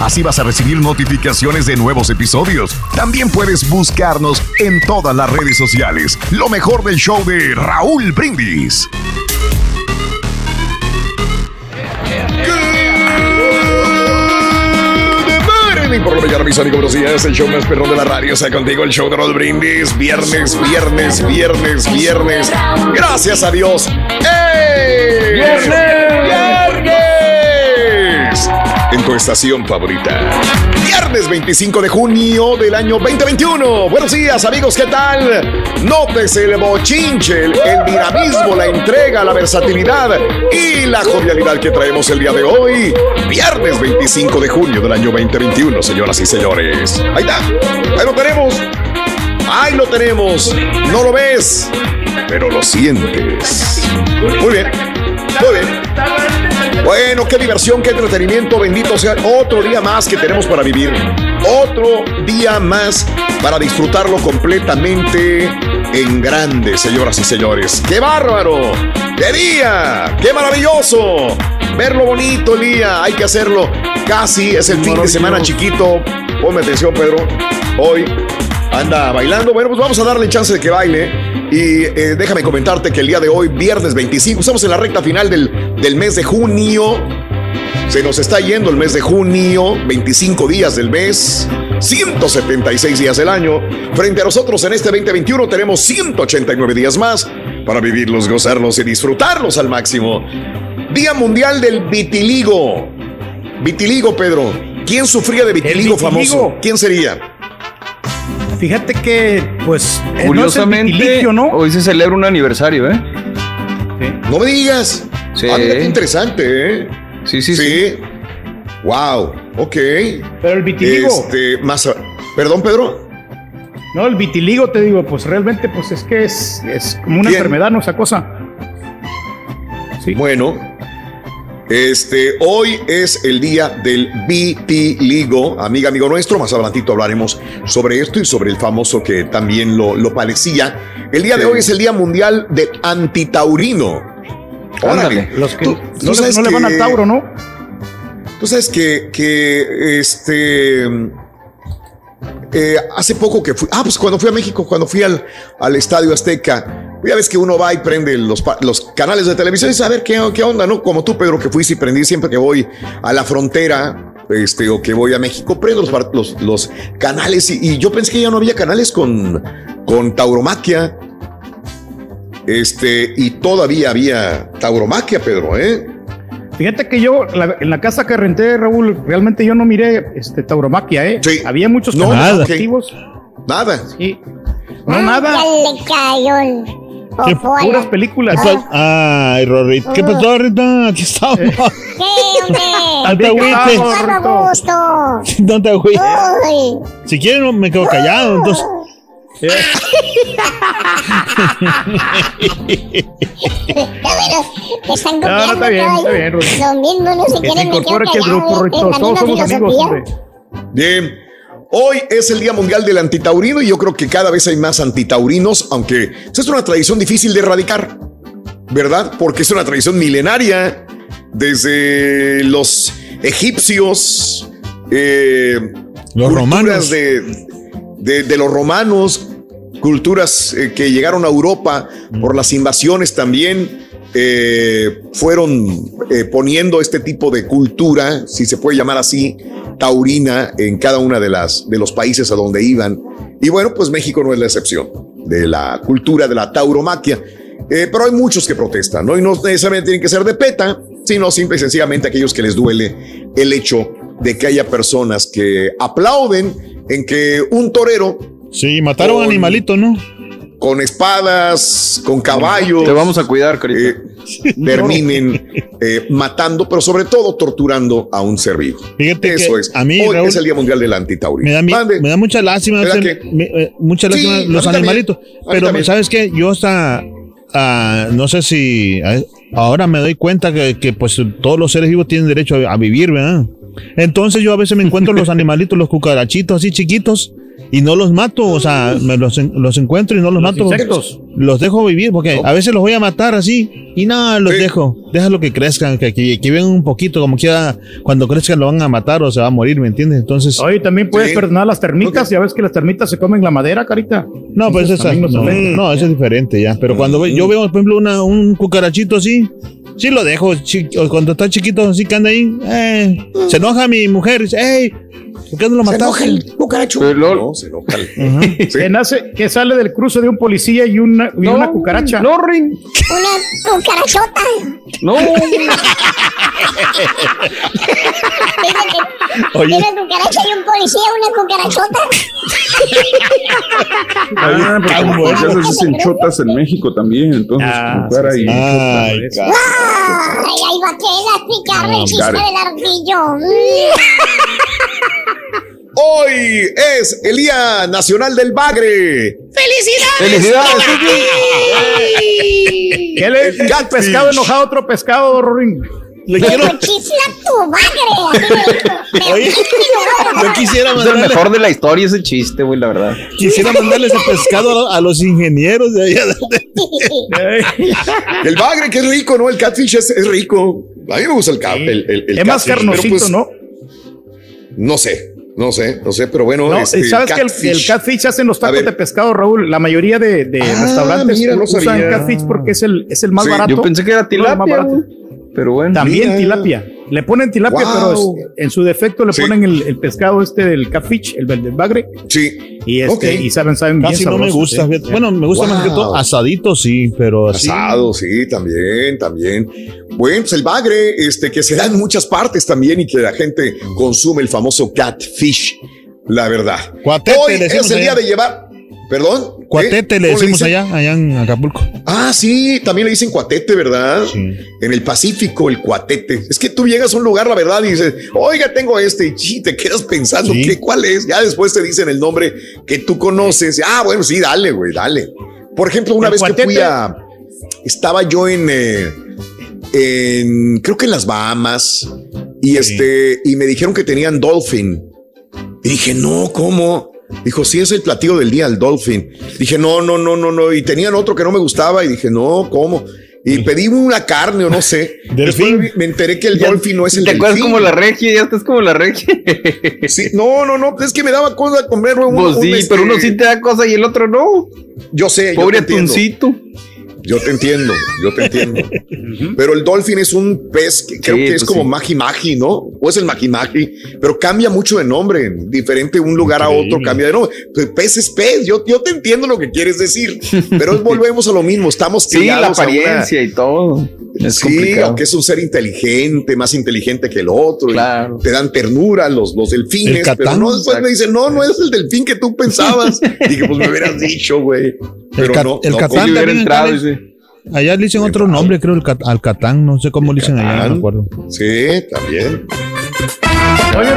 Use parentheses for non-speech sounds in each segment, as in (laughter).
Así vas a recibir notificaciones de nuevos episodios. También puedes buscarnos en todas las redes sociales. Lo mejor del show de Raúl Brindis. por lo menos mis amigos, buenos días. El show más perrón de la radio está contigo, el show de Raúl Brindis. Viernes, viernes, viernes, viernes. Gracias a Dios. ¡Ey! ¡Viernes! ¡Viernes! En tu estación favorita. Viernes 25 de junio del año 2021. Buenos días, amigos, ¿qué tal? Nótese el bochinche, el, el dinamismo, la entrega, la versatilidad y la jovialidad que traemos el día de hoy. Viernes 25 de junio del año 2021, señoras y señores. Ahí está. Ahí lo tenemos. Ahí lo tenemos. No lo ves, pero lo sientes. Muy bien. Muy bien. Bueno, qué diversión, qué entretenimiento, bendito sea. Otro día más que tenemos para vivir. Otro día más para disfrutarlo completamente en grande, señoras y señores. ¡Qué bárbaro! ¡Qué día! ¡Qué maravilloso! Verlo bonito el día, hay que hacerlo. Casi es el fin de semana chiquito. Ponme atención, Pedro. Hoy anda bailando. Bueno, pues vamos a darle chance de que baile. Y eh, déjame comentarte que el día de hoy, viernes 25, estamos en la recta final del, del mes de junio. Se nos está yendo el mes de junio, 25 días del mes, 176 días del año. Frente a nosotros en este 2021 tenemos 189 días más para vivirlos, gozarlos y disfrutarlos al máximo. Día Mundial del Vitiligo. Vitiligo, Pedro. ¿Quién sufría de vitiligo, vitiligo? famoso? ¿Quién sería? Fíjate que, pues, Curiosamente, no ¿no? hoy se celebra un aniversario, ¿eh? No me digas. Sí. Ah, mira qué interesante, ¿eh? Sí, sí, sí. Wow, ok. Pero el vitiligo, Este, más. Perdón, Pedro. no, el vitiligo, te digo, pues realmente, pues es que es, es como una enfermedad, ¿no? Esa cosa. Sí. Bueno, este, hoy es el día del vitiligo, amiga, amigo nuestro. Más adelantito hablaremos sobre esto y sobre el famoso que también lo, lo padecía. El día de hoy es el Día Mundial del Antitaurino. Ándale. Los que Tú- no, tú le, sabes no le van al Tauro, ¿no? Tú sabes que, que este. Eh, hace poco que fui. Ah, pues cuando fui a México, cuando fui al, al Estadio Azteca. Ya ves que uno va y prende los, los canales de televisión y ver qué, qué onda, ¿no? Como tú, Pedro, que fuiste y prendí siempre que voy a la frontera. Este, o que voy a México, prendo los, los, los canales y, y yo pensé que ya no había canales con, con tauromaquia. Este, y todavía había tauromaquia, Pedro, ¿eh? Fíjate que yo, la- en la casa que renté, Raúl, realmente yo no miré este, tauromaquia, ¿eh? Sí. Había muchos No, canales nada. activos. Nada. Sí. No, nada. Le cayó la- Puras películas. ¿Qué pa- Ay, Rorrito. ¿Qué pasó, Rorrito? Aquí estamos. ¿Qué, hombre? (laughs) (laughs) No te agüites. No te agüites. Si quieres, no me quedo callado. Entonces, Ya bueno, (laughs) están No, no, copiando. está bien, está bien, Rorrito. Lo mismo no se Que se quieren meter incorpore aquí al grupo, la Todos somos amigos, hombre. Bien. Hoy es el Día Mundial del Antitaurino y yo creo que cada vez hay más antitaurinos, aunque es una tradición difícil de erradicar, ¿verdad? Porque es una tradición milenaria desde los egipcios, eh, Los culturas romanos. De, de- de los romanos, culturas eh, que llegaron a Europa por las invasiones también. eh, fueron eh, poniendo este tipo de cultura, si se puede llamar así, taurina en cada una de las de los países a donde iban. Y bueno, pues México no es la excepción de la cultura de la tauromaquia. Eh, pero hay muchos que protestan, ¿no? Y no necesariamente tienen que ser de PETA, sino simple y sencillamente aquellos que les duele el hecho de que haya personas que aplauden en que un torero Sí, mataron a Con- animalito, ¿no? con espadas, con caballos, Te vamos a cuidar, carita. eh, terminen eh, matando, pero sobre todo torturando a un ser vivo. Fíjate Eso que es. a mí, Hoy Raúl, es el Día Mundial del Antitaurino. Me da, mi- Mande. me da mucha lástima, me- eh, mucha lástima Sí, los animalitos. Pero también. sabes qué, yo hasta ah, no sé si ah, ahora me doy cuenta que, que, pues todos los seres vivos tienen derecho a, a vivir, ¿verdad? Entonces yo a veces me encuentro los (laughs) animalitos, los cucarachitos así chiquitos y no los mato, o sea, me los, los encuentro y no los, Los mato. insectos. Los dejo vivir porque a veces los voy a matar así y nada, los Sí. dejo. Déjalo que crezcan, que, que, que un poquito, como quiera, cuando crezcan lo van a matar o se va a morir, ¿me entiendes? Entonces, Oye, también puedes Sí. perdonar las termitas. Ok. Ya ves que las termitas se comen la madera, carita. No, pues esa, no, no, eso es diferente ya. Pero cuando ve- yo veo, por ejemplo, una, un cucarachito así, sí lo dejo. chi- o cuando está chiquito, así que anda ahí, eh, se enoja mi mujer, dice, hey, ¿por qué no lo Se enoja mataste? el cucaracho. Pero luego- No, se enoja el- Sí. Que, nace, que sale del cruce de un policía y una, y una cucaracha. No, Rin. Una cucarachota. No. (laughs) Oye. Una cucaracha y un policía, una cucarachota. Ah, porque como se dicen chotas en México también, entonces Ah, cucara sí, y. Ay, Ay, ahí va a querer explicarme el chiste Karen. del ardillo. Hoy es el Día Nacional del Bagre. Felicidades, ¿Qué le El un pescado enojado a otro pescado, Rorín? le quiero, chifla tu bagre. Oye, yo quisiera Es el mandarle, mejor de la historia ese chiste, güey, la verdad. quisiera mandarle ese pescado a, los ingenieros de allá. El bagre, que es rico, ¿no? El catfish es, es rico. A mí me gusta el, el, el- el es más catfish, carnosito, pues, ¿no? No sé, no sé, no sé, pero bueno. No, este, sabes que el, el catfish hacen los tacos de pescado, Raúl. La mayoría de, de Ah, restaurantes mira, usan sabía. catfish porque es el, es el más Sí, barato. Yo pensé que era tilapia. Pero bueno. También Mira. tilapia. Le ponen tilapia, Wow. pero es- en su defecto le Sí. ponen el, el pescado este del catfish, el del bagre, Sí, y este, y saben, saben bien Casi no me gusta. Bueno, me gusta más que todo asadito, sí, pero así. asado, sí, también, también. Bueno, pues el bagre, este, que se da en muchas partes también y que la gente consume el famoso catfish, la verdad. Cuatete, Hoy es el día allá. de llevar, perdón. Cuatete ¿Eh? le ¿Cómo decimos allá, allá en Acapulco. Ah, sí, también le dicen cuatete, ¿verdad? Sí. En el Pacífico, el cuatete. Es que tú llegas a un lugar, la verdad, y dices, oiga, tengo este, y te quedas pensando, Sí. ¿qué, ¿cuál es? Ya después te dicen el nombre que tú conoces. Ah, bueno, sí, dale, güey, dale. Por ejemplo, una El vez que fui a. Estaba yo en. eh, en creo que en las Bahamas. Y Sí. este. Y me dijeron que tenían dolphin. Y dije, no, ¿cómo? Dijo, sí, es el platillo del día, el dolphin. Dije, no, no, no, no, no. Y tenían otro que no me gustaba. Y dije, no, ¿cómo? Y pedí una carne o no sé. (laughs) Delfín. Después me enteré que el Ya- dolphin no es el ¿Te acuerdas delfín. como la regia? Ya estás como la regia. (laughs) Sí, no, no, no. Es que me daba cosa comer Pues un, sí, este, pero uno sí te da cosa y el otro no. Yo sé, Pobre yo entiendo. Yo te entiendo, yo te entiendo. Pero el dolphin es un pez que creo Sí, que es pues como sí. magi magi, ¿no? O es el magi magi, pero cambia mucho de nombre, diferente de un lugar a otro, cambia de nombre. Pues pez es pez, yo, yo te entiendo lo que quieres decir, pero (laughs) volvemos a lo mismo, estamos Sí, la criados a una- apariencia y todo. Es sí, complicado. aunque es un ser inteligente, más inteligente que el otro, Claro. te dan ternura los, los delfines, El pero no después me dicen, no, no es el delfín que tú pensabas. (laughs) Dije, pues me hubieras dicho, güey. Pero ca- no, el no, Catán también entrado. Allá le dicen otro nombre, creo, el cat- al Catán, no sé cómo le dicen allá, no me acuerdo. Sí, también. Oye,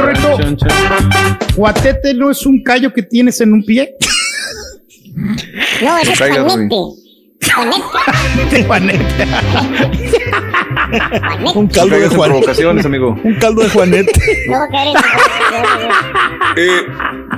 chan. cuatete no es un callo que tienes en un pie. No, eso es panete. (laughs) De Juanete. Un caldo de Juanete. provocaciones, amigo. Un caldo de Juanete. (laughs) Eh,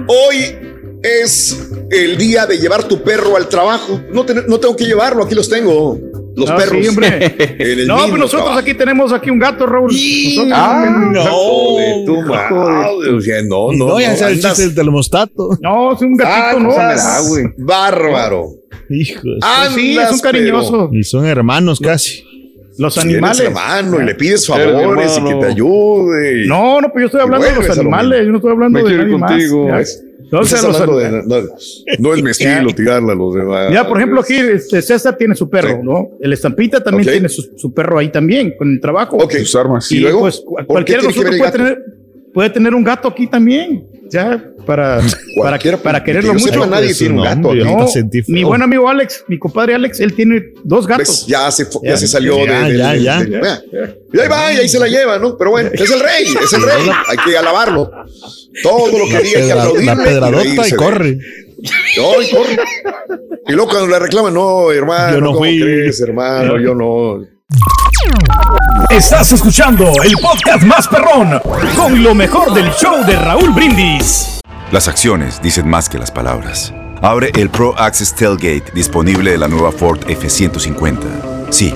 hoy es el día de llevar tu perro al trabajo. No, ten- no tengo que llevarlo, aquí los tengo. Los Ah, perros. sí, hombre. (laughs) En el No, mismo pues nosotros trabajo. aquí tenemos aquí un gato, Raúl. Nosotros Ah. Hijo de tu madre, o sea, no, no, No, ya no, el andas del termostato. No, es un gatito, Ah, ¿no? bárbaro. Hijos. Andas, sí, es un cariñoso. Y son hermanos casi. Los pero animales. hermano y le pides favores y que te ayude. No, no, pues yo estoy hablando de los lo animales, yo no estoy hablando Me de más. contigo. Estás los de- no, no es mi estilo tirarle a los demás. Ya, por ejemplo, aquí este, César tiene su perro, Sí. ¿no? El estampita también Ok. tiene su, su perro ahí también, con el trabajo. Ok. Tus armas. ¿Y Y luego? pues cu- ¿Por qué cualquiera de nosotros puede tener, puede tener un gato aquí también, ya, para, (laughs) para, para que quererlo mucho. sepa, nadie Pues, tiene un no, gato. hombre, ¿no? ahorita No, sentí feo. mi buen amigo Alex, mi compadre Alex, él tiene dos gatos. ¿Ves? Ya se, ya Ya. se salió Ya, de, de- ya, de- ya. de-. Y ahí va, y ahí se la lleva, ¿no? Pero bueno, es el rey, es el rey. Hay que alabarlo. Todo lo que diga hay que aplaudirle. la pedradota y de corre. No, y corre. Y luego cuando le reclaman, no, hermano, Yo no ¿cómo fui. crees, hermano? Yo no. Estás escuchando el podcast más perrón con lo mejor del show de Raúl Brindis. Las acciones dicen más que las palabras. Abre el Pro Access Tailgate disponible de la nueva Ford F-150. Sí,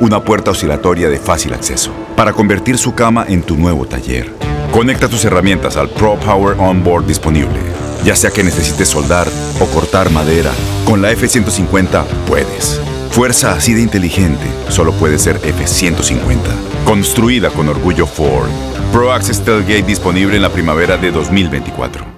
una puerta oscilatoria de fácil acceso para convertir su cama en tu nuevo taller. Conecta tus herramientas al Pro Power Onboard disponible. Ya sea que necesites soldar o cortar madera, con la F-150 puedes. Fuerza así de inteligente solo puede ser F-150. Construida con orgullo Ford. Pro Access Tailgate disponible en la primavera de 2024.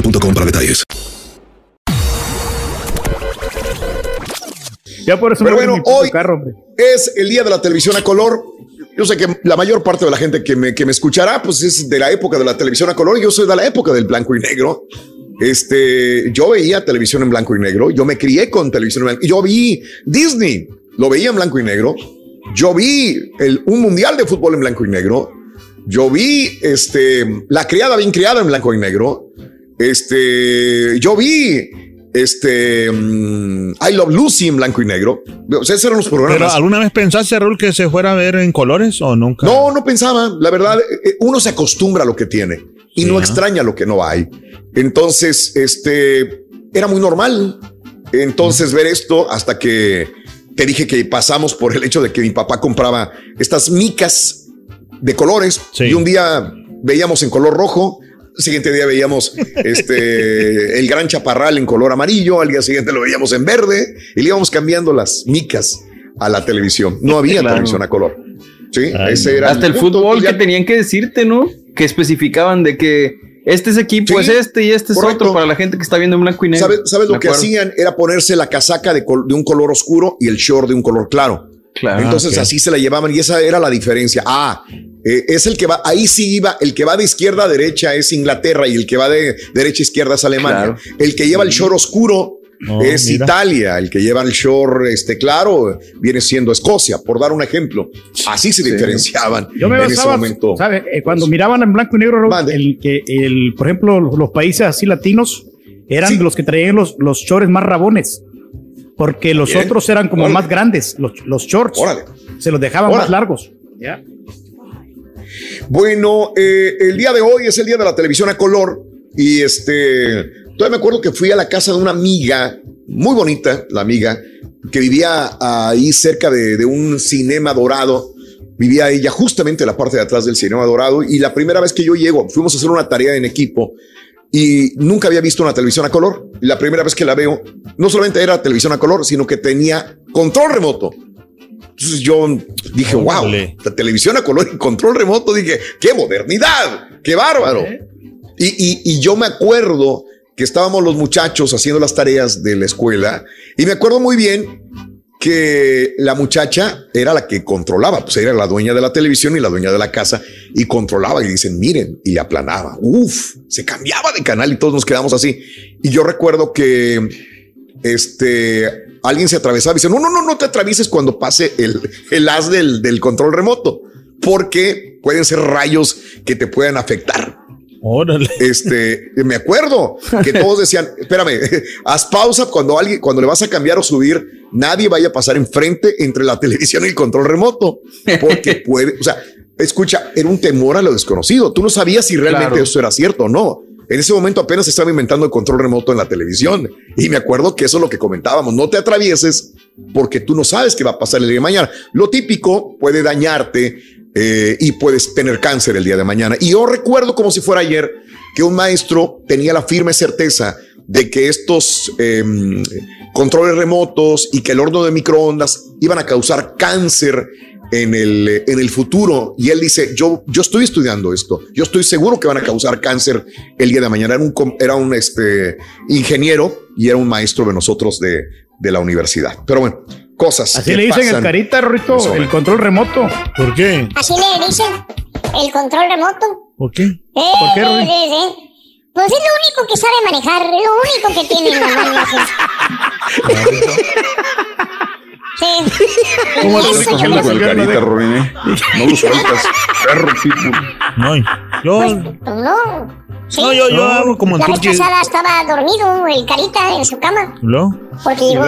boostmobile.com para detalles. Ya por eso Pero me voy bueno, hoy- carro. Es el día de la televisión a color. Yo sé que la mayor parte de la gente que me, que me escuchará, pues es de la época de la televisión a color. Yo soy de la época del blanco y negro. Este, yo veía televisión en blanco y negro. Yo me crié con televisión en blanco. Yo vi Disney, lo veía en blanco y negro. Yo vi el, un mundial de fútbol en blanco y negro. Yo vi este, la criada bien criada en blanco y negro. Este, yo vi este, mm, I Love Lucy en blanco y negro. O sea, esos eran los Pero programas. ¿alguna vez pensaste, Raúl, que se fuera a ver en colores o nunca? No, no pensaba. La verdad, eh, uno se acostumbra a lo que tiene y Sí, no ¿no? extraña lo que no hay. Entonces, este era muy normal. Entonces, ver esto hasta que te dije que pasamos por el hecho de que mi papá compraba estas micas de colores Sí. y un día veíamos en color rojo. Siguiente día veíamos este el gran chaparral en color amarillo, al día siguiente lo veíamos en verde y le íbamos cambiando las micas a la televisión. No había Claro. televisión a color. Sí, Ay, ese no. era Hasta el fútbol Ya- que tenían que decirte, ¿no? Que especificaban de que este es equipo, Sí, es este y este es otro para la gente que está viendo en blanco y negro. ¿Sabes, lo que acuerdo. hacían? Era ponerse la casaca de, col- de un color oscuro y el short de un color claro. Claro. Entonces así se la llevaban y esa era la diferencia. Ah, eh, es el que va, ahí sí iba, el que va de izquierda a derecha es Inglaterra y el que va de derecha a izquierda es Alemania. Claro. El que lleva el short oscuro Oh, es mira. Italia, el que lleva el short este claro viene siendo Escocia, por dar un ejemplo. Así se diferenciaban Yo me en ese basaba, momento. ¿sabe? Eh, cuando miraban en blanco y negro, Mande. el que, el, por ejemplo, los, los países así latinos eran Sí. los que traían los, los shorts más rabones, porque los Bien. otros eran como Órale. más grandes, los, los shorts. Órale. Se los dejaban Órale. más largos. ¿ya? Bueno, eh, el día de hoy es el día de la televisión a color y este, todavía me acuerdo que fui a la casa de una amiga, muy bonita, la amiga, que vivía ahí cerca de, de un cinema dorado. Vivía ella justamente en la parte de atrás del cinema dorado y la primera vez que yo llego, fuimos a hacer una tarea en equipo y nunca había visto una televisión a color. La primera vez que la veo, no solamente era televisión a color, sino que tenía control remoto. Entonces yo dije, wow, la televisión a color y control remoto. Dije, qué modernidad, qué bárbaro. Y, y- y yo me acuerdo que estábamos los muchachos haciendo las tareas de la escuela y me acuerdo muy bien que la muchacha era la que controlaba, pues era la dueña de la televisión y la dueña de la casa y controlaba y dicen, miren, y aplanaba. Uf, se cambiaba de canal y todos nos quedamos así. Y yo recuerdo que este alguien se atravesaba y dice, no, no, no, no te atravieses cuando pase el, el haz del, del control remoto, porque pueden ser rayos que te puedan afectar. Órale. Este, me acuerdo que (laughs) todos decían, espérame, (laughs) haz pausa cuando alguien, cuando le vas a cambiar o subir, nadie vaya a pasar enfrente entre la televisión y el control remoto, porque (laughs) puede, o sea, escucha, era un temor a lo desconocido. Tú no sabías si realmente Claro. eso era cierto o no. En ese momento apenas se estaba inventando el control remoto en la televisión. Y me acuerdo que eso es lo que comentábamos. No te atravieses porque tú no sabes qué va a pasar el día de mañana. Lo típico puede dañarte eh, y puedes tener cáncer el día de mañana. Y yo recuerdo como si fuera ayer que un maestro tenía la firme certeza de que estos em, controles remotos y que el horno de microondas iban a causar cáncer en el, en el futuro. Y él dice, yo, yo estoy estudiando esto, yo estoy seguro que van a causar cáncer el día de mañana. Era un, era un este, ingeniero y era un maestro de nosotros de, de la universidad. Pero bueno, cosas. Así que le dicen el pasan. carita, Rorrito, Eso, el eh. control remoto. ¿Por qué? Así le dicen el control remoto. ¿Por qué? Eh, ¿Por qué, sí, sí. Pues es lo único que sabe manejar, es lo único que tiene niños. (laughs) Sí. ¿Cómo te la Con el carita, de- Rorín, No lo sueltas. Perro. No, yo, Pues, no. Sí. no, yo, yo hago como La tú vez pasada estaba dormido el carita en su cama. ¿Lo? Porque llegó.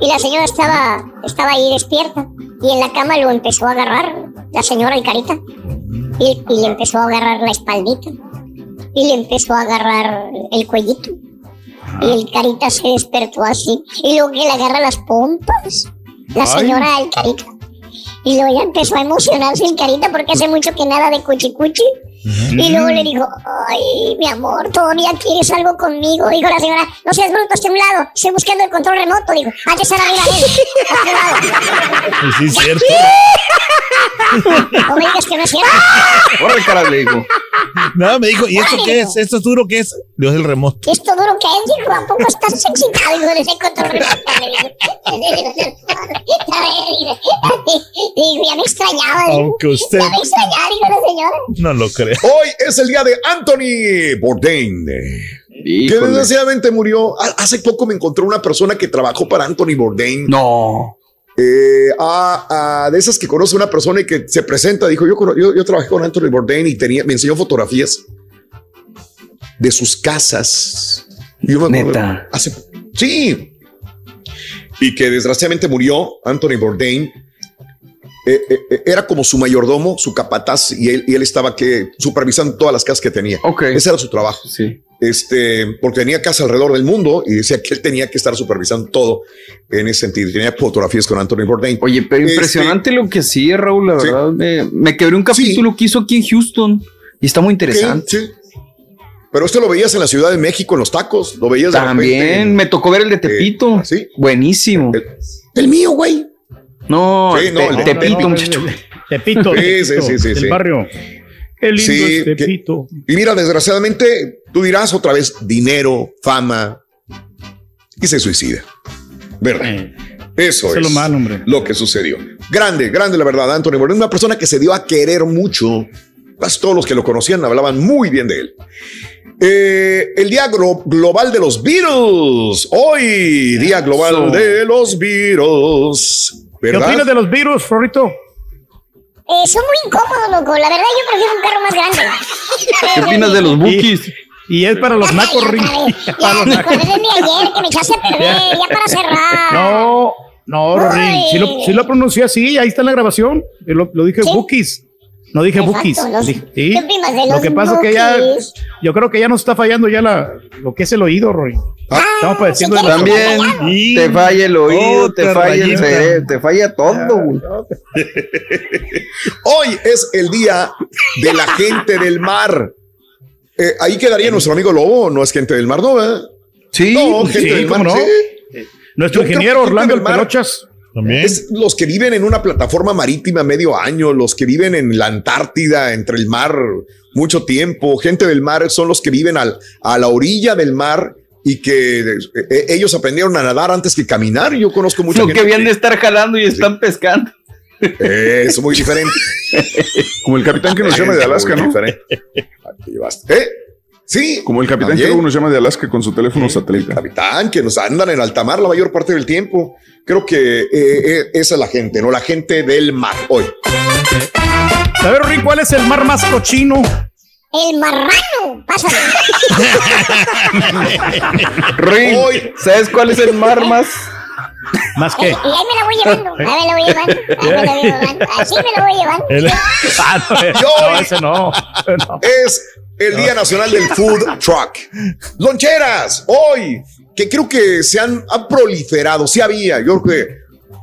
Y la señora estaba, estaba ahí despierta. Y en la cama lo empezó a agarrar la señora el carita. Y, y le empezó a agarrar la espaldita. Y le empezó a agarrar el cuellito. Y el carita se despertó así. Y luego que le agarra las pompas. La señora del carita. Y luego ya empezó a emocionarse el carita porque hace mucho que nada de Y luego le dijo, ay, mi amor, ¿todavía quieres algo conmigo? Dijo la señora, no seas bruto, esté a un lado, estoy buscando el control remoto. Dijo, hay que estar arriba de él. a tu lado". (laughs) Sí, es cierto. No me digas que no es cierto. (laughs) Órale, cara, le digo. No, me dijo, ¿y esto qué es? ¿Esto es duro qué es? Dios el remoto. Esto duro que es, dijo, ¿a poco estás excitado? Dijo, de ese control remoto. (laughs) Dijo, ya me extrañaba. Aunque usted Ya me extrañaba, dijo la señora. no lo cree. Hoy es el día de Anthony Bourdain. Que desgraciadamente murió. Ha- Hace poco me encontré una persona que trabajó para Anthony Bourdain. No. Eh, a, a de esas que conoce una persona y que se presenta, dijo, yo, yo, yo trabajé con Anthony Bourdain y tenía, me enseñó fotografías de sus casas. Yo me Neta. Hace, sí. Y que desgraciadamente murió Anthony Bourdain. Eh, eh, eh, era como su mayordomo, su capataz, y él, y él estaba que supervisando todas las casas que tenía. Ese era su trabajo Sí. este, porque tenía casa alrededor del mundo y decía que él tenía que estar supervisando todo en ese sentido. Tenía fotografías con Anthony Bourdain. Oye, pero Este- impresionante lo que hacía Raúl, la Sí. verdad. Me, me quebré un capítulo que hizo aquí en Houston y está muy interesante. Sí, sí. Pero esto lo veías en la Ciudad de México, en los tacos, lo veías de También repente me tocó ver el de Tepito. Eh, sí. Buenísimo. El, el mío, güey. No, Sí, el no, Te- el Tepito, no, muchacho. Tepito, Sí, sí, sí, sí, del sí. barrio. Qué lindo Sí, es que- Tepito. Y mira, desgraciadamente, tú dirás otra vez dinero, fama y se suicida. ¿Verdad? Eh, Eso eso es es lo malo, hombre. lo que sucedió. Grande, grande la verdad, Anthony Bourdain, una persona que se dio a querer mucho. Casi todos los que lo conocían hablaban muy bien de él. Eh, el Día Glo- Global de los Beatles. Hoy, Día Global Eso. de los Beatles. ¿Qué opinas de los virus, Rorrito? Eh, son muy incómodos, loco. La verdad, yo prefiero un carro más grande. (laughs) ¿Qué opinas de los bookies? Y es para los nacos. (laughs) Para Ya, los me nacos. acordé de mí ayer que me echaste a (laughs) perder, ya para cerrar. No, no, Rin. Sí lo, sí lo pronuncié así, ahí está en la grabación. Yo Lo, lo dije ¿Sí? bookies. No dije Exacto, bookies. los- Dije- sí. ¿Qué opinas de Lo los que pasa es que ya, yo creo que ya nos está fallando ya la, lo que es el oído, Rory. Ah, Estamos padeciendo de También Y- te falla el oído, te falla el cerebro, te falla todo. güey. (laughs) Hoy es el Día de la Gente del Mar. Eh, ahí quedaría nuestro amigo Lobo, no es gente del mar, ¿no? ¿verdad? Sí, No, sí, gente del ¿cómo mar. no? sí. Nuestro Yo ingeniero Orlando el Pelochas. También. Es los que viven en una plataforma marítima medio año, los que viven en la Antártida, entre el mar, mucho tiempo. Gente del mar son los que viven al, a la orilla del mar y que eh, ellos aprendieron a nadar antes que caminar. Yo conozco mucha Lo que habían de estar jalando y están pescando. Es muy diferente. (laughs) Como el capitán que nos llama de Alaska, ¿no? ¿Eh? Sí. Como el capitán que luego nos llama de Alaska con su teléfono satélite. capitán que nos andan en alta mar la mayor parte del tiempo. Creo que eh, eh, esa es la gente, ¿no? La gente del mar hoy. A ver, Rick, ¿cuál es el mar más cochino? El marrano. Pásame. Rick, ¿sabes cuál es el mar más ¿Más qué? Y ahí me la voy llevando. Ahí me la voy llevando. Ahí me la voy llevando. Así me la voy llevando. El- (laughs) Ah, no, eh, no, ese no. No. Es el Día Nacional del Food Truck. Loncheras, hoy, que creo que se han, han proliferado. Sí había, yo creo que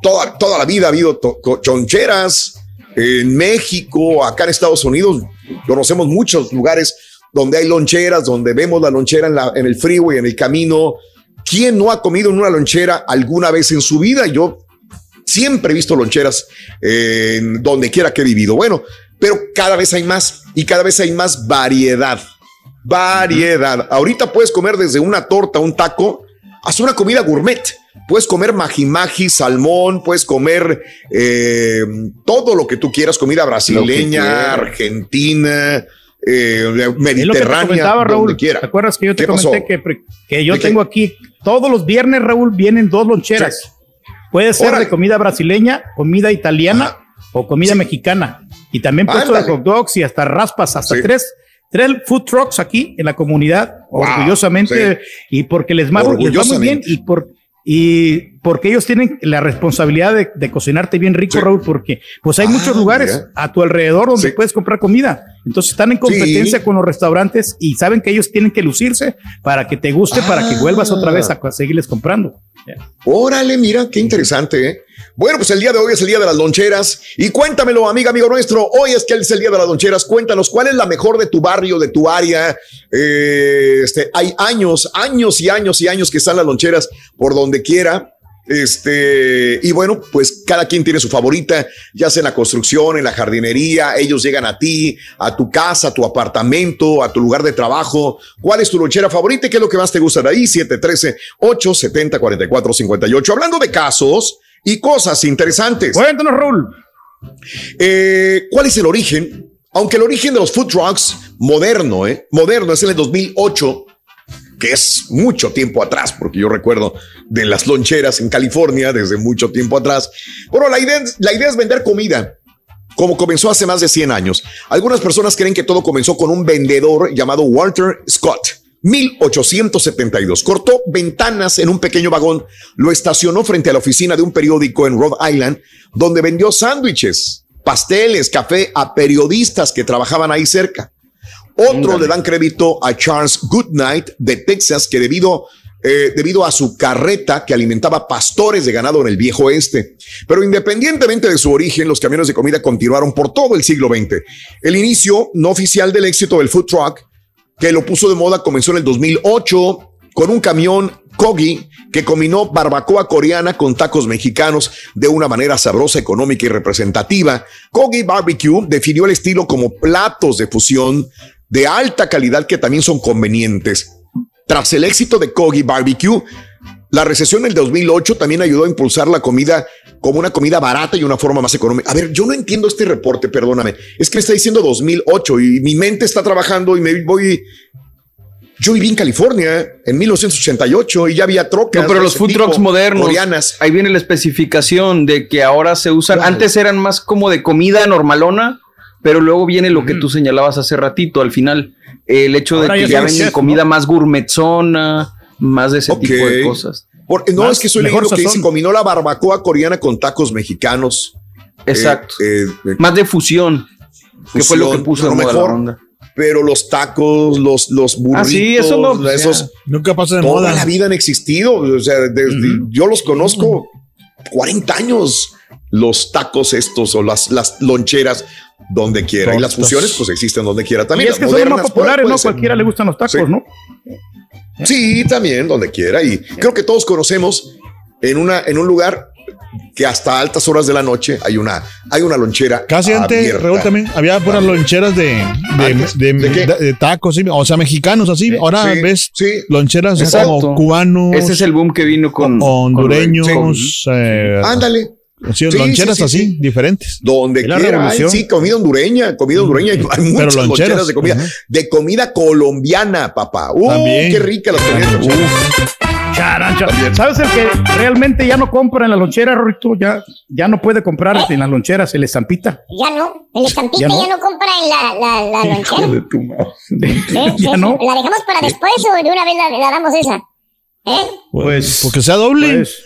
toda, toda la vida ha habido choncheras en México, acá en Estados Unidos. Conocemos muchos lugares donde hay loncheras, donde vemos la lonchera en, la- en el freeway, en el camino. ¿Quién no ha comido en una lonchera alguna vez en su vida? Yo siempre he visto loncheras eh, donde quiera que he vivido. Bueno, pero cada vez hay más y cada vez hay más variedad. Variedad. Ahorita puedes comer desde una torta, un taco, hasta una comida gourmet. Puedes comer majimaji, salmón, puedes comer eh, todo lo que tú quieras, comida brasileña, argentina, eh, Es lo que te mediterránea, comentaba, Raúl. donde quiera. ¿Te acuerdas que yo te comenté que, que yo tengo aquí todos los viernes, Raúl, vienen dos loncheras? Puede ser Órale. de comida brasileña, comida italiana o comida mexicana. Y también puesto de hot dogs y hasta raspas, hasta Sí. tres, tres food trucks aquí en la comunidad, Wow, orgullosamente, y porque les va, les va muy bien y por y porque ellos tienen la responsabilidad de, de cocinarte bien rico, Sí. Raúl, porque pues hay Ah, muchos lugares mira. a tu alrededor donde Sí. puedes comprar comida. Entonces están en competencia Sí. con los restaurantes y saben que ellos tienen que lucirse para que te guste, para que vuelvas otra vez a seguirles comprando. Órale, mira, qué interesante, ¿eh? Bueno, pues el día de hoy es el día de las loncheras. Y cuéntamelo, amiga, amigo nuestro. Hoy es que es el día de las loncheras. Cuéntanos, ¿cuál es la mejor de tu barrio, de tu área? Eh, este, hay años, años y años y años que están las loncheras por donde quiera. Este, y bueno, pues cada quien tiene su favorita, ya sea en la construcción, en la jardinería, ellos llegan a ti, a tu casa, a tu apartamento, a tu lugar de trabajo. ¿Cuál es tu lonchera favorita qué es lo que más te gusta de ahí? 713-870-4458. Hablando de casos y cosas interesantes. Cuéntanos, Raúl. Eh, ¿Cuál es el origen? Aunque el origen de los food trucks moderno, eh, moderno es en el 2008, que es mucho tiempo atrás, porque yo recuerdo de las loncheras en California desde mucho tiempo atrás. Bueno, la idea, la idea es vender comida, como comenzó hace más de 100 años. Algunas personas creen que todo comenzó con un vendedor llamado Walter Scott. 1872. Cortó ventanas en un pequeño vagón, lo estacionó frente a la oficina de un periódico en Rhode Island, donde vendió sándwiches, pasteles, café a periodistas que trabajaban ahí cerca. Otro le dan crédito a Charles Goodnight de Texas, que debido, eh, debido a su carreta que alimentaba pastores de ganado en el viejo oeste. Pero independientemente de su origen, los camiones de comida continuaron por todo el siglo XX. El inicio no oficial del éxito del food truck, que lo puso de moda, comenzó en el 2008 con un camión Kogi que combinó barbacoa coreana con tacos mexicanos de una manera sabrosa, económica y representativa. Kogi Barbecue definió el estilo como platos de fusión de alta calidad que también son convenientes. Tras el éxito de Kogi Barbecue, la recesión del 2008 también ayudó a impulsar la comida como una comida barata y una forma más económica. A ver, yo no entiendo este reporte, perdóname. Es que me está diciendo 2008 y mi mente está trabajando y me voy... Yo viví en California en 1988 y ya había trocas. No, pero los food tipo, trucks modernos, Coreanas. ahí viene la especificación de que ahora se usan, Claro. antes eran más como de comida normalona, pero luego viene lo que tú señalabas hace ratito al final, el hecho Ahora de ya que ya venden chef, comida ¿no? más gourmetzona, más de ese tipo de cosas. Porque, no, Más- es que soy mejor leyendo que dice combinó la barbacoa coreana con tacos mexicanos. Exacto. Eh, eh, más de fusión, que fue lo que puso de lo moda la mejor, onda. Pero los tacos, los, los burritos, Ah, sí, eso no, pues, esos, ya. Nunca pasa de toda moda. la vida han existido. O sea, desde, yo los conozco 40 años, los tacos estos o las, las loncheras donde quiera. Y las fusiones, pues existen donde quiera Y también. es Las que son los más modernas, populares, puede ¿no? ser. Cualquiera le gustan los tacos, Sí. ¿no? Sí, también, donde quiera. Y creo que todos conocemos en, una, en un lugar que hasta altas horas de la noche hay una, hay una lonchera. Casi antes. Raúl, también había puras loncheras de, de, Antes, de- ¿de qué? de- de tacos, sí, o sea, mexicanos así. Ahora Sí, ves sí. loncheras Exacto. como cubanos, Ese es el boom que vino con. hondureños, con- eh, Ándale. Sí, Sí, loncheras sí, sí, así, sí. diferentes. Donde quiera, sí, comida hondureña, comida hondureña, hay muchas loncheras, loncheras de comida, de comida colombiana, papá. Uh, También. qué rica las comidas. Charan, charan. ¿Sabes el que realmente ya no compra en la lonchera, Rorito? Ya, ya no puede comprar en las loncheras el estampita. Ya no, el estampita ¿Ya ya no? compra en la, la, la lonchera. ¿Eh? (laughs) ya no. ¿La dejamos para después o de una vez la, la damos esa? ¿Eh? Pues, Porque sea doble. pues,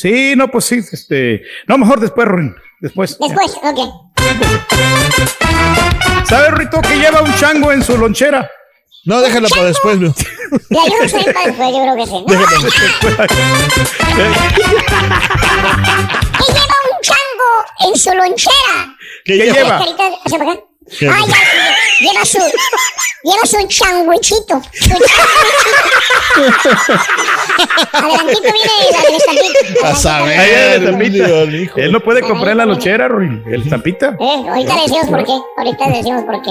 sí, no, pues sí, este, no, mejor después, Ruin, después. Después, ok. ¿Sabes, Rito, que lleva un chango en su lonchera? no, déjala para después. güey. Ya, yo no sé para después, yo creo que sí. (laughs) ¿Qué lleva un chango en su lonchera? ¿Qué ¿Qué lleva? lleva? ¿Qué? Ah, ya, sí, lleva su, lleva su changuichito. Su changuichito. Adelantito viene del estampito. A saber, Ahí el hijo. Él no puede comprar en la lonchera, Ruin, el estampita. Eh, ahorita le decimos por qué. Ahorita le decimos por qué.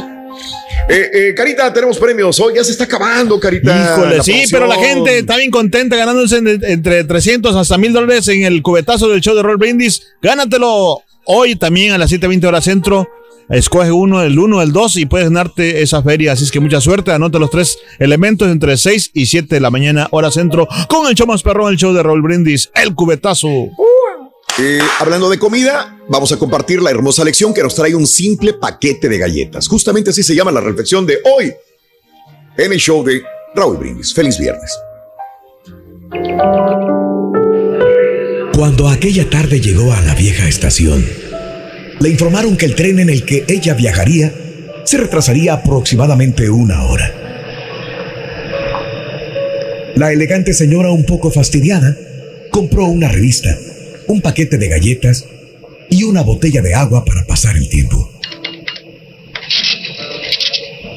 Eh, eh, Carita, tenemos premios. Hoy ya se está acabando, Carita. Híjole, sí, pero la gente está bien contenta ganándose en- entre 300 hasta 1000 dólares en el cubetazo del show de Roll Brindis. Gánatelo hoy también a las 7:20 horas centro. Escoge uno, el 1, el 2 y puedes ganarte esa feria. Así es que mucha suerte. Anota los tres elementos entre 6 y 7 de la mañana, hora centro, con el show más perrón, el show de Roll Brindis, el cubetazo. Eh, hablando de comida, vamos a compartir la hermosa lección que nos trae un simple paquete de galletas. Justamente así se llama la reflexión de hoy en el show de Raúl Brindis. Feliz viernes. Cuando aquella tarde llegó a la vieja estación, le informaron que el tren en el que ella viajaría se retrasaría aproximadamente una hora. La elegante señora, un poco fastidiada, compró una revista, un paquete de galletas y una botella de agua para pasar el tiempo.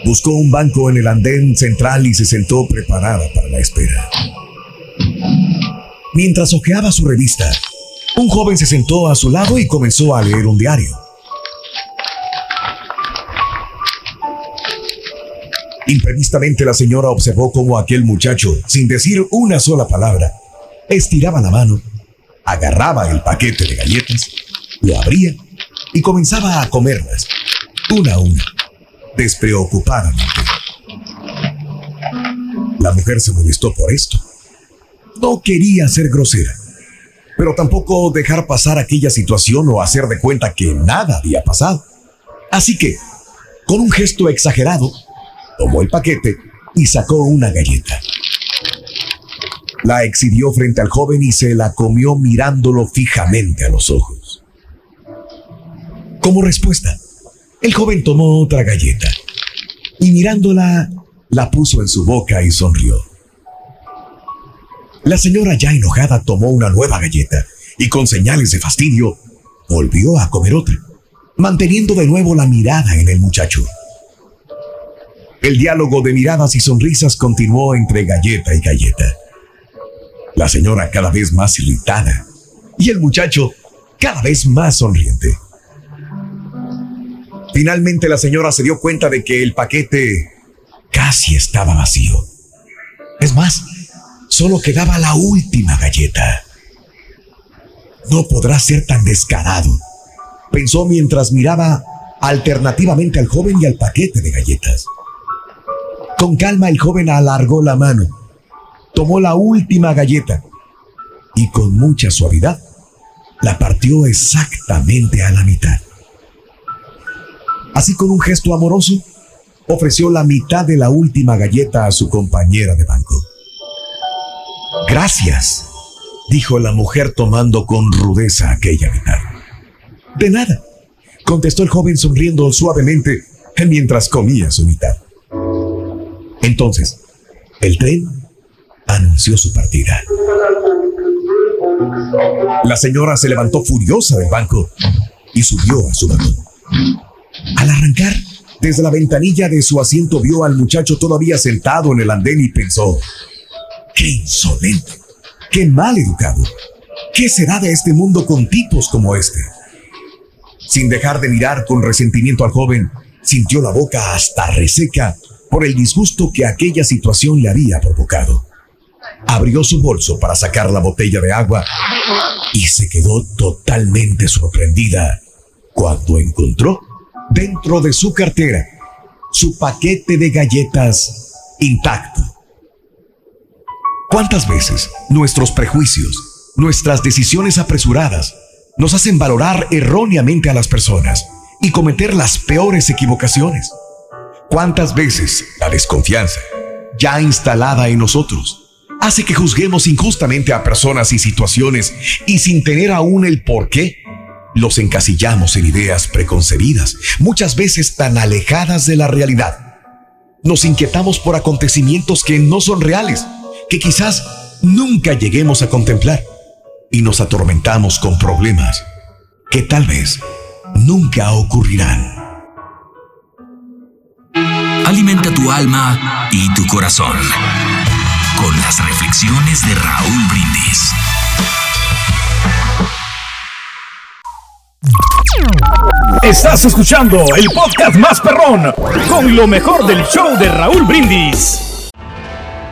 Buscó un banco en el andén central y se sentó preparada para la espera. Mientras hojeaba su revista, un joven se sentó a su lado y comenzó a leer un diario. Imprevistamente la señora observó cómo aquel muchacho, sin decir una sola palabra, estiraba la mano, agarraba el paquete de galletas, lo abría y comenzaba a comerlas, una a una, despreocupadamente. La mujer se molestó por esto. No quería ser grosera, pero tampoco dejar pasar aquella situación o hacer de cuenta que nada había pasado. Así que, con un gesto exagerado, tomó el paquete y sacó una galleta. La exhibió frente al joven y se la comió mirándolo fijamente a los ojos. Como respuesta, el joven tomó otra galleta y mirándola, la puso en su boca y sonrió. La señora ya enojada tomó una nueva galleta y con señales de fastidio volvió a comer otra, manteniendo de nuevo la mirada en el muchacho. El diálogo de miradas y sonrisas continuó entre galleta y galleta. La señora cada vez más irritada y el muchacho cada vez más sonriente. Finalmente la señora se dio cuenta de que el paquete casi estaba vacío. Es más, solo quedaba la última galleta. No podrá ser tan descarado, pensó mientras miraba alternativamente al joven y al paquete de galletas. Con calma el joven alargó la mano, tomó la última galleta y con mucha suavidad la partió exactamente a la mitad. Así con un gesto amoroso, ofreció la mitad de la última galleta a su compañera de banco. Gracias, dijo la mujer tomando con rudeza aquella mitad. De nada, contestó el joven sonriendo suavemente mientras comía su mitad. Entonces, el tren anunció su partida. La señora se levantó furiosa del banco y subió a su vagón. Al arrancar, desde la ventanilla de su asiento vio al muchacho todavía sentado en el andén y pensó, ¡qué insolente! ¡Qué mal educado! ¡Qué ¿Qué será de este mundo con tipos como este? Sin dejar de mirar con resentimiento al joven, sintió la boca hasta reseca por el disgusto que aquella situación le había provocado. Abrió su bolso para sacar la botella de agua y se quedó totalmente sorprendida cuando encontró dentro de su cartera su paquete de galletas intacto. ¿Cuántas veces nuestros prejuicios, nuestras decisiones apresuradas, nos hacen valorar erróneamente a las personas y cometer las peores equivocaciones? ¿Cuántas veces la desconfianza, ya instalada en nosotros, hace que juzguemos injustamente a personas y situaciones y sin tener aún el por qué? Los encasillamos en ideas preconcebidas, muchas veces tan alejadas de la realidad. Nos inquietamos por acontecimientos que no son reales, que quizás nunca lleguemos a contemplar, y nos atormentamos con problemas que tal vez nunca ocurrirán. Alimenta tu alma y tu corazón con las reflexiones de Raúl Brindis. Estás escuchando el podcast más perrón con lo mejor del show de Raúl Brindis.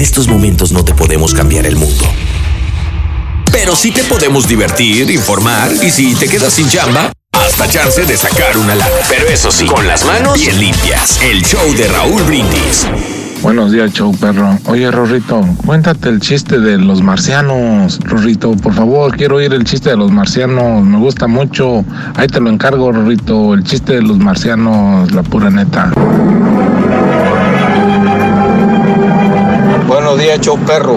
En estos momentos no te podemos cambiar el mundo. Pero sí te podemos divertir, informar y si te quedas sin chamba, hasta chance de sacar una lana. Pero eso sí, con las manos bien limpias. El show de Raúl Brindis. Buenos días, show perro. Oye, Rorrito, cuéntate el chiste de los marcianos. Rorrito, por favor, quiero oír el chiste de los marcianos. Me gusta mucho. Ahí te lo encargo, Rorrito. El chiste de los marcianos, la pura neta. Buenos días, show perro.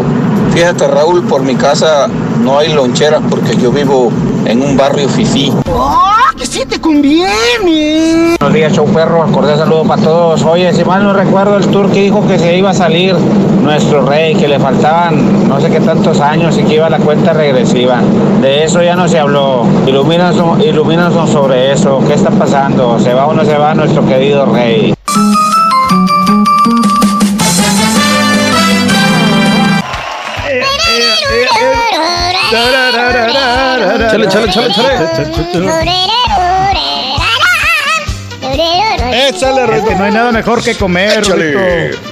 Fíjate, Raúl, por mi casa no hay loncheras porque yo vivo en un barrio fifí. ¡Oh, que sí te conviene! Buenos días, show perro. Acordé saludo para todos. Oye, si mal no recuerdo, el tour que dijo que se iba a salir nuestro rey, que le faltaban no sé qué tantos años y que iba a la cuenta regresiva. De eso ya no se habló. Ilumínanos, ilumínanos sobre eso. ¿Qué está pasando? ¿Se va o no se va nuestro querido rey? Chale, chale, chale, chale. Échale, Es que no hay nada mejor que comer.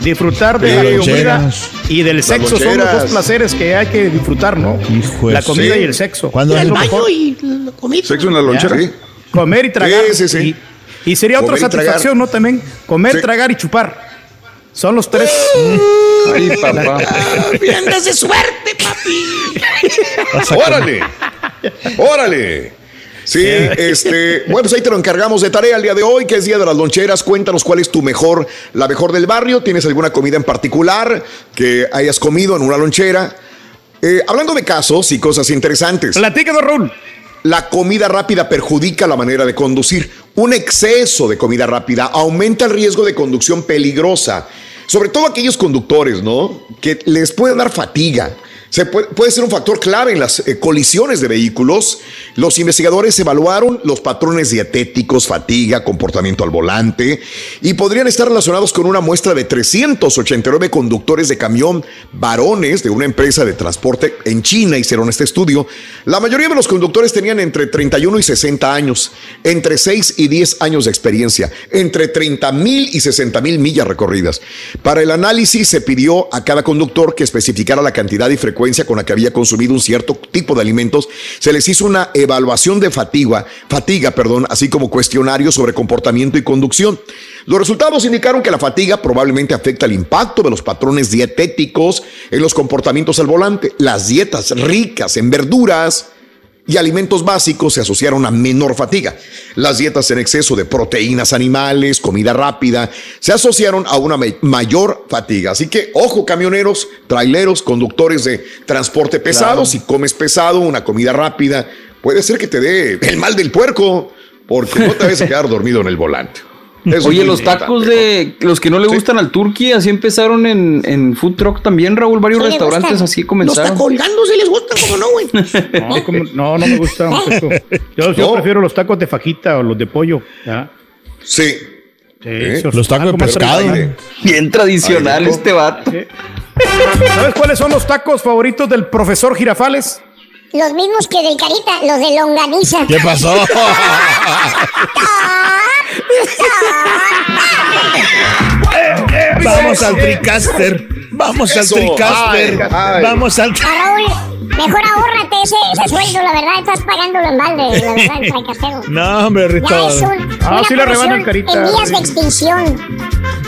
Disfrutar de la comida y del Las sexo son los dos placeres que hay que disfrutar, ¿no? Hijo La comida sí. y el sexo. ¿Cuándo Es es lo el-. Baño y la comida. Sexo en la lonchera. Sí. Comer y tragar. Sí, sí, sí. Y, y sería otra Comer tragar. satisfacción, ¿no? También comer, Sí. tragar y chupar. Son los tres. Ay, papá. (laughs) Vienes de suerte, papi. ¡Órale! ¡Órale! Sí, este, bueno, pues ahí te lo encargamos de tarea el día de hoy, que es Día de las Loncheras. Cuéntanos cuál es tu mejor, la mejor del barrio. ¿Tienes alguna comida en particular que hayas comido en una lonchera? Eh, hablando de casos y cosas interesantes. Platícanos, Raúl. La comida rápida perjudica la manera de conducir. Un exceso de comida rápida aumenta el riesgo de conducción peligrosa. Sobre todo aquellos conductores, ¿no? Que les puede dar fatiga. Puede ser un factor clave en las eh, colisiones de vehículos. Los investigadores evaluaron los patrones dietéticos, fatiga, comportamiento al volante y podrían estar relacionados con una muestra de 389 conductores de camión varones de una empresa de transporte en China. Hicieron este estudio. La mayoría de los conductores tenían entre 31 y 60 años, entre 6 y 10 años de experiencia, entre 30 mil y 60 mil millas recorridas. Para el análisis se pidió a cada conductor que especificara la cantidad y frecuencia con la que había consumido un cierto tipo de alimentos, se les hizo una evaluación de fatiga, fatiga, perdón, así como cuestionarios sobre comportamiento y conducción. Los resultados indicaron que la fatiga probablemente afecta el impacto de los patrones dietéticos en los comportamientos al volante. Las dietas ricas en verduras, y alimentos básicos se asociaron a menor fatiga. Las dietas en exceso de proteínas animales, comida rápida, se asociaron a una mayor fatiga. Así que, ojo, camioneros, traileros, conductores de transporte pesado, Claro. si comes pesado, una comida rápida, puede ser que te dé el mal del puerco, porque no te vayas a quedar dormido en el volante. Eso Oye, los tacos de los que no le gustan al turqui, así empezaron en, en Food Truck también, Raúl. Varios Sí restaurantes gustan. así Los comenzaron. está colgando, si les gusta, como no, güey. (laughs) No, como- no, no me gusta. un taco. Yo, yo prefiero los tacos de fajita o los de pollo. ¿ya? Sí. esos Los tacos de pescado. tradicional. Bien tradicional Ay, este vato. ¿Sabes cuáles son los tacos favoritos del profesor Girafales? Los mismos que del Carita, los de longaniza. ¿Qué pasó? (laughs) Vamos al Tricaster. Vamos al. Tricaster. Vamos al. Ah, Raúl, mejor ahórrate ese, ese sueldo, la verdad, estás pagándolo en balde, la verdad, el. (laughs) No, hombre, Rito. Ya es un, Ah, una sí le rebanan carita. en vías de extinción.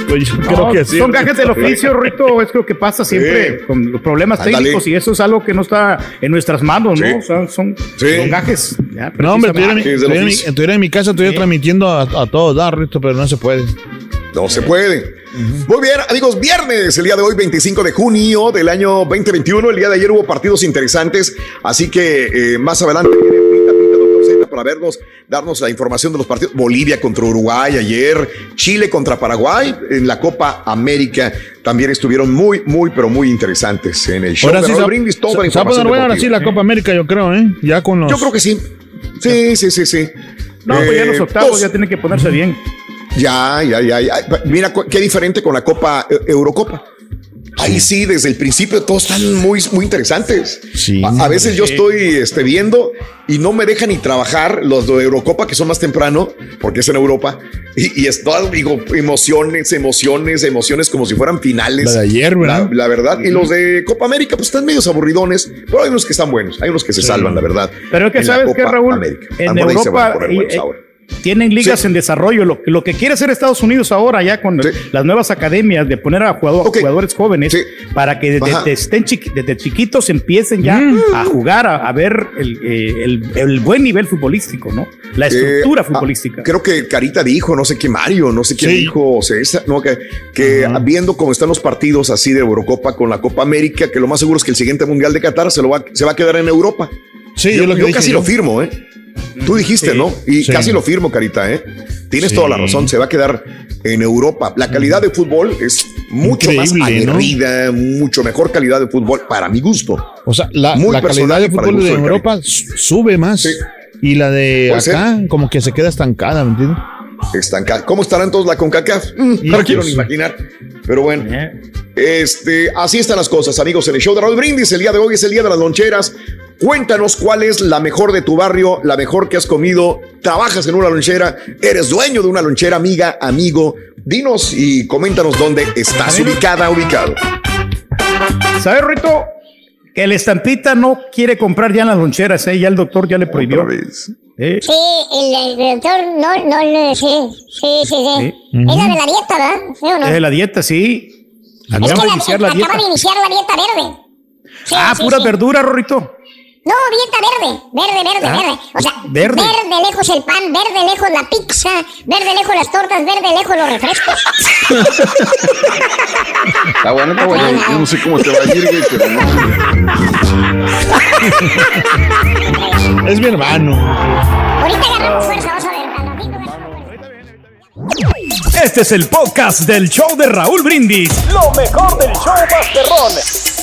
Pues yo creo No, que sí. Son gajes del oficio, Rito. Es lo que pasa siempre con los problemas técnicos y eso es algo que no está en nuestras manos, ¿no? Sí. O sea, son, Sí. son gajes. ya, No, hombre, estuviera en, mi, en mi- en mi casa, estuviera transmitiendo a, a todos, dar, Rito, pero no se puede. No se puede. Muy bien, amigos, viernes, el día de hoy, 25 de junio del año 2021. El día de ayer hubo partidos interesantes, así que eh, más adelante viene Pinta, Pinta, Doctor Z, para vernos, darnos la información de los partidos. Bolivia contra Uruguay ayer, Chile contra Paraguay en la Copa América. También estuvieron muy, muy, pero muy interesantes en el show. Ahora sí Brindis, toda la información ahora sí la Copa América, yo creo, ¿eh? Ya con los. Yo creo que sí. Sí, sí, sí, sí. No, pues ya Eh, los octavos dos. ya tienen que ponerse bien. Ya, ya, ya, ya. Mira qué diferente con la Copa eh, Eurocopa. Ahí sí, desde el principio todos están muy, muy interesantes. Sí. A, a veces yo Sí. estoy este, viendo y no me dejan ni trabajar los de Eurocopa que son más temprano, porque es en Europa. Y, y es todo, digo, emociones, emociones, emociones como si fueran finales. La de ayer, ¿verdad? La, la verdad. Y los de Copa América, pues están medios aburridones, pero hay unos que están buenos, hay unos que se salvan, la verdad. Pero es que en sabes que Copa Raúl, América. en Ah, Europa y- ahora. Tienen ligas Sí. en desarrollo. Lo, lo que quiere hacer Estados Unidos ahora, ya con las nuevas academias, de poner a jugador- jugadores jóvenes para que desde, estén chiqui- desde chiquitos empiecen ya Mm. a jugar, a, a ver el, eh, el- el buen nivel futbolístico, ¿no? La estructura Eh, futbolística. ah, creo que Carita dijo, no sé qué Mario, no sé quién Sí. dijo, César, no, que, que viendo cómo están los partidos así de Eurocopa con la Copa América, que lo más seguro es que el siguiente Mundial de Qatar se, lo va, se va a quedar en Europa. Sí, yo, yo lo que yo dije casi yo. lo firmo, ¿eh? Tú dijiste, Sí. ¿no? Y Sí. casi lo firmo, Carita, ¿eh? Tienes Sí. toda la razón, se va a quedar en Europa. La calidad de fútbol es mucho Increíble, más ¿no? aguerrida, mucho mejor calidad de fútbol para mi gusto. O sea, la, Muy la calidad de fútbol de Europa su- sube más. Y la de Puede acá, como que se queda estancada, ¿me entiendes? Estancada. ¿Cómo estarán todos la CONCACAF? Mm, no quiero ni imaginar. Pero bueno, este, así están las cosas, amigos. En el show de Raúl Brindis, el día de hoy es el día de las loncheras. Cuéntanos cuál es la mejor de tu barrio, la mejor que has comido. Trabajas en una lonchera, eres dueño de una lonchera, amiga, amigo. Dinos y coméntanos dónde estás ubicada, ubicado. ¿Sabes, Rito? Que el estampita no quiere comprar ya en las loncheras, ¿eh? Ya el doctor ya le prohibió. ¿Eh? Sí, el, el doctor no, no, no, sí, sí, sí, sí. Sí. Es la de la dieta, ¿verdad? ¿Sí o no? Es la dieta, sí. Es Acabamos que de la- iniciar la dieta. acaba de iniciar la dieta verde. Sí, Ah, sí, pura sí. verdura, Rorrito. No, dieta verde, verde, verde, Ah, verde. O sea, verde. verde. lejos el pan, verde lejos la pizza, verde lejos las tortas, verde lejos los refrescos. Está bueno, está bueno. Yo no sé cómo te va a ir, güey, pero no. Es mi hermano. Ahorita agarramos fuerza, vamos a ver. Este es el podcast del show de Raúl Brindis. Lo mejor del show Masterrón.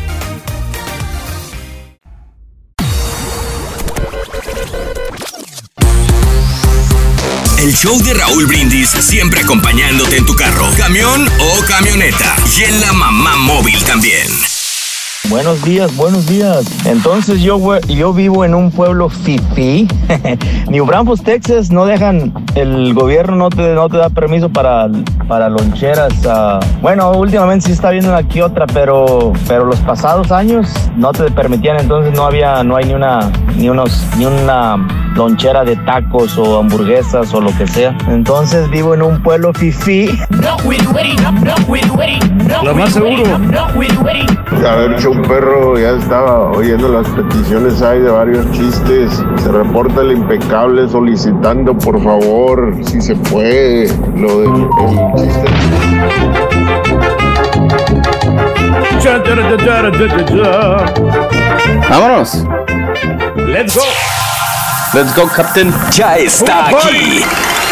El show de Raúl Brindis siempre acompañándote en tu carro, camión o camioneta. Y en la mamá móvil también. Buenos días, buenos días. Entonces yo, yo vivo en un pueblo fifi. (laughs) New Braunfels, Texas, no dejan, el gobierno no te, no te da permiso para, para loncheras. ah. bueno, últimamente sí está habiendo aquí otra, pero, pero los pasados años no te permitían, entonces no había, no hay ni una, ni unos, ni una lonchera de tacos o hamburguesas o lo que sea. Entonces vivo en un pueblo fifi. Lo más seguro. A ver, show perro, ya estaba oyendo las peticiones ahí de varios chistes. Se reporta el impecable solicitando, por favor, si se puede, lo del el chiste. Vámonos. Let's go. Let's go, Captain. Ya está aquí.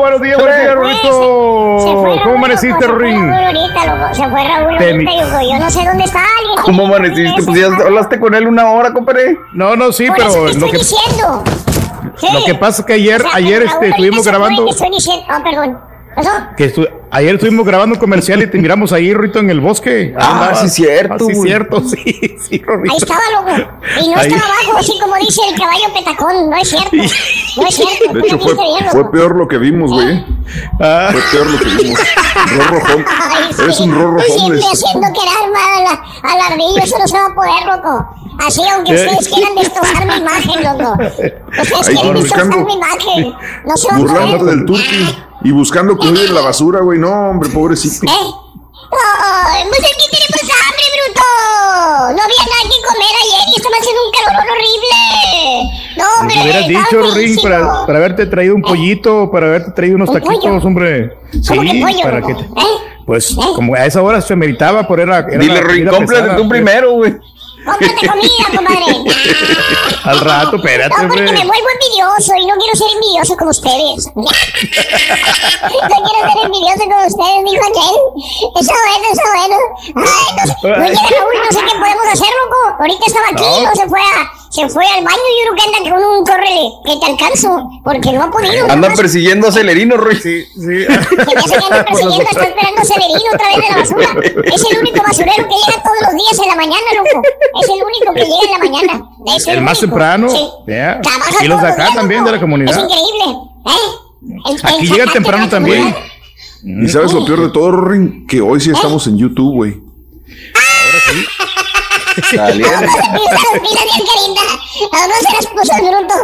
Buenos días, buenos días, Rorrito. ¿Cómo amaneciste, Rorín? Ahorita, loco, se fue Raúl ahorita, mi- yo no sé dónde está alguien. ¿Cómo amaneciste? Pues ya hablaste con él una hora, compadre. No, no, sí, Por pero eso te lo estoy que, diciendo. Sí. lo que pasa es que ayer, O sea, ayer Raúl este, estuvimos se fue, grabando. estoy diciendo, ah, perdón. ¿Pasó? Que estu- ayer estuvimos grabando un comercial y te miramos ahí, Rito, en el bosque. Ah, Andabas. sí, cierto, Ah, sí, güey. cierto, (laughs) sí, sí, Rorrito. Ahí estaba, loco. Y no Ahí. estaba abajo, así como dice el caballo petacón. No es cierto. No es cierto. De hecho, fue, bien, fue peor lo que vimos, güey. Ah. Fue peor lo que vimos. Rorro hom- Ay, sí. Eres un rorro Tú siempre haciendo quedar mal a la, a la eso no se va a poder, loco. Así, aunque ¿Qué? ustedes quieran destrozar mi imagen, loco. Ustedes Ahí quieren destrozar mi imagen. No se va a poder. del turqui. Y buscando comida en la basura, güey. No, hombre, pobrecito. ¡Ay, pues aquí tenemos hambre, bruto! No había nada que comer ayer y estaba haciendo un calor horrible. No, hombre. Me hubieras dicho, Ring, para, para haberte traído un pollito, para haberte traído unos ¿Un pollo? taquitos, hombre. ¿Cómo que Sí, pollo, para que te- ¿Eh? Pues como a esa hora se meritaba por era, era Dile, Ring, cómprate tú primero, güey. Cómprate comida, compadre. (laughs) Al rato, espérate, No, porque me vuelvo envidioso y no quiero ser envidioso como ustedes. (laughs) (laughs) no quiero ser envidioso como ustedes, dijo aquel. Está bueno, está bueno. Ay, no, sé- no llega Raúl, no sé qué podemos hacer, loco. Ahorita estaba aquí, No. no se fue a, se fue al baño y yo creo que anda con un córrele que te alcanzo, porque no ha podido. Anda nomás. persiguiendo a Celerino, Roy. Sí, sí. (laughs) Que ya se anda persiguiendo, está esperando a Severino otra vez de la basura. Es el único basurero que llega todos los días en la mañana, loco. Es el único que llega en la mañana. Es El más único. temprano. Sí. Trabaja Y los de acá días, también, loco. de la comunidad. Es increíble. ¿eh? El- el Aquí llegan zacate temprano también. comunidad. Y sabes lo peor de todo, Rorín, que hoy sí estamos en YouTube, güey. Saliendo. Se puso las pilas bien, Carita. ¿A dónde se las puso el bruto?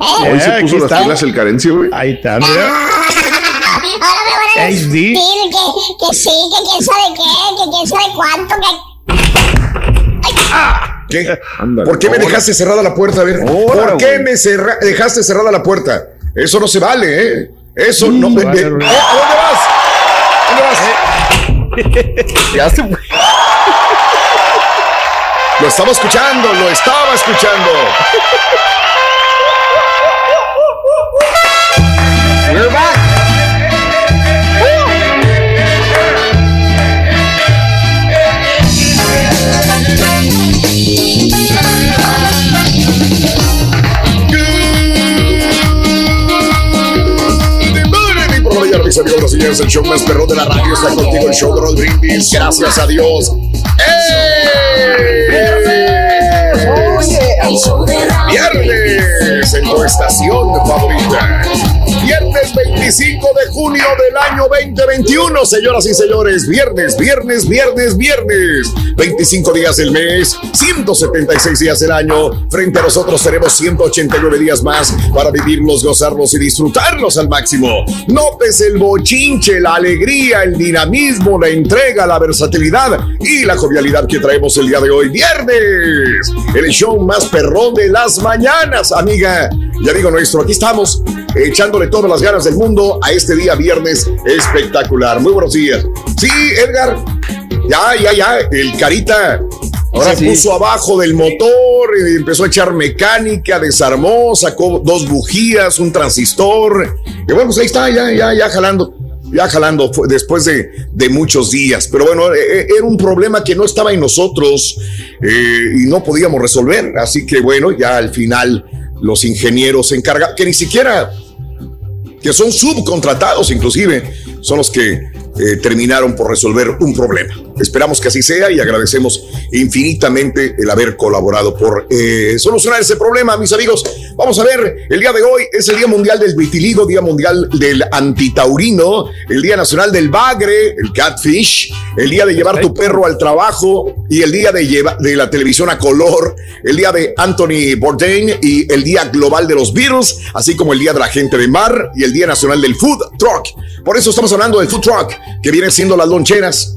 ¿Eh? Hoy se puso las pilas el carencia, güey. Ahí está, mira. Ahora me van a decir que, que sí, que quién sabe qué, que quién sabe cuánto, que... ¿Qué? ¿Por qué me dejaste cerrada la puerta? A ver, ¿por qué güey. me cerra- dejaste cerrada la puerta? Eso no se vale, ¿eh? Eso no. se eh, eh, Ruiz. ¿A dónde vas? ¿Dónde vas? (laughs) Ya se fue. Lo estaba escuchando, lo estaba escuchando. We're back. Mis amigos, los señores, el show más perrón de la radio está contigo, el show de Roll Brindis. Gracias a Dios. ¡Eh! Viernes en tu estación favorita. Viernes 25 de junio del año 2021, señoras y señores. Viernes, viernes, viernes, viernes. 25 días del mes, 176 días del año. Frente a nosotros tenemos 189 días más para vivirlos, gozarlos y disfrutarlos al máximo. Notes el bochinche, la alegría, el dinamismo, la entrega, la versatilidad y la jovialidad que traemos el día de hoy. Viernes, el show más perrón de las mañanas, amiga. Ya digo nuestro, aquí estamos echándole todas las ganas del mundo a este día viernes espectacular. Muy buenos días. Sí, Edgar. Ya, ya, ya. El carita Ahora se sí. puso abajo del motor, eh, empezó a echar mecánica, desarmó, sacó dos bujías, un transistor. Y bueno, pues ahí está, ya, ya, ya jalando. Ya jalando después de, de muchos días. Pero bueno, eh, eh, era un problema que no estaba en nosotros eh, y no podíamos resolver. Así que bueno, ya al final los ingenieros se encargan, que ni siquiera que son subcontratados inclusive, son los que eh, terminaron por resolver un problema. Esperamos que así sea y agradecemos infinitamente el haber colaborado por eh, solucionar ese problema, mis amigos. Vamos a ver, el día de hoy es el Día Mundial del Vitiligo, Día Mundial del Antitaurino, el Día Nacional del Bagre, el Catfish, el Día de llevar tu perro al trabajo y el Día de, lleva- de la televisión a color, el Día de Anthony Bourdain y el Día Global de los Beatles, así como el Día de la Gente de Mar y el Día Nacional del Food Truck. Por eso estamos hablando del Food Truck, que viene siendo las loncheras.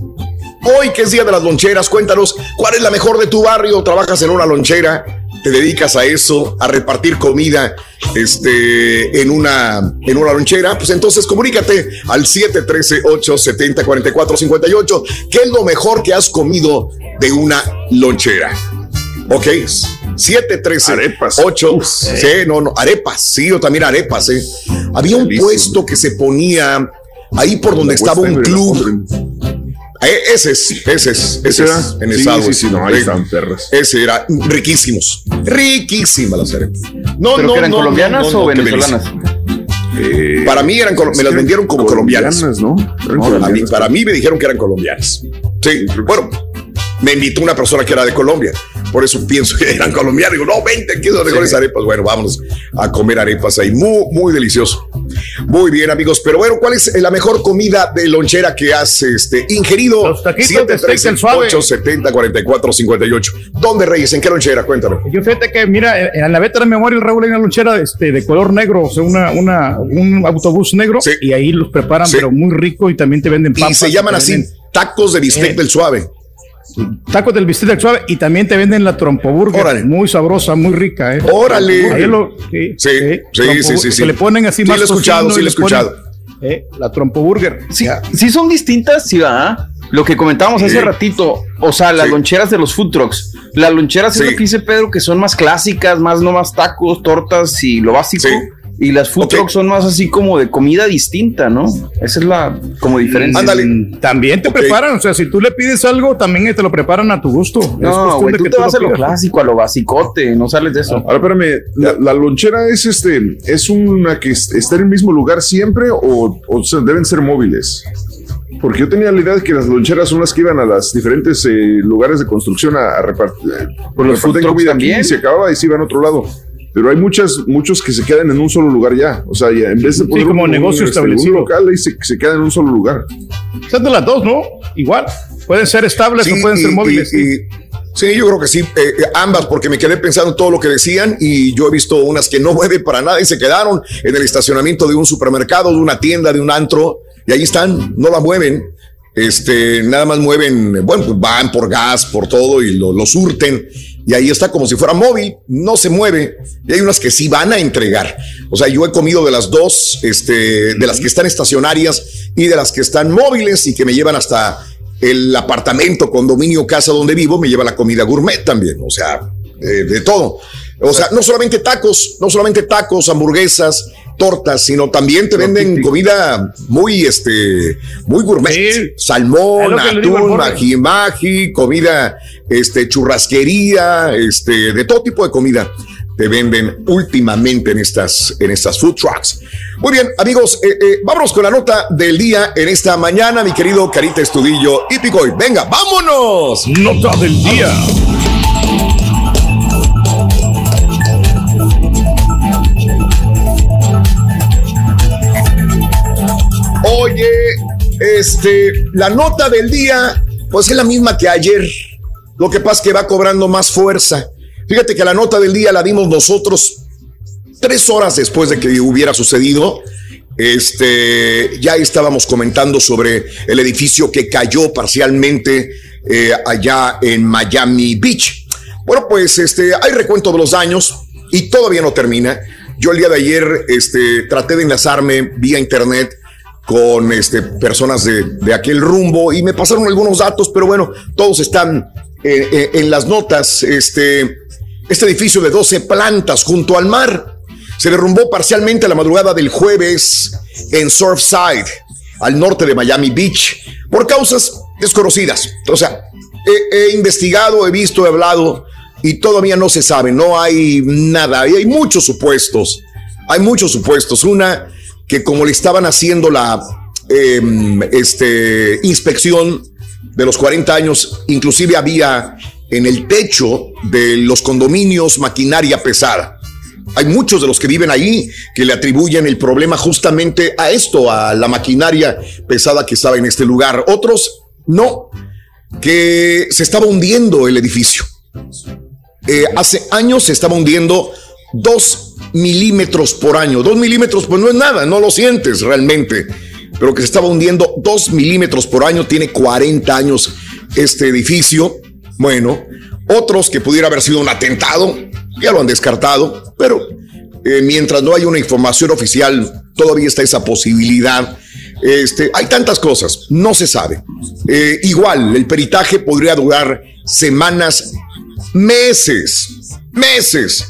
Hoy que es Día de las Loncheras, cuéntanos cuál es la mejor de tu barrio. ¿Trabajas en una lonchera? ¿Te dedicas a eso, a repartir comida este, en, una, en una lonchera? Pues entonces comunícate al 713-870-4458. ¿Qué es lo mejor que has comido de una lonchera? Ok, 713 Arepas. 8 Sí, no, no, arepas, sí, yo también arepas, eh. Había un puesto que se ponía ahí por donde estaba un club. Eh, ese es, ese es, ese era? es, en Sí, estado. sí, sí, no, ahí están perras. Ese era riquísimos, riquísimas las arepas. No, ¿Pero no, que eran no, colombianas no, no, o venezolanas? delicia. Para mí eran, me las vendieron como colombianas. ¿no? Eran A mí, colombianas. para mí me dijeron que eran colombianas. Sí, bueno, me invitó una persona que era de Colombia. Por eso pienso que eran colombianos. Digo, no, 20, aquí son las mejores arepas. Bueno, vámonos a comer arepas ahí. Muy, muy delicioso. Muy bien, amigos. Pero bueno, ¿cuál es la mejor comida de lonchera que has este, ingerido? Los taquitos de steak del suave. 870 44 58. ¿Dónde, Reyes? ¿En qué lonchera? Cuéntame. Yo fíjate que, mira, en la veta de memoria, el Raúl, hay una lonchera este, de color negro, o sea, una, una, un autobús negro, y ahí los preparan, Sí. pero muy rico, y también te venden Y papas. se llaman así, venden- tacos de bistec Eh, del suave. Tacos del bistec del suave, y también te venden la trompoburger, muy sabrosa, muy rica, ¿eh? Órale. Lo- sí, Sí, sí, sí, sí, sí. Que le ponen así Sí, más lo he escuchado, sí lo he le ponen, escuchado. eh, la trompoburger. Sí, sí son distintas, sí, ¿verdad? Lo que comentábamos hace Sí. ratito, o sea, las loncheras de los food trucks. Las loncheras Sí. es lo que dice Pedro, que son más clásicas, más no más tacos, tortas y lo básico. Y las food trucks son más así como de comida distinta, ¿no? Esa es la como diferencia. Mm, También te preparan, o sea, si tú le pides algo, también te lo preparan a tu gusto. Es No, güey, de tú que te vas lo a lo clásico, a lo basicote, no sales de eso. Ahora, espérame, la, la lonchera es este, es una que es- está en el mismo lugar siempre o, o sea, deben ser móviles. Porque yo tenía la idea de que las loncheras son las que iban a los diferentes eh, lugares de construcción a, a repartir. Por los food trucks comida aquí también. y se acababa y se iban a otro lado. Pero hay muchas, muchos que se quedan en un solo lugar ya. O sea, ya en vez de Sí, poner como un, negocio este, establecido. un local, ahí se, se quedan en un solo lugar. Son de las dos, ¿no? Igual. Pueden ser estables Sí, o pueden ser móviles. y- y- sí, yo creo que sí, eh, eh, ambas, porque me quedé pensando en todo lo que decían y yo he visto unas que no mueven para nada y se quedaron en el estacionamiento de un supermercado, de una tienda, de un antro, y ahí están, no la mueven. Este, nada más mueven, bueno, pues van por gas, por todo y lo, lo surten. Y ahí está como si fuera móvil, no se mueve. Y hay unas que sí van a entregar. O sea, yo he comido de las dos, este, de las que están estacionarias y de las que están móviles y que me llevan hasta el apartamento, condominio, casa donde vivo, me lleva la comida gourmet también. O sea, de, de todo. O sea, no solamente tacos, no solamente tacos, hamburguesas, tortas, sino también te venden comida muy, este, muy gourmet. Salmón, atún, maji maji, comida, este, churrasquería, este, de todo tipo de comida te venden últimamente en estas, en estas food trucks. Muy bien, amigos, eh, eh, vámonos con la nota del día en esta mañana, mi querido Carita Estudillo y Picoy. Venga, vámonos. Nota del día. Oye, este, la nota del día, pues es la misma que ayer. Lo que pasa es que va cobrando más fuerza. Fíjate que la nota del día la dimos nosotros tres horas después de que hubiera sucedido. Este, ya estábamos comentando sobre el edificio que cayó parcialmente eh, allá en Miami Beach. Bueno, pues este, hay recuento de los daños y todavía no termina. Yo el día de ayer este, traté de enlazarme vía internet con este, personas de, de aquel rumbo y me pasaron algunos datos, pero bueno, todos están eh, eh, en las notas. Este, este edificio de 12 plantas junto al mar se derrumbó parcialmente a la madrugada del jueves en Surfside, al norte de Miami Beach, por causas desconocidas. O sea, he, he investigado, he visto, he hablado y todavía no se sabe, no hay nada. Y hay muchos supuestos, hay muchos supuestos. Una que como le estaban haciendo la eh, este, inspección de los 40 años, inclusive había en el techo de los condominios maquinaria pesada. Hay muchos de los que viven ahí que le atribuyen el problema justamente a esto, a la maquinaria pesada que estaba en este lugar. Otros no, que se estaba hundiendo el edificio. Eh, hace años se estaba hundiendo dos milímetros por año. Dos milímetros, pues no es nada, no lo sientes realmente. Pero que se estaba hundiendo dos milímetros por año, tiene 40 años este edificio. Bueno, otros que pudiera haber sido un atentado, ya lo han descartado, pero eh, mientras no hay una información oficial, todavía está esa posibilidad. Este, hay tantas cosas, no se sabe. Eh, igual, el peritaje podría durar semanas, meses, meses.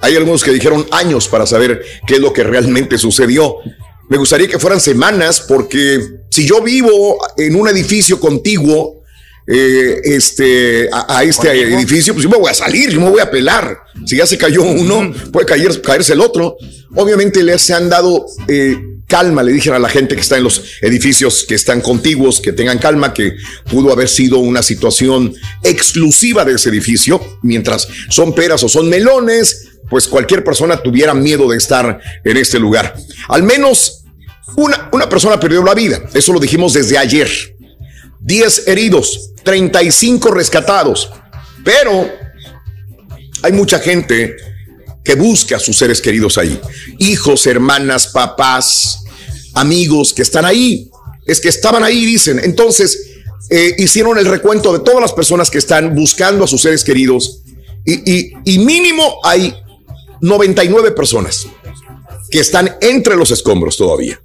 Hay algunos que dijeron años para saber qué es lo que realmente sucedió. Me gustaría que fueran semanas porque si yo vivo en un edificio contiguo, eh, este, a, a este edificio, pues yo me voy a salir, yo me voy a pelar. Si ya se cayó uno, puede caer, caerse el otro. Obviamente les se han dado eh, calma, le dijeron a la gente que está en los edificios que están contiguos, que tengan calma, que pudo haber sido una situación exclusiva de ese edificio, mientras son peras o son melones, pues cualquier persona tuviera miedo de estar en este lugar. Al menos una, una persona perdió la vida, eso lo dijimos desde ayer. 10 heridos, 35 rescatados, pero hay mucha gente que busca a sus seres queridos ahí. Hijos, hermanas, papás, amigos que están ahí. Es que estaban ahí, dicen. Entonces, eh, hicieron el recuento de todas las personas que están buscando a sus seres queridos. Y, y mínimo hay 99 personas que están entre los escombros todavía.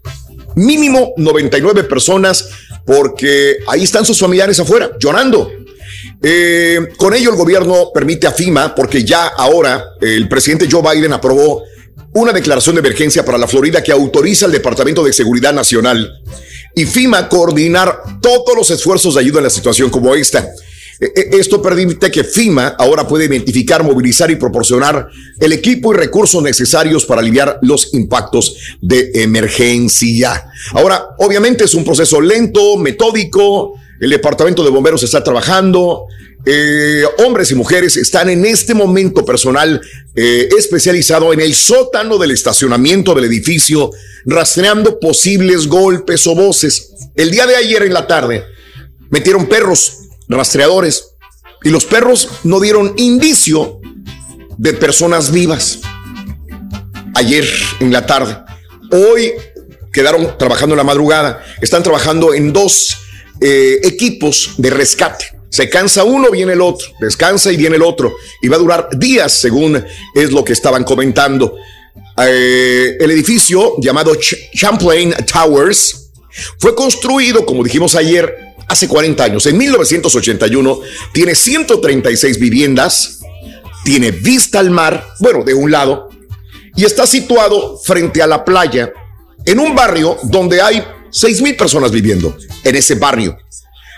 Mínimo 99 personas porque ahí están sus familiares afuera llorando. Eh, con ello el gobierno permite a FIMA, porque ya ahora el presidente Joe Biden aprobó una declaración de emergencia para la Florida que autoriza al Departamento de Seguridad Nacional y FIMA coordinar todos los esfuerzos de ayuda en la situación como esta. E, e, esto permite que FIMA ahora puede identificar, movilizar y proporcionar el equipo y recursos necesarios para aliviar los impactos de emergencia. Ahora, obviamente es un proceso lento, metódico, el departamento de bomberos está trabajando. Eh, hombres y mujeres están en este momento personal eh, especializado en el sótano del estacionamiento del edificio, rastreando posibles golpes o voces. El día de ayer en la tarde metieron perros rastreadores y los perros no dieron indicio de personas vivas. Ayer en la tarde. Hoy quedaron trabajando en la madrugada. Están trabajando en dos eh, equipos de rescate. Se cansa uno, viene el otro, descansa y viene el otro. Y va a durar días, según es lo que estaban comentando. Eh, el edificio llamado Champlain Towers fue construido, como dijimos ayer, hace 40 años. En 1981 tiene 136 viviendas, tiene vista al mar, bueno, de un lado, y está situado frente a la playa, en un barrio donde hay 6 mil personas viviendo en ese barrio.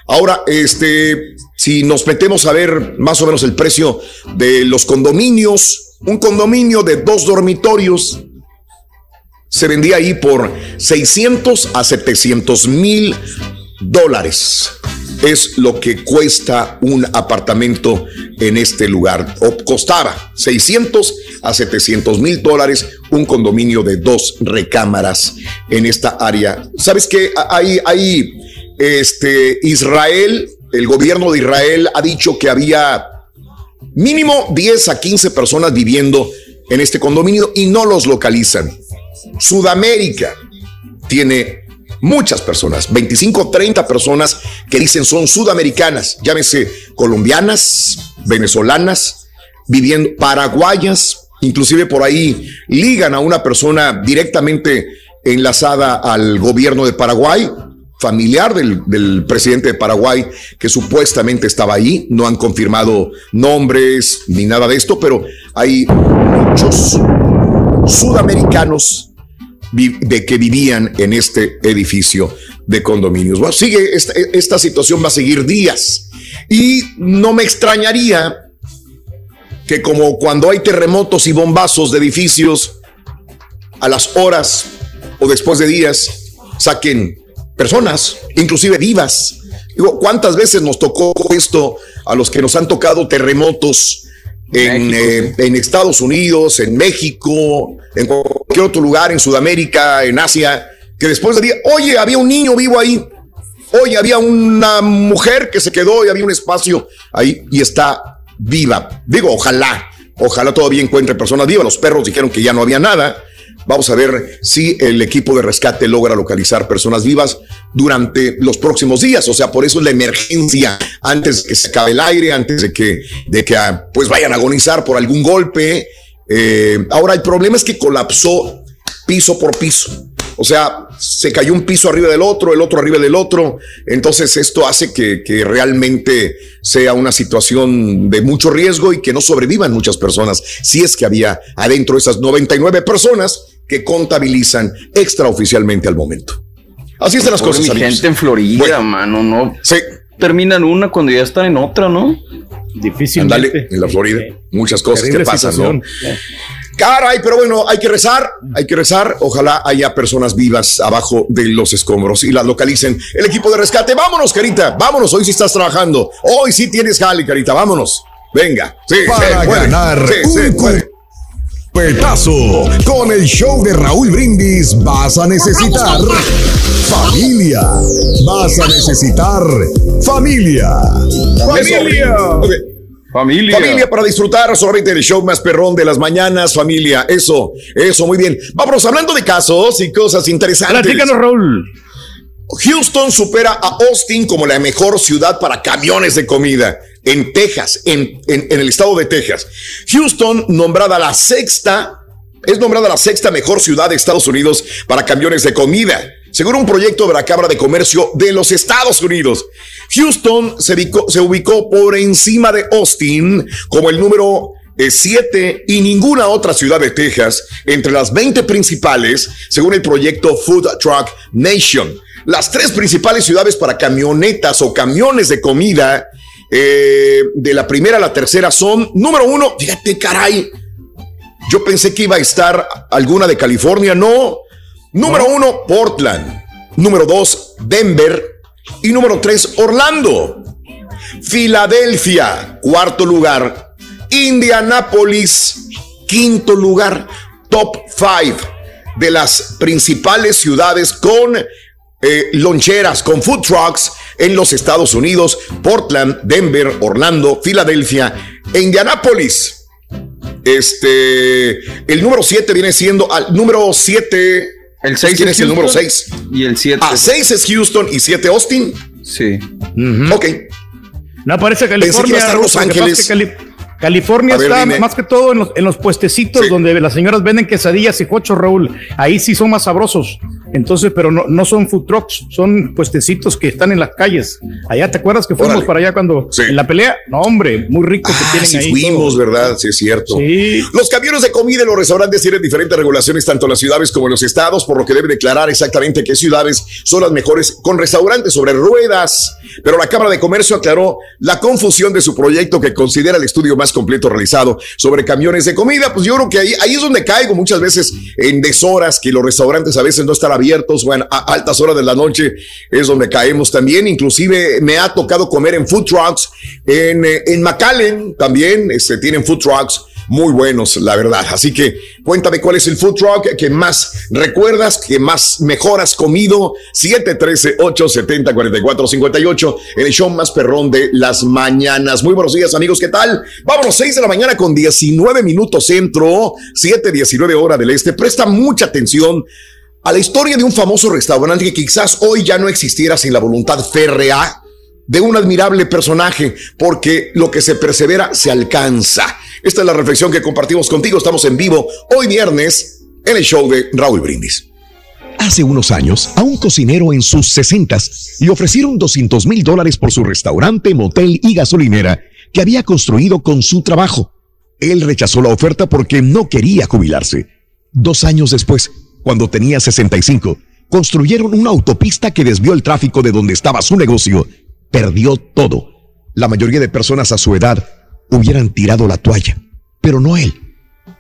Ahora, este, si nos metemos a ver más o menos el precio de los condominios, un condominio de dos dormitorios se vendía ahí por 600 a 700 mil dólares. Es lo que cuesta un apartamento en este lugar. Costaba 600 a 700 mil dólares un condominio de dos recámaras en esta área. ¿Sabes qué? Hay, hay este, Israel, el gobierno de Israel ha dicho que había mínimo 10 a 15 personas viviendo en este condominio y no los localizan. Sudamérica tiene muchas personas, 25 30 personas que dicen son sudamericanas, llámese colombianas, venezolanas, viviendo paraguayas, inclusive por ahí ligan a una persona directamente enlazada al gobierno de Paraguay, familiar del, presidente de Paraguay que supuestamente estaba ahí. No han confirmado nombres ni nada de esto, pero hay muchos sudamericanos de que vivían en este edificio de condominios. Bueno, sigue, esta, esta situación va a seguir días y no me extrañaría que como cuando hay terremotos y bombazos de edificios, a las horas o después de días saquen personas, inclusive vivas. Digo, ¿cuántas veces nos tocó esto a los que nos han tocado terremotos en, eh, en, Estados Unidos, en México, en cualquier otro lugar, en Sudamérica, en Asia, que después de día, oye, había un niño vivo ahí, oye, había una mujer que se quedó y había un espacio ahí y está viva. Digo, ojalá, ojalá todavía encuentre personas vivas. Los perros dijeron que ya no había nada. Vamos a ver si el equipo de rescate logra localizar personas vivas durante los próximos días. O sea, por eso es la emergencia antes de que se acabe el aire, antes de que, de que ah, pues vayan a agonizar por algún golpe. Eh, ahora, el problema es que colapsó piso por piso. O sea, se cayó un piso arriba del otro, el otro arriba del otro. Entonces esto hace que, que, realmente sea una situación de mucho riesgo y que no sobrevivan muchas personas. Si es que había adentro esas 99 personas que contabilizan extraoficialmente al momento. Así están las cosas. Mi gente en Florida, mano, no. Sí. Terminan una cuando ya están en otra, ¿no? Difícilmente. Andale, en la Florida. Muchas cosas que pasan, ¿no? Caray, pero bueno, hay que rezar, hay que rezar. Ojalá haya personas vivas abajo de los escombros y las localicen. El equipo de rescate, vámonos, Carita, vámonos. Hoy sí estás trabajando. Hoy sí tienes jale, Carita, vámonos. Venga, sí, Para ganar Sí, un puede. Petazo. Con el show de Raúl Brindis vas a necesitar familia. Vas a necesitar familia. Familia. Ok. Familia. Familia para disfrutar solamente del show más perrón de las mañanas, familia. Eso, eso, muy bien. Vámonos hablando de casos y cosas interesantes. Platícanos, Raúl. Houston supera a Austin como la mejor ciudad para camiones de comida en Texas, en, en- en el estado de Texas. Houston, nombrada la sexta, es nombrada la sexta mejor ciudad de Estados Unidos para camiones de comida, según un proyecto de la Cámara de Comercio de los Estados Unidos. Houston se ubicó, por encima de Austin como el número 7 y ninguna otra ciudad de Texas entre las 20 principales, según el proyecto Food Truck Nation. Las tres principales ciudades para camionetas o camiones de comida, eh, de la primera a la tercera, son, número uno, fíjate, caray, yo pensé que iba a estar alguna de California, no. Número uno, Portland. Número dos, Denver. Y número tres, Orlando. Filadelfia, cuarto lugar. Indianápolis, quinto lugar. Top five de las principales ciudades con eh, loncheras, con food trucks en los Estados Unidos. Portland, Denver, Orlando, Filadelfia e Indianápolis. Este, el número 7 viene siendo al número 7. El 6 ¿Quién es es el número Houston 6? Y el 7. Ah, 6 es Houston y 7 Austin. Sí. Ok. No aparece Pensé que California. iba a estar Los Ángeles. Que Cali- California ver, está dime. más que todo en los, en los puestecitos donde las señoras venden quesadillas y cochos, Raúl. Ahí sí son más sabrosos. Entonces, pero no, no son food trucks, son puestecitos que están en las calles. Allá, ¿te acuerdas que fuimos Órale. para allá cuando en la pelea? No, hombre, muy rico que Ah, tienen sí ahí. fuimos, todo. ¿verdad? Sí, es cierto. Sí. Los camiones de comida y los restaurantes tienen diferentes regulaciones tanto en las ciudades como en los estados, por lo que debe declarar exactamente qué ciudades son las mejores con restaurantes sobre ruedas. Pero la Cámara de Comercio aclaró la confusión de su proyecto que considera el estudio más completo realizado sobre camiones de comida. Pues yo creo que ahí, ahí es donde caigo muchas veces en deshoras, que los restaurantes a veces no están abiertos, bueno, a altas horas de la noche es donde caemos también. Inclusive me ha tocado comer en food trucks en, eh, en McAllen también, este, tienen food trucks muy buenos, la verdad. Así que cuéntame cuál es el food truck que más recuerdas, que más mejor has comido. 713-870-4458, en el show más perrón de las mañanas. Muy buenos días, amigos, ¿qué tal? Vámonos, 6 de la mañana con 19 minutos centro, 7:19 hora del este. Presta mucha atención a la historia de un famoso restaurante que quizás hoy ya no existiera sin la voluntad férrea de un admirable personaje, porque lo que se persevera se alcanza. Esta es la reflexión que compartimos contigo. Estamos en vivo hoy viernes en el show de Raúl Brindis. Hace unos años, a un cocinero en sus sesentas le ofrecieron 200 mil dólares por su restaurante, motel y gasolinera que había construido con su trabajo. Él rechazó la oferta porque no quería jubilarse. Dos años después, cuando tenía 65, construyeron una autopista que desvió el tráfico de donde estaba su negocio. Perdió todo. La mayoría de personas a su edad hubieran tirado la toalla, pero no él.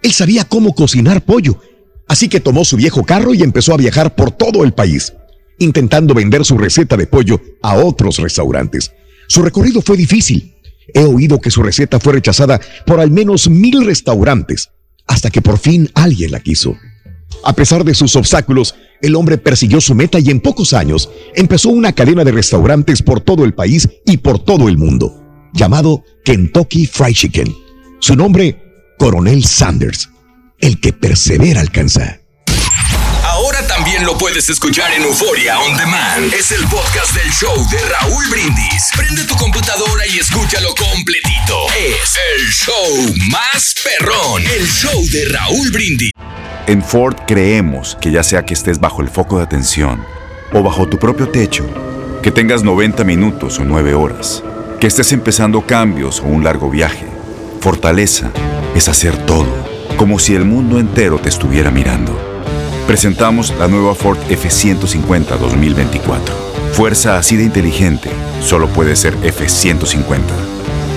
Él sabía cómo cocinar pollo, así que tomó su viejo carro y empezó a viajar por todo el país, intentando vender su receta de pollo a otros restaurantes. Su recorrido fue difícil. He oído que su receta fue rechazada por al menos mil restaurantes, hasta que por fin alguien la quiso. A pesar de sus obstáculos, el hombre persiguió su meta y en pocos años empezó una cadena de restaurantes por todo el país y por todo el mundo, llamado Kentucky Fried Chicken. Su nombre, Coronel Sanders. El que persevera alcanza. Ahora también lo puedes escuchar en Euforia On Demand. Es el podcast del show de Raúl Brindis. Prende tu computadora y escúchalo completito. Es el show más perrón. El show de Raúl Brindis. En Ford creemos que ya sea que estés bajo el foco de atención o bajo tu propio techo, que tengas 90 minutos o 9 horas, que estés empezando cambios o un largo viaje, fortaleza es hacer todo, como si el mundo entero te estuviera mirando. Presentamos la nueva Ford F150 2024. Fuerza así de inteligente solo puede ser F150.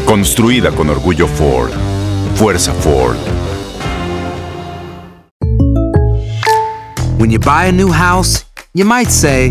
Construida con orgullo Ford. Fuerza Ford. When you buy a new house, you might say,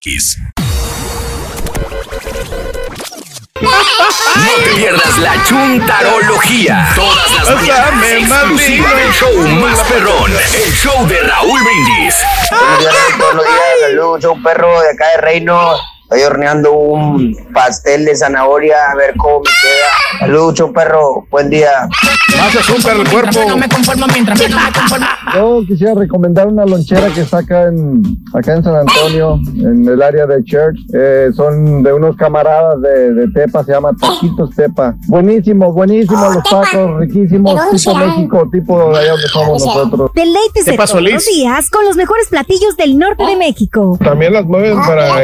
(laughs) No te pierdas la chuntarología. Todas las mañanas exclusiva del show más perrón. El show de Raúl Brindis. Buenos días, buenos días. Saludos, soy un perro de acá de Reino. Estoy horneando un pastel de zanahoria a ver cómo me queda. Saludos, perro. Buen día. Más azúcar al cuerpo. No me conformo mientras me conformo. Yo quisiera recomendar una lonchera que está acá en, acá en San Antonio, en el área de Church. Eh, son de unos camaradas de, de Tepa, se llama Taquitos Tepa. Buenísimo, buenísimo los tacos, riquísimos, tipo México, tipo de allá donde somos nosotros. Deleites de todos los días con los mejores platillos del norte de México. También las mueven para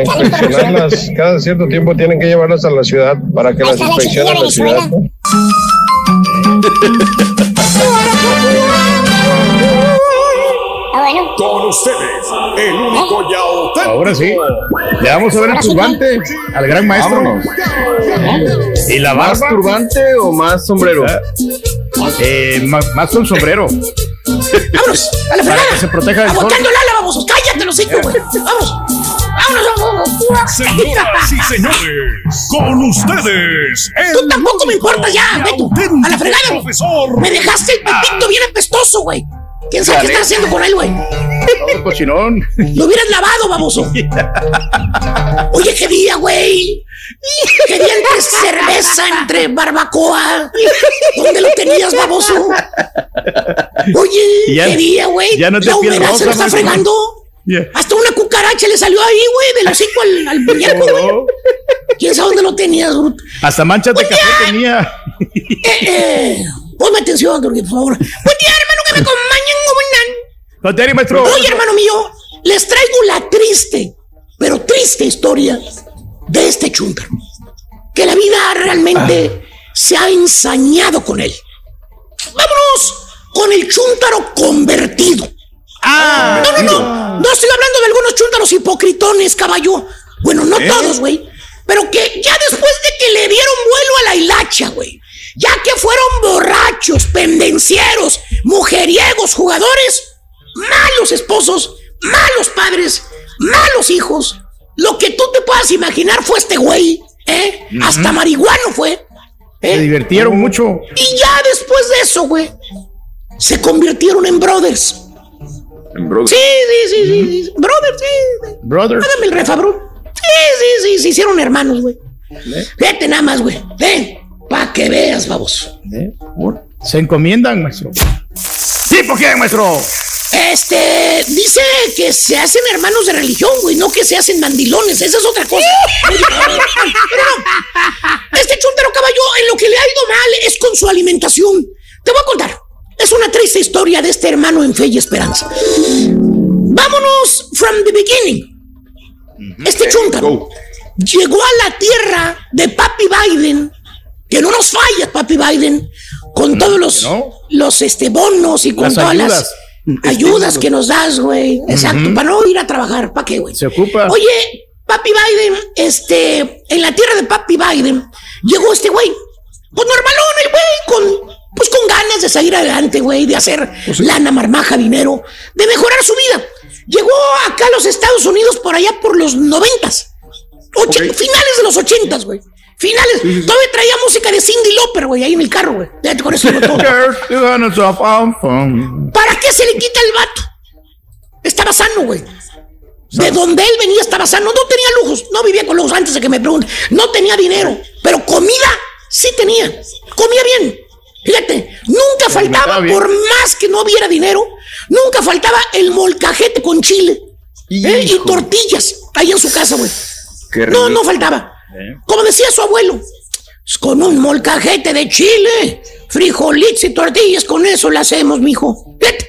Cada cierto tiempo tienen que llevarlas a la ciudad para que las inspeccionen la ciudad. ¿no? Con ustedes, el único auténtico. Ahora sí. Le vamos a ver el turbante al gran maestro. Y la ¿Más barba. turbante o más sombrero? Eh, más, más con sombrero. ¡Vámonos! ¡A la Para fregada! que se proteja del sol. ¡Aguantando el ala, vamos! ¡Cállate los hijos, güey! ¡Vamos! Señoras y señores, con ustedes, Tú tampoco me importa ya, Beto. A la fregada. profesor. Me dejaste el pepito bien apestoso, güey. ¿Quién sabe qué estás haciendo con él, güey? Cochinón. Lo hubieras lavado, baboso. (laughs) Oye, qué día, güey. Qué día entre cerveza, entre barbacoa. ¿Dónde lo tenías, baboso? Oye, Ya- qué día, güey. ya no te La humedad se lo está fregando. Yeah. Hasta una cucaracha le salió ahí, güey, del hocico al, al muñeco, güey. ¿Quién sabe dónde lo tenías, bruto? Hasta manchas de café tenía. Eh, eh, ponme atención, por favor. Buen día, hermano, que me acompañan, ¿cómo andan? Maestro. Oye, hermano mío, les traigo la triste, pero triste historia de este chúntaro. Que la vida realmente se ha ensañado con él. Vámonos con el chúntaro convertido. Ah, no, no, no. No estoy hablando de algunos chúntaros hipocritones, caballo. Bueno, no ¿Eh? todos, güey. Pero que ya después de que le dieron vuelo a la hilacha, güey. Ya que fueron borrachos, pendencieros, mujeriegos, jugadores, malos esposos, malos padres, malos hijos. Lo que tú te puedas imaginar fue este güey, ¿eh? Hasta marihuano fue. Se divirtieron mucho. Y ya después de eso, güey, se convirtieron en brothers. En. Sí, sí, sí, sí, sí. Brothers, sí. Brothers. Hágame el refabrón. Sí, sí, sí, se hicieron hermanos, güey. Fíjate nada más, güey. Ven, pa' que veas, babos. Se encomiendan, maestro. Sí, ¿por qué, maestro? Este, dice que se hacen hermanos de religión, güey, no que se hacen mandilones, esa es otra cosa. Pero no, este chuntero caballo en lo que le ha ido mal es con su alimentación. Te voy a contar, es una triste historia de este hermano en fe y esperanza. Vámonos from the beginning. Este chuntaro llegó a la tierra de Papi Biden, que no nos falla, Papi Biden, con todos los, los este, bonos y con Las todas ayudas. las ayudas que nos das, güey. Exacto, para no ir a trabajar, ¿para qué, güey? Se ocupa. Oye, Papi Biden, este, en la tierra de Papi Biden, llegó este güey. Pues normalón el güey, con, pues con ganas de salir adelante, güey, de hacer lana, marmaja, dinero, de mejorar su vida. Llegó acá a los Estados Unidos por allá por los noventas. Oche- Finales de los ochentas, güey. Finales. Todavía traía música de Cindy Lauper, güey, ahí en el carro, güey. Con eso todo. ¿Para qué se le quita el vato? Estaba sano, güey. De donde él venía estaba sano. No tenía lujos. No vivía con lujos antes de que me pregunten. No tenía dinero. Pero comida sí tenía. Comía bien. Fíjate, nunca faltaba, por más que no hubiera dinero, nunca faltaba el molcajete con chile. ¿eh? Y tortillas ahí en su casa, güey. No, no faltaba. Como decía su abuelo, con un molcajete de chile, frijolitos y tortillas, con eso lo hacemos, mijo. Fíjate,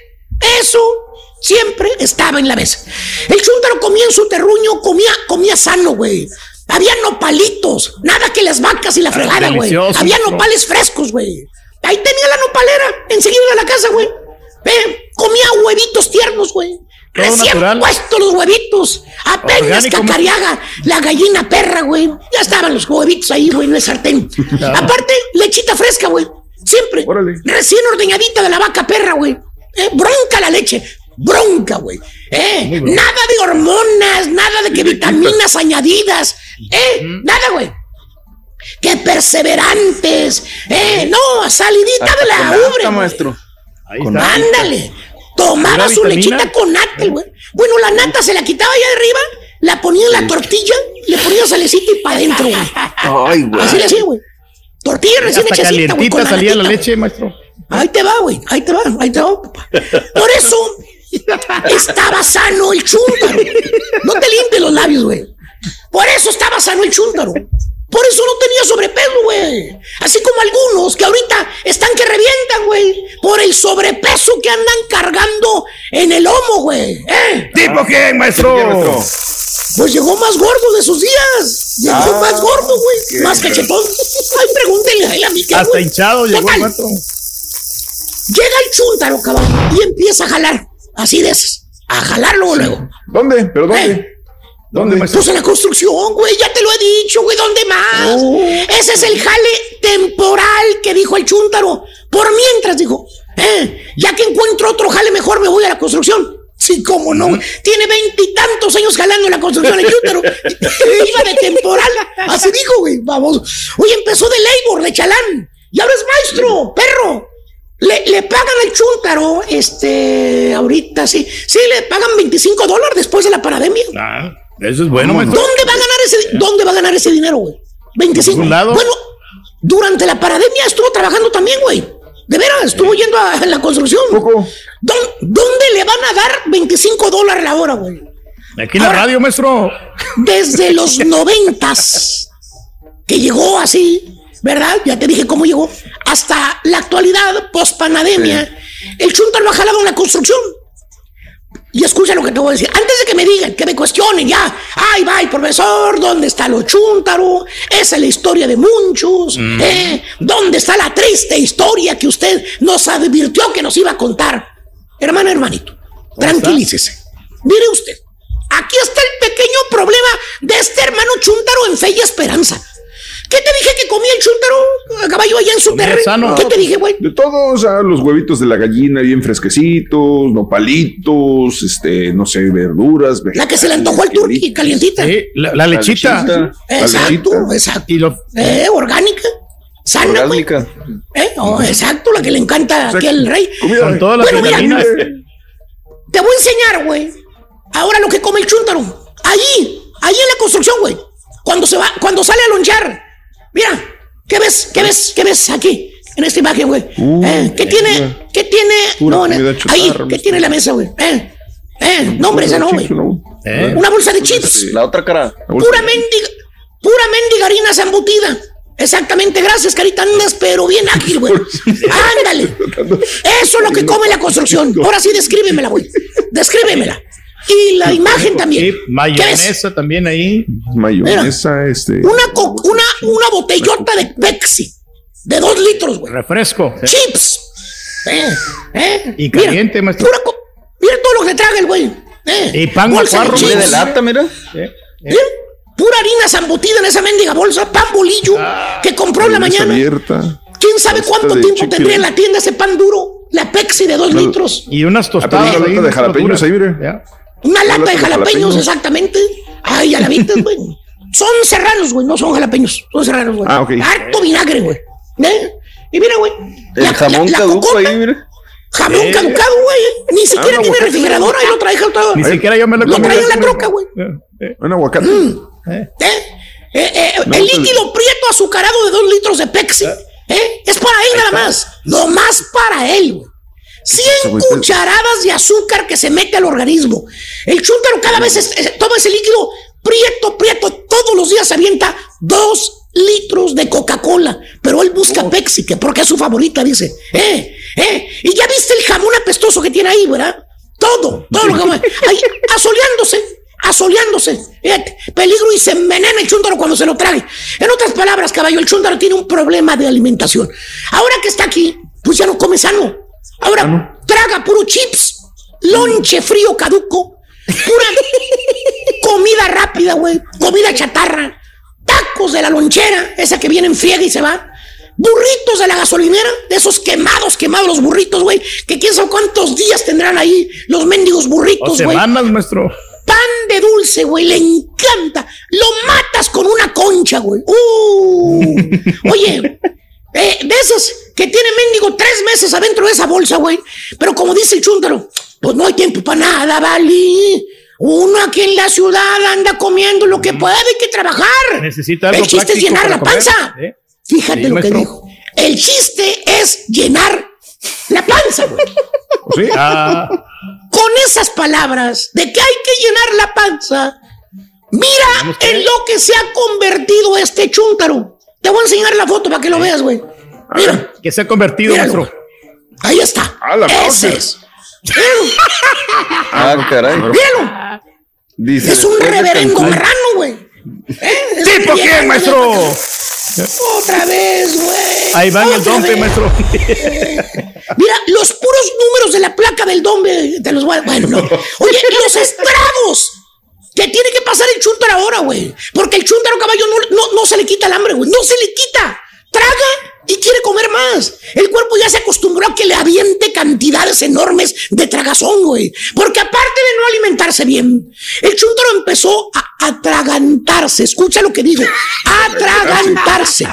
Eso siempre estaba en la mesa. El chúntaro comía en su terruño, comía, comía sano, güey. Había nopalitos, nada que las vacas y la fregada, güey. Había nopales frescos, güey. Ahí tenía la nopalera, enseguida de la casa, güey. Eh, comía huevitos tiernos, güey. Recién puestos los huevitos. Apenas Orgánico, cacareaga la gallina perra, güey. Ya estaban los huevitos ahí, güey, en el sartén. Aparte, lechita fresca, güey. Siempre. Recién ordeñadita de la vaca perra, güey. Eh, bronca la leche. Bronca, güey. Eh, nada de hormonas, nada de que vitaminas añadidas. Eh, nada, güey. Que perseverantes. Eh, no, salidita de la ubre. maestro. Ándale. Tomaba ¿Pura su vitamina? lechita con nata, güey. Bueno, la nata se la quitaba allá arriba, la ponía en la tortilla, le ponía salecita y para adentro, güey. Ay, güey. Así le hacía, güey. Tortilla recién Hasta güey. salía la natita, leche, maestro. Ahí te va, güey. Ahí te va, ahí te va, papá. Por eso estaba sano el chúntaro. No te limpies los labios, güey. Por eso estaba sano el chúntaro. Por eso no tenía sobrepeso, güey. Así como algunos que ahorita están que revientan, güey. Por el sobrepeso que andan cargando en el lomo, güey. ¿Eh? ¿Tipo quién, maestro? Pues llegó más gordo de sus días. Llegó Ah, más gordo, güey. Más cachetón. Ay, pregúntenle a él a mí qué, Hasta hinchado llegó el. Llega el chúntaro, cabrón, y empieza a jalar. Así de esas. A jalarlo luego. ¿Dónde? ¿Pero dónde? ¿Dónde, Pues en la construcción, güey, ya te lo he dicho, güey, ¿dónde más? Ese es el jale temporal que dijo el chúntaro. Por mientras, dijo, eh, ya que encuentro otro jale mejor, me voy a la construcción. Sí, cómo no. Tiene veintitantos años jalando en la construcción el (laughs) chúntaro. Iba de temporal. Así dijo, güey, vamos. Oye, empezó de labor, de chalán. Y ahora es maestro, perro. Le, le pagan al chúntaro, este, ahorita sí, sí, le pagan 25 dólares después de la pandemia. Ah, eso es bueno, maestro. ¿Dónde va a ganar ese, dónde va a ganar ese dinero, güey? 25. ningún lado. Bueno, durante la pandemia estuvo trabajando también, güey. De veras, estuvo yendo a, a la construcción. ¿Dó- ¿Dónde le van a dar 25 dólares la hora, güey? Aquí en la radio, maestro. Desde (laughs) los noventas, que llegó así, ¿verdad? Ya te dije cómo llegó. Hasta la actualidad, post pandemia, el chunta lo ha jalado en la construcción. Y escucha lo que te voy a decir. Antes de que me digan, que me cuestionen ya. Ay, bye, profesor, ¿dónde está lo chúntaro? Esa es la historia de muchos. Mm. ¿eh? ¿Dónde está la triste historia que usted nos advirtió que nos iba a contar? Hermano, hermanito, tranquilícese. Mire usted, aquí está el pequeño problema de este hermano chúntaro en fe y esperanza. ¿Qué te dije que comía el chúntaro a caballo allá en su terreno? ¿Qué te dije, güey? De todos, ah, los huevitos de la gallina bien fresquecitos, nopalitos, este, no sé, verduras. La que se le antojó al turqui, calientita. la, la lechita. Exacto, exacto. Y lo, Eh, orgánica. Sana, güey. Eh, oh, exacto, la que le encanta aquí al rey. Con todas las Bueno, mira, te voy a enseñar, güey. Ahora lo que come el chúntaro. Allí, ahí en la construcción, güey. Cuando se va, cuando sale a lonchar. Mira, ¿qué ves? ¿Qué ves? ¿Qué ves aquí? En esta imagen, güey. Eh, ¿Qué tiene? ¿Qué tiene? No, ahí. ¿qué tiene la mesa, güey? Eh, eh, no, hombre, esa no, güey. ¿Eh? Una bolsa de chips. La otra cara. Pura mendiga, pura mendiga harina zambutida. Exactamente, gracias, carita. Andas, pero bien ágil, güey. (laughs) Ándale. Eso es lo que come la construcción. Ahora sí, descríbemela, güey. Descríbemela. Y la imagen también. Sí, ¿Qué ves? mayonesa también ahí. Mayonesa, este. Una, co- una, una botellota de Pepsi. De dos litros, güey. Refresco. Chips. Eh, eh. Y caliente, maestro. Pura co- mira todo lo que traga el güey. Eh. Y pan Bolsa de de lata, mira. ¿Bien? Pura harina zambutida en esa mendiga bolsa, pan bolillo que compró en la mañana. abierta. ¿Quién sabe Esta cuánto tiempo tendría en la tienda ese pan duro? La Pepsi de dos litros. Y unas Ah, pero tostadas. una lata de jalapeños ahí, mire. Una lata de jalapeños. exactamente. Ay, ya la viste, güey. Son serranos, güey, no son jalapeños. Son serranos, güey. Ah, ok. Harto vinagre, güey. ¿Eh? Y mira, güey. El la- jamón la- caduco ahí, mira. Jamón Eh. caducado, güey. Ni siquiera Ah, tiene aguacate. refrigerador. Ahí lo traje todo. Ni siquiera yo me lo Lo trae en la troca, güey. Un aguacate. ¿Eh? Eh, eh, No, el líquido prieto azucarado de dos litros de Pepsi. ¿eh? Es para él nada más. No más para él, güey. 100 güey, cucharadas de azúcar que se mete al organismo. El chúntaro cada vez es- es- toma ese líquido prieto, prieto. Todos los días se avienta dos litros de Coca-Cola. Pero él busca Pepsi, que porque es su favorita, dice. ¿Eh? ¿Eh? Y ya viste el jamón apestoso que tiene ahí, ¿verdad? Todo, todo lo que ahí asoleándose, asoleándose. Fíjate, peligro y se envenena el chúntaro cuando se lo trague. En otras palabras, caballo, el chúntaro tiene un problema de alimentación. Ahora que está aquí, pues ya no come sano. Ahora traga puro chips, lonche frío caduco, pura comida rápida, güey, comida chatarra, tacos de la lonchera, esa que viene en friega y se va. Burritos de la gasolinera, de esos quemados, quemados los burritos, güey, que quién sabe cuántos días tendrán ahí los mendigos burritos, güey. semanas, maestro. Pan de dulce, güey, le encanta. Lo matas con una concha, güey. Uh. Oye, eh, de esas que tiene mendigo tres meses adentro de esa bolsa, güey. Pero como dice el chúntaro, pues no hay tiempo para nada, vale. Uno aquí en la ciudad anda comiendo lo que puede, hay que trabajar. Necesita algo El chiste es llenar la comer. panza. ¿Eh? Fíjate Sí, lo que dijo. El chiste es llenar la panza, güey. Sí. Ah, Con esas palabras de que hay que llenar la panza, mira en lo que se ha convertido este chúntaro. Te voy a enseñar la foto para que lo veas, güey. Mira, que se ha convertido, Míralo. ahí está. La Ese es. Míralo, Ah, caray. míralo. Dice, Es un reverendo marrano, güey. ¿Eh? ¿Tipo que quién, maestro? Otra vez, güey. Ahí va en el dompe, maestro. (laughs) Mira, los puros números de la placa del dombe, te los voy a... Bueno, no. Oye, los estragos que tiene que pasar el chúntaro ahora, güey. Porque el chúntaro caballo no, no, no se le quita el hambre, güey. No se le quita. Traga y quiere comer más. El cuerpo ya se acostumbró a que le aviente cantidades enormes de tragazón, güey. Porque aparte de no alimentarse bien, el chúntaro empezó a atragantarse. Escucha lo que digo. Atragantarse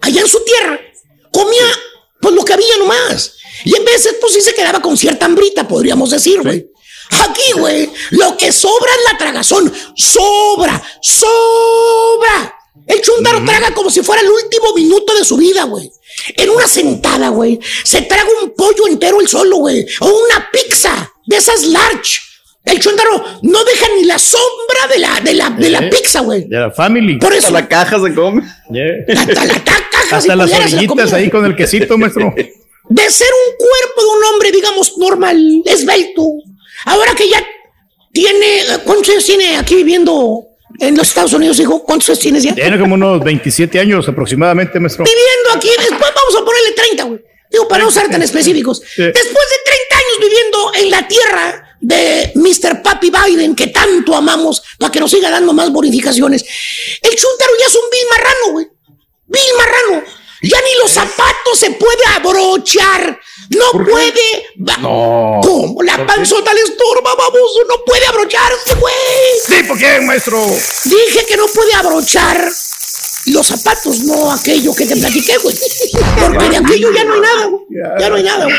allá en su tierra, comía pues lo que había nomás. Y en veces, pues sí se quedaba con cierta hambrita, podríamos decir, güey. Aquí, güey, lo que sobra es la tragazón. Sobra, sobra. El chúntaro traga como si fuera el último minuto de su vida, güey. En una sentada, güey. Se traga un pollo entero el solo, güey. O una pizza de esas large. El chúntaro no deja ni la sombra de la, de la, de la Eh. pizza, güey. De la family. Por eso. La caja se come. Yeah. Hasta la caja, (laughs) Hasta las la orillitas ahí con el quesito, maestro. (laughs) de ser un cuerpo de un hombre, digamos, normal, esbelto, ahora que ya tiene, ¿cuántos años tiene aquí viviendo en los Estados Unidos, hijo? ¿Cuántos años tienes ya? Tiene como unos 27 años aproximadamente, maestro. Viviendo aquí, después vamos a ponerle 30, güey. Digo, para no ser tan específicos. Sí. Después de 30 años viviendo en la tierra de Mr. Papi Biden, que tanto amamos, para que nos siga dando más bonificaciones, el chúntaro ya es un vil marrano, güey. Vil marrano. Ya ni los zapatos se puede abrochar. No puede. No. ¿Cómo? La panzota le estorba, baboso. No puede abrocharse, güey. Sí, ¿por qué, maestro? Dije que no puede abrochar los zapatos, no aquello que te platiqué, güey. Porque de aquello ya no hay nada, güey. Ya no hay nada, güey.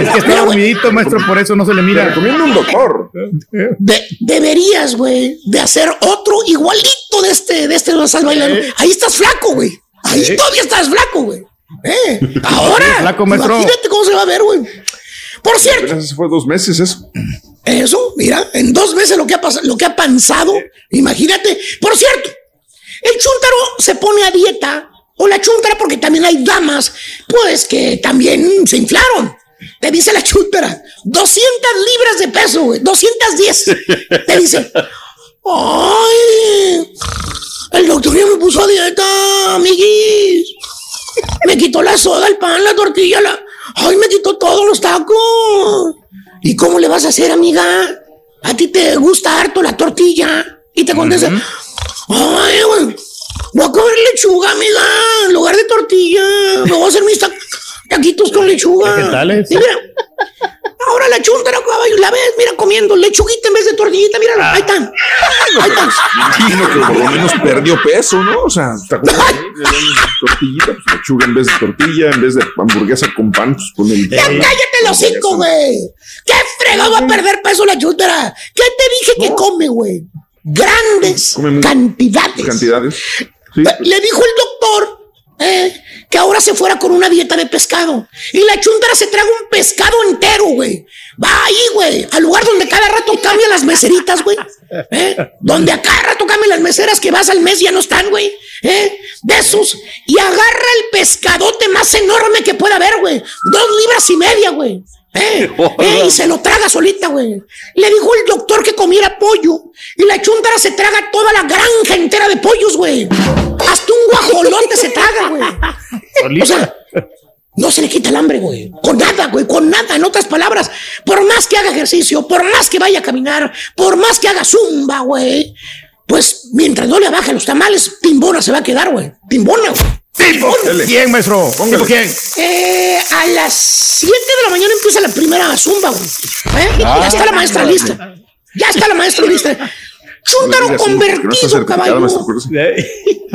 Es que está dormidito, maestro, por eso no se le mira. recomiendo un doctor. de- deberías, güey, de hacer otro igualito de este, de este estás bailando. Ahí estás flaco, güey. Ahí todavía estás flaco, güey. Eh, (laughs) ahora. Flaco. Imagínate cómo se va a ver, güey. Por cierto, hace fue dos meses eso. Eso, mira, en dos meses lo que ha pasado, lo que ha panzado, imagínate. Por cierto, el chúntaro se pone a dieta, o la chúntara, porque también hay damas, pues que también se inflaron. Te dice la chúntara, 200 libras de peso, güey, 210. Te dice, ay, el doctor ya me puso a dieta, amiguis. Me quitó la soda, el pan, la tortilla, la... Ay, me quitó todos los tacos. ¿Y cómo le vas a hacer, amiga? ¿A ti te gusta harto la tortilla? Y te contesta, ay, güey, voy a comer lechuga, amiga, en lugar de tortilla. Me voy a hacer mis ta- taquitos con lechuga. ¿Qué tal es? Y mira, ahora la chuntara, caballo, la ves, mira, comiendo lechuguita en vez de tortillita, mira, ahí está. (laughs) Ahí está. Imagino que por lo menos perdió peso, ¿no? O sea, ¿te acuerdas? Tortillita, pues lechuga en vez de tortilla, en vez de hamburguesa con pan, pues con el. Ya cállate el hocico, güey. ¿Qué fregado va a perder peso la chúntara? ¿Qué te dije que come, güey? Grandes Come cantidades. Cantidades. Sí. Le dijo el doctor eh, que ahora se fuera con una dieta de pescado. Y la chuntara se traga un pescado entero, güey. Va ahí, güey, al lugar donde cada rato cambian las meseritas, güey. ¿eh? Donde a cada rato cambian las meseras que vas al mes ya no están, güey. ¿eh? De esos. Y agarra el pescadote más enorme que pueda haber, güey. Dos libras y media, güey. ¿eh? (laughs) ¿eh? Y se lo traga solita, güey. Le dijo el doctor que comiera pollo. Y la chuntara se traga toda la granja entera de pollos, güey. Hasta un guajolote se traga, güey. O sea, no se le quita el hambre, güey. Con nada, güey, con nada. En otras palabras, por más que haga ejercicio, por más que vaya a caminar, por más que haga zumba, güey, pues mientras no le baje los tamales, timbona se va a quedar, güey. Timbona, güey. Timbona. ¿Quién, maestro? ¿Tipo quién? Eh, a las 7 de la mañana empieza la primera zumba, güey. ¿Eh? ya está la maestra lista. Ya está la maestra lista. Chúntaro convertido, caballo. (laughs)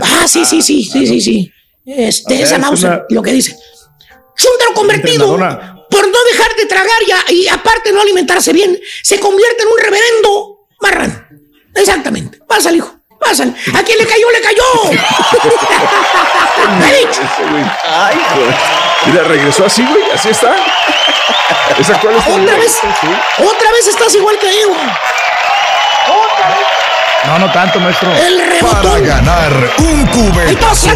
Ah, sí, sí, sí, sí, sí, sí. Este, esa es una- lo que dice. Chúntaro convertido por no dejar de tragar y, y aparte no alimentarse bien, se convierte en un reverendo marrano. Exactamente. Pásale, hijo. Pásale. ¿A quién le cayó? ¡Le cayó! Me (laughs) he dicho. Ay, güey. Mira, regresó así, güey. Así está. ¿Esa cuál es tu Otra vez. Otra vez estás igual que yo. No, no tanto, maestro. El Para ganar un cubetazo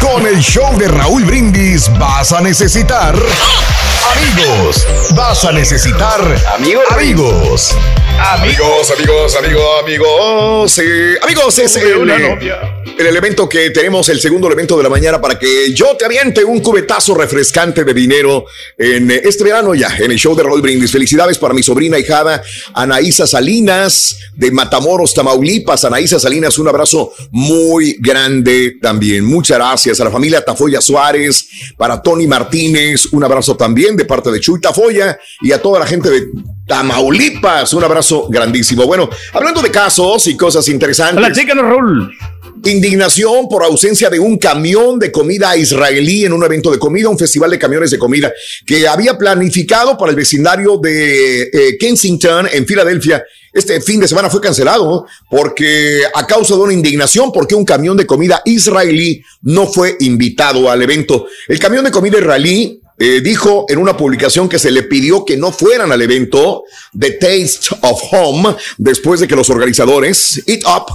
con el show de Raúl Brindis vas a necesitar amigos. Vas a necesitar amigos. Amigos. Amigos, amigos, amigos, amigos. amigos, es el, el elemento que tenemos, el segundo elemento de la mañana para que yo te aviente un cubetazo refrescante de dinero en este verano ya, en el show de Raúl Brindis. Felicidades para mi sobrina hijada Anaísa Salinas de Matamoros, Tamaulipas. Anaísa Salinas, un abrazo muy grande también. Muchas gracias a la familia Tafoya Suárez, para Tony Martínez, un abrazo también de parte de Chuy Tafoya y a toda la gente de Tamaulipas, un abrazo grandísimo. Bueno, hablando de casos y cosas interesantes. Hola, chícanos, Raúl. Indignación por ausencia de un camión de comida israelí en un evento de comida, un festival de camiones de comida que había planificado para el vecindario de eh, Kensington en Filadelfia. Este fin de semana fue cancelado porque a causa de una indignación porque un camión de comida israelí no fue invitado al evento. El camión de comida israelí eh, dijo en una publicación que se le pidió que no fueran al evento The Taste of Home después de que los organizadores Eat Up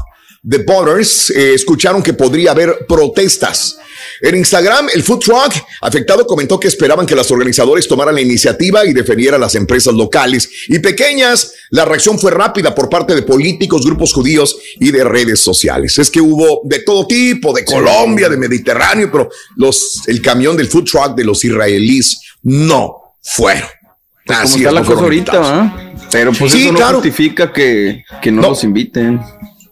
The Borders eh, escucharon que podría haber protestas. En Instagram, el food truck afectado comentó que esperaban que los organizadores tomaran la iniciativa y defendieran a las empresas locales y pequeñas. La reacción fue rápida por parte de políticos, grupos judíos y de redes sociales. Es que hubo de todo tipo, de Colombia, de Mediterráneo, pero los, el camión del food truck de los israelíes no fueron. Pues como Así está es, la no cosa ahorita. ¿va? Pero pues Sí, eso no claro. justifica que, que no, No. los inviten.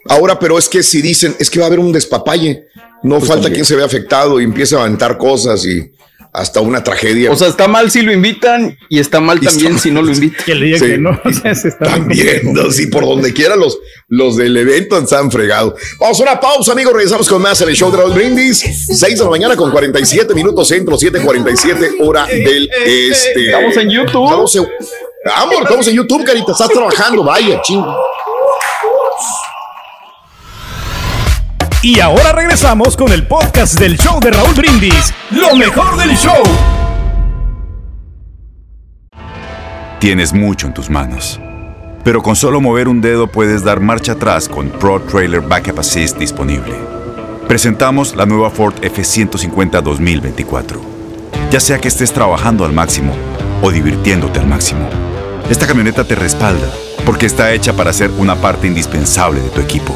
Ahora, pero es que si dicen, es que va a haber un despapalle, no Pues falta también. quien se vea afectado y empiece a aventar cosas y hasta una tragedia. O sea, está mal si lo invitan y está mal Y está también mal. si no lo invitan. Que le digan Sí. que no. (laughs) Se está También, ¿no? sí, por donde quiera los, los del evento están fregados. Vamos a una pausa, amigos. Regresamos con más en el show de Raúl Brindis. 6 de la mañana con 47 minutos centro, 7:47 hora del este. Estamos en YouTube. Estamos en, Amor, estamos en YouTube, carita. Estás trabajando, vaya, chingo. Y ahora regresamos con el podcast del show de Raúl Brindis. Lo mejor del show. Tienes mucho en tus manos. Pero con solo mover un dedo puedes dar marcha atrás con Pro Trailer Backup Assist disponible. Presentamos la nueva Ford F150 2024. Ya sea que estés trabajando al máximo o divirtiéndote al máximo, esta camioneta te respalda porque está hecha para ser una parte indispensable de tu equipo.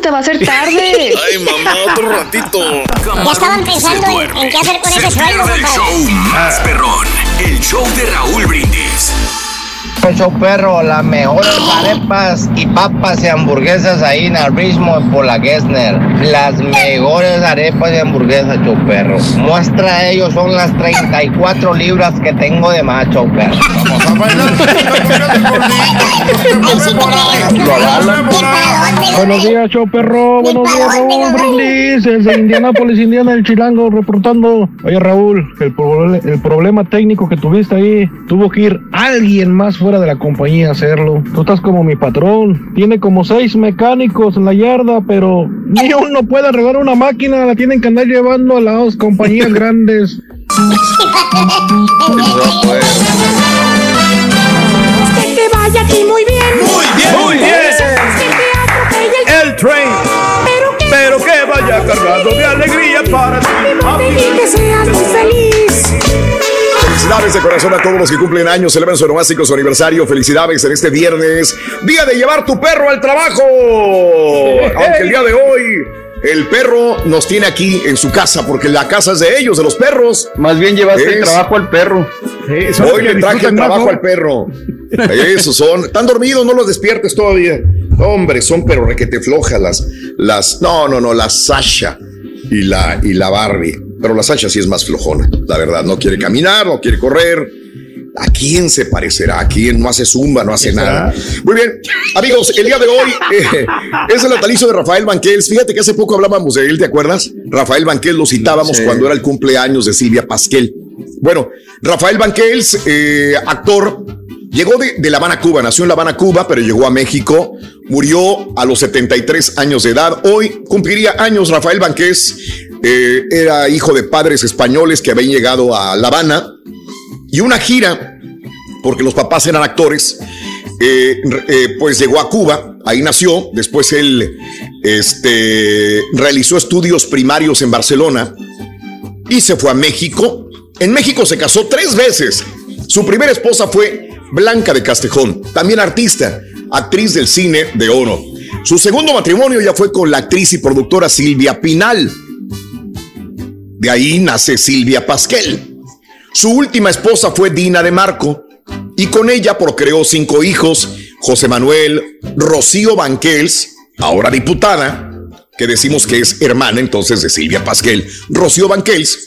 Te va a hacer tarde. (laughs) Ay, mamá, otro ratito. Ya estaban pensando en, en qué hacer con ese sueldo, el show más perrón. El show de Raúl Brindis. Show perro, las mejores arepas y papas y hamburguesas ahí en el ritmo por la Gessner. Las mejores arepas y hamburguesas, show perro. Muestra a ellos son las 34 libras que tengo de más, show perro. Buenos días, show perro. Buenos días, Raúl Brindis. Desde Indianápolis, Indiana, el Chilango, reportando. Oye, Raúl, el, el problema técnico que tuviste ahí, tuvo que ir alguien más fuera de la compañía hacerlo. Tú estás como mi patrón. Tiene como seis mecánicos en la yarda, pero ni (laughs) uno puede arreglar una máquina. La tienen que andar llevando a las compañías (laughs) grandes. Que te vaya aquí muy bien. Muy bien. Muy bien. Que te atropelle El train. Pero que, Pero que vaya cargado de alegría para ti. y que seas muy feliz. Felicidades de corazón a todos los que cumplen años, celebran su nomástico, su aniversario. Felicidades en este viernes, día de llevar tu perro al trabajo. Aunque el día de hoy el perro nos tiene aquí en su casa, porque la casa es de ellos, de los perros. Más bien llevaste el trabajo al perro. Hoy le traje el trabajo al perro. Esos son. ¿Están dormidos? No los despiertes todavía. Hombre, son pero requete flojas las, las. No, no, no, la Sasha y la, y la Barbie. Pero la Sasha sí es más flojona, la verdad. No quiere caminar, no quiere correr. ¿A quién se parecerá? ¿A quién no hace zumba, no hace nada? Muy bien, amigos, el día de hoy eh, es el natalicio de Rafael Banquels. Fíjate que hace poco hablábamos de él, ¿te acuerdas? Rafael Banquels lo citábamos cuando era el cumpleaños de Silvia Pasquel. Bueno, Rafael Banquels, eh, actor, llegó de, de La Habana, Cuba, nació en La Habana, Cuba, pero llegó a México, murió a los 73 años de edad. Hoy cumpliría años Rafael Banquels, eh, era hijo de padres españoles que habían llegado a La Habana y una gira, porque los papás eran actores, eh, eh, pues llegó a Cuba, ahí nació, después él este, realizó estudios primarios en Barcelona y se fue a México. En México se casó tres veces. Su primera esposa fue Blanca de Castejón, también artista, actriz del cine de oro. Su segundo matrimonio ya fue con la actriz y productora Silvia Pinal. De ahí nace Silvia Pasquel. Su última esposa fue Dina de Marco y con ella procreó cinco hijos, José Manuel, Rocío Banquels, ahora diputada, que decimos que es hermana entonces de Silvia Pasquel, Rocío Banquels,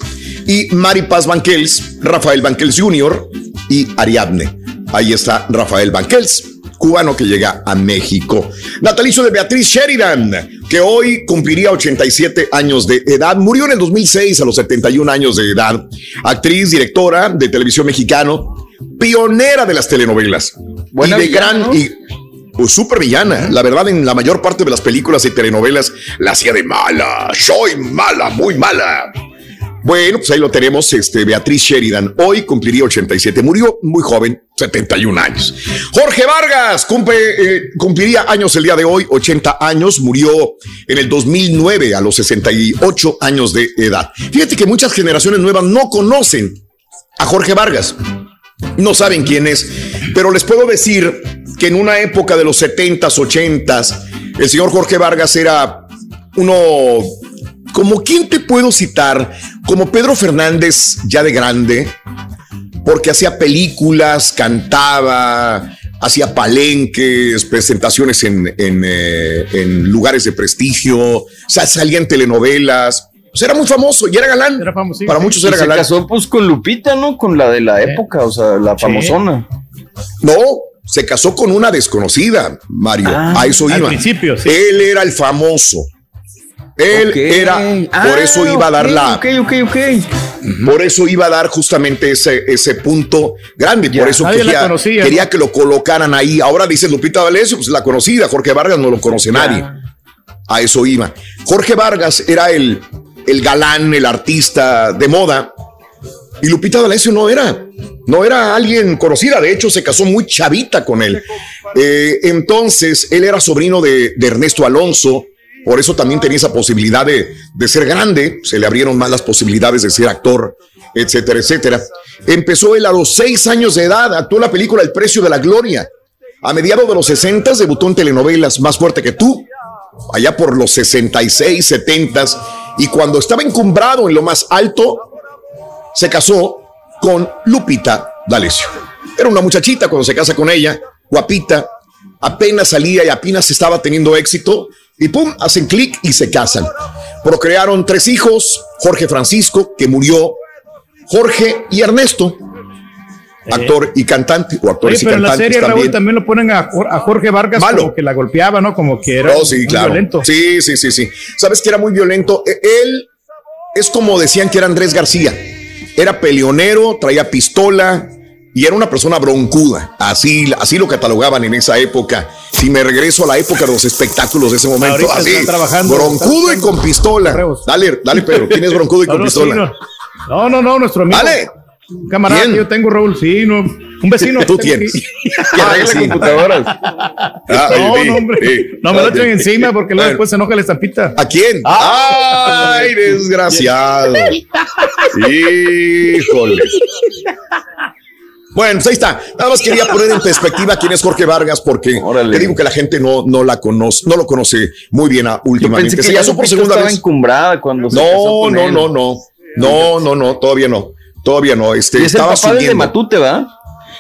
y Mari Paz Banquels, Rafael Banquels Jr. y Ariadne. Ahí está Rafael Banquels, cubano que llega a México. Natalicio de Beatriz Sheridan, que hoy cumpliría 87 años de edad. Murió en el 2006 a los 71 años de edad. Actriz, directora de televisión mexicano, pionera de las telenovelas. Buena y de villana, gran ¿no? y pues, súper villana. La verdad, en la mayor parte de las películas y telenovelas la hacía de mala. Soy mala, muy mala. Bueno, pues ahí lo tenemos, este, Beatriz Sheridan. Hoy cumpliría 87. Murió muy joven, 71 años. Jorge Vargas cumple, eh, cumpliría años el día de hoy, 80 años, murió en el 2009 a los 68 años de edad. Fíjate que muchas generaciones nuevas no conocen a Jorge Vargas, no saben quién es, pero les puedo decir que en una época de los 70s, 80s, el señor Jorge Vargas era uno, como quién te puedo citar, como Pedro Fernández ya de grande, porque hacía películas, cantaba, hacía palenques, presentaciones en, en, eh, en lugares de prestigio, salía en telenovelas. O sea, era muy famoso y era galán. Para muchos Y era se galán. casó pues con Lupita, ¿no? Con la de la época, o sea, la famosona. No, se casó con una desconocida, Mario. Ah, a eso al iba. principio, sí. Él era el famoso. Él era, por Ah, eso iba a dar la. Ok, ok, ok. Por eso iba a dar justamente ese, ese punto grande. Ya, por eso quería, conocía, quería ¿no? que lo colocaran ahí. Ahora dice Lupita D'Alessio, pues la conocida. Jorge Vargas no lo conoce nadie. A eso iba. Jorge Vargas era el, el galán, el artista de moda. Y Lupita D'Alessio no era. No era alguien conocida. De hecho, se casó muy chavita con él. Eh, entonces, él era sobrino de, de Ernesto Alonso. Por eso también tenía esa posibilidad de, de ser grande. Se le abrieron más las posibilidades de ser actor, etcétera, etcétera. Empezó él a los seis años de edad. Actuó en la película El precio de la gloria. A mediados de los 60 debutó en telenovelas Más fuerte que tú, allá por los 66, 70 y cuando estaba encumbrado en lo más alto, se casó con Lupita D'Alessio. Era una muchachita cuando se casa con ella, guapita, apenas salía y apenas estaba teniendo éxito y pum, hacen clic y se casan. Procrearon tres hijos, Jorge Francisco, que murió, Jorge y Ernesto, actor y cantante, o Oye, actores y pero en la cantantes serie, Raúl, también. también lo ponen a, Jor- a Jorge Vargas Malo. como que la golpeaba, ¿no? Como que era Oh, sí, muy claro. violento. Sí, sí, sí, sí. Sabes que era muy violento. E- Él es como decían que era Andrés García. Era peleonero, traía pistola y era una persona broncuda. Así, así lo catalogaban en esa época. Si me regreso a la época de los espectáculos de ese momento, Ahorita así, trabajando, broncudo y con pistola. Dale, dale, Pedro. ¿Quién es broncudo y con No, no, sí, pistola? no. No, no, no, nuestro amigo. Dale. Un camarada ¿Quién? que yo tengo, Raúl, sí, no, un vecino. Tú tienes. Que arregla sí. computadoras. (laughs) Ah, no, sí, no, hombre. sí. No me lo Ah, echen encima porque luego después se enoja la estampita. ¿A quién? ¡Ay, desgraciado! (laughs) Híjole. Bueno, pues ahí está. Nada más quería poner en perspectiva quién es Jorge Vargas, porque te digo que la gente no, no la conoce, no lo conoce muy bien a- últimamente. Pensé que Se casó por segunda vez. encumbrada cuando se casó No, con no, él. no, no. No, no, no, todavía no. Todavía no. Este, Y es el papá del de. Matute, ¿va?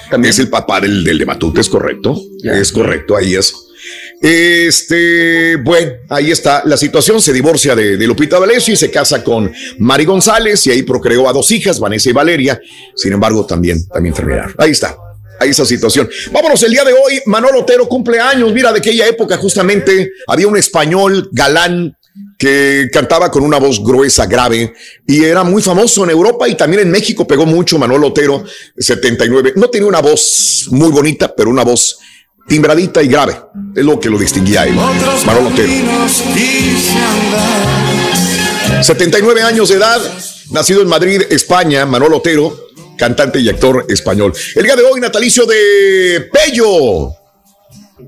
También es el papá del, del de Matute, es correcto. es correcto, ahí es. Este, bueno, ahí está la situación. Se divorcia de, Lupita D'Alessio y se casa con Mari González y ahí procreó a dos hijas, Vanessa y Valeria. Sin embargo, también, también terminaron. Ahí está. Ahí esa situación. Vámonos, el día de hoy, Manolo Otero cumple años. Mira, de aquella época justamente había un español galán que cantaba con una voz gruesa, grave, y era muy famoso en Europa y también en México pegó mucho Manuel Otero, 79. No tenía una voz muy bonita, pero una voz timbradita y grave. Es lo que lo distinguía a él. Manuel Otero. 79 años de edad, nacido en Madrid, España, Manuel Otero, cantante y actor español. El día de hoy, natalicio de Pello.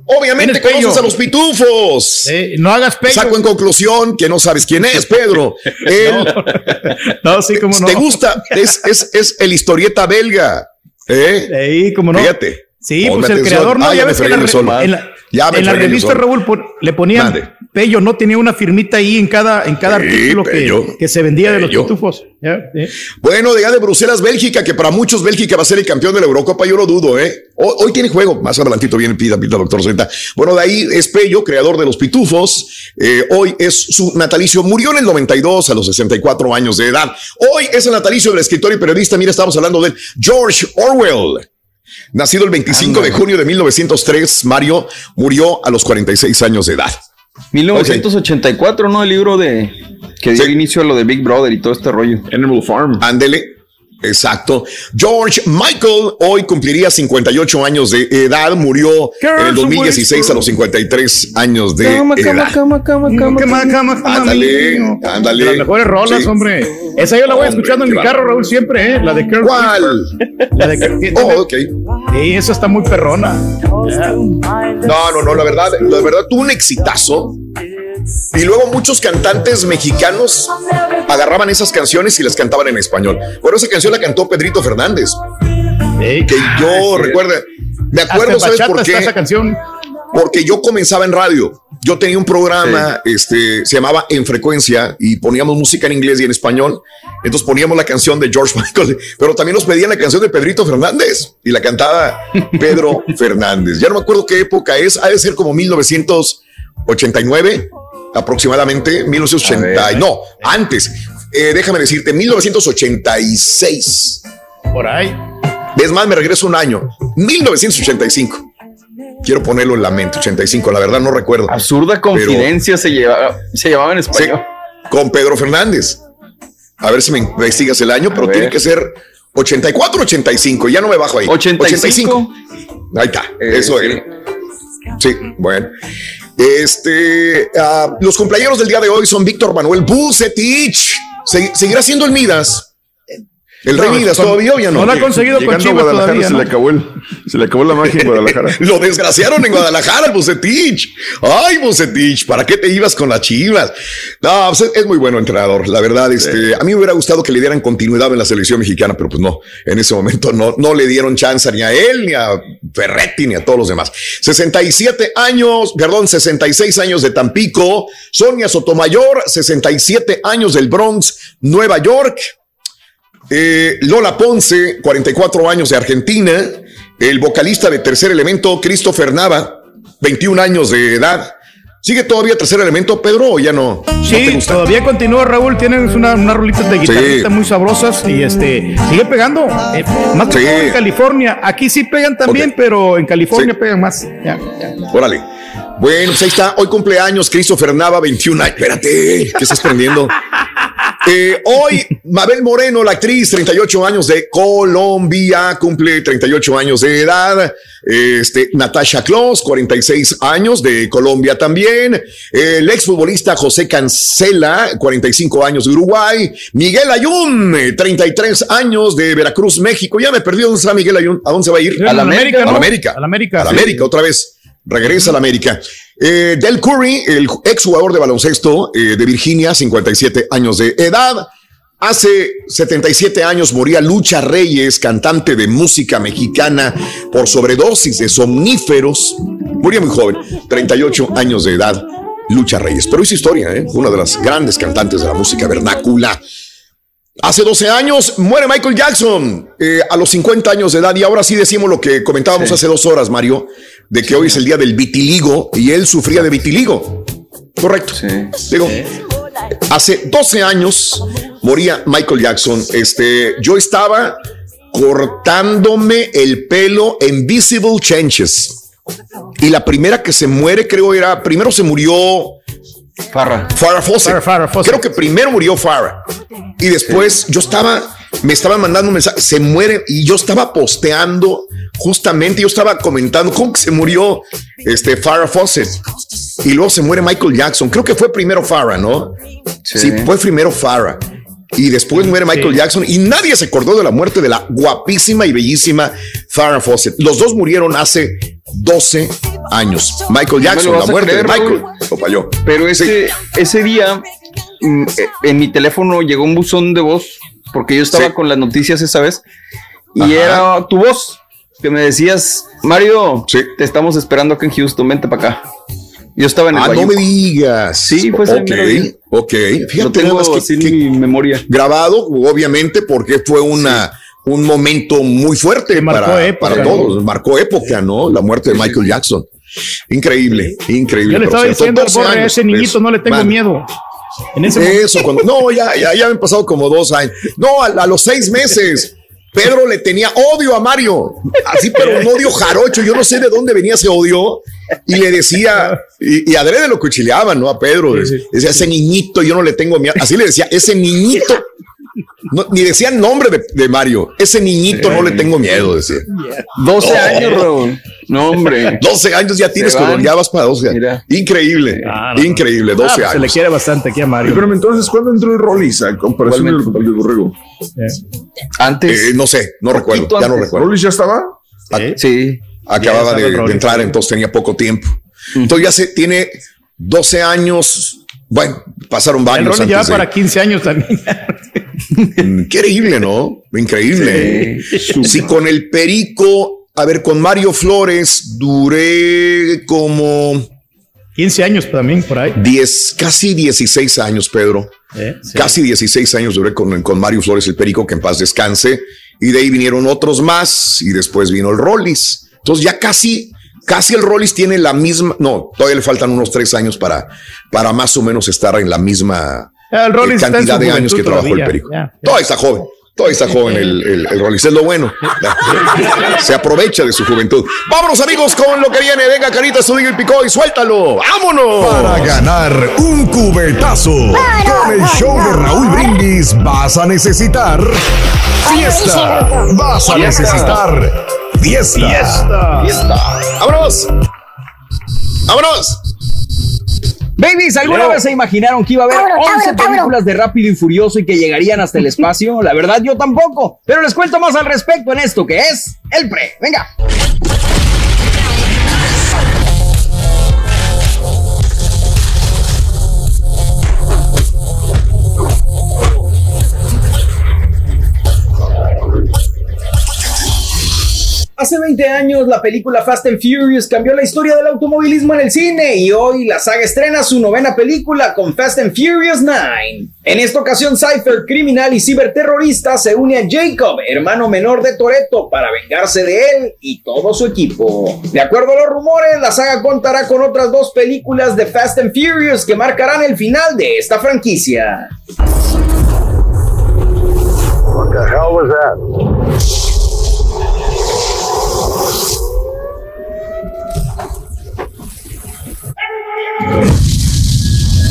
Obviamente ¿Quién es conoces Pello? a los pitufos. no hagas Pello. Saco en conclusión que no sabes quién es, Pedro. (laughs) Él, (laughs) No, sí, cómo no. ¿Te gusta? Es, es, es el historieta belga. ¿Eh? No. Fíjate. Sí, Ponme pues el creador, ¿no? Ah, ya ves que en la, en la- en la revista. Raúl le ponían. Pello, ¿no? Tenía una firmita ahí en cada, en cada Sí, artículo que, Pello. que se vendía de los pitufos. Bueno, de allá de Bruselas, Bélgica, que para muchos Bélgica va a ser el campeón de la Eurocopa, yo lo dudo, ¿eh? Hoy, hoy tiene juego, más adelantito viene Pita, Pita, doctor Z. Bueno, de ahí es Pello, creador de los pitufos. Eh, hoy es su natalicio, murió en el 92 a los 64 años de edad. Hoy es el natalicio del escritor y periodista, mira, estamos hablando de George Orwell. Nacido el 25 de junio de 1903, Mario murió a los 46 años de edad. 1984, ¿no? El libro de que dio inicio a lo de Big Brother y todo este rollo. Animal Farm. Ándele. Exacto. George Michael hoy cumpliría 58 años de edad, murió en el 2016 a los 53 años de Cama, edad. cama, cama, cama, cama, cama, cama, cama, Ándale, ándale. Las mejores rolas, Sí. hombre. Esa yo la voy Hombre, escuchando en mi carro, Raúl, siempre, ¿eh? La de Kurt ¿Cuál? La de Kurt Oh, ok. Sí, esa está muy perrona. No, no, no, la verdad, la verdad tuvo un exitazo. Y luego muchos cantantes mexicanos agarraban esas canciones y las cantaban en español. Bueno, esa canción la cantó Pedrito Fernández. que yo recuerdo, me acuerdo, ¿sabes por qué? esa canción. Porque yo comenzaba en radio. Yo tenía un programa, este, se llamaba En Frecuencia y poníamos música en inglés y en español. Entonces poníamos la canción de George (laughs) Michael, pero también nos pedían la canción de Pedrito Fernández y la cantaba (laughs) Pedro Fernández. Ya no me acuerdo qué época es, ha de ser como 1989 aproximadamente, 1980, no, antes, eh, déjame decirte, 1986. Por ahí. Es más, me regreso un año, 1985. Quiero ponerlo en la mente, 85, la verdad no recuerdo. Absurda confidencia se, llevaba, se llamaba en español. con Pedro Fernández. A ver si me investigas el año, pero tiene que ser 84, 85. Ya no me bajo ahí. 85. Ahí está. Eh, eso sí. es. Sí, bueno. Este, ah, los cumpleaños del día de hoy son Víctor Manuel Bucetich. Se- ¿Seguirá siendo el Midas? El Rey Midas todavía o ya no. no lo ha conseguido con Llegando a Chivas Guadalajara todavía, se, le acabó el, se le acabó la magia en (laughs) Guadalajara. Lo desgraciaron en Guadalajara, el Bucetich. Ay, Bucetich, ¿para qué te ibas con las chivas? No, pues es, es muy bueno entrenador. La verdad, este, a mí me hubiera gustado que le dieran continuidad en la selección mexicana, pero pues no, en ese momento no, no le dieron chance ni a él, ni a Ferretti, ni a todos los demás. 67 años, perdón, 66 años de Tampico. Sonia Sotomayor, 67 años del Bronx, Nueva York. Eh, Lola Ponce, 44 años de Argentina. El vocalista de Tercer Elemento, Christopher Nava, 21 años de edad. ¿Sigue todavía Tercer Elemento, Pedro, o ya no? ¿No te Sí, todavía continúa Raúl, tienen una, unas rolitas de guitarrita Sí. muy sabrosas y este sigue pegando. eh, más que Sí. en California. Aquí sí pegan también, pero en California Sí. pegan más. Ya, ya. Órale. Bueno, pues ahí está. Hoy cumpleaños Christopher Nava, 21 años. Espérate, ¿qué estás prendiendo? Eh, hoy, Mabel Moreno, la actriz, 38 años de Colombia, cumple 38 años de edad. Este, Natasha Kloss, 46 años de Colombia también. El exfutbolista José Cancela, 45 años de Uruguay. Miguel Ayun, eh, 33 años de Veracruz, México. Ya me perdí dónde está Miguel Ayun. ¿A dónde se va a ir? A la América, A ¿no? la América. A la América, A la sí. América, otra vez. Regresa a la América. Eh, Del Curry, el exjugador de baloncesto eh, de Virginia, 57 años de edad. Hace 77 años moría Lucha Reyes, cantante de música mexicana, por sobredosis de somníferos. Moría muy joven, 38 años de edad. Lucha Reyes, pero hizo historia, ¿eh? una de las grandes cantantes de la música vernácula. Hace 12 años muere Michael Jackson eh, a los 50 años de edad y ahora sí decimos lo que comentábamos hace dos horas, Mario, de que hoy es el día del vitiligo y él sufría de vitiligo. Correcto. Digo, hace 12 años moría Michael Jackson. Este, yo estaba cortándome el pelo en Visible Changes. Y la primera que se muere, creo era, primero se murió Farra. Farrah Fawcett. Creo que primero murió Farrah. Y después yo estaba, me estaban mandando un mensaje, se muere, y yo estaba posteando, justamente, yo estaba comentando cómo que se murió este Farrah Fawcett. Y luego se muere Michael Jackson. Creo que fue primero Farrah, ¿no? Sí, fue primero Farrah. Y después muere Michael Jackson y nadie se acordó de la muerte de la guapísima y bellísima Farrah Fawcett. Los dos murieron hace 12 años. Michael Jackson, lo la muerte creer, de Michael. Raúl. Lo falló. Pero ese, ese día mm, eh, en mi teléfono llegó un buzón de voz porque yo estaba Sí. con las noticias esa vez y Ajá. era tu voz que me decías, Mario, te estamos esperando acá en Houston, vente para acá. Yo estaba en el Ah, no me digas. Sí, pues Ok, ok. Fíjate Lo tengo nada más que- que- mi memoria. grabado, obviamente, porque fue una, un momento muy fuerte para, época, para ¿no? todos. Marcó época, ¿no? La muerte de Michael Jackson. Increíble, increíble. Yo le estaba diciendo al 12 borre a ese niñito, eso. no le tengo Man, miedo. En ese momento. Eso, cuando, no, ya, ya, ya han pasado como dos años. No, a, a los seis meses. Pedro le tenía odio a Mario, así, pero un odio jarocho. Yo no sé de dónde venía ese odio. Y le decía, y, y adrede lo cuchileaban, ¿no? A Pedro. Decía, ese niñito, yo no le tengo miedo. Así le decía, ese niñito. No, ni decían nombre de, de Mario. Ese niñito no le tengo miedo, decía. 12 Oh. años, Raúl. No, hombre. 12 años ya tienes, como ya vas para 12 años. Increíble, increíble, 12 Ah, pues años. Se le quiere bastante aquí a Mario. Pero entonces, ¿cuándo entró el Rollis a comparación del, del borrego? Antes. Eh, no sé, no recuerdo, ya no antes. recuerdo. ¿Rollis ya estaba? Sí. Acababa de, el de Rollis, entrar, entonces tenía poco tiempo. Entonces ya se tiene 12 años. Bueno, pasaron El varios Rolly lleva antes de- para 15 años también. (laughs) (laughs) Increíble, ¿no? Increíble. Sí. con el Perico, a ver, con Mario Flores duré como 15 años también por ahí. 10, casi 16 años, Pedro. Eh, sí. Casi 16 años duré con, con Mario Flores el Perico, que en paz descanse. Y de ahí vinieron otros más y después vino el Rollis. Entonces ya casi, casi el Rollis tiene la misma, no, todavía le faltan unos tres años para, para más o menos estar en la misma El Rollis eh, cantidad de años que trabajó el. Perico. Todavía está joven. Todavía está joven el, el, el Rollis, es lo bueno. Se aprovecha de su juventud. Vámonos, amigos, con lo que viene. Venga, Carita, su y picó y suéltalo. ¡Vámonos! Para ganar un cubetazo con el show de Raúl Brindis vas a necesitar fiesta. Vas a necesitar fiesta. ¡Vámonos! ¡Vámonos! Babies, ¿alguna Leo. vez se imaginaron que iba a haber Tauro, 11 Tauro, Tauro. películas de Rápido y Furioso y que llegarían hasta el espacio? La verdad, yo tampoco. Pero les cuento más al respecto en esto que es el pre. Venga. Hace 20 años la película Fast and Furious cambió la historia del automovilismo en el cine y hoy la saga estrena su novena película con Fast and Furious 9. En esta ocasión Cypher, criminal y ciberterrorista, se une a Jacob, hermano menor de Toretto, para vengarse de él y todo su equipo. De acuerdo a los rumores, la saga contará con otras dos películas de Fast and Furious que marcarán el final de esta franquicia. What the hell was that?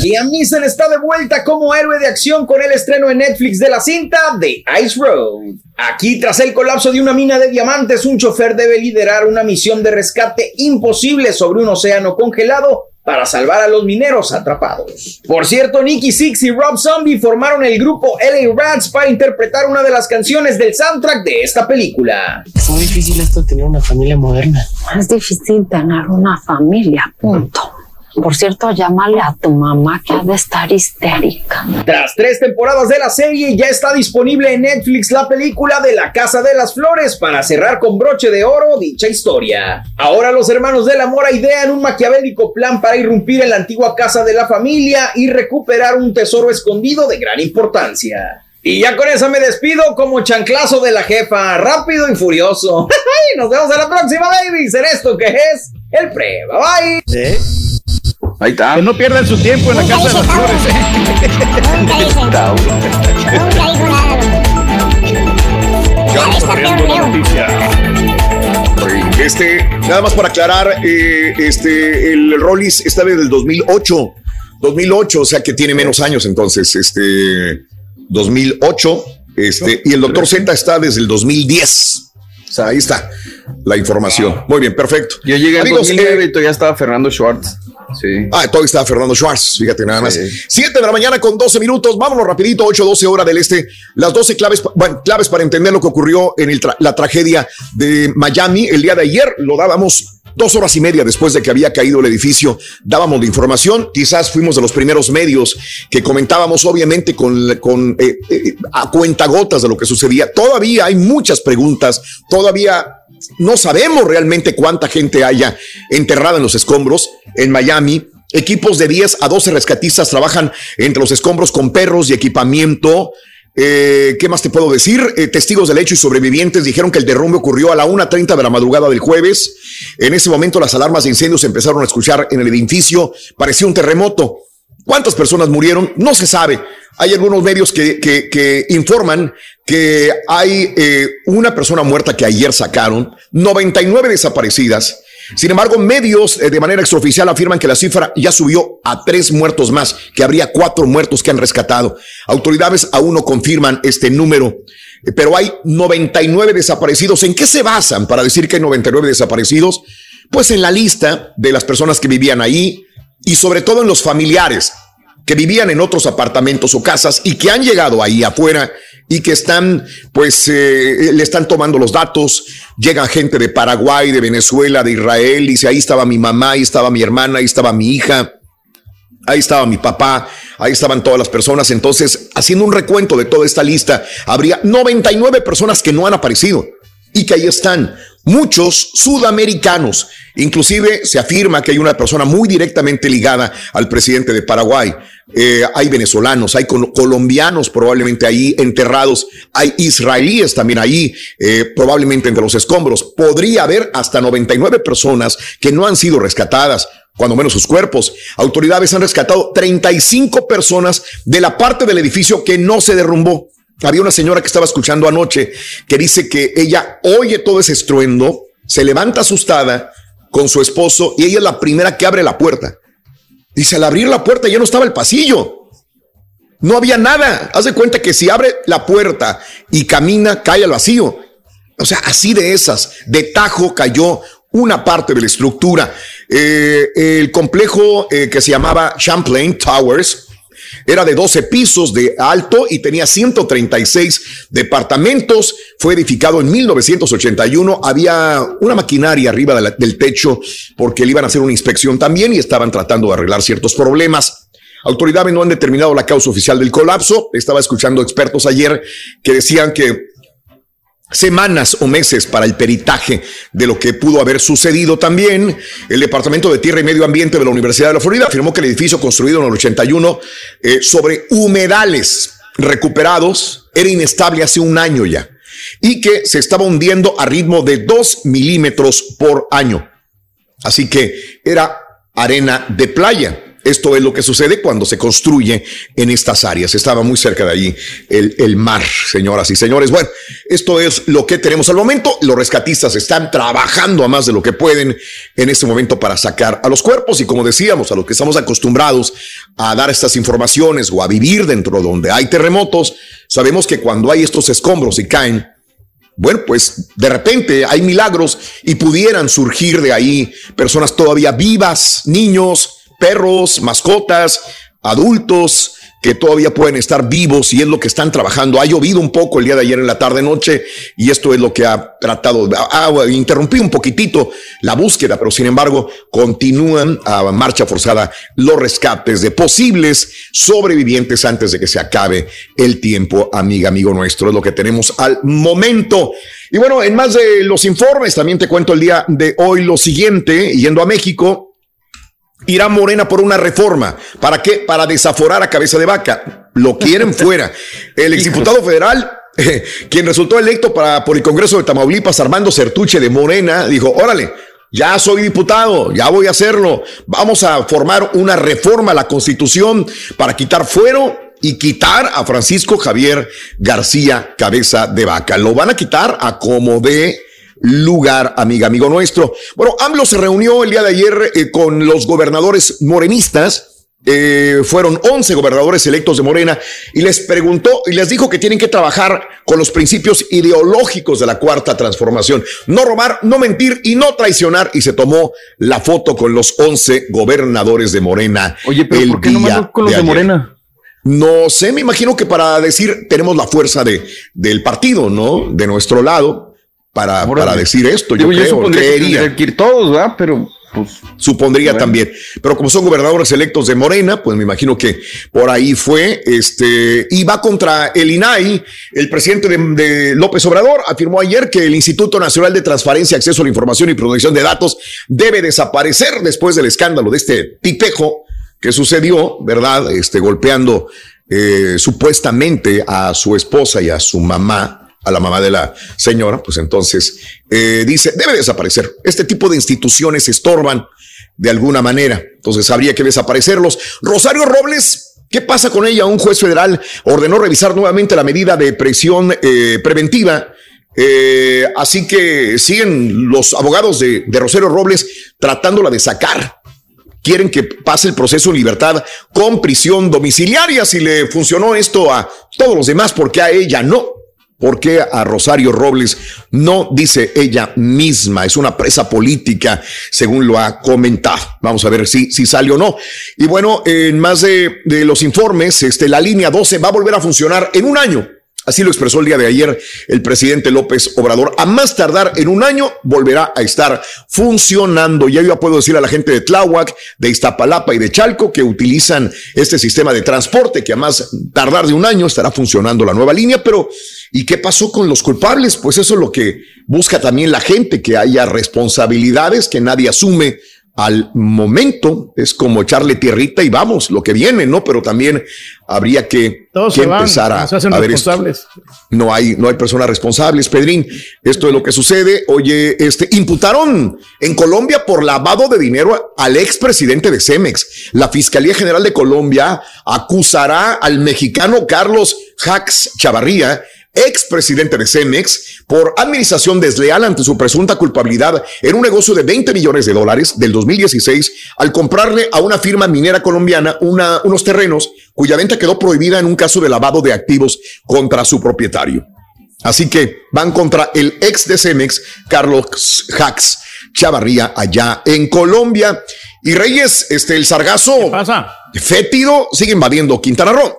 Liam Neeson está de vuelta como héroe de acción con el estreno en Netflix de la cinta The Ice Road. Aquí, tras el colapso de una mina de diamantes, un chofer debe liderar una misión de rescate imposible sobre un océano congelado para salvar a los mineros atrapados. Por cierto, Nicky Six y Rob Zombie formaron el grupo LA Rats para interpretar una de las canciones del soundtrack de esta película. Es muy difícil esto de tener una familia moderna. Es difícil tener una familia, punto. Por cierto, llámale a tu mamá que ha de estar histérica. Tras tres temporadas de la serie, ya está disponible en Netflix la película de La Casa de las Flores para cerrar con broche de oro dicha historia. Ahora los hermanos de la Mora idean un maquiavélico plan para irrumpir en la antigua casa de la familia y recuperar un tesoro escondido de gran importancia. Y ya con eso me despido como chanclazo de la jefa, rápido y furioso. (laughs) Nos vemos en la próxima, babies, en esto que es el pre. Bye bye. Ahí está. Que no pierdan su tiempo en la casa de las flores. Este, nada más para aclarar, eh, este, el Rollis está desde el 2008. 2008, o sea que tiene menos años entonces, este, 2008, este, y el Doctor Z está desde el 2010. Sea, ahí está la información. Muy bien, perfecto. Yo llegué en Amigos, 2009 eh, y todavía estaba Fernando Schwartz. Sí. Ah, todavía está Fernando Schwartz, fíjate nada más. Sí. 7 de la mañana con 12 minutos, vámonos rapidito, 8, 12 hora del este. Las 12 claves, bueno, claves para entender lo que ocurrió en el tra- la tragedia de Miami el día de ayer. Lo dábamos dos horas y media después de que había caído el edificio. Dábamos la información, quizás fuimos de los primeros medios que comentábamos obviamente con, con eh, eh, a cuentagotas de lo que sucedía. Todavía hay muchas preguntas, todavía no sabemos realmente cuánta gente haya enterrada en los escombros en Miami. Equipos de 10 a 12 rescatistas trabajan entre los escombros con perros y equipamiento. Eh, ¿Qué más te puedo decir? Eh, testigos del hecho y sobrevivientes dijeron que el derrumbe ocurrió a la 1.30 de la madrugada del jueves. En ese momento las alarmas de incendios se empezaron a escuchar en el edificio. Parecía un terremoto. ¿Cuántas personas murieron? No se sabe. Hay algunos medios que, que- informan que hay eh, una persona muerta que ayer sacaron, 99 desaparecidas. Sin embargo, medios eh, de manera extraoficial afirman que la cifra ya subió a tres muertos más, que habría cuatro muertos que han rescatado. Autoridades aún no confirman este número, eh, pero hay 99 desaparecidos. ¿En qué se basan para decir que hay 99 desaparecidos? Pues en la lista de las personas que vivían ahí y sobre todo en los familiares que vivían en otros apartamentos o casas y que han llegado ahí afuera y que están, pues, eh, le están tomando los datos. Llega gente de Paraguay, de Venezuela, de Israel, dice, ahí estaba mi mamá, ahí estaba mi hermana, ahí estaba mi hija, ahí estaba mi papá, ahí estaban todas las personas. Entonces, haciendo un recuento de toda esta lista, habría 99 personas que no han aparecido y que ahí están muchos sudamericanos. Inclusive se afirma que hay una persona muy directamente ligada al presidente de Paraguay. Eh, hay venezolanos, hay colombianos probablemente ahí enterrados, hay israelíes también ahí, eh, probablemente entre los escombros. Podría haber hasta 99 personas que no han sido rescatadas cuando menos sus cuerpos. Autoridades han rescatado 35 personas de la parte del edificio que no se derrumbó. Había una señora que estaba escuchando anoche que dice que ella oye todo ese estruendo, se levanta asustada con su esposo y ella es la primera que abre la puerta. Dice, al abrir la puerta ya no estaba el pasillo. No había nada. Haz de cuenta que si abre la puerta y camina, cae al vacío. O sea, así de esas, de tajo cayó una parte de la estructura. Eh, el complejo eh, que se llamaba Champlain Towers era de 12 pisos de alto y tenía 136 departamentos. Fue edificado en 1981. Había una maquinaria arriba del techo porque le iban a hacer una inspección también y estaban tratando de arreglar ciertos problemas. Autoridades no han determinado la causa oficial del colapso. Estaba escuchando expertos ayer que decían que semanas o meses para el peritaje de lo que pudo haber sucedido también. El Departamento de Tierra y Medio Ambiente de la Universidad de la Florida afirmó que el edificio construido en el 81 eh, sobre humedales recuperados era inestable hace un año ya y que se estaba hundiendo a ritmo de 2 milímetros por año. Así que era arena de playa. Esto es lo que sucede cuando se construye en estas áreas. Estaba muy cerca de allí el, el, mar, señoras y señores. Bueno, esto es lo que tenemos al momento. Los rescatistas están trabajando a más de lo que pueden en este momento para sacar a los cuerpos y como decíamos, a los que estamos acostumbrados a dar estas informaciones o a vivir dentro donde hay terremotos, sabemos que cuando hay estos escombros y caen, bueno, pues de repente hay milagros y pudieran surgir de ahí personas todavía vivas, niños, perros, mascotas, adultos que todavía pueden estar vivos y es lo que están trabajando. Ha llovido un poco el día de ayer en la tarde noche y esto es lo que ha tratado. Ha, interrumpí un poquitito la búsqueda, pero sin embargo continúan a marcha forzada los rescates de posibles sobrevivientes antes de que se acabe el tiempo, amiga, amigo nuestro. Es lo que tenemos al momento. Y bueno, en más de los informes, también te cuento el día de hoy lo siguiente, yendo a México irá Morena por una reforma. ¿Para qué? Para desaforar a cabeza de vaca. Lo quieren (laughs) fuera. El exdiputado federal, quien resultó electo para, por el Congreso de Tamaulipas, Armando Certuche de Morena, dijo, órale, ya soy diputado, ya voy a hacerlo. Vamos a formar una reforma a la Constitución para quitar fuero y quitar a Francisco Javier García Cabeza de Vaca. Lo van a quitar a como de lugar, amiga, amigo nuestro. Bueno, AMLO se reunió el día de ayer eh, con los gobernadores morenistas. Eh, fueron 11 gobernadores electos de Morena y les preguntó y les dijo que tienen que trabajar con los principios ideológicos de la cuarta transformación. No robar, no mentir y no traicionar. Y se tomó la foto con los 11 gobernadores de Morena. Oye, pero ¿por qué no con los de, Morena? No sé, me imagino que para decir tenemos la fuerza de, del partido, ¿no? De nuestro lado para, para decir esto. Yo, creo, supondría que ir todos, ¿verdad? Pero pues, supondría también. Pero como son gobernadores electos de Morena, pues me imagino que por ahí fue. Este y va contra el INAI. El presidente de, López Obrador afirmó ayer que el Instituto Nacional de Transparencia, Acceso a la Información y Protección de Datos debe desaparecer después del escándalo de este tipejo que sucedió, ¿verdad? Este golpeando eh, supuestamente a su esposa y a su mamá a la mamá de la señora, pues entonces eh, dice, debe desaparecer. Este tipo de instituciones estorban de alguna manera, entonces habría que desaparecerlos. Rosario Robles, ¿qué pasa con ella? Un juez federal ordenó revisar nuevamente la medida de presión eh, preventiva Eh, así que siguen los abogados de, de Rosario Robles tratándola de sacar. Quieren que pase el proceso en libertad con prisión domiciliaria. Si le funcionó esto a todos los demás, ¿por qué a ella no? ¿Por qué a Rosario Robles no dice ella misma? Es una presa política, según lo ha comentado. Vamos a ver si, si sale o no. Y bueno, en más de, de los informes, este, la línea 12 va a volver a funcionar en un año. Así lo expresó el día de ayer el presidente López Obrador. A más tardar en un año volverá a estar funcionando. Ya yo puedo decir a la gente de Tláhuac, de Iztapalapa y de Chalco que utilizan este sistema de transporte que a más tardar de un año estará funcionando la nueva línea. Pero, ¿y qué pasó con los culpables? Pues eso es lo que busca también la gente, que haya responsabilidades que nadie asume al momento es como echarle tierrita y vamos, lo que viene, ¿no? Pero también habría que, que empezar a, a ver esto. No hay, no hay personas responsables, Pedrín. Esto es lo que sucede. Oye, este, imputaron en Colombia por lavado de dinero al expresidente de Cemex. La Fiscalía General de Colombia acusará al mexicano Carlos Jax Chavarría expresidente de Cemex, por administración desleal ante su presunta culpabilidad en un negocio de 20 millones de dólares del 2016 al comprarle a una firma minera colombiana una, unos terrenos cuya venta quedó prohibida en un caso de lavado de activos contra su propietario. Así que van contra el ex de Cemex, Carlos Jax Chavarría, allá en Colombia. Y Reyes, este, el sargazo fétido sigue invadiendo Quintana Roo.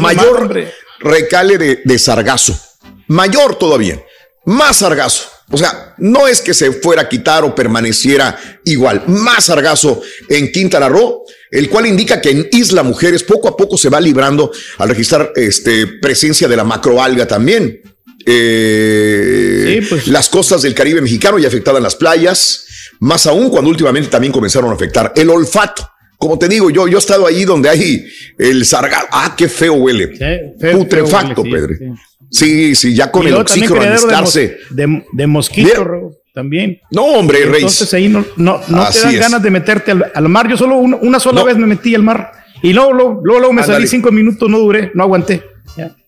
Mayor, recale de, de sargazo. Mayor todavía. Más sargazo. O sea, no es que se fuera a quitar o permaneciera igual. Más sargazo en Quintana Roo, el cual indica que en Isla Mujeres poco a poco se va librando al registrar este, presencia de la macroalga también. Eh, pues. Las costas del Caribe mexicano ya afectadas las playas, más aún cuando últimamente también comenzaron a afectar el olfato. Como te digo, yo, yo he estado allí donde hay el sargazo. Ah, qué feo huele. Putrefacto, Pedro. Sí. sí, ya con el oxígeno a mezclarse. De, de, mosquito, también. No, hombre. Entonces ahí no, no, no te dan ganas de meterte al, mar. Yo solo una, sola vez me metí al mar y luego, luego, luego, me salí cinco minutos, no duré, no aguanté.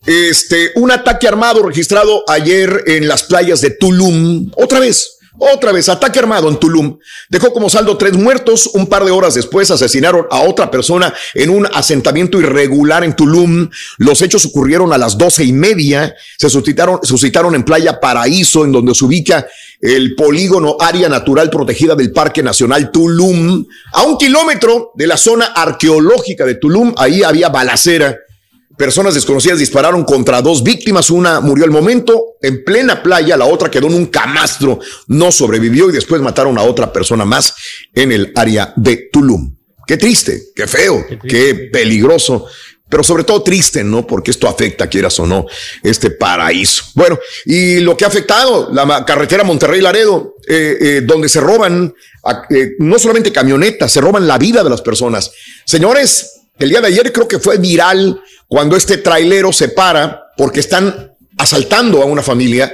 Este, un ataque armado registrado ayer en las playas de Tulum. Otra vez, otra vez, ataque armado en Tulum. Dejó como saldo tres muertos. Un par de horas después asesinaron a otra persona en un asentamiento irregular en Tulum. Los hechos ocurrieron a las doce y media. Se suscitaron, suscitaron en Playa Paraíso, en donde se ubica el polígono área natural protegida del Parque Nacional Tulum. A un kilómetro de la zona arqueológica de Tulum, ahí había balacera Personas desconocidas dispararon contra dos víctimas, una murió al momento en plena playa, la otra quedó en un camastro, no sobrevivió y después mataron a otra persona más en el área de Tulum. Qué triste, qué feo, qué, peligroso, pero sobre todo triste, ¿no? Porque esto afecta, quieras o no, este paraíso. Bueno, y lo que ha afectado la carretera Monterrey-Laredo, eh, eh, donde se roban eh, no solamente camionetas, se roban la vida de las personas. Señores, el día de ayer creo que fue viral cuando este trailero se para porque están asaltando a una familia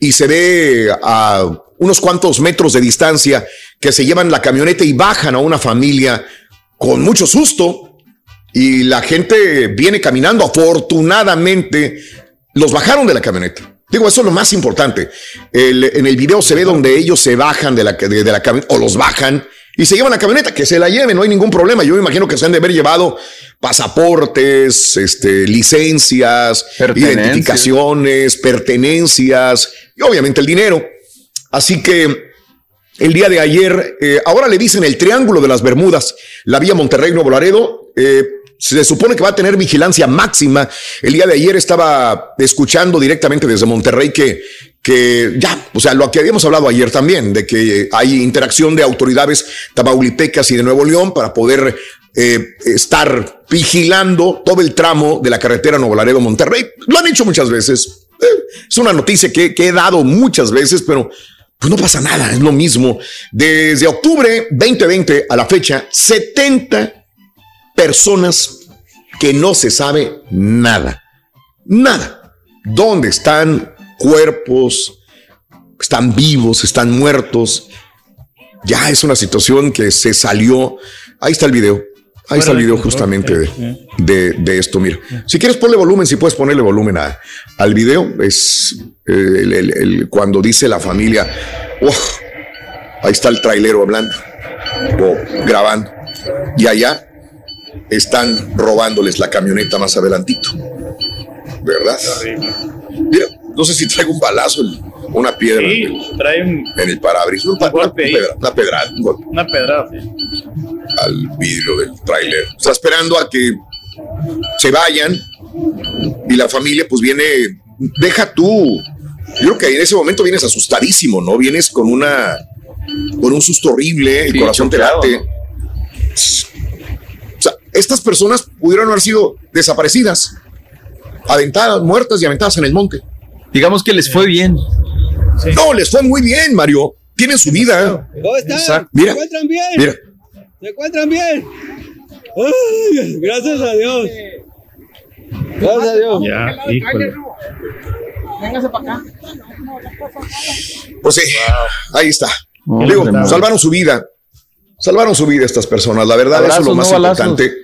y se ve a unos cuantos metros de distancia que se llevan la camioneta y bajan a una familia con mucho susto y la gente viene caminando. Afortunadamente, los bajaron de la camioneta. Digo, eso es lo más importante. en el video se ve donde ellos se bajan de la, de la camioneta o los bajan y se llevan la camioneta, que se la lleven, no hay ningún problema. Yo me imagino que se han de haber llevado pasaportes, este, licencias, identificaciones, pertenencias y obviamente el dinero. Así que el día de ayer, eh, ahora le dicen el Triángulo de las Bermudas, la vía Monterrey-Nuevo Laredo. Eh, se supone que va a tener vigilancia máxima. El día de ayer estaba escuchando directamente desde Monterrey que, que ya, o sea, lo que habíamos hablado ayer también, de que hay interacción de autoridades tabaulipecas y de Nuevo León para poder eh, estar vigilando todo el tramo de la carretera Nuevo Laredo Monterrey. Lo han hecho muchas veces. Eh, es una noticia que, que he dado muchas veces, pero pues no pasa nada, es lo mismo. Desde octubre 2020 a la fecha, 70 personas que no se sabe nada. Nada. ¿Dónde están? Cuerpos, están vivos, están muertos. Ya es una situación que se salió. Ahí está el video. Ahí está el video justamente de, de, de esto. Mira, si quieres ponle volumen, si puedes ponerle volumen a, al video, es eh, el, el- el- cuando dice la familia, "Uf", ahí está el trailero hablando o grabando, y allá están robándoles la camioneta más adelantito, ¿verdad? Mira, no sé si traigo un balazo, una piedra en el- trae un, en el parabrisas, un una, golpe ahí. pedra- una pedrada, un golpe una pedrada. al vidrio del tráiler. Está esperando a que se vayan y la familia pues viene, deja tú. Yo creo que en ese momento vienes asustadísimo, ¿no? Vienes con una, con un susto horrible, el Sí, corazón te late. O sea, estas personas pudieron haber sido desaparecidas, aventadas, muertas y aventadas en el monte. Digamos que les fue bien. No, les fue muy bien, Mario. Tienen su vida. ¿Cómo están? Exacto. ¿Se Mira, encuentran bien? mira. ¿Se encuentran bien? Ay, gracias a Dios. Gracias a Dios. Ya, híjole. Véngase para acá. Pues sí, ahí está. Oh, Digo, salvaron su vida. Salvaron su vida estas personas. La verdad, eso es lo más no balazos. importante.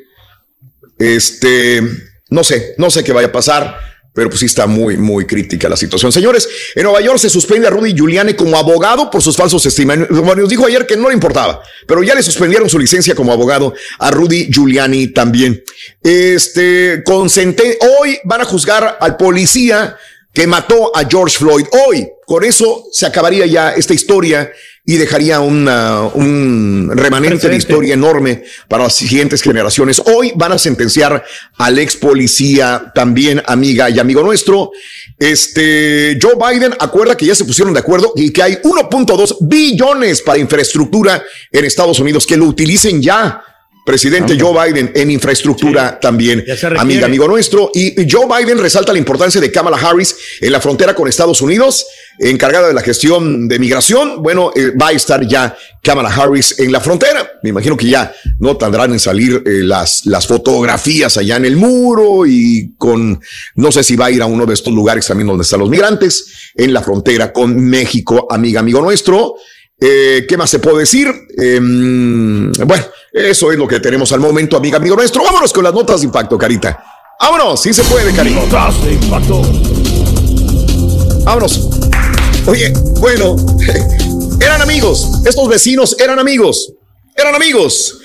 Este, no sé, no sé qué vaya a pasar, pero pues sí está muy, muy crítica la situación. Señores, en Nueva York se suspende a Rudy Giuliani como abogado por sus falsos testimonios. Nos dijo ayer que no le importaba, pero ya le suspendieron su licencia como abogado a Rudy Giuliani también. Este, con senten- hoy van a juzgar al policía que mató a George Floyd. Hoy, con eso se acabaría ya esta historia y dejaría una- un remanente de historia enorme para las siguientes generaciones. Hoy van a sentenciar al ex policía, también amiga y amigo nuestro. Este Joe Biden acuerda que ya se pusieron de acuerdo y que hay 1.2 billones para infraestructura en Estados Unidos que lo utilicen ya. Presidente Joe Biden en infraestructura también, amiga, amigo nuestro. Y y Joe Biden resalta la importancia de Kamala Harris en la frontera con Estados Unidos, encargada de la gestión de migración. Bueno, eh, va a estar ya Kamala Harris en la frontera. Me imagino que ya no tendrán en salir eh, las, las fotografías allá en el muro y con, no sé si va a ir a uno de estos lugares también donde están los migrantes, en la frontera con México, amiga, amigo nuestro. Eh, ¿Qué más se puede decir? Em, bueno, eso es lo que tenemos al momento, amiga, amigo nuestro. Vámonos con las notas de impacto, Carita. Vámonos, sí se puede, Carita. Notas de impacto. Vámonos. Oye, bueno, (laughs) eran amigos. Estos vecinos eran amigos. Eran amigos.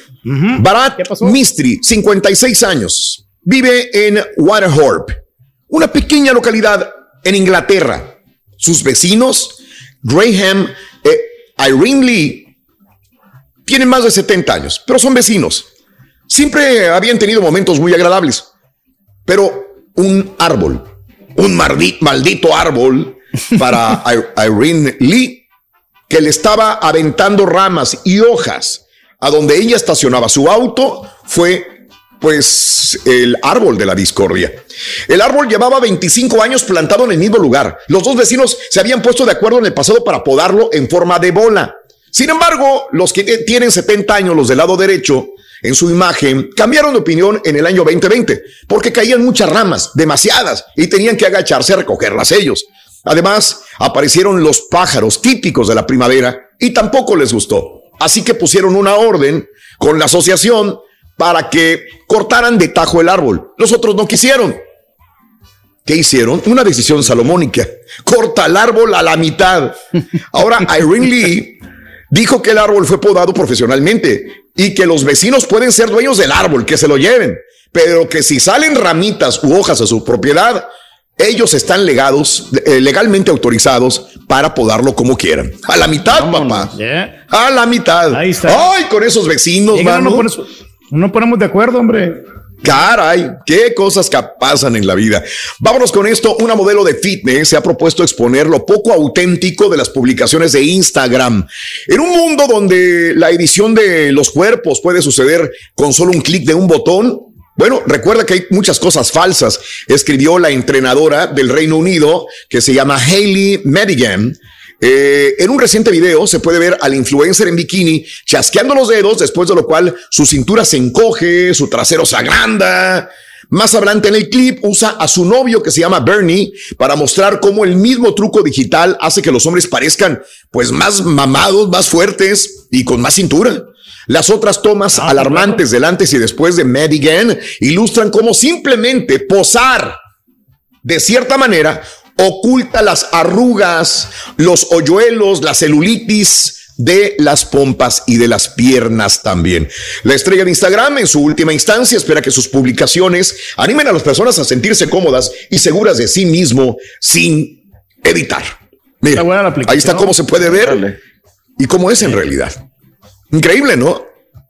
Barat Mistri, 56 años, vive en Waterhorpe, una pequeña localidad en Inglaterra. Sus vecinos, Graham e Irene Lee, tienen más de 70 años, pero son vecinos. Siempre habían tenido momentos muy agradables, pero un árbol, un maldito árbol para (laughs) Irene Lee, que le estaba aventando ramas y hojas a donde ella estacionaba su auto, fue pues el árbol de la discordia. El árbol llevaba 25 años plantado en el mismo lugar. Los dos vecinos se habían puesto de acuerdo en el pasado para podarlo en forma de bola. Sin embargo, los que tienen 70 años, los del lado derecho, en su imagen, cambiaron de opinión en el año 2020, porque caían muchas ramas, demasiadas, y tenían que agacharse a recogerlas ellos. Además, aparecieron los pájaros típicos de la primavera y tampoco les gustó. Así que pusieron una orden con la asociación para que cortaran de tajo el árbol. Los otros no quisieron. ¿Qué hicieron? Una decisión salomónica. Corta el árbol a la mitad. Ahora, (laughs) Irene Lee dijo que el árbol fue podado profesionalmente y que los vecinos pueden ser dueños del árbol, que se lo lleven, pero que si salen ramitas u hojas a su propiedad, ellos están legados, eh, legalmente autorizados para podarlo como quieran. A la mitad, papá. A la mitad. Ahí está. Ay, con esos vecinos, Llega, mano. no, pones- no ponemos de acuerdo, hombre. Caray, qué cosas que pasan en la vida. Vámonos con esto. Una modelo de fitness se ha propuesto exponer lo poco auténtico de las publicaciones de Instagram. En un mundo donde la edición de los cuerpos puede suceder con solo un clic de un botón. Bueno, recuerda que hay muchas cosas falsas. Escribió la entrenadora del Reino Unido que se llama Hailey Madigan. Eh, en un reciente video se puede ver al influencer en bikini chasqueando los dedos, después de lo cual su cintura se encoge, su trasero se agranda. Más adelante en el clip usa a su novio que se llama Bernie para mostrar cómo el mismo truco digital hace que los hombres parezcan pues más mamados, más fuertes y con más cintura. Las otras tomas alarmantes del antes y después de Medigan ilustran cómo simplemente posar de cierta manera oculta las arrugas, los hoyuelos, la celulitis de las pompas y de las piernas también. La estrella de Instagram en su última instancia espera que sus publicaciones animen a las personas a sentirse cómodas y seguras de sí mismo sin editar. Mira, ahí está cómo se puede ver y cómo es en realidad. Increíble, ¿no?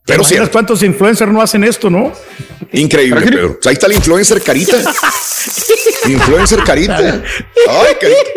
Pero sí. cuántos influencers no hacen esto, no? Increíble, Pedro. Ahí está el influencer carita. (laughs) influencer carita. Ay, carita.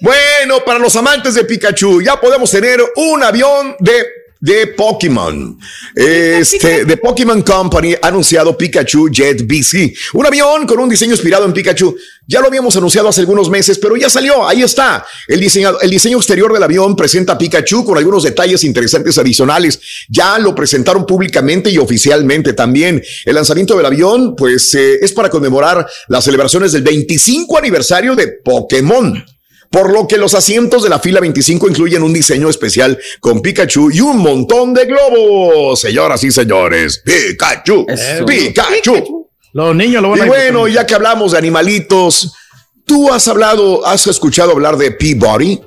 Bueno, para los amantes de Pikachu, ya podemos tener un avión de de Pokémon. Este, de Pokémon Company ha anunciado Pikachu Jet BC, un avión con un diseño inspirado en Pikachu. Ya lo habíamos anunciado hace algunos meses, pero ya salió, ahí está. El, diseño, el diseño exterior del avión presenta Pikachu con algunos detalles interesantes adicionales. Ya lo presentaron públicamente y oficialmente también. El lanzamiento del avión, pues, eh, es para conmemorar las celebraciones del 25 aniversario de Pokémon por lo que los asientos de la fila 25 incluyen un diseño especial con Pikachu y un montón de globos. Señoras y señores, Pikachu, Pikachu. Los niños lo van y bueno, ya que hablamos de animalitos, ¿tú has hablado, has escuchado hablar de Peabody?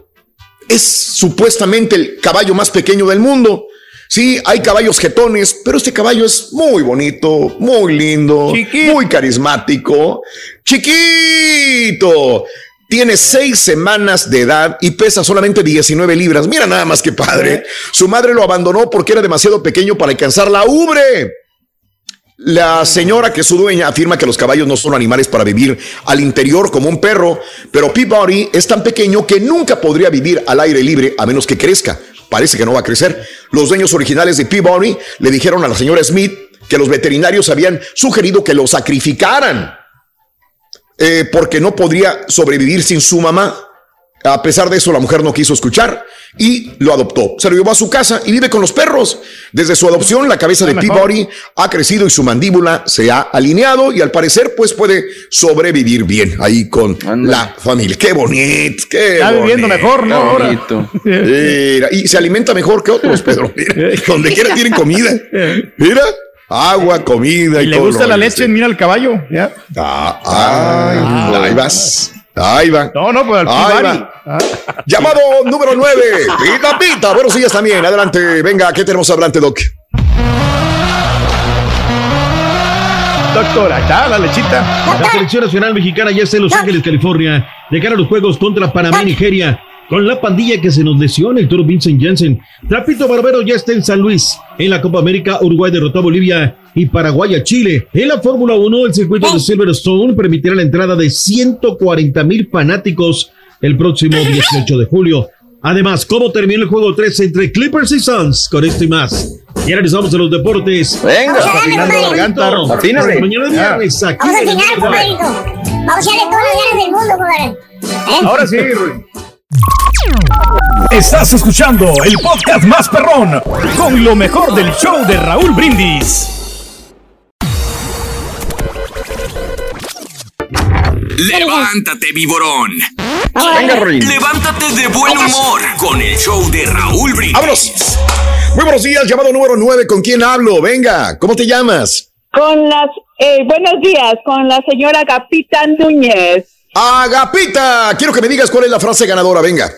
Es supuestamente el caballo más pequeño del mundo. Sí, hay caballos jetones, pero este caballo es muy bonito, muy lindo, muy carismático, chiquito. Tiene seis semanas de edad y pesa solamente 19 libras. Mira nada más que padre. Su madre lo abandonó porque era demasiado pequeño para alcanzar la ubre. La señora que es su dueña afirma que los caballos no son animales para vivir al interior como un perro, pero Peabody es tan pequeño que nunca podría vivir al aire libre a menos que crezca. Parece que no va a crecer. Los dueños originales de Peabody le dijeron a la señora Smith que los veterinarios habían sugerido que lo sacrificaran eh, porque no podría sobrevivir sin su mamá. A pesar de eso, la mujer no quiso escuchar y lo adoptó. Se lo llevó a su casa y vive con los perros. Desde su adopción, la cabeza de Peabody ha crecido y su mandíbula se ha alineado y al parecer, pues puede sobrevivir bien ahí con la familia. Qué bonito, qué Está viviendo mejor, ¿no? Ahora. (laughs) Mira, y se alimenta mejor que otros, Pedro. Mira, (laughs) donde quiera tienen comida. (laughs) Mira. Agua, comida y, y le gusta la leche, mira el caballo, ya. Ah, ay, ahí vas. Ahí va. No, no, pues al Ahí va. Ah. Llamado número 9. Pita, pita. Buenos días también. Adelante. Venga, ¿qué tenemos adelante, Doc? Doctora, está la lechita. La selección nacional mexicana ya está en Los Ángeles, California, de cara a los juegos contra Panamá y Nigeria. Con la pandilla que se nos lesiona, el toro Vincent Jensen. Trapito Barbero ya está en San Luis. En la Copa América, Uruguay derrotó a Bolivia y Paraguay a Chile. En la Fórmula 1, el circuito de Silverstone permitirá la entrada de 140 mil fanáticos el próximo 18 de julio. Además, ¿cómo terminó el juego 3 entre Clippers y Suns? Con esto y más. Y ahora regresamos a los deportes. Venga, Vamos a darle, Afinando la garganta. Afínale. Mañana es viernes, aquí Vamos a afinar. Vamos a darle todas las ganas del mundo, compadre. ¿Eh? Ahora sí, Rui. Estás escuchando el podcast más perrón con lo mejor del show de Raúl Brindis. Levántate, viborón. Venga, Ruin. Levántate de buen humor con el show de Raúl Brindis. ¡Vámonos! Muy buenos días, llamado número 9. ¿Con quién hablo? Venga, ¿cómo te llamas? Con las, eh, buenos días, con la señora Capita Núñez. Agapita, quiero que me digas cuál es la frase ganadora. Venga.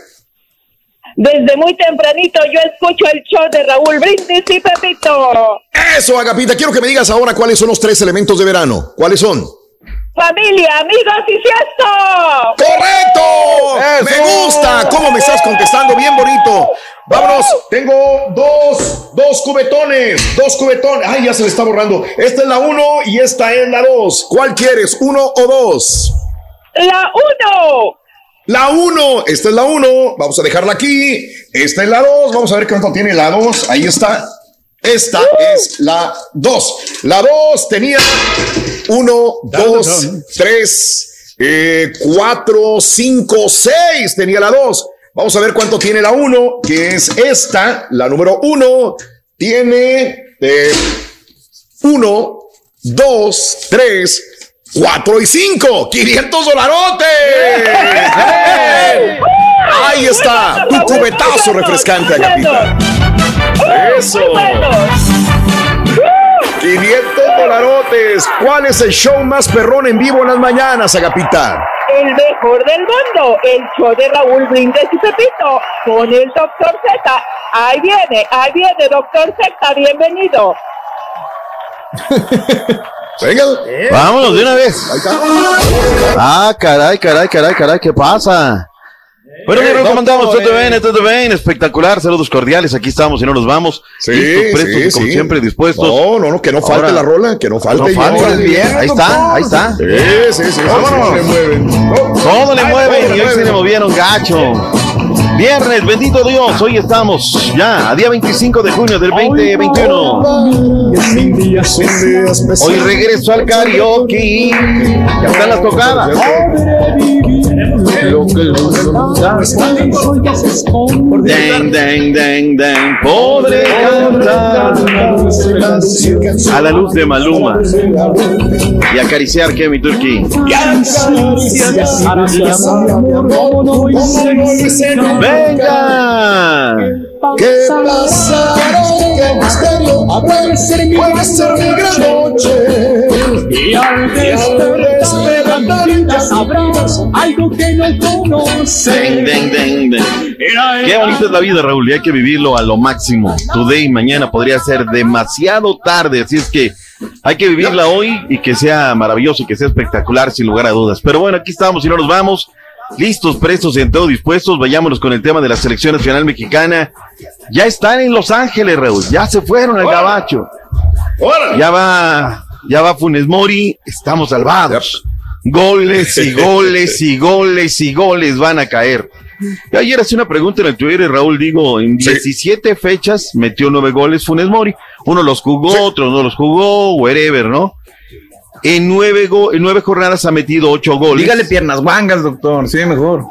Desde muy tempranito yo escucho el show de Raúl Brindis y Pepito. Eso, Agapita, quiero que me digas ahora cuáles son los tres elementos de verano. ¿Cuáles son? Familia, amigos y fiesta. ¡Correcto! Me gusta cómo me estás contestando, bien bonito. Vámonos, tengo dos, dos cubetones, dos cubetones. Ay, ya se le está borrando. Esta es la uno y esta es la dos. ¿Cuál quieres, uno o dos? La uno. La 1, esta es la 1, vamos a dejarla aquí. Esta es la 2, vamos a ver cuánto tiene la 2. Ahí está. Esta es la 2. La 2 tenía 1, 2, 3, 4, 5, 6. Tenía la 2. Vamos a ver cuánto tiene la 1, que es esta, la número 1. Tiene 1, 2, 3, 4 y 5, 500 dolarotes. Ahí está, tu cubetazo refrescante, Agapita. Eso. 500 dolarotes. ¿Cuál es el show más perrón en vivo en las mañanas, Agapita? El mejor del mundo, el show de Raúl Brindis y Pepito, con el Doctor Z. Ahí viene, ahí viene, Doctor Z, bienvenido. (laughs) Venga. Vámonos de una vez. Ah, caray, caray, caray, caray, ¿qué pasa? Bueno, Eh, mi ¿cómo andamos? ¿Todo eh. bien? ¿Todo bien? Espectacular, saludos cordiales, aquí estamos y no nos vamos. Sí, Listos, prestos sí, y como sí. siempre dispuestos. No, no, no, que no falte la rola, que no falte. No falte. Viernes, Ahí está, ahí está. Sí, sí, sí. sí, le mueven. Todo le mueven todo y hoy se le movieron gacho. Viernes, bendito Dios, hoy estamos ya a día 25 de junio del 2021. Hoy regreso al karaoke. Ya están las tocadas. Den, den, den, den, podré cantar a la luz de Maluma y acariciar que mi turquí. Venga. ¿Qué pasará? ¿Qué misterio? Puede ser mi, puede ser mi gran noche. Y al despertar algo que no Den, conoces. den, den, den. Qué bonita es la vida, Raúl, y hay que vivirlo a lo máximo. Today mañana podría ser demasiado tarde, así es que hay que vivirla hoy y que sea maravilloso y que sea espectacular, sin lugar a dudas. Pero bueno, aquí estamos y no nos vamos. Listos, prestos y en todo dispuestos. Vayámonos con el tema de la selección nacional mexicana. Ya están en Los Ángeles, Raúl. Ya se fueron al gabacho. Ya va, ya va Funes Mori. Estamos salvados. Goles y goles y goles y goles van a caer. Yo ayer hacía una pregunta en el Twitter, Raúl, digo, en 17 fechas metió nueve goles Funes Mori. Uno los jugó, otro no los jugó, wherever, ¿no? En nueve, go- en nueve jornadas ha metido ocho goles. Dígale piernas guangas, doctor. Sí, mejor.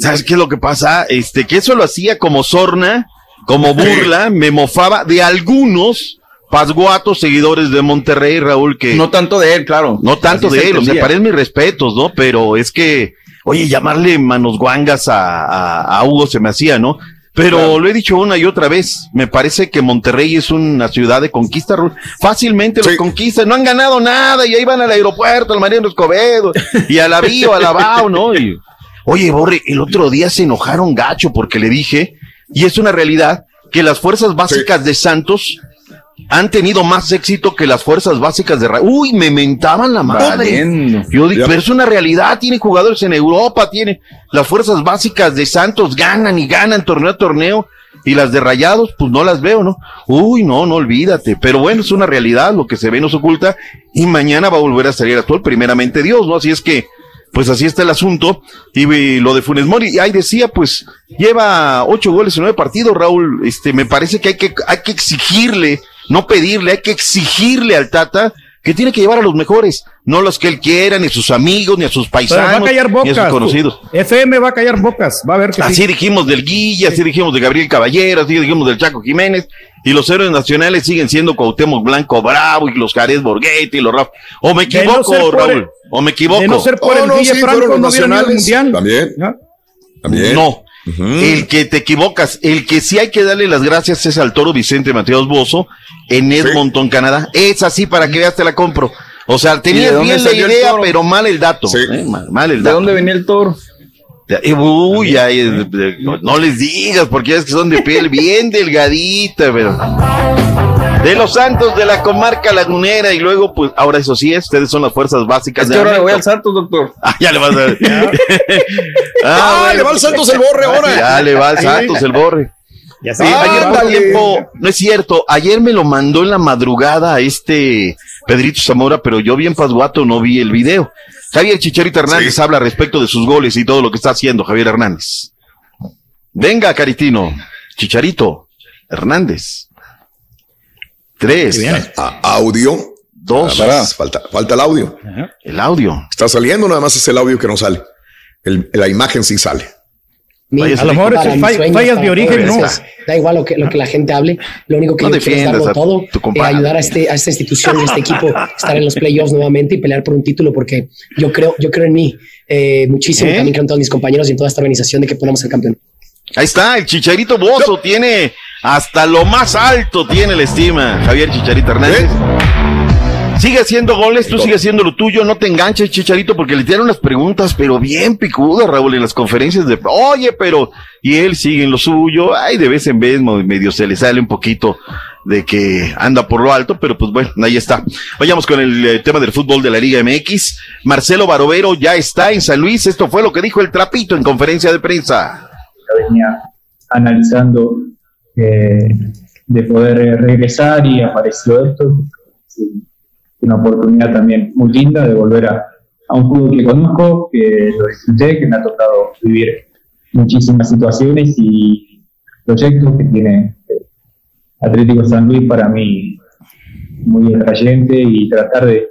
¿Sabes qué es lo que pasa? Este, que eso lo hacía como sorna, como burla, me mofaba de algunos pasguatos seguidores de Monterrey, Raúl, que... No tanto de él, claro. No tanto Así de él, o sea, entendía. él mis respetos, ¿no? Pero es que, oye, llamarle manos guangas a, a- a Hugo se me hacía, ¿no? Pero lo he dicho una y otra vez, me parece que Monterrey es una ciudad de conquista, fácilmente los conquista, no han ganado nada y ahí van al aeropuerto, al Mariano Escobedo, y al Avío, al Abao, ¿no? Y, oye, Borre, el otro día se enojaron gacho porque le dije, y es una realidad, que las fuerzas básicas de Santos han tenido más éxito que las fuerzas básicas de Uy, me mentaban la madre. Valiendo. Yo digo, pero es una realidad, tiene jugadores en Europa, tiene las fuerzas básicas de Santos ganan y ganan torneo a torneo y las de Rayados pues no las veo, ¿no? Uy, no, no olvídate, pero bueno, es una realidad, lo que se ve nos oculta y mañana va a volver a salir a actual, primeramente Dios, ¿no? Así es que pues así está el asunto. Y eh, lo de Funes Mori, y ahí decía, pues, lleva ocho goles en nueve partidos, Raúl. Este, me parece que hay que, hay que exigirle, no pedirle, hay que exigirle al Tata que tiene que llevar a los mejores, no los que él quiera, ni a sus amigos, ni a sus Pero va a paisanos, ni a sus conocidos. FM va a callar bocas. Va a ver que Así sí. dijimos del Guilla, así dijimos de Gabriel Caballero, así dijimos del Chaco Jiménez, y los héroes nacionales siguen siendo Cuauhtémoc Blanco Bravo y los Jared Borghetti y los Rafa. O me no equivoco, el- Raúl, o me equivoco. de no ser por el Guille Franco, no hubieran ido al mundial. También. También. No. El que te equivocas, el que sí hay que darle las gracias es al toro Vicente Mateos Bozo en Edmonton, Canadá. Es así para que veas, te la compro. O sea, ¿Y de tenías bien la idea, pero mal el dato. ¿eh? Mal, mal el ¿De dato. dónde venía el toro? Eh, Uy, ay, eh, no les digas, porque es que son de piel bien delgadita, pero. De los Santos de la comarca lagunera, y luego, pues, ahora eso sí, ustedes son las fuerzas básicas Es de que ahora le voy al Santos, doctor. (laughs) Ah, ya le vas a (laughs) (laughs) Ah, bueno. le va al Santos el borre ahora. Ya le va al Santos el borre. Ya Sí, sé. ayer por Ándale. tiempo, no es cierto, ayer me lo mandó en la madrugada este Pedrito Zamora, pero yo vi en Pasguato, no vi el video. Javier Chicharito Hernández habla respecto de sus goles y todo lo que está haciendo Javier Hernández. Venga, Caritino. Chicharito Hernández. Tres. A- audio. Dos. Ah, pará, falta, falta el audio. El audio. Está saliendo, nada más es el audio que no sale. El- la imagen sí sale. A lo mejor Para es fall- fallas para de origen, no. Da igual lo que, lo que la gente hable. Lo único que No yo quiero es darlo defiendas a todo, eh, ayudar a, este, a esta institución, a este equipo, estar en los playoffs nuevamente y pelear por un título, porque yo creo, yo creo en mí eh, muchísimo. ¿Eh? También creo en todos mis compañeros y en toda esta organización de que ponemos el campeón. Ahí está, el Chicharito Bozo tiene Hasta lo más alto tiene la estima, Javier Chicharito Hernández. Sigue haciendo goles, tú sigue haciendo lo tuyo, no te enganches, Chicharito, porque le tiran unas preguntas, pero bien picudas, Raúl, en las conferencias de, oye, pero, y él sigue en lo suyo, ay, de vez en vez medio se le sale un poquito de que anda por lo alto, pero pues bueno, ahí está. Vayamos con el eh, tema del fútbol de la Liga MX. Marcelo Barovero ya está en San Luis, esto fue lo que dijo el trapito en conferencia de prensa. Ya venía analizando eh, de poder regresar y apareció esto. Una oportunidad también muy linda de volver a, un fútbol que conozco, que lo disfruté, que me ha tocado vivir muchísimas situaciones y proyectos que tiene Atlético San Luis para mí muy atrayente y tratar de,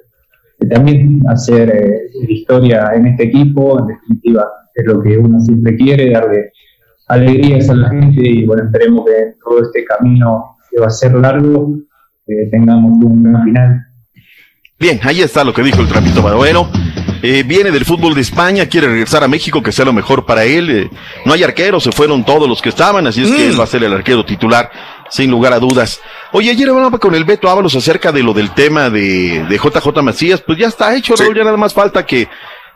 de también hacer eh, historia en este equipo, en definitiva, es lo que uno siempre quiere, darle alegrías a la gente y bueno, esperemos que todo este camino que va a ser largo eh, tengamos un gran final. Bien, ahí está lo que dijo el trapito Barovero. Eh, viene del fútbol de España, quiere regresar a México, que sea lo mejor para él. Eh, no hay arquero, se fueron todos los que estaban, así es que él va a ser el arquero titular, sin lugar a dudas. Oye, ayer hablaba con el Beto Ábalos acerca de lo del tema de, de JJ Macías, pues ya está hecho, Raúl, ya nada más falta que,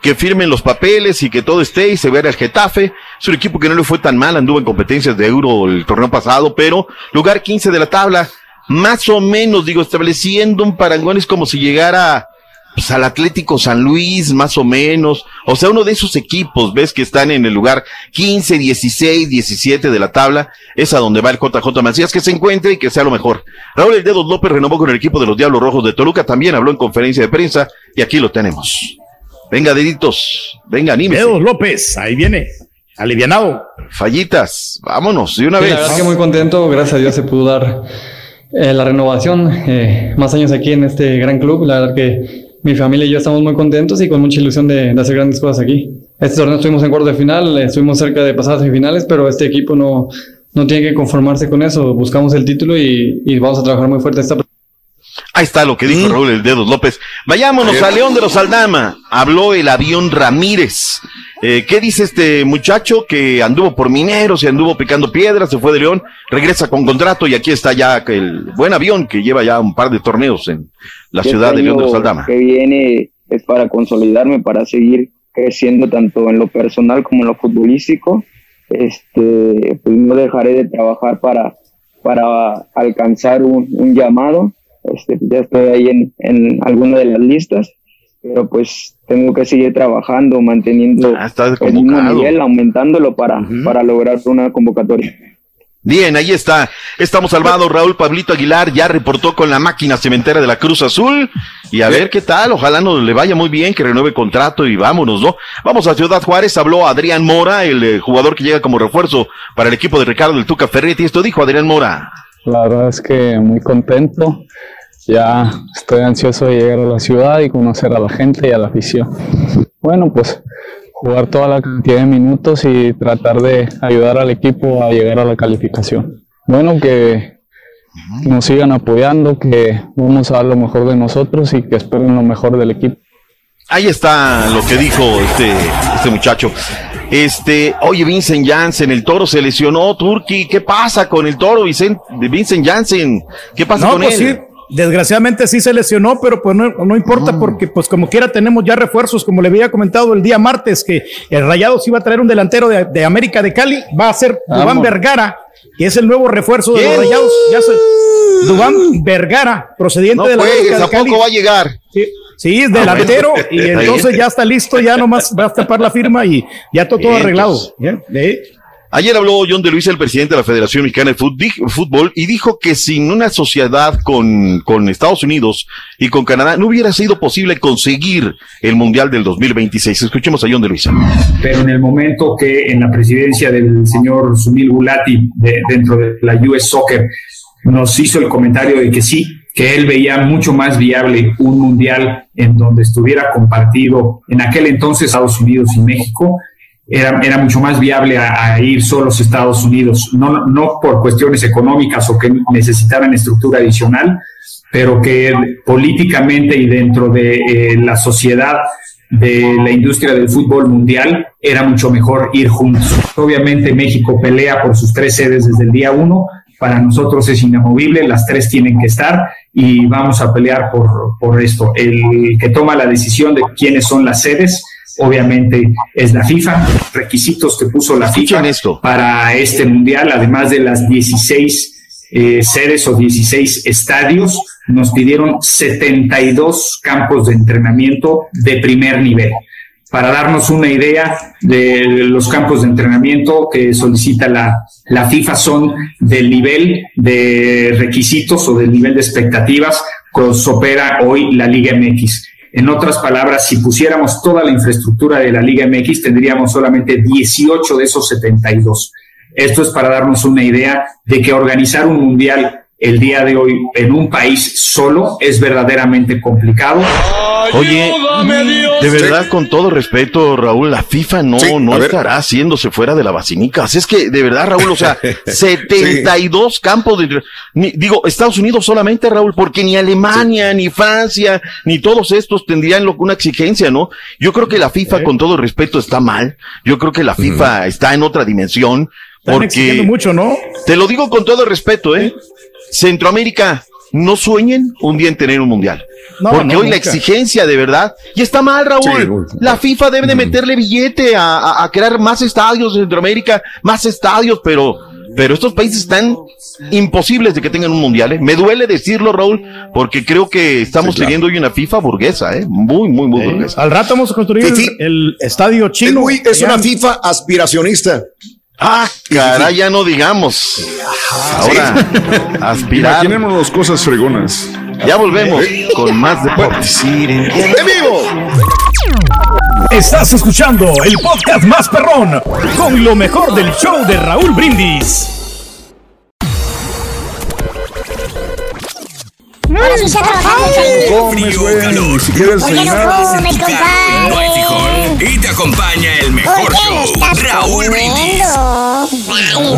que firmen los papeles y que todo esté y se vea el Getafe. Es un equipo que no le fue tan mal, anduvo en competencias de Euro el torneo pasado, pero lugar 15 de la tabla, más o menos, digo, estableciendo un parangón es como si llegara pues, al Atlético San Luis, más o menos. O sea, uno de esos equipos, ves que están en el lugar 15, 16, 17 de la tabla, es a donde va el JJ Macías, que se encuentre y que sea lo mejor. Raúl El Dedos López renovó con el equipo de los Diablos Rojos de Toluca, también habló en conferencia de prensa, y aquí lo tenemos. Venga, deditos, venga, anímese. Dedos López, ahí viene, alivianado. Fallitas, vámonos, de una Sí, vez. La verdad que muy contento, gracias a Dios se pudo dar eh, la renovación, eh, más años aquí en este gran club, la verdad que mi familia y yo estamos muy contentos y con mucha ilusión de, de hacer grandes cosas aquí. Este torneo estuvimos en cuarto de final, eh, estuvimos cerca de pasar a semifinales, pero este equipo no, no tiene que conformarse con eso, buscamos el título y, y vamos a trabajar muy fuerte esta Ahí está lo que Mm. dijo Raúl El Dedos López. Vayámonos a León de los Aldama. Habló el avión Ramírez. Eh, ¿Qué dice este muchacho que anduvo por mineros y anduvo picando piedras, se fue de León, regresa con contrato y aquí está ya el buen avión que lleva ya un par de torneos en la Este ciudad de León de los Aldama? que viene es para consolidarme, para seguir creciendo tanto en lo personal como en lo futbolístico. Este, pues no dejaré de trabajar para, para alcanzar un, un llamado. Este, ya estoy ahí en, en alguna de las listas, pero pues tengo que seguir trabajando, manteniendo Ah, el mismo nivel, aumentándolo para, para lograr una convocatoria. Bien, ahí está. Estamos salvados. Raúl Pablito Aguilar ya reportó con la máquina cementera de la Cruz Azul. Y a ver qué tal. Ojalá no le vaya muy bien, que renueve contrato y vámonos, ¿no? Vamos a Ciudad Juárez. Habló Adrián Mora, el eh, jugador que llega como refuerzo para el equipo de Ricardo del Tuca Ferretti. Esto dijo Adrián Mora. La verdad es que muy contento. Ya estoy ansioso de llegar a la ciudad y conocer a la gente y a la afición. Bueno, pues jugar toda la cantidad de minutos y tratar de ayudar al equipo a llegar a la calificación. Bueno, que nos sigan apoyando, que vamos a dar lo mejor de nosotros y que esperen lo mejor del equipo. Ahí está lo que dijo este, este muchacho. Este, oye, Vincent Janssen, el toro se lesionó, Turki. ¿Qué pasa con el toro, Vicent, de Vincent Janssen? ¿Qué pasa No, con pues él? sí, desgraciadamente sí se lesionó, pero pues no, no importa porque pues como quiera tenemos ya refuerzos, como le había comentado el día martes, que el Rayados iba a traer un delantero de, de América de Cali, va a ser Dubán Vamos. Vergara, que es el nuevo refuerzo de los. Rayados. Ya se, Dubán Vergara, procediente No de la juegues, ¿a poco va a llegar? Sí, sí, es Ah, delantero bueno. y entonces ya está listo, ya nomás va a tapar la firma y ya todo Bien, arreglado. ¿eh? Ayer habló John de Luis, el presidente de la Federación Mexicana de Fútbol, y dijo que sin una sociedad con, Estados Unidos y con Canadá no hubiera sido posible conseguir el Mundial del 2026. Escuchemos a John de Luis. pero en el momento que en la presidencia del señor Sunil Gulati de- dentro de la US Soccer nos hizo el comentario de que sí, que él veía mucho más viable un mundial en donde estuviera compartido en aquel entonces Estados Unidos y México. Era, era mucho más viable a, ir solos a Estados Unidos, no, no por cuestiones económicas o que necesitaran estructura adicional, pero que políticamente y dentro de eh, la sociedad de la industria del fútbol mundial era mucho mejor ir juntos. Obviamente México pelea por sus tres sedes desde el día uno, para nosotros es inamovible, las tres tienen que estar y vamos a pelear por, por esto. El que toma la decisión de quiénes son las sedes, obviamente es la FIFA, requisitos que puso la FIFA para este mundial, además de las 16 eh, sedes o 16 estadios, nos pidieron 72 campos de entrenamiento de primer nivel. Para darnos una idea de los campos de entrenamiento que solicita la, la FIFA son del nivel de requisitos o del nivel de expectativas que opera hoy la Liga MX. En otras palabras, si pusiéramos toda la infraestructura de la Liga MX, tendríamos solamente 18 de esos 72. Esto es para darnos una idea de que organizar un mundial el día de hoy en un país solo es verdaderamente complicado. Oye, de verdad, con todo respeto, Raúl, la FIFA no, no estará haciéndose fuera de la vacinica. Así es que, de verdad, Raúl, o sea, (laughs) 72 campos de... ni- digo, Estados Unidos solamente, Raúl, porque ni Alemania, ni Francia, ni todos estos tendrían lo- una exigencia, ¿no? Yo creo que la FIFA, con todo respeto, está mal. Yo creo que la FIFA está en otra dimensión. Están Porque exigiendo mucho, ¿no? te lo digo con todo respeto, ¿eh? Centroamérica, no sueñen un día en tener un mundial. No, porque no, hoy la exigencia de verdad, y está mal, Raúl. Sí, la FIFA debe de meterle billete a, a- a crear más estadios en Centroamérica, más estadios, pero, pero estos países están imposibles de que tengan un mundial. ¿eh? Me duele decirlo, Raúl, porque creo que estamos teniendo hoy una FIFA burguesa, ¿eh? Muy, muy, muy burguesa. Al rato vamos a construir el, el estadio chino. Muy- es una FIFA aspiracionista. Ah, caray, ya no digamos. Ahora, aspirar. Imaginémonos cosas fregonas. Ya volvemos con más deportes. ¡En vivo! Estás escuchando el podcast más perrón con lo mejor del show de Raúl Brindis. Ahora sí está trabajando el Comes, güey. Si quieres ¿Por qué no comes, compadre? Y te acompaña el mejor ¿Por qué no show. Raúl Brindis.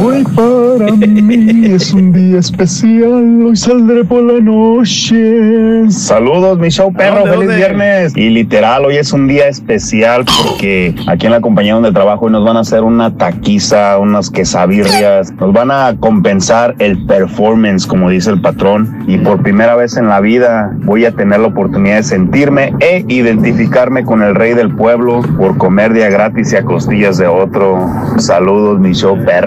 Hoy para mí es un día especial, hoy saldré por la noche. Saludos, mi show perro, ¿Dónde, feliz dónde? viernes. Y literal, hoy es un día especial porque aquí en la compañía donde trabajo hoy nos van a hacer una taquiza, unas quesabirrias, nos van a compensar el performance, como dice el patrón. Y por primera vez en la vida voy a tener la oportunidad de sentirme e identificarme con el rey del pueblo por comer día gratis y a costillas de otro. Saludos, mi show perro.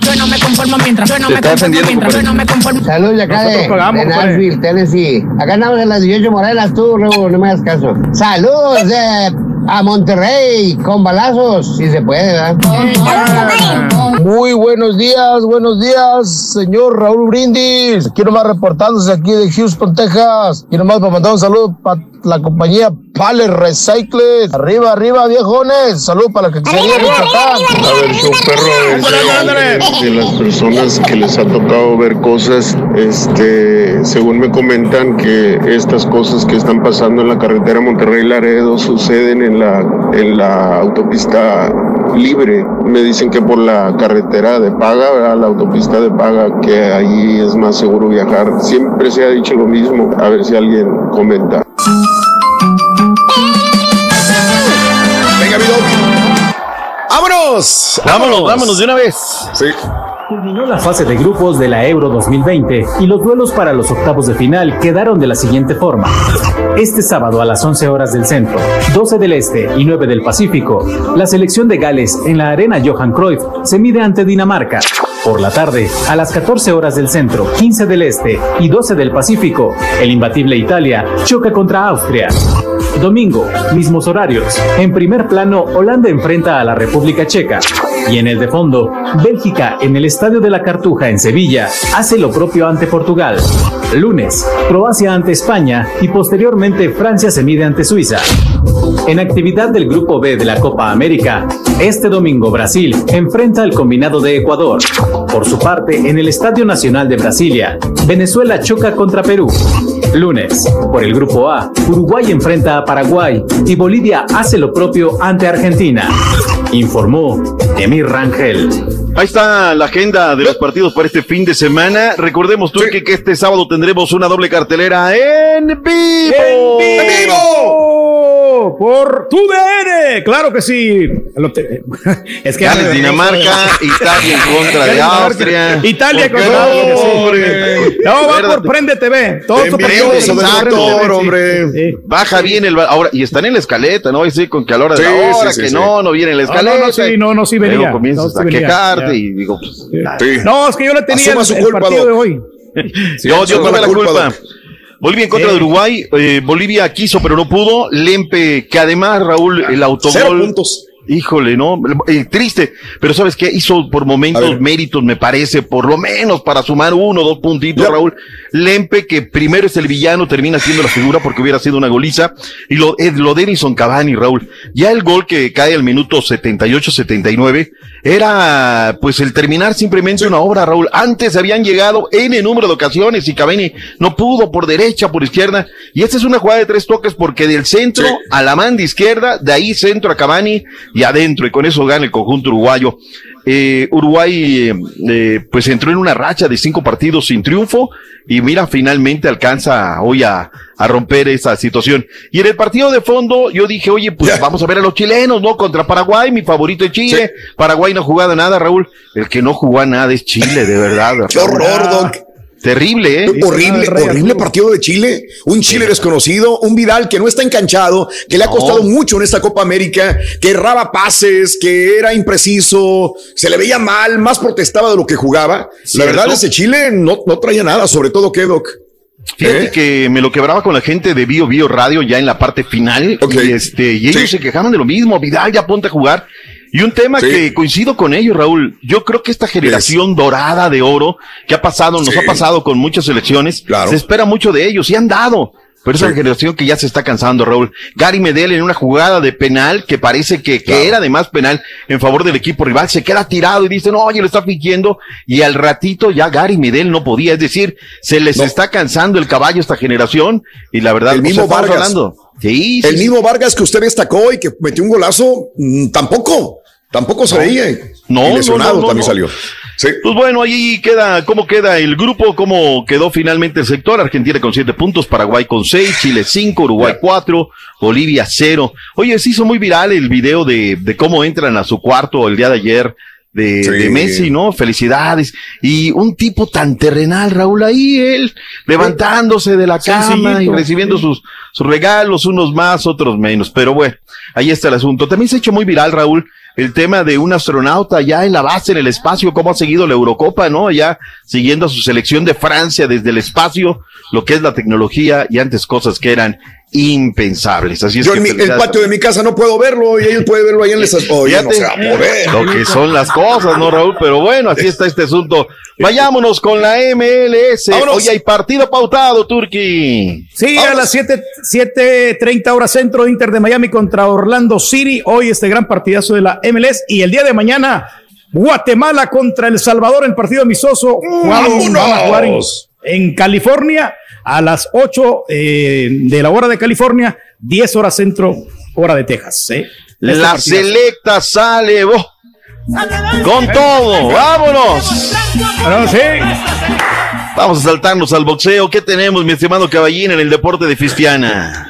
Yo no me conformo mientras, yo no me conformo mientras, yo no me conformo. Saludos de acá Nosotros de, pagamos, de. Nashville, Tennessee. Acá andamos en las 18 Morelas, tú, Rebo, no me hagas caso. Saludos eh, a Monterrey, con balazos, si se puede, ¿verdad? Muy buenos días, buenos días, señor Raúl Brindis. Quiero más reportándose aquí de Houston, Texas. Quiero más para mandar un saludo para la compañía Pales Recycles. Arriba, arriba, viejones. Salud para la que sería Michoacán. A ver, show perro es de, de las personas que les ha tocado ver cosas, este, según me comentan que estas cosas que están pasando en la carretera Monterrey Laredo suceden en la en la autopista libre. Me dicen que por la carretera de paga, ¿verdad? la autopista de paga, que ahí es más seguro viajar. Siempre se ha dicho lo mismo. A ver si alguien comenta. Venga, mi. ¡Vámonos! Vámonos, vámonos de una vez. Sí. Culminó la fase de grupos de la Euro 2020 y los duelos para los octavos de final quedaron de la siguiente forma. Este sábado a las 11 horas del centro, 12 del este y 9 del Pacífico, la selección de Gales en la arena Johan Cruyff se mide ante Dinamarca. Por la tarde, a las 14 horas del centro, 15 del este y 12 del Pacífico, el imbatible Italia choca contra Austria. Domingo, mismos horarios. En primer plano, Holanda enfrenta a la República Checa. Y en el de fondo, Bélgica en el Estadio de la Cartuja en Sevilla hace lo propio ante Portugal. Lunes, Croacia ante España y posteriormente Francia se mide ante Suiza. En actividad del Grupo B de la Copa América, este domingo Brasil enfrenta al combinado de Ecuador. Por su parte, en el Estadio Nacional de Brasilia, Venezuela choca contra Perú. Lunes, por el Grupo A, Uruguay enfrenta a Paraguay y Bolivia hace lo propio ante Argentina. Informó Emir Rangel. Ahí está la agenda de los partidos para este fin de semana. Recordemos tú que, que este sábado tendremos una doble cartelera en vivo. ¡En vivo! por tu DN. Claro que sí. (laughs) Es que Gales Dinamarca, Italia en contra de Austria. Italia ¿Por qué contra no, Austria, sí. hombre? No, va por. Prende TV. Todo envidio partido sobre hombre. Sí. Baja bien el ahora y están en la escaleta, ¿no? Y sí, con que a la hora de Sí, la hora, sí, que sí, no, no viene la No, no, escaleta. no, sí, no, no, sí venía. Luego comienzas No, sí a venía, quejarte y digo, pues, No, es que yo le tenía Asuma el, su el culpa, partido de hoy. (laughs) yo, yo tuve la culpa. Bolivia en contra Sí. de Uruguay. eh, Bolivia quiso, pero no pudo. Lempe, que además, Raúl, el autogol. Cero puntos. Híjole, ¿no? Eh, triste. Pero ¿sabes qué? Hizo por momentos méritos, me parece, por lo menos para sumar uno o dos puntitos, Raúl. Lempe, que primero es el villano, termina siendo la figura porque hubiera sido una goliza. Y lo, eh, lo de Edison Cavani, Raúl. Ya el gol que cae al minuto 78-79 era, pues, el terminar simplemente una obra, Raúl. Antes habían llegado N número de ocasiones y Cavani no pudo por derecha, por izquierda. Y esta es una jugada de tres toques porque del centro a la manda izquierda, de ahí centro a Cavani y adentro. Y con eso gana el conjunto uruguayo. Eh, Uruguay, eh, eh, pues entró en una racha de cinco partidos sin triunfo y mira, finalmente alcanza hoy a, a romper esa situación. Y en el partido de fondo yo dije, oye, pues vamos a ver a los chilenos, ¿no? Contra Paraguay, mi favorito es Chile. Paraguay no ha jugado nada, Raúl. El que no jugó a nada es Chile, de verdad. (laughs) Qué horror, Doc. Terrible, ¿eh? Horrible, horrible partido de Chile. Un Chile desconocido, un Vidal que no está enganchado, que le ha costado mucho en esta Copa América, que erraba pases, que era impreciso, se le veía mal, más protestaba de lo que jugaba. La verdad, ese Chile no, no traía nada, sobre todo que Doc. Fíjate ¿Eh? que me lo quebraba con la gente de Bio Bio Radio ya en la parte final. Y, este, y ellos se quejaban de lo mismo. Vidal, ya ponte a jugar. Y un tema Sí. que coincido con ellos, Raúl. Yo creo que esta generación dorada de oro que ha pasado, nos Sí. ha pasado con muchas selecciones, se espera mucho de ellos y han dado. Pero esa generación que ya se está cansando, Raúl. Gary Medel en una jugada de penal que parece que, que era además penal en favor del equipo rival, se queda tirado y dicen, oye, lo está fingiendo. Y al ratito ya Gary Medel no podía. Es decir, se les está cansando el caballo a esta generación. Y la verdad, El mismo Vargas. hablando. Sí, sí, el sí. mismo Vargas que usted destacó y que metió un golazo, mm, tampoco, tampoco se No. veía. No, lesionado no, no, no, también no. Pues bueno, ahí queda, ¿cómo queda el grupo? ¿Cómo quedó finalmente el sector? Argentina con siete puntos, Paraguay con seis, Chile cinco, Uruguay cuatro, Bolivia cero. Oye, se hizo muy viral el video de, de cómo entran a su cuarto el día de ayer de, Sí. de Messi, ¿no? Felicidades. Y un tipo tan terrenal, Raúl, ahí él, levantándose de la cama y recibiendo sí. sus, sus regalos, unos más, otros menos. Pero bueno, ahí está el asunto. También se ha hecho muy viral, Raúl, el tema de un astronauta ya en la base, en el espacio, cómo ha seguido la Eurocopa, ¿no? Ya siguiendo a su selección de Francia desde el espacio, lo que es la tecnología y antes cosas que eran impensables. Así es Yo que en mi- el patio de mi casa no puedo verlo y ellos pueden verlo ahí en el Oye, no se va a poder. (laughs) Lo que son las cosas, ¿no, Raúl? Pero bueno, así está este asunto. Vayámonos con la MLS. Vámonos. Hoy hay partido pautado, Turki. Sí, a las 7, 7.30 horas centro, Inter de Miami contra Orlando City. Hoy este gran partidazo de la MLS y el día de mañana Guatemala contra El Salvador, el partido amistoso. En, en California a las 8 eh, de la hora de California, 10 horas centro, hora de Texas. ¿eh? La selecta sale con todo. Vámonos. Bueno, sí. Vamos a saltarnos al boxeo. ¿Qué tenemos, mi estimado caballín, en el deporte de Fistiana?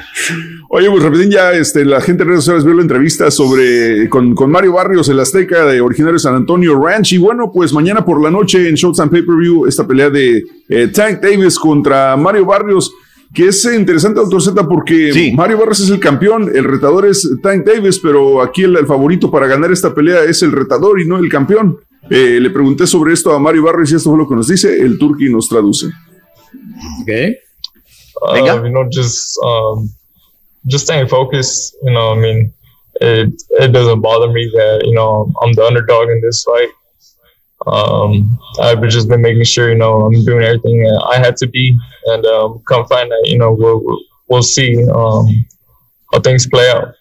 Oye, pues rapidín ya este, la gente en redes sociales vio la entrevista sobre con, con Mario Barrios, el Azteca de originario de San Antonio Ranch. Y bueno, pues mañana por la noche en Showtime Pay-Per-View, esta pelea de eh, Tank Davis contra Mario Barrios, que es interesante, doctor Z, porque Mario Barrios es el campeón, el retador es Tank Davis, pero aquí el, el favorito para ganar esta pelea es el retador y no el campeón. Eh, le pregunté sobre esto a Mario Barrios y esto fue lo que nos dice. El Turki nos traduce. Okay. uh, you know, just um, just staying focused. You know, I mean, it it doesn't bother me that you know I'm the underdog in this fight. Um, I've just been making sure you know I'm doing everything that I had to be, and um, come find that you know we'll we'll- we'll see um, how things play out.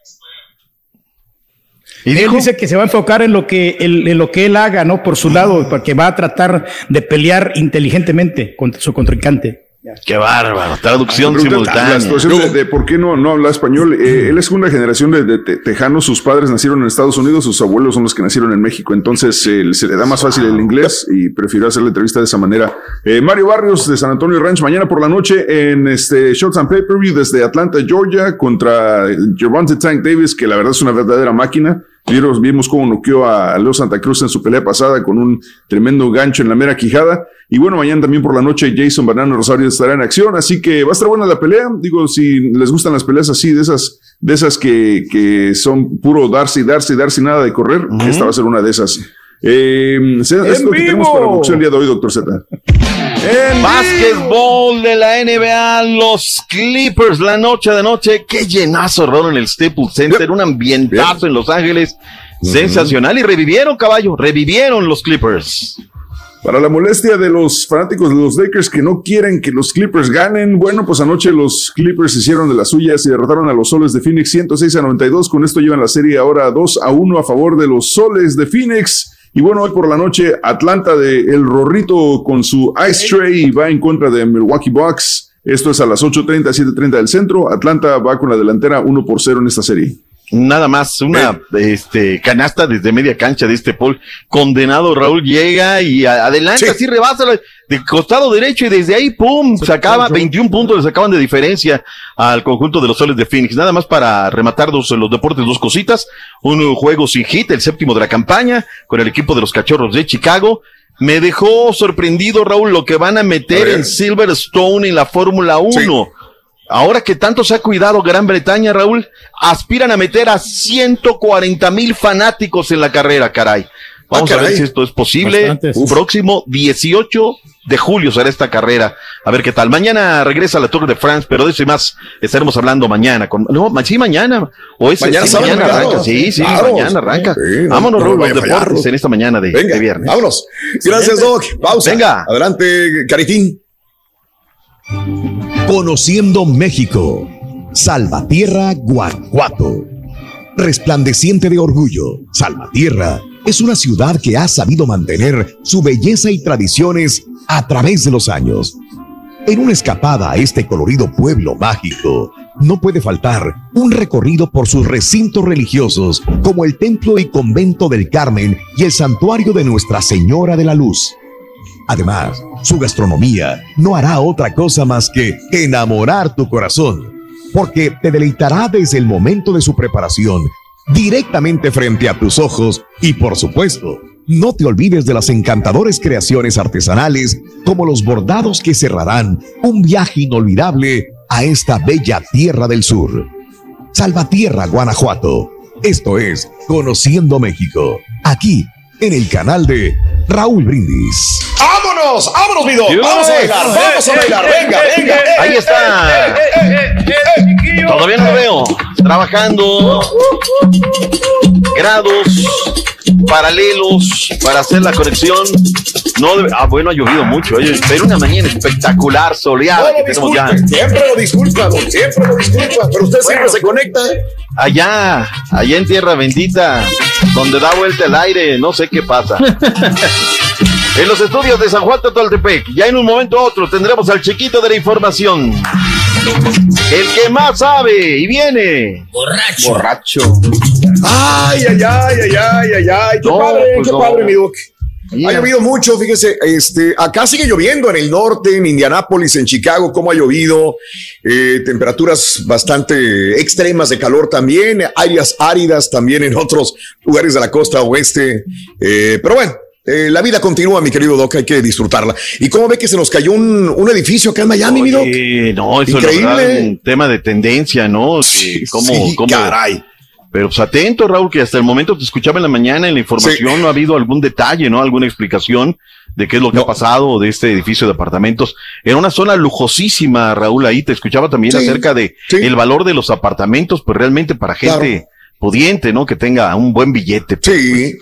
Y él dice que se va a enfocar en lo que él, en lo que él haga, ¿no? Por su lado, porque va a tratar de pelear inteligentemente contra su contrincante. Qué bárbaro, traducción simultánea. La situación de, de por qué no, no habla español. Eh, él es una generación de, de te- tejanos, sus padres nacieron en Estados Unidos, sus abuelos son los que nacieron en México, entonces eh, se le da más fácil el inglés y prefirió hacer la entrevista de esa manera. Eh, Mario Barrios de San Antonio Ranch, mañana por la noche en este Shots and Pay-Per-View desde Atlanta, Georgia, contra Gervonta Tank Davis, que la verdad es una verdadera máquina. Vimos, vimos cómo noqueó a Leo Santa Cruz en su pelea pasada con un tremendo gancho en la mera quijada. Y bueno, mañana también por la noche Jason Banano Rosario estará en acción, así que va a estar buena la pelea. Digo, si les gustan las peleas así, de esas, de esas que, que son puro darse y darse y darse y nada de correr, esta va a ser una de esas. Eh, es lo que tenemos para boxeo el día de hoy, doctor Z. Básquetbol de la NBA, los Clippers, la noche de noche. Qué llenazo, Ron, en el Staples Center. Un ambientazo en Los Ángeles. Sensacional. Y revivieron, caballo. Revivieron los Clippers. Para la molestia de los fanáticos de los Lakers que no quieren que los Clippers ganen, bueno, pues anoche los Clippers hicieron de las suyas y derrotaron a los Soles de Phoenix 106 a 92. Con esto llevan la serie ahora 2 a 1 a favor de los Soles de Phoenix. Y bueno, hoy por la noche, Atlanta de El Rorrito con su Ice Tray va en contra de Milwaukee Bucks. Esto es a las 8.30, 7.30 del centro. Atlanta va con la delantera 1 por 0 en esta serie. Nada más, una este, canasta desde media cancha de este Paul. Condenado Raúl llega y adelante, así rebasa de costado derecho y desde ahí, pum, sacaba 21 puntos, le sacaban de diferencia al conjunto de los soles de Phoenix. Nada más para rematar dos, los deportes, dos cositas. Un juego sin hit, el séptimo de la campaña, con el equipo de los cachorros de Chicago. Me dejó sorprendido, Raúl, lo que van a meter en Silverstone en la Fórmula 1. Ahora que tanto se ha cuidado Gran Bretaña, Raúl, aspiran a meter a 140 mil fanáticos en la carrera, caray. Vamos Ah, a ver si esto es posible. Bastantes. Próximo 18 de julio será esta carrera. A ver qué tal. Mañana regresa la Tour de France, pero de eso y más estaremos hablando mañana. Con, no, sí, mañana. O es, Mañana sí, sábado, mañana arranca. Sí, sí, Claro. mañana arranca. Sí, no- Vámonos, no Raúl, vaya los deportes en esta mañana de, Venga, de viernes. vámonos. Gracias, Doc. Pausa. Venga. Adelante, Caritín. Conociendo México. Salvatierra, Guanajuato. Resplandeciente de orgullo, Salvatierra es una ciudad que ha sabido mantener su belleza y tradiciones a través de los años. En una escapada a este colorido pueblo mágico, no puede faltar un recorrido por sus recintos religiosos, como el Templo y Convento del Carmen y el Santuario de Nuestra Señora de la Luz. Además, su gastronomía no hará otra cosa más que enamorar tu corazón, porque te deleitará desde el momento de su preparación, directamente frente a tus ojos y por supuesto, no te olvides de las encantadoras creaciones artesanales como los bordados que cerrarán un viaje inolvidable a esta bella tierra del sur. Salvatierra, Guanajuato. Esto es Conociendo México, aquí en el canal de Raúl Brindis. ¡Vámonos! ¡Vámonos, mi Doc! ¡Vamos a bailar! ¡Vamos a bailar! ¡Venga, venga! Ahí está. Todavía no lo veo. Trabajando. Grados paralelos para hacer la conexión. No ah, bueno, ha llovido mucho. Oye, pero una mañana espectacular, soleada. que tenemos ya. Siempre lo disculpa, Doc. Siempre lo disculpa. Pero usted siempre se conecta. Allá, allá en tierra bendita, donde da vuelta el aire, no sé qué pasa. (laughs) en los estudios de San Juan Totoltepec, ya en un momento u otro tendremos al chiquito de la información. El que más sabe y viene. Borracho. Borracho. Ay, ay, ay, ay, ay, ay, ay. Qué No, padre, pues qué no. padre, mi. Mira. Ha llovido mucho, fíjese, este, acá sigue lloviendo en el norte, en Indianápolis, en Chicago, cómo ha llovido, eh, temperaturas bastante extremas de calor también, áreas áridas también en otros lugares de la costa oeste, eh, pero bueno. Eh, la vida continúa, mi querido Doc, hay que disfrutarla. ¿Y cómo ve que se nos cayó un, un edificio acá en Miami, mi Doc? Oye, no, eso es un tema de tendencia, ¿no? Que cómo, sí, cómo- caray. Pero pues atento, Raúl, que hasta el momento te escuchaba en la mañana en la información, no ha habido algún detalle, ¿no? Alguna explicación de qué es lo que ha pasado de este edificio de apartamentos. Era una zona lujosísima, Raúl, ahí te escuchaba también Sí, acerca de el valor de los apartamentos, pues realmente para gente pudiente, ¿no? Que tenga un buen billete. Sí.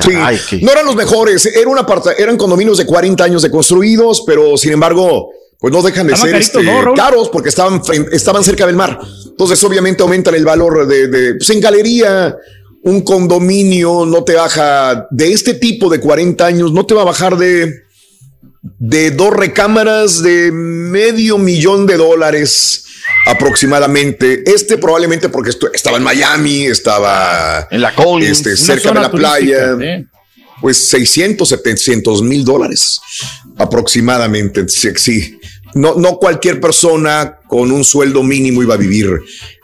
Sí, no eran los mejores, era un aparta eran condominios de 40 años de construidos, pero sin embargo, pues no dejan de ser este, caros porque estaban, estaban cerca del mar. Entonces, obviamente, aumentan el valor de, de pues en galería. Un condominio no te baja de este tipo de 40 años, no te va a bajar de de dos recámaras de medio millón de dólares aproximadamente. Este probablemente porque estaba en Miami, estaba en la Collins, este, cerca de la playa. ¿eh? Pues 600, 700 mil dólares aproximadamente. Sí, sí. No, no cualquier persona con un sueldo mínimo iba a vivir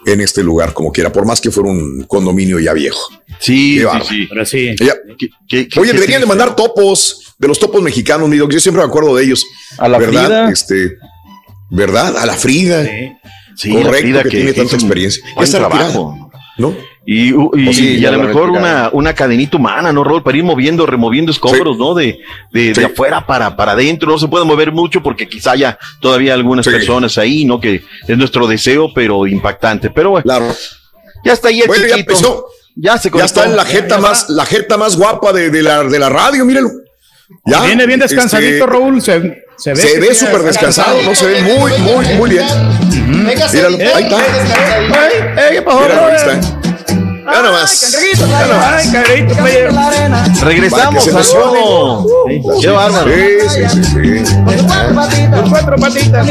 en este lugar como quiera, por más que fuera un condominio ya viejo. Sí, sí, sí. Ahora sí. Ya- qué- Oye, qué deberían de mandar topos de los topos mexicanos, mi doc. Yo siempre me acuerdo de ellos. A la ¿verdad? Frida. Este, ¿verdad? A la Frida. Sí, la Correcto, Frida que, que tiene tanta experiencia. Ya está trabajo. ¿No? Y, u- y- sí, ya a lo mejor una, una cadenita humana, ¿no, Rol? Para ir moviendo, removiendo escombros, ¿no? De, de, de afuera para, para adentro. No se puede mover mucho porque quizá haya todavía algunas personas ahí, ¿no? Que es nuestro deseo, pero impactante. Pero bueno. Ya está ahí el Bueno, ya chiquito. empezó. Ya se Ya está en la jeta más, la jeta más guapa de, de la, de la radio, míralo. Ya, Viene bien descansadito, este, Raúl. Se, se ve, Se ve súper descansado, ¿no? Se ve muy, muy, muy bien. Míralo, ahí está. ¿qué pasó, Míralo, ahí está. Ya nomás. Ay, cangrejito, player. Regresamos, saludos. emocione. Qué bárbaro. Sí, sí, sí, sí. Con cuatro patitas.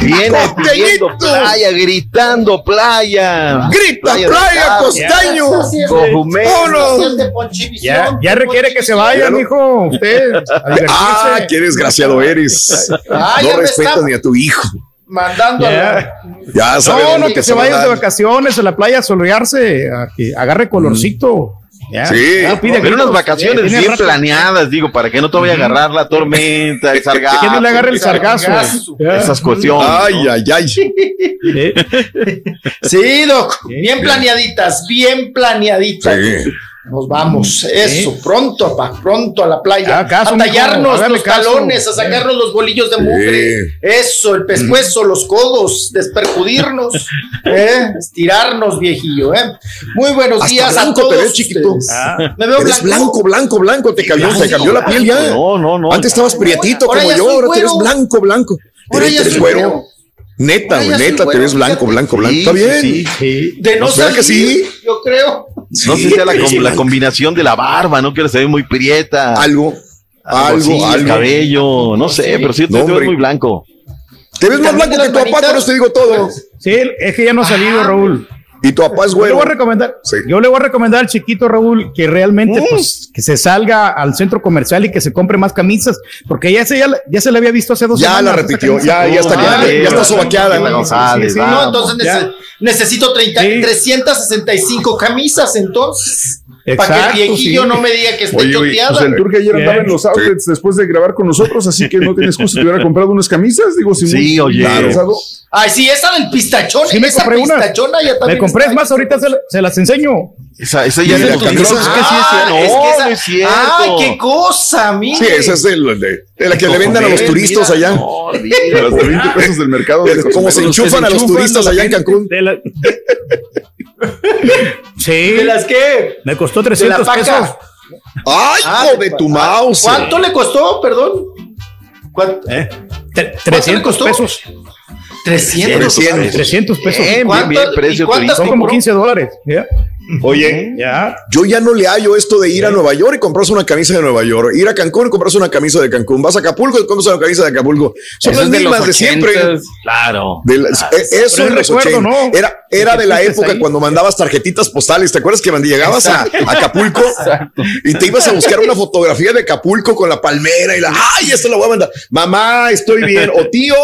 Viene pidiendo playa, gritando playa. Grita, playa. Vámonos. Ya, ya requiere que se vaya, mijo. Usted. Ah, qué desgraciado eres. No respetas ni a tu hijo. Mandando Ya. Ya sabes No, no, que te se va a vayan de vacaciones a la playa a solearse, a que agarre colorcito. Ya. Sí, Ya pide pero unas vacaciones bien rato. planeadas, digo, para que no te vaya a agarrar la tormenta, el sargazo. (laughs) Que no le agarre el sargazo. Ya. Esas cuestiones. Ay, ¿no? ay, ay. Sí, Doc. Bien planeaditas, bien planeaditas. Sí. Nos vamos, eso, pronto, pa, pronto a la playa. Caso, a tallarnos los caso. talones, a sacarnos los bolillos de mugre. Eso, el pescuezo, los codos, despercudirnos, (laughs) ¿eh? estirarnos, viejillo. ¿eh? Muy buenos Hasta días a blanco todos. te ves, chiquito. Ah. Me veo Eres blanco, blanco, blanco. Te cambió, blanco, te cambió la piel ya. No, no, no. Antes estabas prietito Ahora como yo, ahora te ves blanco, blanco. Ahora Eres, ya eres soy güero. Neta, güey, neta, te güero, ves blanco, blanco, blanco. Sí, Está bien. sí, sí. De no ¿Verdad que salir, sí? yo creo. No sé si sea la, com- la combinación de la barba, ¿no? Que se ve muy prieta. Algo, Algo, algo, el cabello, no sé, pero sí te, No, te ves muy blanco. Te ves más blanco que tu papá, eso te digo todo. Sí, es que ya no ha salido, Raúl. Y tu papá es Yo le güero. voy a recomendar, Sí. yo le voy a recomendar al chiquito Raúl que realmente pues, que se salga al centro comercial y que se compre más camisas, porque ya se, ya, la- ya se le había visto hace dos Ya semanas. la repitió, ya, ya está, Ah, ya, ya está sobaqueada. sí, ¿no? González, sí, No, entonces ya. nece- necesito 30, Sí. 365 camisas, entonces. Para que Exacto, el viejillo sí. no me diga que esté Oye, oye, choteada. pues el Turque ayer andaba Bien. en los outlets después de grabar con nosotros, así que no tiene excusa. Te hubiera comprado unas camisas, digo, si Sí, muy oye. cansado. Ay, sí, esa del pistachón. Sí, me esa compré una. pistachona ya Me también. compré, está es más, ahorita se, la- se las enseño. Esa, esa ya ¿Y es la camisa? libros. Es que sí es cierto. Ah, es que esa- no es cierto. Ay, qué cosa, mire. Sí, esa es de, de- de la que le vendan a los Mira, turistas allá. No, A los 20 pesos del mercado. de Como se enchufan a los turistas allá en Cancún. Sí, ¿De las qué? me costó De la 300 paca. pesos. ¡Ay, Ah, hijo de tu mouse! ¿Cuánto le costó, perdón? ¿Cuánto? ¿Eh? Tre- 300 costó? pesos. 300. 300. 300 pesos. Bien, bien, ¿Cuánto- bien, y precio cuántas Son como compró? 15 dólares. ¿ya? Oye, Ya. yo ya no le hallo esto de ir a Nueva York y comprarse una camisa de Nueva York, ir a Cancún y comprarse una camisa de Cancún, vas a Acapulco y compras una camisa de Acapulco. Son Eso las de mismas los de siempre. 80s. Claro. De las- eh, eso en los recuerdo, 80. ¿no? Era, era de la época ahí. cuando mandabas tarjetitas postales. ¿Te acuerdas que cuando llegabas a, a Acapulco y te ibas a buscar una fotografía de Acapulco con la palmera y la, ay, esto la voy a mandar. Mamá, estoy bien. O tío,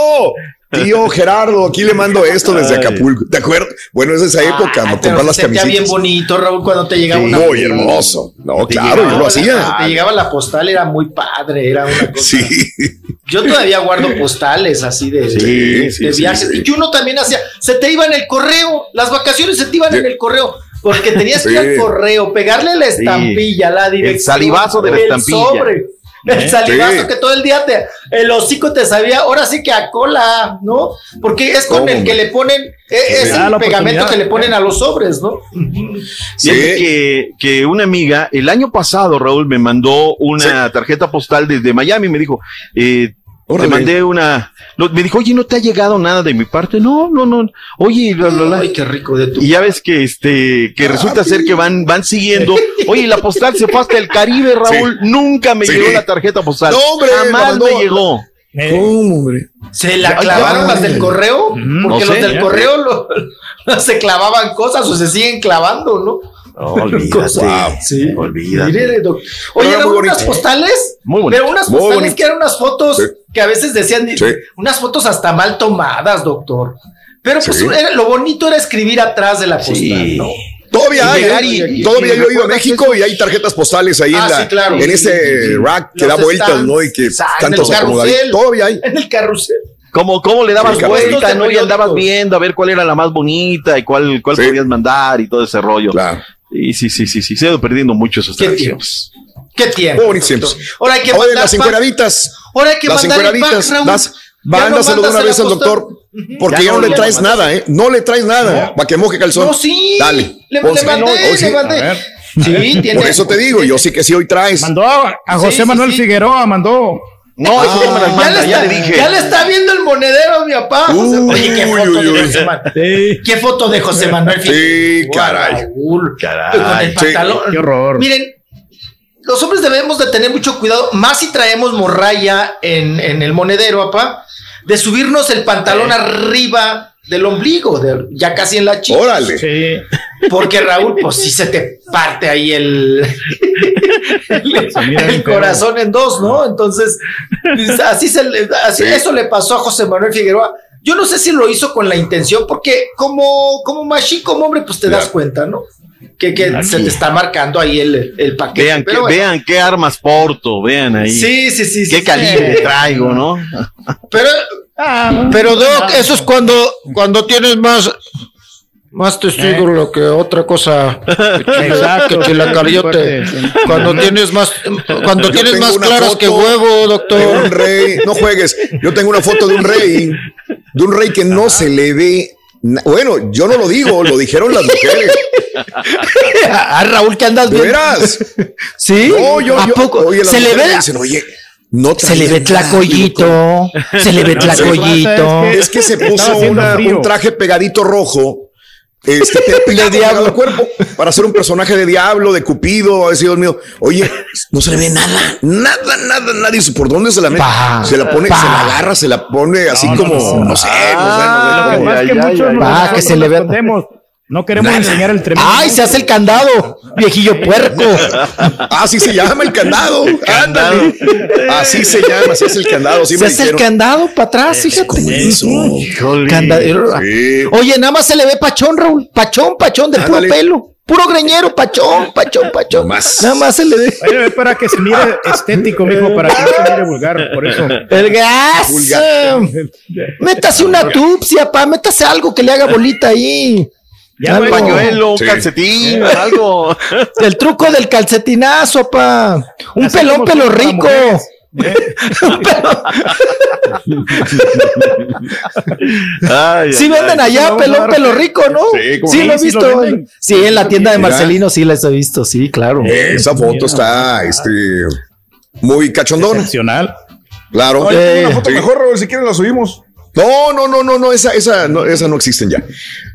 tío Gerardo, aquí le mando esto desde. Acapulco. ¿De acuerdo? Bueno, es esa época, pero comprar las se sentía bien camisetas. bonito, Raúl, cuando te llegaba Sí, una. muy hermoso. No, Te claro, yo lo la- hacía. cuando Te llegaba la postal, era muy padre, era una cosa. Sí. Yo todavía guardo postales así de, Sí, de- sí, de sí, viajes. sí. Y uno también hacía, se te iba en el correo, las vacaciones se te iban en el correo, porque tenías que ir al correo, pegarle la estampilla, la dirección. salivazo de la el estampilla. sobre. El salivazo Sí. que todo el día te, el hocico te sabía, ahora sí que a cola, ¿no? Porque es con ¿Cómo, el que le ponen, e- es Ah, el pegamento que le ponen a los sobres, ¿no? Fíjate que, que una amiga, el año pasado, Raúl, me mandó una tarjeta postal desde Miami. Me dijo, eh, Le mandé una. lo- me dijo, oye, ¿no te ha llegado nada de mi parte? No, no, no. Oye, bla, bla, bla. Ay, qué rico de tu. Y ya ves que este, que resulta ser que van, van siguiendo. Oye, la postal se fue hasta el Caribe, Raúl. Nunca me Sí. llegó la tarjeta postal. No, hombre, la Jamás me llegó. ¿Cómo, hombre? ¿Se la clavaron las del correo? Porque no los del ya. correo lo- (laughs) se clavaban cosas o se siguen clavando, ¿no? No, olvídate. Cosas. Sí. Olvídate. Mire, doc- Oye, Era eran unas postales, Muy bonito. pero unas Muy postales bonito. que eran unas fotos Sí. que a veces decían, Sí. unas fotos hasta mal tomadas, doctor. Pero pues Sí. era- lo bonito era escribir atrás de la postal, Sí. ¿no? Todavía hay, ¿eh? y- y- todavía y yo he ido a México y hay tarjetas postales ahí Ah, en, la, sí, claro. en ese rack que Los da vueltas, stands, ¿no? Y que el acomodaditos. carrusel. Todavía hay. En el carrusel. ¿Cómo, cómo le dabas vuelta, no? Y andabas viendo a ver cuál era la más bonita y cuál, cuál Sí. podías mandar y todo ese rollo. Claro. Y sí, sí, sí, sí. Se ha ido perdiendo mucho esos ¿Qué tradiciones. ¿Qué tiempo? Muy bonitos tiempos. Ahora hay que mandar las encueraditas. Ahora hay que Las mandar el pack, encueraditas. Raúl. no Mándaselo de una vez al doctor. Porque Ya ya no, no, le ya traes no nada, ¿eh? No le traes nada. Para que moje calzón. No, sí. Dale. Le, le mandé, Oh, sí. le mandé. A ver. Sí, tiene. Por eso te digo, yo sí que sí hoy traes. Mandó a, a José Sí, sí, Manuel sí. Figueroa, mandó. No, eso no me las Ya le, ya está, le dije. ya le está viendo el monedero, mi papá. José- Uy, Oye, qué foto uy, de uy. José Manuel. Sí. Qué foto de José Manuel. Sí, caray. Raúl. Caray, Con el sí. pantalón. Qué horror. Miren, los hombres debemos de tener mucho cuidado, más si traemos morralla en, en el monedero, papá, de subirnos el pantalón arriba del ombligo, de- ya casi en la chica. Órale. Sí. Porque Raúl, pues sí se te parte ahí el, el, corazón en dos, ¿no? Entonces, pues, así se le, así, Sí. eso le pasó a José Manuel Figueroa. Yo no sé si lo hizo con la intención, porque como, como machín, como hombre, pues te das cuenta, ¿no? Que, que se te está marcando ahí el, el paquete. Vean, Pero qué, bueno. vean qué armas porto, vean ahí. Sí, sí, sí. Qué sí, calibre sí. traigo, ¿no? Pero, Ah, pero Doc, eso es cuando, cuando tienes más, más testigos Eh. lo que otra cosa. Exacto. Que chilacariote. Cuando tienes más, cuando Yo tienes más claras que huevo, un doctor. rey. No juegues. Yo tengo una foto de un rey. De un rey que no se le ve. Bueno, yo no lo digo, lo dijeron las mujeres. Ah, Raúl, que andas ¿De bien. veras? Sí. No, yo, ¿A yo. poco? Oye, se le ve, dicen, oye, no se le ve tlacoyito, se le ve (laughs) tlacoyito. es que se puso un traje pegadito rojo. Este, (laughs) pegado al cuerpo para hacer un personaje de diablo, de cupido, a decir, Dios mío, oye, no se le ve nada, nada, nada, nada. Dice, ¿por dónde se la mete? Pa, se la pone, pa. se la agarra, se la pone así No, como, no, no, no. sé, no sé, no sé. Lo que ay, muchos Ah, se le ve-. No queremos enseñar el tremendo. Ay, se hace el candado, viejillo puerco. (laughs) Así se llama el candado. Ándale. Así se llama, así es el candado. Así Se me hace el candado para atrás, fíjate. ¿Cómo eso? Candadero. Sí. Oye, nada más se le ve pachón, Raúl. Pachón, pachón, de puro pelo. Puro greñero, pachón, pachón, pachón. Nomás. Nada más se le ve. Oye, es para que se mire estético, mijo, para que no se mire vulgar, por eso. El gas. Vulgar. Métase una tupsia, pa. Métase algo que le haga bolita ahí. Ya. Un pañuelo, un Sí. calcetín, algo. (laughs) El truco del calcetinazo, pa. Un Así pelón pelo rico. (laughs) Ay, Sí ay, venden ay. allá pelón pelo rico, ¿no? Sí, ¿cómo Sí, lo he Sí, lo visto. Sí, en la tienda de. Marcelino sí las he visto, sí, claro. Esa foto está este, muy cachondona. Excepcional. Claro. Oye, una foto Sí. mejor, Raúl, si quieres la subimos. No, no, no, no, no, esa, esa, no, esa no existen ya.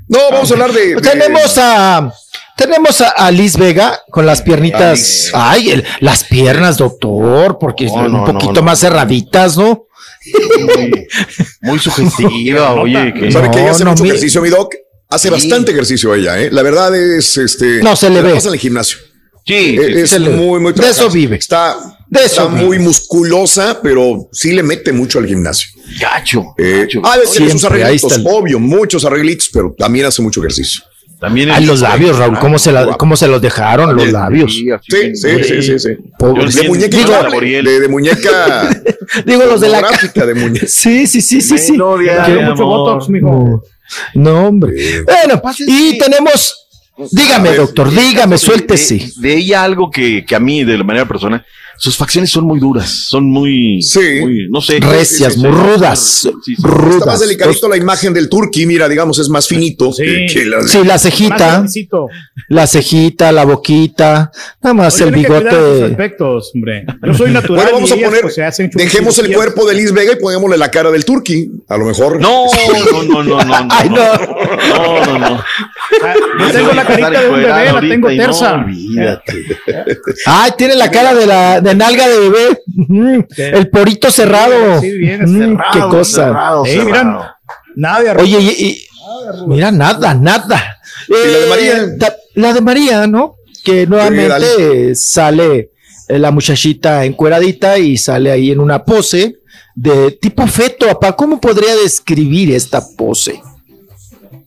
No, vamos a hablar de. de- Tenemos a tenemos a, a Liz Vega con las piernitas. Ay, el- las piernas, doctor, porque No, un no, poquito no. más cerraditas, ¿no? Muy, muy sugestiva, oye. Que, ¿Sabe que ella hace mucho mi- ejercicio, mi doc? Hace bastante ejercicio ella, ¿eh? La verdad es, este. No, se le ve. pasa en el gimnasio. Sí, es ve. muy, muy De eso vive. Está, De está muy musculosa, pero sí le mete mucho al gimnasio. gacho. Eh, gacho. ah, sus ahí arreglitos, está obvio, muchos arreglitos, pero también hace mucho ejercicio. También Ay, el- los labios, Raúl, ¿cómo se, la, cómo se los dejaron los labios? Sí, Sí, sí, sí, sí, De muñeca digo, de, de muñeca (laughs) Digo los de la ca- pornográfica, de muñeca. (laughs) Sí, sí, sí, sí, sí. Melodia Quiero de mucho amor. botox, mijo. No, hombre. Bueno, y tenemos Dígame, A ver, doctor, dígame, de- suéltese. De, de ella algo que, que a mí, de la manera personal, sus facciones son muy duras, son muy, muy, no sé. Recias, Sí, sí, muy sí. rudas. Sí, sí. Está más delicadito la imagen del turqui, mira, digamos, es más finito. que- que la de- Sí, la cejita, la cejita, la boquita, nada más el bigote. aspectos, hombre. Yo soy natural. Bueno, vamos a poner, pues, dejemos el cuerpo de Liz Vega y pongámosle la cara del turqui. A lo mejor. No, no, no, no, no. no (laughs) Ay, no. No, no, no. Yo tengo la carita de un bebé, la tengo tersa. Ay, tiene la cara de la de nalga de bebé. El porito cerrado. Sí, bien Mm, cerrado, Qué cosa. cerrado, Ey, miran, Nada de Oye, y, y- mira, nada, nada. ¿Y la de Eh, María? ta- La de María, ¿no? Que nuevamente sale eh, la muchachita encueradita y sale ahí en una pose de tipo feto, papá. ¿Cómo podría describir esta pose?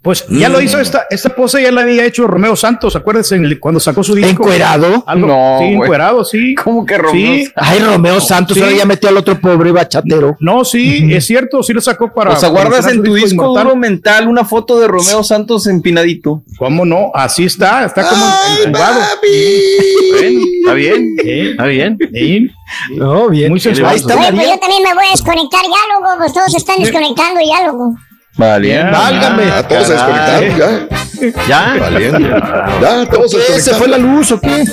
Pues ya Mm. lo hizo esta, esta pose, ya la había hecho Romeo Santos, acuérdense cuando sacó su disco. ¿Encuerado? Algo- No, sí, encuerado, sí. ¿Cómo que Romeo Ay, Romeo Santos, Sí. ahora ya metió al otro pobre bachatero. No, sí, es cierto, sí lo sacó para. O sea, guardas en tu disco duro mental una foto de Romeo Santos empinadito. ¿Cómo no? Así está, está como entubado. Está bien, está bien. No, bien. Muy sensual. Ahí está Oye, pues yo también me voy a desconectar ya, pues todos se están desconectando ya, loco. Vale. Válgame. Ah, todos se desconectaron, ya. Ya. Valiendo. Ya, todos se ¿Qué? ¿Se desconectaron. fue la luz o qué?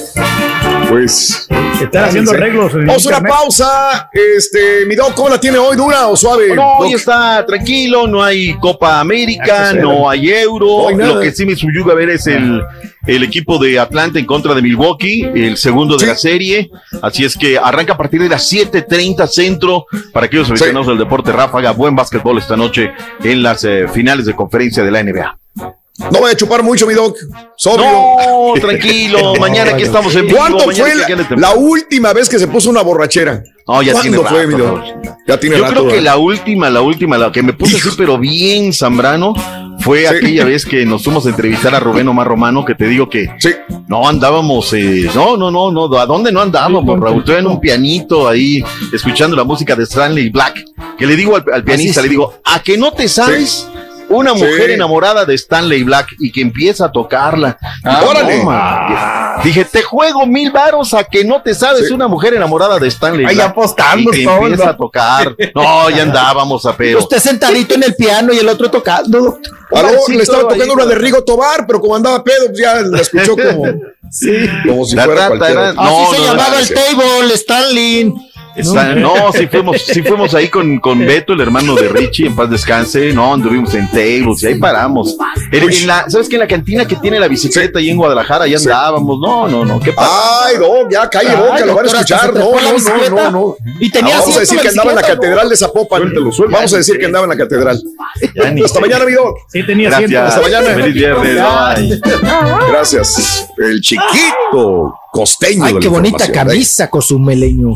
Pues. Están haciendo arreglos. Vamos a una pausa. Este, mi doc, ¿cómo la tiene hoy? ¿Dura o suave? No, hoy está tranquilo, no hay Copa América, no hay Euro. No hay nada. Lo que sí me subyuga a ver es el, el equipo de Atlanta en contra de Milwaukee, el segundo de la serie. Así es que arranca a partir de las 7:30 centro para aquellos aficionados del deporte ráfaga. Buen básquetbol esta noche en las eh, finales de conferencia de la NBA. No voy a chupar mucho, mi doc. Sobrio. No, tranquilo. (laughs) mañana aquí estamos en vivo. ¿Cuándo mañana fue la, última vez que se puso una borrachera? No, ya tiene ¿Cuándo fue, rato, mi doc? Ya tiene Yo rato. creo que ¿verdad? la última, la última, la que me puse así, pero bien zambrano, fue aquella vez que nos fuimos a entrevistar a Rubén Omar Romano, que te digo que no andábamos, eh, no, no, no, no, ¿a dónde no andábamos, Raúl? Estoy en un pianito ahí, escuchando la música de Stanley Black, que le digo al, al pianista, le digo, ¿a que no te sabes? Una Sí. mujer enamorada de Stanley Black y que empieza a tocarla. Ah, No, órale. Dije, te juego mil varos a que no te sabes Sí. una mujer enamorada de Stanley Ahí Black. apostando y todo, empieza ¿no? a tocar. No, ya andábamos a peo. Usted sentadito en el piano y el otro tocando, le estaba ahí, tocando una de Rigo Tobar, pero como andaba pedo, pues ya la escuchó como, (laughs) como si La fuera trata cualquiera. era- Así No, se no, llamaba no, el sí. table, Stanley. Está- no, sí fuimos, sí fuimos ahí con, con Beto, el hermano de Richie, en paz descanse. No, anduvimos en tables y ahí paramos. En, en la, ¿Sabes qué? En la cantina que tiene la bicicleta ahí en Guadalajara, ahí andábamos. No, no, no, qué pasa. Ay, no, ya calle Ay, boca, lo van a escuchar. No, no, no, bicicleta. no, no. Y tenía Vamos a decir que andaba en la catedral de Zapopan. Vamos a decir que andaba en la (laughs) catedral. Hasta mañana, mi doc. Sí, tenía Gracias. Hasta mañana. Feliz viernes. (laughs) Gracias. El chiquito costeño. Ay, qué bonita camisa, Cozumeleño.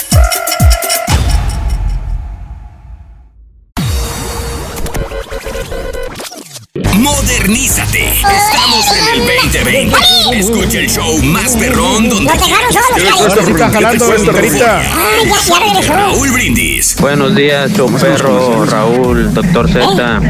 Modernízate. Estamos en el 2020. Escucha el show más perrón donde Nos dejaron solos, quieras. Carlos. Ahora sí está jalando, ¿Qué te cuesta, carita. Ay, ya, ya regresó. Raúl Brindis. Buenos días, perro, Raúl, doctor Z.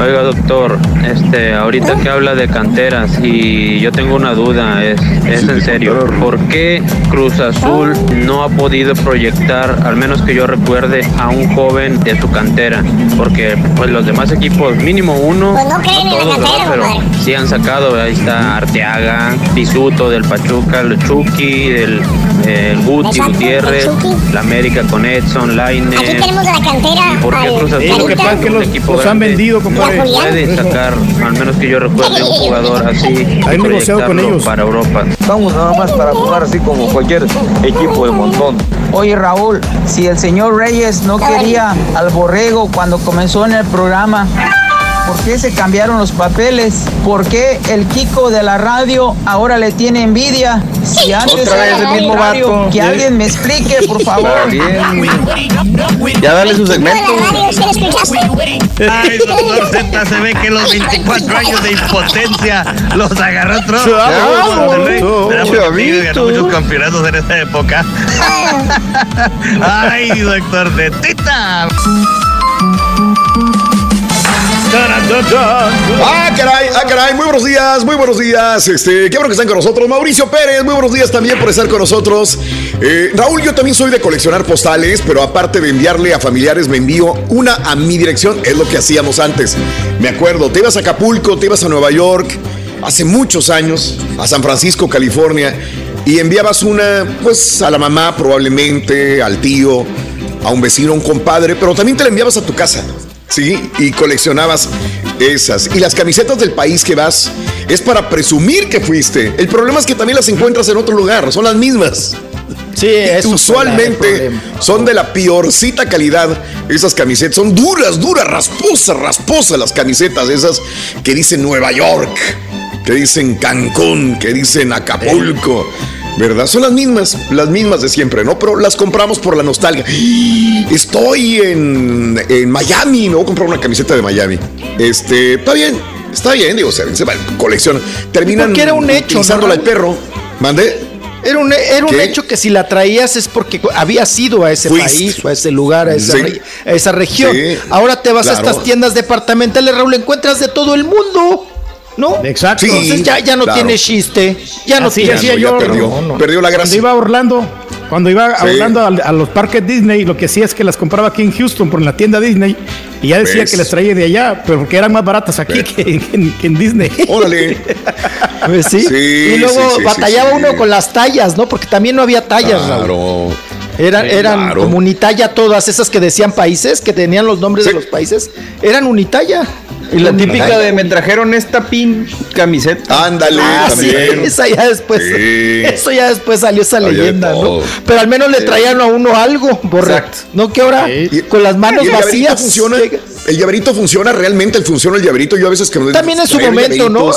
Oiga, doctor, este, ahorita que habla de canteras y yo tengo una duda, es, es en serio. ¿Por qué Cruz Azul no ha podido proyectar, al menos que yo recuerde, a un joven de su cantera? Porque pues los demás equipos, mínimo uno, Pues no creen todos, pero sí han sacado, ahí está Arteaga, Pisuto del Pachuca, el Chucky, el, el Guti Exacto, Gutiérrez, el la América con Edson, Lainez. Aquí tenemos de la cantera ¿Por qué al Cruz Azul? Lo que pasa es que los, los han vendido, compadre. Julián. Pueden sacar, al menos que yo recuerde, un jugador (laughs) así y Hay negociado con ellos. para Europa. Estamos nada más para jugar así como cualquier equipo de montón. Oye Raúl, si el señor Reyes no quería al borrego cuando comenzó en el programa, ¿Por qué se cambiaron los papeles? ¿Por qué el Kiko de la radio ahora le tiene envidia? Si antes Otra era vez el mismo radio, vato. que alguien me explique, por (laughs) favor. Ya dale su segmento. Ay, doctor Z, se ve que los 24 años de impotencia los agarró. Monterrey ganó muchos campeonatos en esa época. (laughs) Ay, doctor Zetita. Ah, caray, ah, caray, muy buenos días, muy buenos días. Este, qué bueno que están con nosotros. Mauricio Pérez, muy buenos días también por estar con nosotros. Eh, Raúl, yo también soy de coleccionar postales, pero aparte de enviarle a familiares, me envío una a mi dirección. Es lo que hacíamos antes. Me acuerdo, te ibas a Acapulco, te ibas a Nueva York, hace muchos años, a San Francisco, California, y enviabas una, pues, a la mamá probablemente, al tío, a un vecino, a un compadre, pero también te la enviabas a tu casa. Sí, y coleccionabas esas. Y las camisetas del país que vas es para presumir que fuiste. El problema es que también las encuentras en otro lugar, son las mismas. Sí, eso usualmente son de la piorcita calidad esas camisetas. Son duras, duras, rasposas, rasposas las camisetas esas que dicen Nueva York, que dicen Cancún, que dicen Acapulco. ¿Verdad? Son las mismas, las mismas de siempre, ¿no? Pero las compramos por la nostalgia. (gasps) Estoy en, en Miami, me voy a comprar una camiseta de Miami. Este, está bien, está bien, digo, se, se colecciona. Terminan Porque era un hecho, utilizándola ¿no? el perro. ¿Mande? Era un, era un hecho que si la traías es porque había sido a ese Fuiste. país o a ese lugar, a esa, Sí. re- a esa región. Sí, Ahora te vas a estas tiendas departamentales, Raúl, encuentras de todo el mundo. ¿No? Exacto. Entonces ya, ya no Claro. tiene chiste. Ya no Así tiene decía yo. perdió la Cuando iba a Orlando, cuando iba a Sí. Orlando a, a los parques Disney, lo que hacía es que las compraba aquí en Houston por la tienda Disney y ya decía ¿Ves? que las traía de allá, pero porque eran más baratas aquí que, que en, que en Disney. Órale. (laughs) Pues sí. Sí, y luego sí, sí, batallaba sí, sí. uno con las tallas, ¿no? Porque también no había tallas, Raúl. Eran, Sí, eran claro. como unitalla todas esas que decían países, que tenían los nombres de los países, eran unitalla. Y la típica de me trajeron esta pin camiseta. Ándale, Ah, sí, esa ya después, Sí. eso ya después salió esa Había leyenda, ¿no? Pero al menos le traían a uno algo. Exacto. No que ahora con las manos ¿Y el llaverito vacías. funciona? ¿El llaverito funciona realmente? ¿El funciona el llaverito? Yo a veces que no También en su momento, ¿no?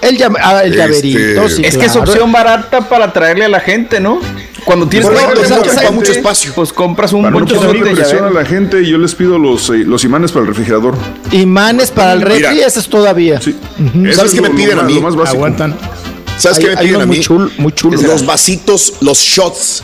El, llame- ah, el Este, llaverito, sí, es que es claro. opción barata para traerle a la gente, ¿no? Cuando tienes Correcto, que gente, mucho espacio. Pues compras un Para no de presión a la gente, yo les pido los, eh, los imanes para el refrigerador. Imanes para el refri, Mira. ese es todavía. Sí. Ujú. Eso ¿Sabes es qué me piden lo a mí? Lo más básico. Aguantan. ¿Sabes qué me piden a muy mí? chul- muy chulos. Los vasitos, los shots.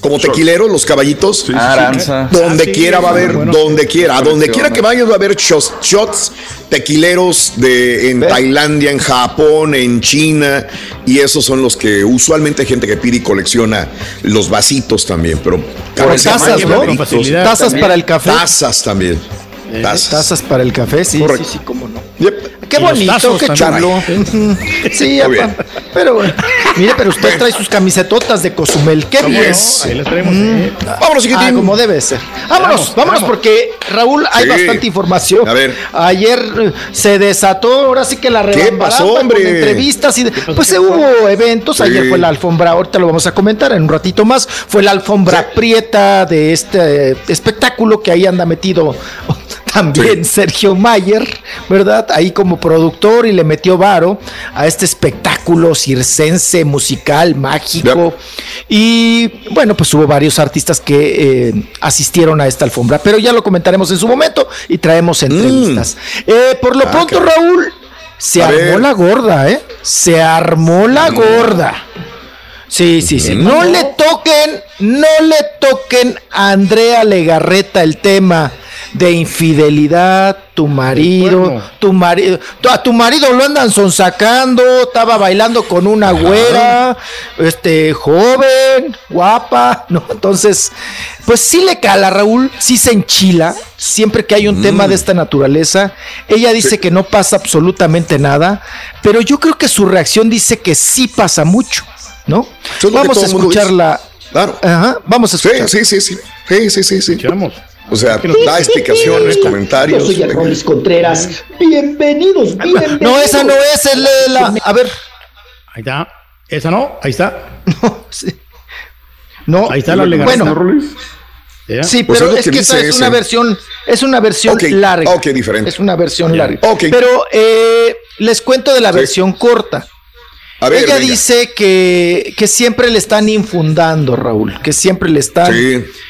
Como tequileros, los caballitos. Sí, sí, sí. Aranza. Donde Ah, sí, quiera va a haber, bueno. donde quiera, a donde quiera que vayas va a haber shots, shots tequileros de en Tailandia, en Japón, en China y esos son los que usualmente hay gente que pide y colecciona los vasitos también, pero tazas, tamaño, ¿no? Tazas también. para el café. Tazas también. Tazas. Tazas para el café, sí, Correcto. sí, sí, cómo no. Yep. Qué bonito, tazos qué chulo. sí, (laughs) apa. pero bueno. Mire, pero usted trae sus camisetotas de Cozumel. Qué bien. Ahí las traemos. eh. Vámonos, chiquitín. Ah, como debe ser. Vámonos, vámonos, porque Raúl, hay Sí. bastante información. A ver. Ayer eh, se desató, ahora sí que la ¿Qué pasó, con hombre? entrevistas y de- pues se hubo eventos. Sí. Ayer fue la alfombra, ahorita lo vamos a comentar en un ratito más. Fue la alfombra prieta de este eh, espectáculo que ahí anda metido también Sergio Mayer, ¿verdad? Ahí como productor y le metió varo a este espectáculo circense, musical, mágico. Y bueno, pues hubo varios artistas que eh, asistieron a esta alfombra, pero ya lo comentaremos en su momento y traemos entrevistas. Eh, por lo Ah, pronto. Raúl, se A armó ver. la gorda, ¿eh? Se armó la gorda. Sí, sí, sí. No le toquen, no le toquen a Andrea Legarreta el tema de infidelidad, tu marido, tu marido, tu- a tu marido lo andan sonsacando, estaba bailando con una güera, este, joven, guapa, ¿no? Entonces, pues sí le cala, Raúl, sí se enchila, siempre que hay un tema de esta naturaleza. Ella dice que no pasa absolutamente nada, pero yo creo que su reacción dice que sí pasa mucho, ¿no? Vamos a escucharla. Claro. Ajá, vamos a Sí, escuchar. sí, sí, sí. Sí, sí, sí, sí. Escuchamos. O sea, da explicaciones, comentarios. Yo soy Adonis Contreras. Bienvenidos, bienvenidos. No, esa no es el, la. A ver. Ahí está. Esa no, ahí está. (laughs) No, sí. No, Ahí está la bueno, legalidad. ¿No, Rolis? Sí, Pues pero es que, esa es una ese. versión, es una versión larga. ok, diferente. Es una versión larga. Ok. Pero eh, les cuento de la versión corta. A ver, Ella venga. dice que, que siempre le están infundando, Raúl, que siempre le están,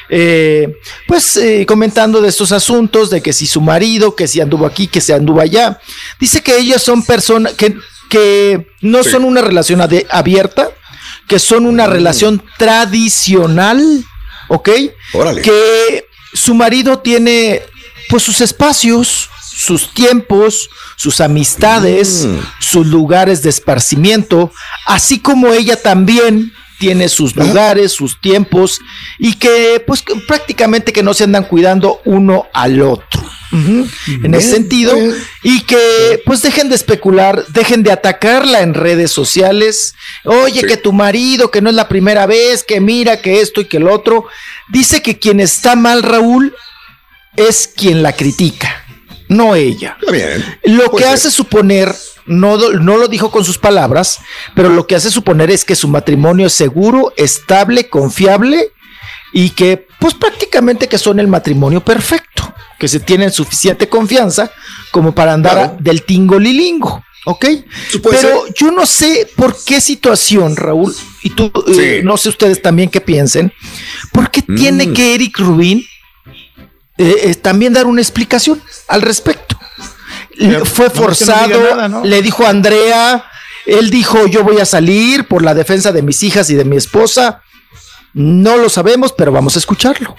eh, pues, eh, comentando de estos asuntos, de que si su marido, que si anduvo aquí, que si anduvo allá. Dice que ellas son personas que, que no Sí. son una relación abierta, que son una Mm. relación tradicional, ¿ok? Órale. Que su marido tiene, pues, sus espacios, sus tiempos, sus amistades, Mm. sus lugares de esparcimiento, así como ella también tiene sus lugares, sus tiempos y que pues que prácticamente que no se andan cuidando uno al otro. En ese sentido, y que pues dejen de especular, dejen de atacarla en redes sociales. Oye, que tu marido, que no es la primera vez, que mira, que esto y que el otro. Dice que quien está mal, Raúl, es quien la critica, no ella. Lo que hace suponer, no, no lo dijo con sus palabras, pero lo que hace suponer es que su matrimonio es seguro, estable, confiable y que pues prácticamente que son el matrimonio perfecto, que se tienen suficiente confianza como para andar a- del tingo lilingo. ¿Ok? Pero yo no sé por qué situación, Raúl, y tú, eh, no sé ustedes también qué piensen, ¿por qué tiene que Eric Rubin eh, eh, también dar una explicación al respecto? Pero, Fue no forzado, diga nada, ¿no? le dijo a Andrea, él dijo yo voy a salir por la defensa de mis hijas y de mi esposa. No lo sabemos, pero vamos a escucharlo.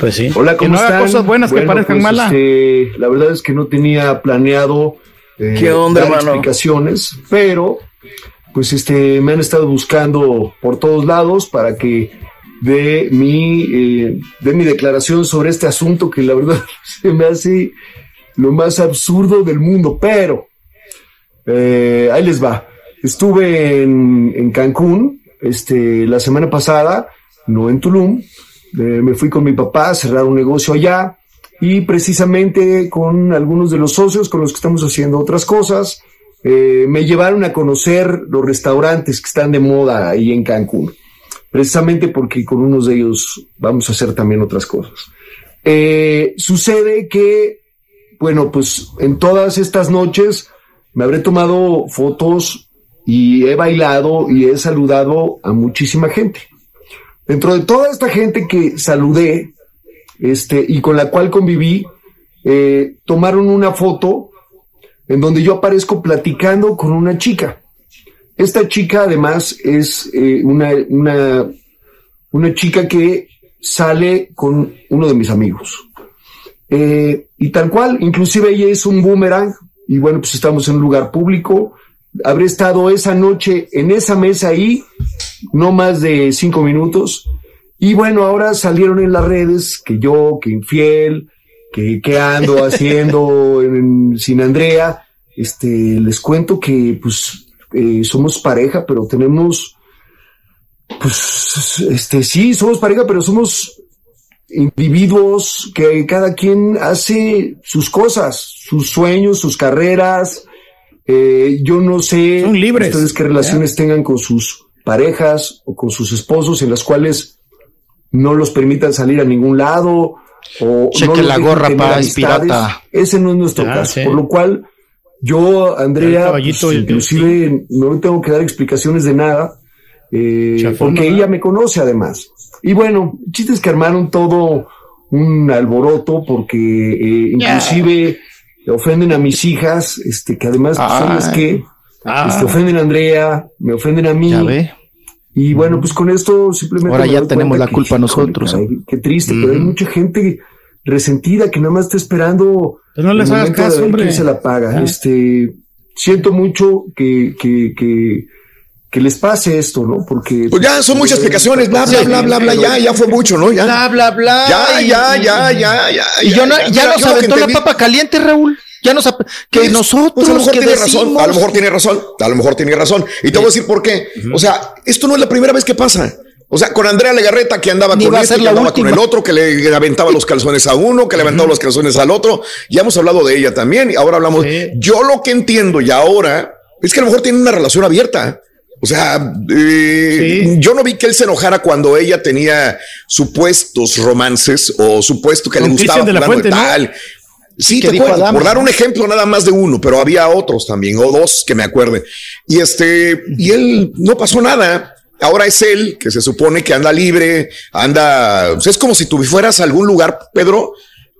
Pues sí. Hola, Que ¿cómo no haga están? cosas buenas que parezcan pues, malas. este, la verdad es que no tenía planeado eh, ¿Qué onda, dar hermano? explicaciones, pero pues este me han estado buscando por todos lados para que dé mi eh, dé mi declaración sobre este asunto que la verdad (laughs) se me hace lo más absurdo del mundo, pero eh, ahí les va. Estuve en, en Cancún este, la semana pasada, no en Tulum. Eh, me fui con mi papá a cerrar un negocio allá y precisamente con algunos de los socios con los que estamos haciendo otras cosas, me llevaron a conocer los restaurantes que están de moda ahí en Cancún. Precisamente porque con unos de ellos vamos a hacer también otras cosas. Eh, sucede que, bueno, pues en todas estas noches me habré tomado fotos y he bailado y he saludado a muchísima gente. Dentro de toda esta gente que saludé este, y con la cual conviví, eh, tomaron una foto en donde yo aparezco platicando con una chica. Esta chica además es eh, una, una, una chica que sale con uno de mis amigos. Eh, y tal cual, inclusive ella es un boomerang y bueno, pues estamos en un lugar público. Habré estado esa noche en esa mesa ahí, no más de cinco minutos. Y bueno, ahora salieron en las redes que yo, que infiel, que, que ando haciendo (laughs) en- sin Andrea. Este, les cuento que pues eh, somos pareja, pero tenemos, pues, este, sí, somos pareja, pero somos individuos que cada quien hace sus cosas, sus sueños, sus carreras. Eh, yo no sé ustedes qué relaciones tengan con sus parejas o con sus esposos en las cuales no los permitan salir a ningún lado o Cheque no la gorra, tener pa, es amistades. pirata. Ese no es nuestro Ah, caso, sí. por lo cual yo, Andrea, pues, que- inclusive no tengo que dar explicaciones de nada, eh, Chafón, porque ¿verdad? ella me conoce además. Y bueno, el chiste es que armaron todo un alboroto porque eh, inclusive ofenden a mis hijas, este, que además pues, son las que Ah. este, ofenden a Andrea, me ofenden a mí. Ya ve. Y bueno, pues con esto simplemente. Ahora ya tenemos la culpa nosotros. caray, qué triste, pero hay mucha gente resentida que nada más está esperando Pues no les hagas caso, hombre. quién se la paga. Ah. Este, siento mucho que, que, que, que les pase esto, ¿no? Porque Pues ya son muchas explicaciones, bla, bla, bla, bla, bla, ya, ya fue mucho, ¿no? Ya. Bla, bla, bla. Ya, ya, ya, ya, ya. Y yo no- ya, ya, mira, nos que aventó la papa caliente, Raúl. Ya nos que Pues, nosotros pues a lo mejor que tiene razón, decimos- a lo mejor tiene razón, a lo mejor tiene razón. Y te voy a decir por qué. O sea, esto no es la primera vez que pasa. O sea, con Andrea Legarreta que andaba Ni con este, que andaba con el otro, que le aventaba los calzones a uno, que le aventaba los calzones al otro. Ya hemos hablado de ella también y ahora hablamos. Yo lo que entiendo y ahora es que a lo mejor tienen una relación abierta. O sea, eh, yo no vi que él se enojara cuando ella tenía supuestos romances o supuesto que Con le gustaba de tal. Sí, te acuerdo, Adame, por dar un ejemplo nada más de uno, pero había otros también, o dos que me acuerde. Y este, y él no pasó nada. Ahora es él que se supone que anda libre, anda, o sea, es como si tú fueras a algún lugar, Pedro,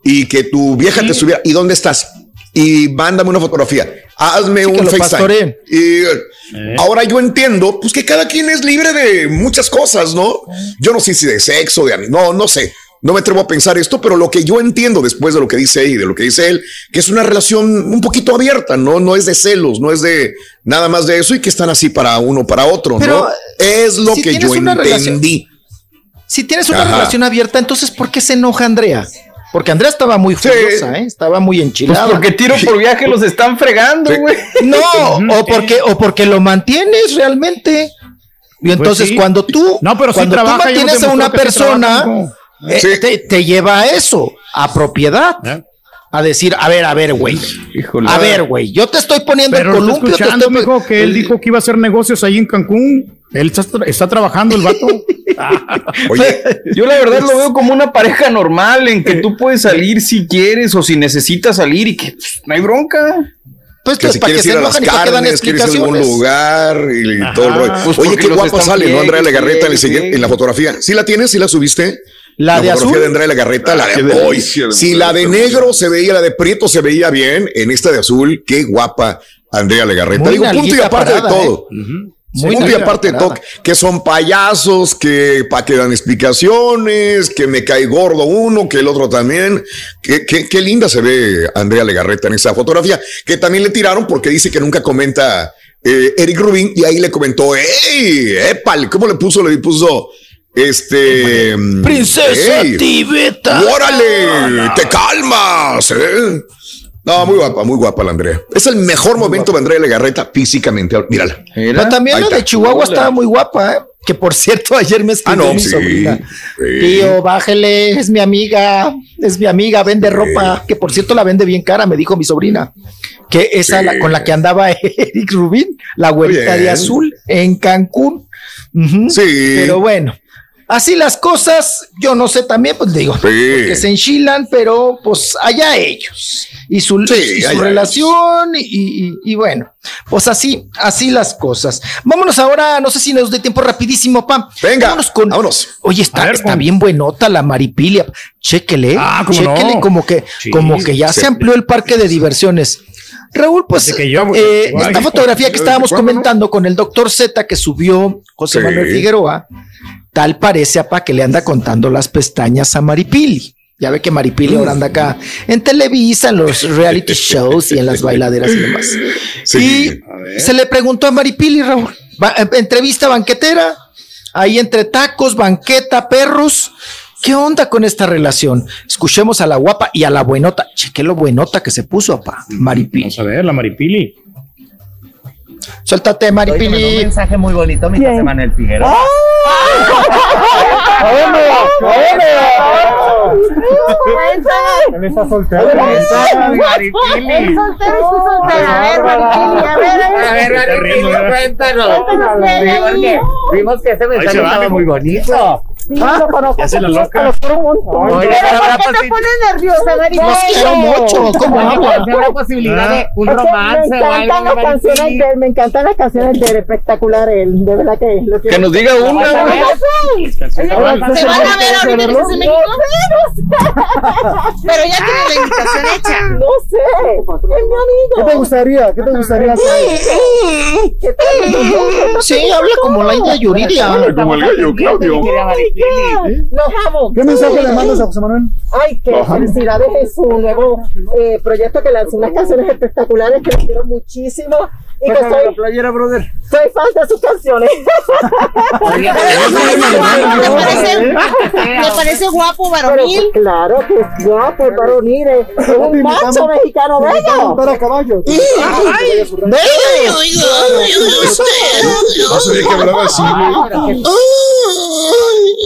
y que tu vieja te subiera, ¿y dónde estás? Y mándame una fotografía, hazme Sí, un FaceTime. Y eh, ahora yo entiendo, pues que cada quien es libre de muchas cosas, ¿no? Yo no sé si de sexo, de no, no sé. No me atrevo a pensar esto, pero lo que yo entiendo después de lo que dice ella y de lo que dice él, que es una relación un poquito abierta, ¿no? No es de celos, no es de nada más de eso y que están así para uno, para otro, Pero, ¿no? Es lo si que yo entendí. relación- Si tienes una Ajá. relación abierta, entonces ¿por qué se enoja Andrea? Porque Andrea estaba muy furiosa, ¿eh? Estaba muy enchilada. Pues porque tiro por viaje los están fregando, güey. No, (laughs) o porque, o porque lo mantienes realmente. Y entonces Pues sí. cuando tú, No, pero cuando trabaja, tú mantienes a una que sí eh, te, te lleva a eso, a propiedad. A decir, a ver, a ver, güey. A ver, güey, yo te estoy poniendo Pero el estoy columpio. te estoy- mijo, que él dijo que iba a hacer negocios ahí en Cancún. Él está, está trabajando el vato. (laughs) Oye, Yo la verdad lo veo como una pareja normal en que tú puedes salir si quieres o si necesitas salir y que pues, no hay bronca. Pues que si quieres ir a las carnes, quieres ir a algún lugar y, todo el rollo. Pues Oye, qué están sale, ¿no? Andrea Legarreta en, en la fotografía. ¿Sí la tienes? ¿Sí la subiste? ¿La de fotografía azul? de Andrea Legarreta, la Qué de de Si la de negro se veía, la de prieto se veía bien, en esta de azul, qué guapa Andrea Legarreta. Muy Digo, punto y aparte parada, de todo. Muy punto y aparte de todo, que son payasos, que para que dan explicaciones, que me cae gordo uno, que el otro también. Qué, qué- qué linda se ve Andrea Legarreta en esa fotografía, que también le tiraron porque dice que nunca comenta eh, Eric Rubin y ahí le comentó, ¡Ey! ¡Épale! ¿Cómo le puso? Le puso, este... Princesa ¡Ey! Tibeta. ¡Órale! ¡Te calmas! ¿eh? No, muy guapa, muy guapa la Andrea. Es el mejor momento de Andrea Legarreta físicamente. Mírala. Pero también Ahí la de. Chihuahua Hola. estaba muy guapa, ¿eh? Que por cierto, ayer me escribió Ah, no, mi sí, sobrina. sí. Tío, bájele, es mi amiga, es mi amiga, vende ropa, que por cierto la vende bien cara, me dijo mi sobrina. Que esa Sí. la, con la que andaba (laughs) Eric Rubin, la güerita de azul, en Cancún. Sí. Pero bueno, así las cosas, yo no sé también, pues digo, que se enchilan, pero pues allá ellos. Y su, y su allá relación, y, y- y bueno, pues así, así las cosas. Vámonos ahora, no sé si nos dé tiempo rapidísimo, Pam. Venga, vámonos con. Oye, está, ver, está bien buenota la maripilia. Chéquele, Ah, ¿cómo chéquele no? como que, Sí, como que ya sí. se amplió el parque de diversiones. Raúl, pues Desde que yo- eh, esta fotografía que ¿desde estábamos comentando con el doctor Z que subió José Sí. Manuel Figueroa, tal parece apa que le anda contando las pestañas a Maripili. Ya ve que Maripili ahora anda acá en Televisa, en los reality (laughs) shows y en las bailaderas y demás. Sí. Y se le preguntó a Maripili, Raúl, ba- eh, entrevista banquetera, ahí entre tacos, banqueta, perros. ¿Qué onda con esta relación? Escuchemos a la guapa y a la buenota. Cheque lo buenota que se puso, apa, Maripili. Vamos a ver, la Maripili. Suéltate, Un Maripili. mensaje muy bonito, mi José Manuel Figueroa. Él está soltero. Maripili. Él A ver, Maripili, a ver, a ver, Maripili, cuéntanos. Vimos que ese mensaje estaba muy bonito. Sí, lo conozco. Ya se la loca. Lo quiero un montón. Oye, Pero ¿por qué te pones nerviosa, Maripili? Los quiero mucho. ¿Cómo pues, (laughs) ¿habrá posibilidad de un romance me encantan las canciones de él, me encantan las canciones de él, espectacular él, de verdad que lo quiero. Que nos diga una, no. Se van ¿Se a ver ¿de ahorita que en México? Pero ya tienes la invitación hecha. No sé, es mi amigo. ¿Qué te gustaría? ¿Qué te gustaría hacer? ¿Qué te Sí, habla como la India Yuridia. Como el gallo, Claudio. Nos vamos. ¿Qué mensaje le mandas a José Manuel? Ay, que Ajá. felicidades en su nuevo eh, proyecto que lanzó unas canciones espectaculares que le quiero muchísimo y que soy, playera, brother. soy fan de sus canciones. ¿Te parece, ¿Te parece guapo, Pero, varonil? pues, claro que es guapo, varonil, es es un macho mexicano bello. Para caballo. No sabía que hablaba así.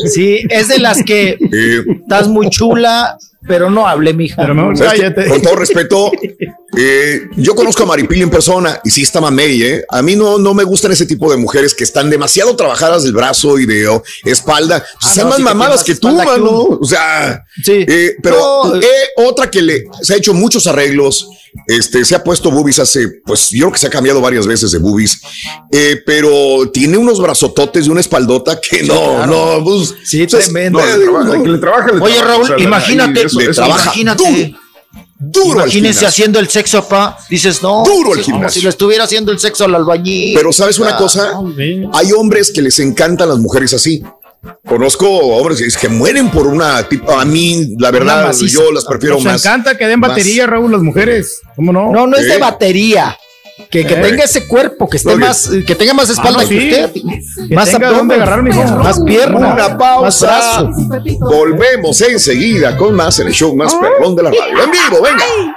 Sí, es de las que Eh, estás muy chula, pero no hable, mija. Pero mejor cállate. Con todo respeto, eh, yo conozco a Maripili en persona y sí está mamey, ¿eh? A mí no, no me gustan ese tipo de mujeres que están demasiado trabajadas del brazo y de oh, espalda. Ah, están no, más sí que mamadas que tú, que mano. uno. O sea, Sí. eh, pero No, eh, otra que le se ha hecho muchos arreglos. Este se ha puesto boobies hace, pues yo creo que se ha cambiado varias veces de boobies, eh, pero tiene unos brazototes y una espaldota que no, claro. no, pues, Sí, tremendo. no, Le trabaja, que le trabaja, le Oye, Raúl, imagínate, eso- le eso- trabaja imagínate. duro, duro Imagínense haciendo el sexo, papá. Dices, no. Duro al como gimnasio. si lo estuviera haciendo el sexo al albañil. Pero sabes una Ah, cosa, hay hombres que les encantan las mujeres así. Conozco hombres que- que mueren por una tipo. A mí, la verdad, yo las prefiero Nos más. encanta que den más- batería, Raúl, las mujeres. ¿Cómo no? No, no es de batería. Que, que Eh. tenga ese cuerpo, que esté más, que tenga más espalda Ah, no, que usted. Que Más abdomen, dónde agarrar, mijo. más pierna, Una más pausa. brazo. Volvemos enseguida con más en el show más perrón de la radio. En vivo, venga. Ahora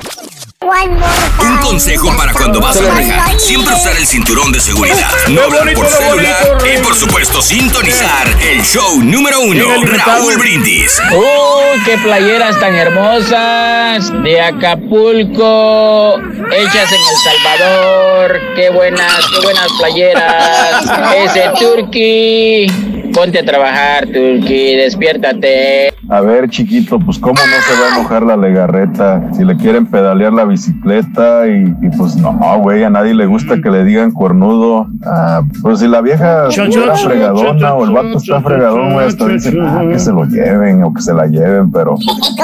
Un consejo para cuando vas a manejar. Siempre usar el cinturón de seguridad. No hablar por celular. Y por supuesto sintonizar el show número uno. Raúl Brindis. ¡Uy, qué playeras tan hermosas! De Acapulco, hechas en El Salvador. ¡Qué buenas, qué buenas playeras! Ese Turkey. Ponte a trabajar, Turkey, despiértate. A ver, chiquito, pues cómo no se va a enojar la legarreta si le quieren pedalear la bicicleta y, y pues no, güey, a nadie le gusta que le digan cuernudo. Ah, pues si la vieja Chon, está chon, fregadona chon, o el vato está fregadón, güey, hasta dicen, ah, que se lo lleven o que se la lleven, pero,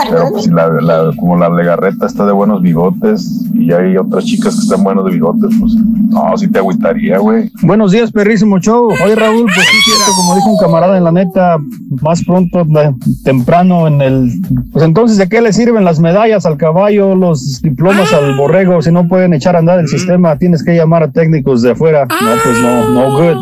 pero pues si la, la- como la legarreta está de buenos bigotes y hay otras chicas que están buenos de bigotes, pues no, sí te agüitaría, güey. Buenos días, perrísimo show. Oye, Raúl, pues sí, cierto, como dijo un camarada en la neta, más pronto, de- temprano en el... Pues entonces, ¿de qué le sirven las medallas al caballo, los diplomas al borrego? Si no pueden echar a andar el sistema, tienes que llamar a técnicos de afuera. No, pues no, no good.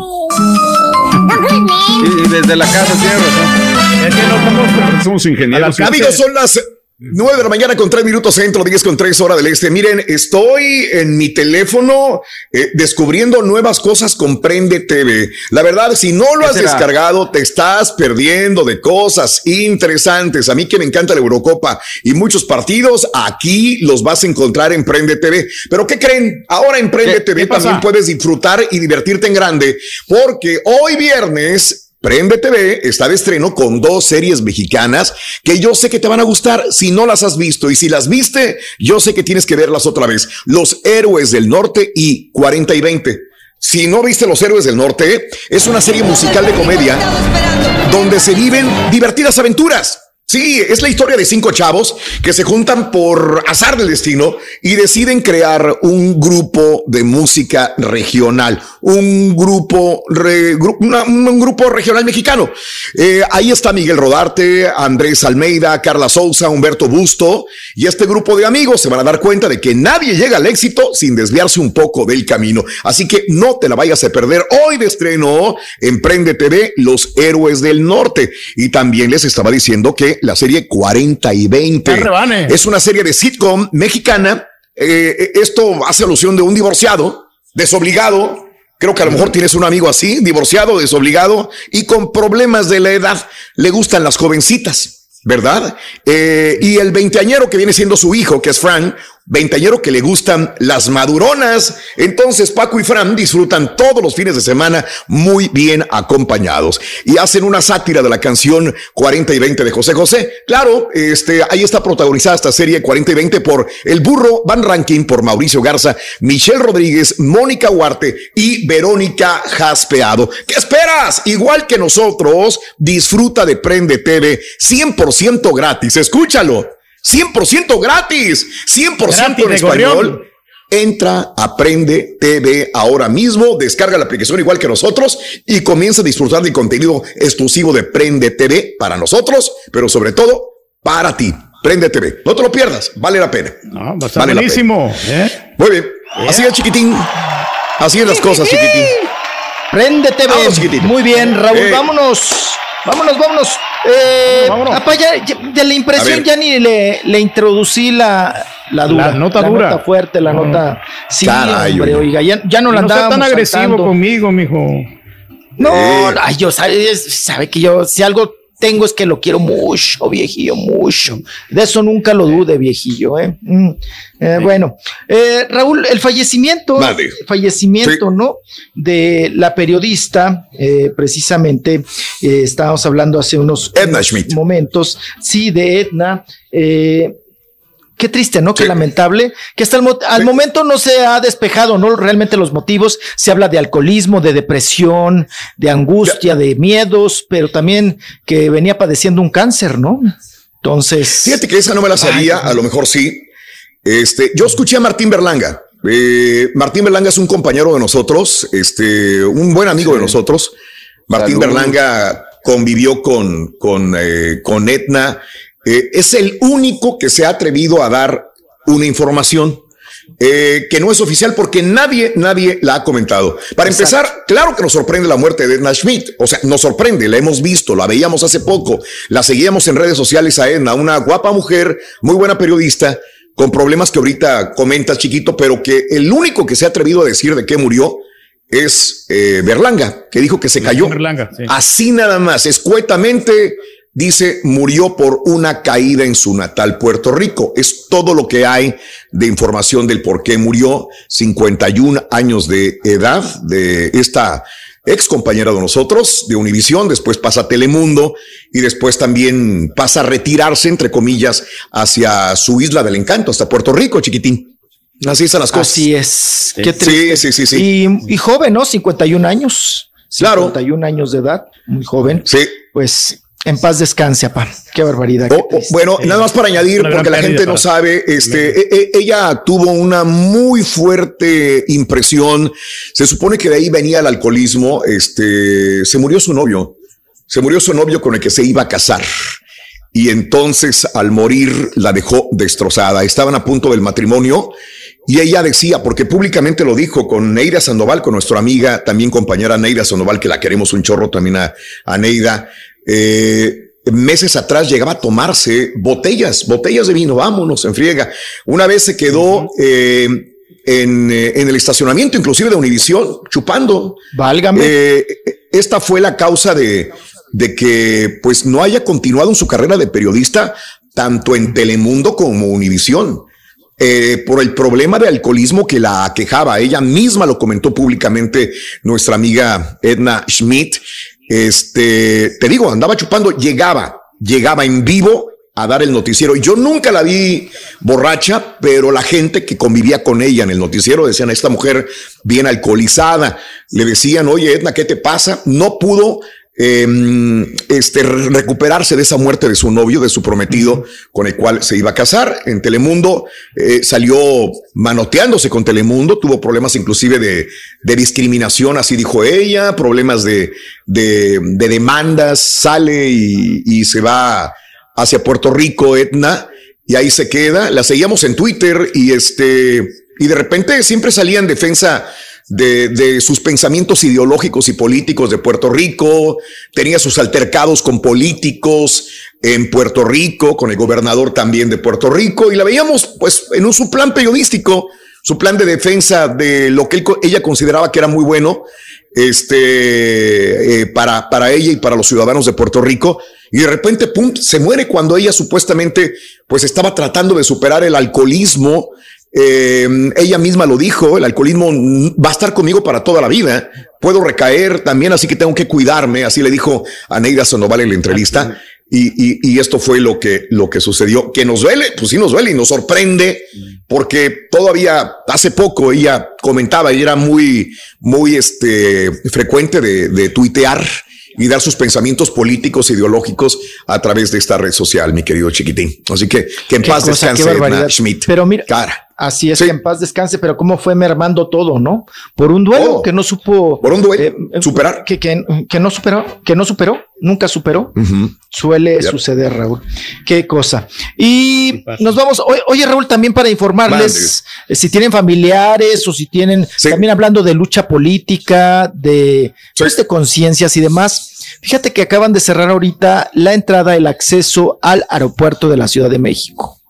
Y, y desde la casa tiene razón. Es que no somos- Somos ingenieros. Amigos, son las 9 de la mañana con 3 minutos centro, 10 con 3 hora del este. Miren, estoy en mi teléfono eh, descubriendo nuevas cosas con Prende TV. La verdad, si no lo ¿Qué has será? descargado, te estás perdiendo de cosas interesantes. A mí que me encanta la Eurocopa y muchos partidos, aquí los vas a encontrar en Prende TV. Pero ¿qué creen? Ahora en Prende ¿Qué- TV qué también puedes disfrutar y divertirte en grande, porque hoy viernes Prende TV está de estreno con dos series mexicanas que yo sé que te van a gustar si no las has visto y si las viste, yo sé que tienes que verlas otra vez. Los Héroes del Norte y 40 y 20. Si no viste Los Héroes del Norte, es una serie musical de comedia donde se viven divertidas aventuras. Sí, es la historia de cinco chavos que se juntan por azar del destino y deciden crear un grupo de música regional, un grupo, un grupo regional mexicano. Eh, ahí está Miguel Rodarte, Andrés Almeida, Carla Souza, Humberto Busto y este grupo de amigos se van a dar cuenta de que nadie llega al éxito sin desviarse un poco del camino. Así que no te la vayas a perder hoy de estreno en Prende TV, Los Héroes del Norte. Y también les estaba diciendo que la serie 40 y 20 ¡Qué rebane! es una serie de sitcom mexicana. Eh, esto hace alusión de un divorciado, desobligado. Creo que a lo mejor tienes un amigo así, divorciado, desobligado y con problemas de la edad. Le gustan las jovencitas, ¿verdad? Eh, y el veinteañero que viene siendo su hijo, que es Frank, veinteañero que le gustan las maduronas. Entonces Paco y Fran disfrutan todos los fines de semana muy bien acompañados y hacen una sátira de la canción 40 y 20 de José José. Claro, este, ahí está protagonizada esta serie 40 y 20 por El Burro Van Ranking, por Mauricio Garza, Michelle Rodríguez, Mónica Huarte y Verónica Jaspeado. ¿Qué esperas? Igual que nosotros, disfruta de Prende TV 100% gratis. Escúchalo. 100% gratis, 100% Gratis en español. gorrión. Entra, aprende TV ahora mismo, descarga la aplicación igual que nosotros y comienza a disfrutar del contenido exclusivo de Prende TV para nosotros, pero sobre todo para ti. Prende TV, no te lo pierdas, vale la pena. No, va a estar Vale la buenísimo. ¿eh? Muy bien, así es chiquitín, así es las cosas chiquitín. Prende TV. Vámonos, chiquitito. Muy bien, Raúl. Eh. Vámonos Vámonos, vámonos. Eh, apa, ya- ya- de la impresión ya ni le, le introducí la, la dura. La nota dura. nota fuerte, la nota. Sí, Caray, hombre, oiga, ya, ya no la No sea tan agresivo saltando. conmigo, mijo. No, ay, yo sabe, sabe que yo, si algo tengo es que lo quiero mucho, viejillo, mucho. De eso nunca lo dude, viejillo, ¿eh? Mm. Eh, Bueno, eh, Raúl, el fallecimiento, el fallecimiento, ¿no? De la periodista, eh, precisamente, eh, estábamos hablando hace unos, unos momentos, sí, de Edna. eh, Qué triste, ¿no? Qué lamentable. Que hasta el mo- al momento no se ha despejado, ¿no? Realmente los motivos. Se habla de alcoholismo, de depresión, de angustia, de miedos, pero también que venía padeciendo un cáncer, ¿no? Entonces. Fíjate que esa no me la sabía, a lo mejor sí. Este, yo escuché a Martín Berlanga. Eh, Martín Berlanga es un compañero de nosotros, este, un buen amigo de nosotros. Martín. Berlanga convivió con, con, eh, con Etna. Eh, es el único que se ha atrevido a dar una información eh, que no es oficial porque nadie, nadie la ha comentado. Para empezar, claro que nos sorprende la muerte de Edna Schmidt. O sea, nos sorprende, la hemos visto, la veíamos hace poco, la seguíamos en redes sociales a Edna, una guapa mujer, muy buena periodista, con problemas que ahorita comentas, chiquito, pero que el único que se ha atrevido a decir de qué murió es eh, Berlanga, que dijo que se cayó. Berlanga, sí. Así nada más, escuetamente dice murió por una caída en su natal Puerto Rico. Es todo lo que hay de información del por qué murió. 51 años de edad de esta ex compañera de nosotros de Univisión, después pasa a Telemundo y después también pasa a retirarse, entre comillas, hacia su isla del encanto, hasta Puerto Rico, chiquitín. Así están las cosas. Así es. Sí. Qué triste. Sí, sí, sí, sí. Y, y joven, ¿no? 51 años. 51 años de edad, muy joven. Sí. Pues en paz descanse, papá. Qué barbaridad. Oh, oh, bueno, nada más para añadir, Una porque la gente no sabe, este, e- e- ella tuvo una muy fuerte impresión. Se supone que de ahí venía el alcoholismo. Este, se murió su novio, se murió su novio con el que se iba a casar. Y entonces al morir la dejó destrozada. Estaban a punto del matrimonio y ella decía, porque públicamente lo dijo con Neida Sandoval, con nuestra amiga, también compañera Neida Sandoval, que la queremos un chorro también a, a Neida. Eh, meses atrás llegaba a tomarse botellas, botellas de vino, vámonos, en friega. Una vez se quedó eh, en, eh, en el estacionamiento, inclusive de Univisión, chupando. Válgame. esta fue la causa de, de que pues no haya continuado en su carrera de periodista, tanto en Telemundo como Univisión. Eh, por el problema de alcoholismo que la aquejaba. Ella misma lo comentó públicamente nuestra amiga Edna Schmidt. Este, te digo, andaba chupando, llegaba, llegaba en vivo a dar el noticiero. Yo nunca la vi borracha, pero la gente que convivía con ella en el noticiero decían, esta mujer bien alcoholizada. Le decían, oye, Edna, ¿qué te pasa? No pudo eh, este, re- recuperarse de esa muerte de su novio, de su prometido, con el cual se iba a casar. En Telemundo eh, salió manoteándose con Telemundo, tuvo problemas inclusive de, de discriminación, así dijo ella, problemas de, de, de demandas, sale y, y se va hacia Puerto Rico, Etna, y ahí se queda. La seguíamos en Twitter y este, y de repente siempre salía en defensa de, sus pensamientos ideológicos y políticos de Puerto Rico, tenía sus altercados con políticos en Puerto Rico, con el gobernador también de Puerto Rico, y la veíamos pues en un, su plan periodístico, su plan de defensa de lo que ella consideraba que era muy bueno este, eh, para, para ella y para los ciudadanos de Puerto Rico. Y de repente, pum, se muere cuando ella supuestamente pues estaba tratando de superar el alcoholismo. Eh, ella misma lo dijo, el alcoholismo va a estar conmigo para toda la vida. Puedo recaer también, así que tengo que cuidarme. Así le dijo a Neida Sandoval en la entrevista. Y, y- y esto fue lo que, lo que sucedió. Que nos duele, pues sí nos duele y nos sorprende, porque todavía hace poco ella comentaba y era muy, muy este, frecuente de, de tuitear y dar sus pensamientos políticos, ideológicos a través de esta red social, mi querido chiquitín. Así que que en Qué paz cosa, descanse Edna. Schmidt. Pero mira, Cara. Así es que en paz descanse, pero cómo fue mermando todo, ¿no? Por un duelo que no supo. Por un duelo, superar. Que, que, que no superó, que no superó, nunca superó. Suele suceder, Raúl. Qué cosa. Y nos vamos. Oye, oye, Raúl, también para informarles eh, si tienen familiares o si tienen, también hablando de lucha política, de, pues, de conciencias y demás. Fíjate que acaban de cerrar ahorita la entrada, el acceso al aeropuerto de la Ciudad de México.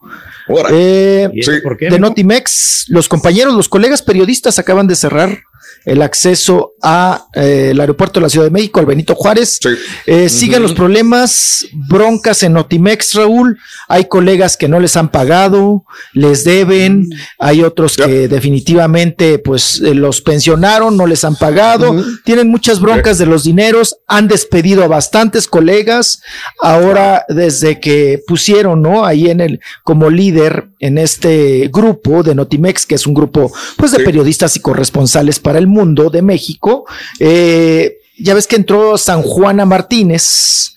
Eh, ¿Y eso por qué, de? Notimex, los compañeros, los colegas periodistas acaban de cerrar el acceso al aeropuerto de la Ciudad de México, al Benito Juárez. Eh, Siguen los problemas, broncas en Notimex, Raúl. Hay colegas que no les han pagado, les deben. Hay otros que definitivamente, pues, eh, los pensionaron, no les han pagado. Tienen muchas broncas de los dineros. Han despedido a bastantes colegas. Ahora, desde que pusieron, ¿no? Ahí en el, como líder en este grupo de Notimex, que es un grupo, pues, de periodistas y corresponsales para el mundo de México. Eh, ya ves que entró San Juana Martínez.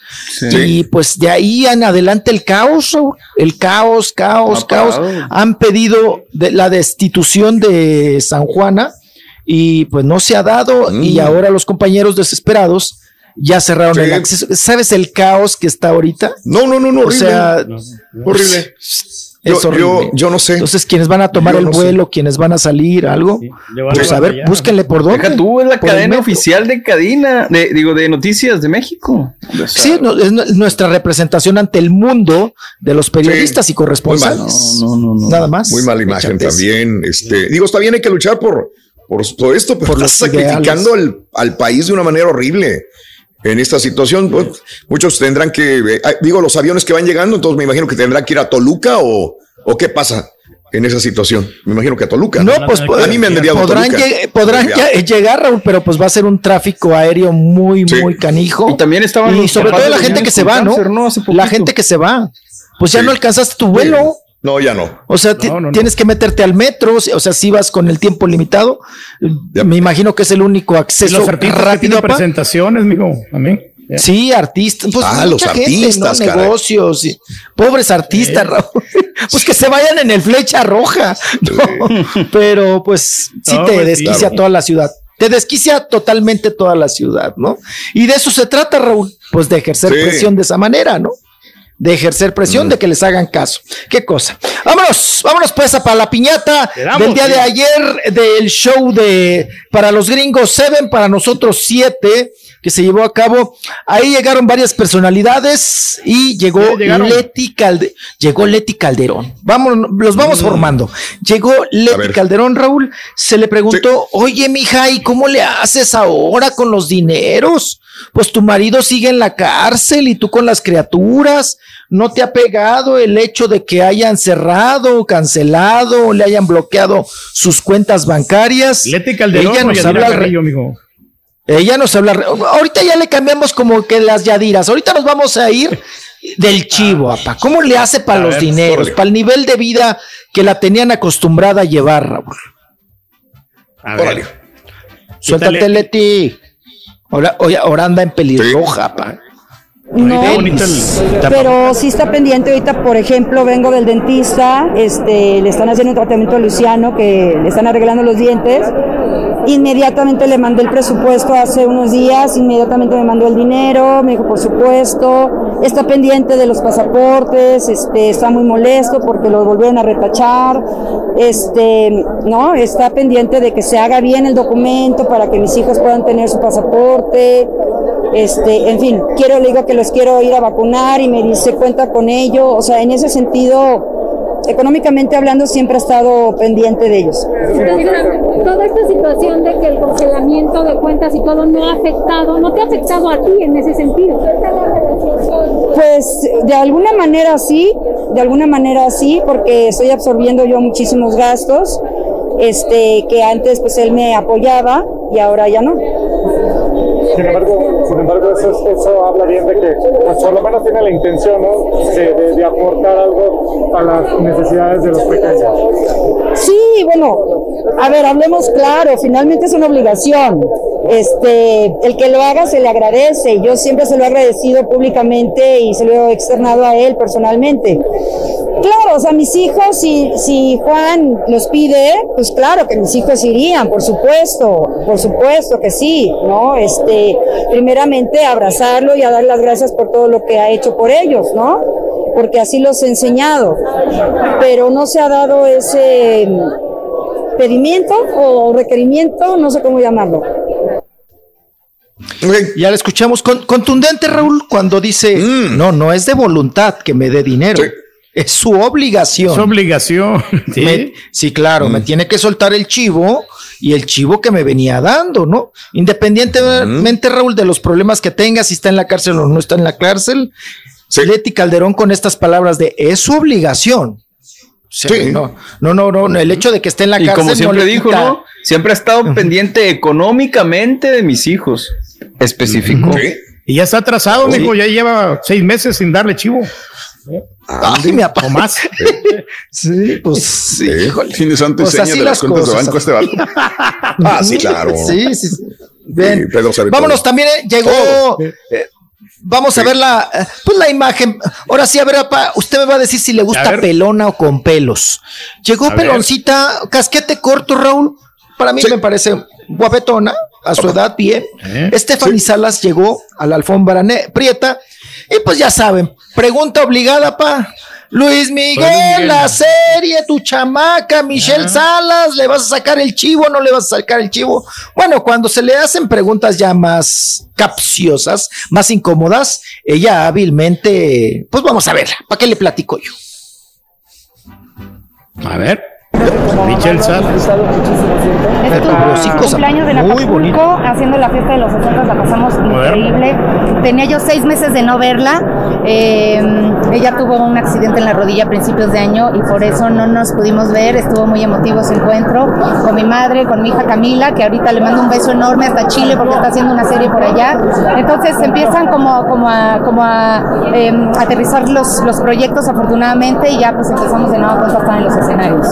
Y pues de ahí en adelante el caos, el caos, caos, caos. Han pedido de- la destitución de San Juana y pues no se ha dado y ahora los compañeros desesperados ya cerraron Sí. el acceso. ¿Sabes el caos que está ahorita? No, no, no, no, O horrible. sea, horrible. Es Yo- horrible. yo- yo no sé. Entonces, quienes van a tomar Yo el no vuelo, quienes van a salir, algo, pues a ver, búsquenle por dónde. Deja tú, es la cadena oficial de cadena, de, digo, de noticias de México. O sea, Sí, no, es nu- nuestra representación ante el mundo de los periodistas y corresponsales. Nada más. Muy mala imagen también. Este, digo, está bien, hay que luchar por, por todo esto, pero Por (laughs) estás sacrificando al, al país de una manera horrible. En esta situación, pues, muchos tendrán que, eh, ah, digo, los aviones que van llegando, entonces me imagino que tendrán que ir a Toluca o, o qué pasa en esa situación. Me imagino que a Toluca. No, pues a mí me han enviado a podrán, lleg- llegar, Raúl, pero pues va a ser un tráfico aéreo muy, muy canijo. Y también estaban Y sobre todo la gente que se va, ¿no? cáncer, ¿no? Hace La gente que se va. Pues ya Sí. no alcanzaste tu vuelo. No, ya no. O sea, ti- tienes que meterte al metro, o sea, si vas con el tiempo limitado, me imagino que es el único acceso los artistas que rápido. presentaciones, también. Sí, artistas, pues Ah, mucha los gente, artistas, ¿no? negocios, y- pobres artistas, Raúl. (laughs) pues que se vayan en el flecha roja, ¿no? (laughs) pero pues sí No, te pues, desquicia Claro. toda la ciudad, te desquicia totalmente toda la ciudad, ¿no? Y de eso se trata, Raúl, pues de ejercer Sí. presión de esa manera, ¿no? De ejercer presión, de que les hagan caso. Qué cosa. Vámonos, vámonos pues a para la piñata damos, del día de ayer del show de para los gringos Seven, para nosotros siete, que se llevó a cabo. Ahí llegaron varias personalidades y llegó. Leti Calderón. Llegó Leti Calderón. Vamos, los vamos formando. Llegó Leti Calderón, Raúl. Se le preguntó, oye, mija, ¿y cómo le haces ahora con los dineros? Pues tu marido sigue en la cárcel y tú con las criaturas. ¿No te ha pegado el hecho de que hayan cerrado, cancelado, le hayan bloqueado sus cuentas bancarias? Leti Calderón Ella nos habla Carrillo, mijo. ella nos habla. Ahorita ya le cambiamos como que las yadiras. Ahorita nos vamos a ir del chivo, apa. ¿Cómo le hace para A los ver, dineros? Para el nivel de vida que la tenían acostumbrada a llevar, Raúl. A ver. Órale. Suéltate, Leti. Ahora, ahora anda en pelirroja, apa. No, el pero sí está pendiente ahorita, por ejemplo, vengo del dentista, este, le están haciendo un tratamiento a Luciano, que le están arreglando los dientes. Inmediatamente le mandé el presupuesto hace unos días, inmediatamente me mandó el dinero, me dijo por supuesto, está pendiente de los pasaportes, este, está muy molesto porque lo volvieron a retachar, este, no, está pendiente de que se haga bien el documento para que mis hijos puedan tener su pasaporte, este, en fin, quiero, le digo que los quiero ir a vacunar y me dice cuenta con ello, o sea, en ese sentido, económicamente hablando, siempre ha estado pendiente de ellos. Toda esta situación de que el congelamiento de cuentas y todo no ha afectado, no te ha afectado a ti en ese sentido. Pues de alguna manera sí, de alguna manera sí, porque estoy absorbiendo yo muchísimos gastos, este, que antes pues él me apoyaba y ahora ya no. Sin embargo, embargo eso, eso habla bien de que pues, por lo menos tiene la intención ¿no? de, de- de aportar algo a las necesidades de los pequeños. Sí, bueno, a ver, hablemos claro, finalmente es una obligación. Este, el que lo haga se le agradece. Yo siempre se lo he agradecido públicamente y se lo he externado a él personalmente. Claro, o sea, mis hijos, si, si Juan los pide, pues claro que mis hijos irían, por supuesto, por supuesto que sí, ¿no? Este, primeramente abrazarlo y a dar las gracias por todo lo que ha hecho por ellos, ¿no? Porque así los he enseñado. Pero no se ha dado ese pedimiento o requerimiento, no sé cómo llamarlo. Ya la escuchamos con, contundente, Raúl, cuando dice, Mm. no, no es de voluntad que me dé dinero. Es su obligación. Es obligación. (laughs) Sí. Me- sí, claro, Mm. me tiene que soltar el chivo y el chivo que me venía dando, ¿no? Independientemente, Raúl, de los problemas que tenga, si está en la cárcel o no está en la cárcel, Leti Calderón con estas palabras de es su obligación. O sea, Sí. no, no, no, no, el hecho de que esté en la Y cárcel. como siempre no le dijo, quita- ¿no? Siempre ha estado pendiente económicamente de mis hijos. Especificó. Y ya está atrasado, Sí. mijo, ya lleva seis meses sin darle chivo. Ay, mi papá. Más. Sí, pues sí. híjole. Tienes antes de las cuentas de cosas. banco este vato. Ah, sí, claro. Sí, sí. sí. Sí, Vámonos, también eh, llegó. eh, vamos a ver la, eh, pues la imagen. Ahora sí, a ver, usted me va a decir si le gusta pelona o con pelos. Llegó A ver. peloncita, casquete corto, Raúl. Para mí me parece guapetona, a su edad bien. ¿Eh? Stephanie Salas llegó a la alfombra prieta. Y pues ya saben, pregunta obligada, pa. Luis Miguel, Miguel. la serie, tu chamaca, Michelle Salas, ¿le vas a sacar el chivo o no le vas a sacar el chivo? Bueno, cuando se le hacen preguntas ya más capciosas, más incómodas, ella hábilmente, pues vamos a verla, ¿para qué le platico yo? A ver. Michelle Salas. Pero cumpleaños de muy Acapulco, bonito. haciendo la fiesta de los 60 la pasamos increíble. Tenía yo seis meses de no verla. Eh, ella tuvo un accidente en la rodilla a principios de año y por eso no nos pudimos ver. Estuvo muy emotivo su encuentro con mi madre, con mi hija Camila, que ahorita le mando un beso enorme hasta Chile porque está haciendo una serie por allá. Entonces empiezan como, como a, como a eh, aterrizar los, los proyectos afortunadamente y ya pues empezamos de nuevo a estar en los escenarios.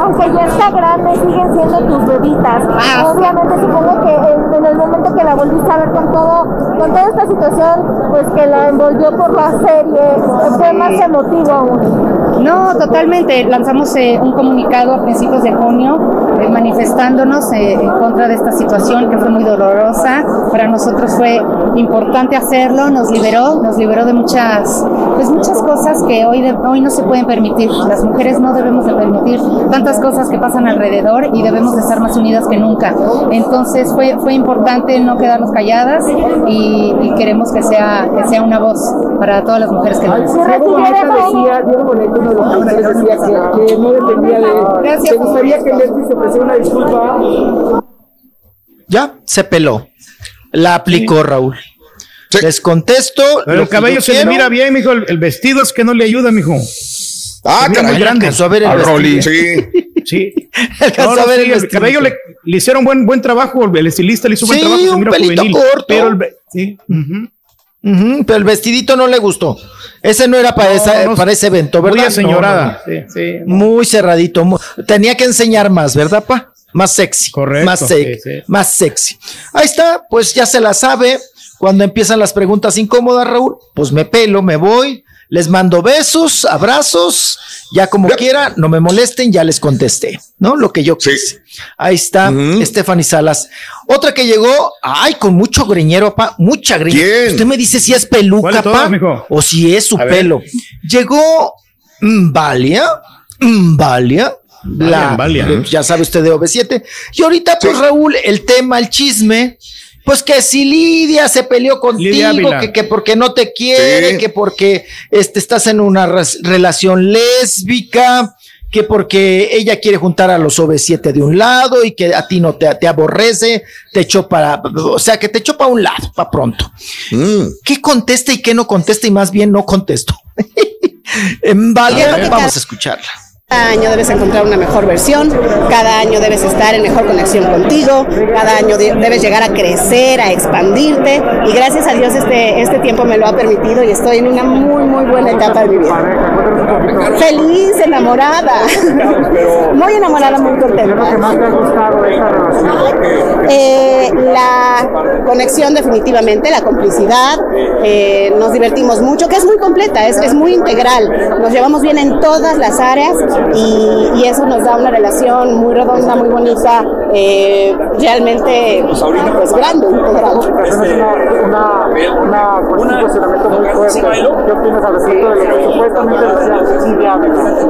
Aunque ya está grande, siguen siendo tus bebitas. Obviamente supongo que en, en el momento que la volviste a ver con todo, con toda esta situación, pues que la envolvió por la serie, fue más emotivo aún. No, totalmente. Lanzamos eh, un comunicado a principios de junio manifestándonos eh, en contra de esta situación que fue muy dolorosa. Para nosotros fue importante hacerlo, nos liberó, nos liberó de muchas, pues muchas cosas que hoy, de- hoy no se pueden permitir. Las mujeres no debemos de permitir tantas cosas que pasan alrededor y debemos de estar más unidas que nunca. Entonces fue, fue importante no quedarnos calladas y, y queremos que sea, que sea una voz para todas las mujeres que nos Diego Boneta decía, Diego Boneta, uno de los canales, decía que, que no dependía de él. Gracias. ¿Te gustaría que Leslie se una disculpa? Ya se peló. La aplicó Raúl. Les contesto. Pero el cabello se le mira bien, mijo. El, el vestido es que no le ayuda, mijo. Ah, caray. muy grande. Alcanzó a ver el A vestido. Rolly. Sí. (laughs) Sí. Alcanzó No, no, a ver sí, el cabello le, le hicieron buen, buen trabajo. El estilista le hizo buen trabajo. se un mira pelito juvenil, corto. Pero el, sí. Ujú, pero el vestidito no le gustó. Ese no era para, No, esa- no, para ese evento, ¿verdad? Muy no, no. Sí, sí. Muy cerradito. Tenía que enseñar más, ¿verdad, pa? Más sexy. Correcto, Más, sexy, sí. más sexy. Ahí está, pues ya se la sabe. Cuando empiezan las preguntas incómodas, Raúl, pues me pelo, me voy, les mando besos, abrazos, ya como quiera, no me molesten, ya les contesté, ¿no? Lo que yo quise. Ahí está Stephanie Salas. Otra que llegó, ay, con mucho greñero, pa, mucha greñero. ¿Quién? Usted me dice si es ¿Cuál peluca, pa, mijo? o si es su A ver. pelo. Llegó Mbalia, Mbalia. La, Mbalia, ¿eh? ya sabe usted de OV7. Y ahorita, pues, Raúl, el tema, el chisme, pues que si Lidia se peleó contigo, que, que porque no te quiere, Sí. que porque este, estás en una relación lésbica, que porque ella quiere juntar a los OV7 de un lado y que a ti no te, te aborrece, te echó para, o sea, que te echó para un lado, para pronto. Mm. ¿Qué contesta y qué no contesta? Y más bien no contesto. (laughs) En Vale, vamos a escucharla. Cada año debes encontrar una mejor versión, cada año debes estar en mejor conexión contigo, cada año de- debes llegar a crecer, a expandirte y gracias a Dios este, este tiempo me lo ha permitido y estoy en una muy muy buena etapa de mi vida. Feliz, enamorada, (laughs) muy enamorada, muy contenta. Eh, la conexión definitivamente, la complicidad, eh, nos divertimos mucho, que es muy completa, es, es muy integral, nos llevamos bien en todas las áreas y, y eso nos da una relación muy redonda, muy bonita, eh, realmente pues grande, integrado. Una, una, un cuestionamiento muy fuerte. ¿Qué opinas al respecto de lo que supuestamente?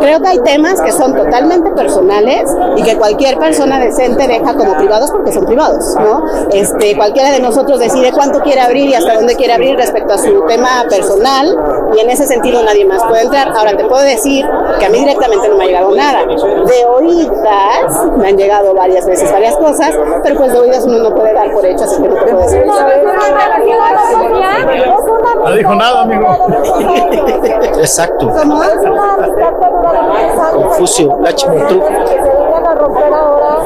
Creo que hay temas que son totalmente personales y que cualquier persona decente deja como privados porque son privados, ¿no? Este, cualquiera de nosotros decide cuánto quiere abrir y hasta dónde quiere abrir respecto a su tema personal y en ese sentido nadie más puede entrar. Ahora te puedo decir que a mí directamente no me ha llegado nada. De oídas me han llegado varias veces varias cosas, pero pues de oídas uno no puede dar por hecho, así que no te puedo decir. No dijo nada, amigo. Exacto. Confucio, la chimotruca. Que se vengan a romper ahora.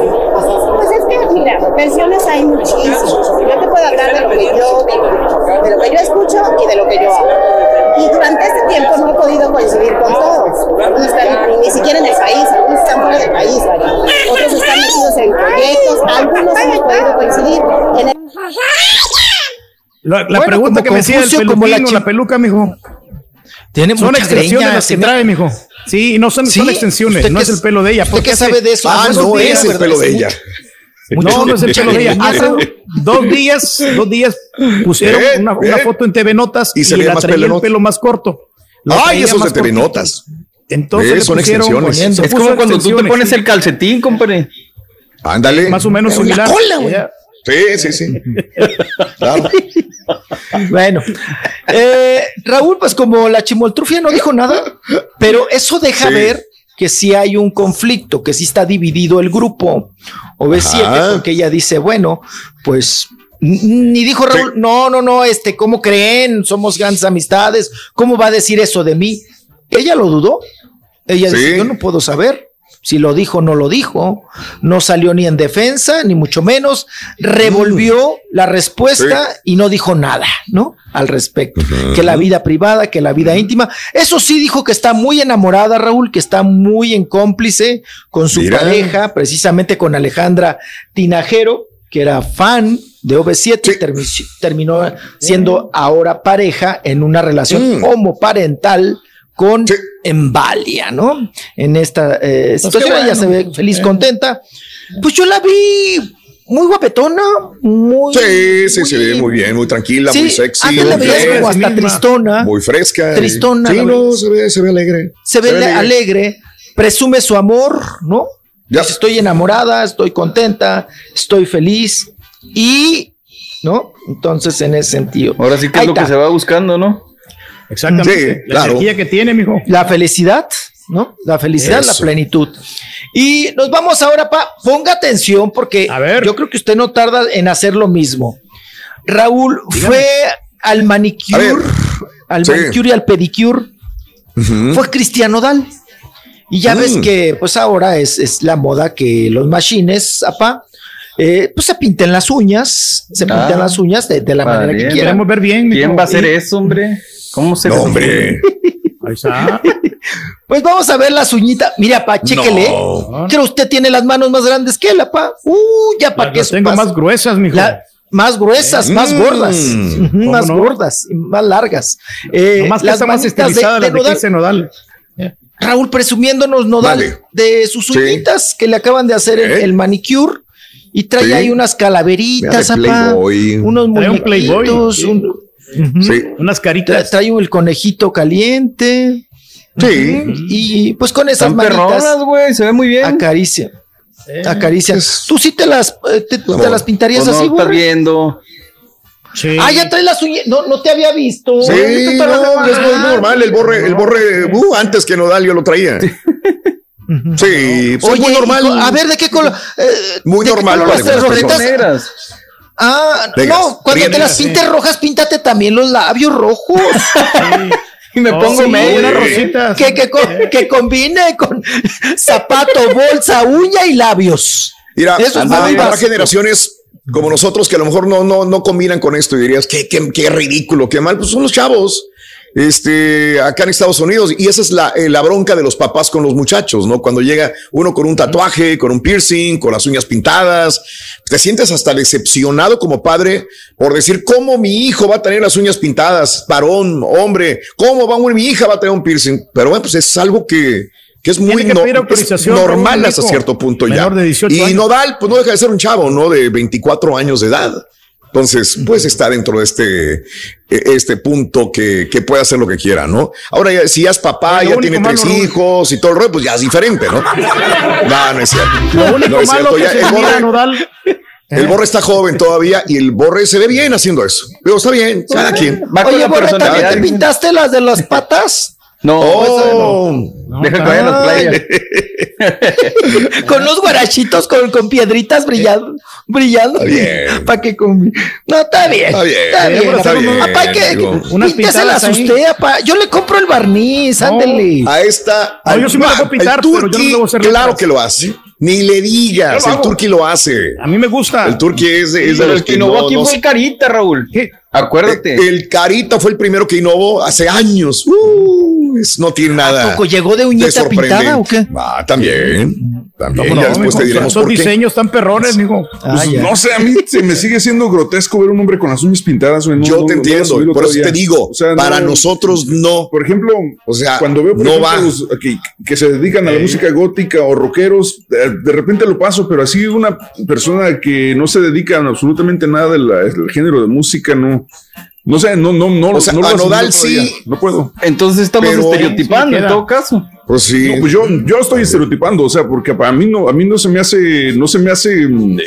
Es mira, versiones hay muchísimas. Yo te puedo hablar de lo que yo digo, de lo que yo escucho y de lo que yo hago. Y durante este tiempo no he podido coincidir con todos. Algunos están ni, siquiera en el país, algunos están fuera del país, otros están metidos en proyectos, algunos hemos podido coincidir. En el... La, la Bueno, pregunta que me hacía el Confucio, como la la peluca, mijo. Tiene Son mucha extensiones greña, las que me- trae, mijo. Sí, no son, son ¿Sí? extensiones, ¿Usted no es el pelo de ella. usted qué sabe de eso? Ah, no días, es el pelo de Hace No, no es el pelo de ella. Hace dos días, dos días pusieron una, una foto en TV Notas Y y, se ve la más traía el pelo más corto. Ay, esos de TV cortito. Notas. Entonces Eh, le son extensiones. Es como cuando tú te pones el calcetín, compadre. Ándale. Más o menos Pero la similar. cola. Sí, sí, sí. (laughs) Claro. Bueno, eh, Raúl, pues como la chimoltrufia no dijo nada, pero eso deja Sí. ver que sí hay un conflicto, que sí está dividido el grupo. O B7, Ajá. porque ella dice, bueno, pues ni dijo Raúl, no, no, no, este, ¿cómo creen? Somos grandes amistades, ¿cómo va a decir eso de mí? Ella lo dudó. Ella dice, yo no puedo saber. Si lo dijo, no lo dijo. No salió ni en defensa, ni mucho menos. Revolvió la respuesta y no dijo nada, ¿no? Al respecto. Que la vida privada, que la vida íntima. Eso sí dijo que está muy enamorada, Raúl, que está muy en cómplice con su Mira. pareja, precisamente con Alejandra Tinajero, que era fan de OV7 y termi- terminó siendo ahora pareja en una relación Mm. homoparental con Embalia, ¿no? En esta eh, situación qué ella se ve feliz, contenta. Pues yo la vi muy guapetona, muy... Sí, sí, se ve muy bien, muy tranquila, Sí, muy sexy. antes la muy veías como hasta tristona. Muy fresca. Tristona, Sí, no, se ve, se ve alegre. se ve ale- alegre, presume su amor, ¿no? Ya. Dice, estoy enamorada, estoy contenta, estoy feliz y, ¿no? Entonces, en ese sentido. Ahora sí que es lo que se va buscando, ¿no? Exactamente. Sí, la claro. energía que tiene, mijo. La felicidad, ¿no? La felicidad, la plenitud. Y nos vamos ahora, pa, ponga atención porque A ver. yo creo que usted no tarda en hacer lo mismo. Raúl fue al manicure, al Sí. manicure y al pedicure, fue Cristiano Dal. Y ya Mm. ves que pues ahora es, es la moda que los machines, apa, eh, pues se pinten las uñas, se pintan Ah. las uñas de, de la manera que quieran. Queremos ver bien. ¿Quién va a hacer Y- eso, hombre? ¿Cómo se No, hombre. Ahí está. (laughs) Pues vamos a ver las uñitas. Mira, pa, chéquele. No. Creo usted tiene las manos más grandes que él, pa. Uh, ya Las- que las tengo más gruesas, mijo. La- más gruesas, más Mm. gordas, Ujú, ¿Cómo (laughs) más no? gordas, más largas. Eh, Nomás que las está más de- estilizada de la de Nodal. Raúl presumiéndonos Nodal Vale. de sus Sí. uñitas que le acaban de hacer el, ¿Eh? el manicure y trae Sí. ahí unas calaveritas, Playboy. unos Trae un Sí. Sí. Unas Tra- caritas. trae el conejito caliente. Sí. Y pues con esas manitas güey, se ve muy bien. acaricia. Acaricia. Tú sí te las, eh, te, te Amor. las pintarías Pues no, así, estás güey. viendo. Sí. Ah, ya trae las uñas. No, no te había visto. Sí, no, a es muy normal. El borre, el borre, uh, antes que Nodal yo lo traía. Sí, pues Oye, es muy normal. a ver, ¿de qué color? eh, Muy ¿de qué normal, color las tres? Negras. Ah, no, cuando te las sí. pintes rojas, píntate también los labios rojos. (laughs) Y me Oh, pongo sí, medio. unas rositas. que, que, que combine con (laughs) zapato, bolsa, uña y labios. Mira, Eso es habrá generaciones como nosotros que a lo mejor no, no, no combinan con esto y dirías, qué, qué, qué ridículo, qué mal. Pues son los chavos. Este, acá en Estados Unidos, y esa es la, eh, la bronca de los papás con los muchachos, ¿no? Cuando llega uno con un tatuaje, con un piercing, con las uñas pintadas, te sientes hasta decepcionado como padre por decir, ¿cómo mi hijo va a tener las uñas pintadas? Varón, hombre, ¿cómo va mi hija va a tener un piercing? Pero bueno, pues es algo que, que es muy que no- es normal hasta cierto punto ya. Menor de 18 y años. Nodal, pues no deja de ser un chavo, ¿no? De 24 años de edad. Entonces, pues está dentro de este, eh, este punto que, que puede hacer lo que quiera, ¿no? Ahora, ya, si ya es papá, Lo ya único tiene malo, tres hijos y todo el rollo, pues ya es diferente, ¿no? (laughs) No, no es cierto. Lo único No es malo cierto. que Ya se el borre, Nodal. el borre está joven todavía y el borre se ve bien haciendo eso. Pero está bien, cada quien. Va Oye, Borre, ¿también te pintaste las de las patas? No, Oh, deja que vayan las playas. (laughs) con los guarachitos con, con piedritas brillando, brillando. Está bien. (laughs) ¿Para qué con... No, está bien. Está bien, Está bien. está bien, Apá, que. Unas pintadas ahí. usted, apá. Yo le compro el barniz, ándele. A esta. No, yo sí me al- puedo pintar, el pero yo no a hacer claro que lo hace. Ni le digas, el. Turqui lo hace. A mí me gusta. El Turqui es, de- es de Pero los el que que no- aquí no fue Carita, Raúl. ¿Qué? Acuérdate. El Carita fue el primero que innovó hace años. Uh, es- no tiene nada. poco llegó de uñita sorprendente. pintada o qué? Ah, también. También. ¿Cómo ya no, después mijo? te diremos Esos por qué. diseños tan perrones, mijo. Ah, Pues, no sé, a mí se me sigue siendo grotesco ver un hombre con las uñas pintadas. Yo te entiendo. por eso te digo, O sea, para no- nosotros no. Por ejemplo, O sea, cuando veo por no ejemplo, va. los que, que se dedican a la música gótica o rockeros, de, de repente lo paso, pero así una persona que no se dedica a absolutamente nada del, del género de música, no. No sé, no, no, no. O sea, no lo Nodal sí. No puedo. Entonces estamos Pero- estereotipando en todo caso. Pues sí. No, pues yo, yo estoy estereotipando, o sea, porque a mí no, a mí no se me hace, no se me hace, eh,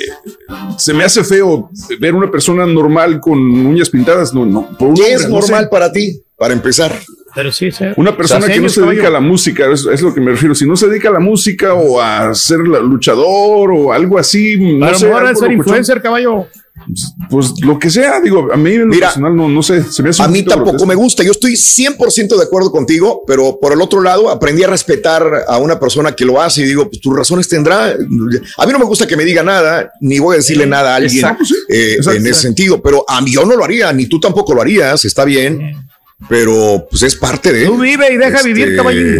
se me hace feo ver una persona normal con uñas pintadas, no, no. Por ¿Qué hombre, es no sé. normal para ti? Para empezar. Pero sí, sí. Una persona que no se dedica a la música, es, es lo que me refiero. Si no se dedica a la música o a ser la- luchador o algo así, no A lo sé, mejor algo es ser influencer, caballo. Pues lo que sea, digo, a mí en lo Mira, personal no, no sé, se me hace A mí tampoco grotesco. me gusta. Yo estoy 100% de acuerdo contigo, pero por el otro lado aprendí a respetar a una persona que lo hace y digo, pues tus razones tendrá. A mí no me gusta que me diga nada, ni voy a decirle nada a alguien Exacto, sí. eh, Exacto, en ese sentido, pero a mí yo no lo haría, ni tú tampoco lo harías, está bien, pero pues es parte de... Tú vive y deja Este, vivir, caballín.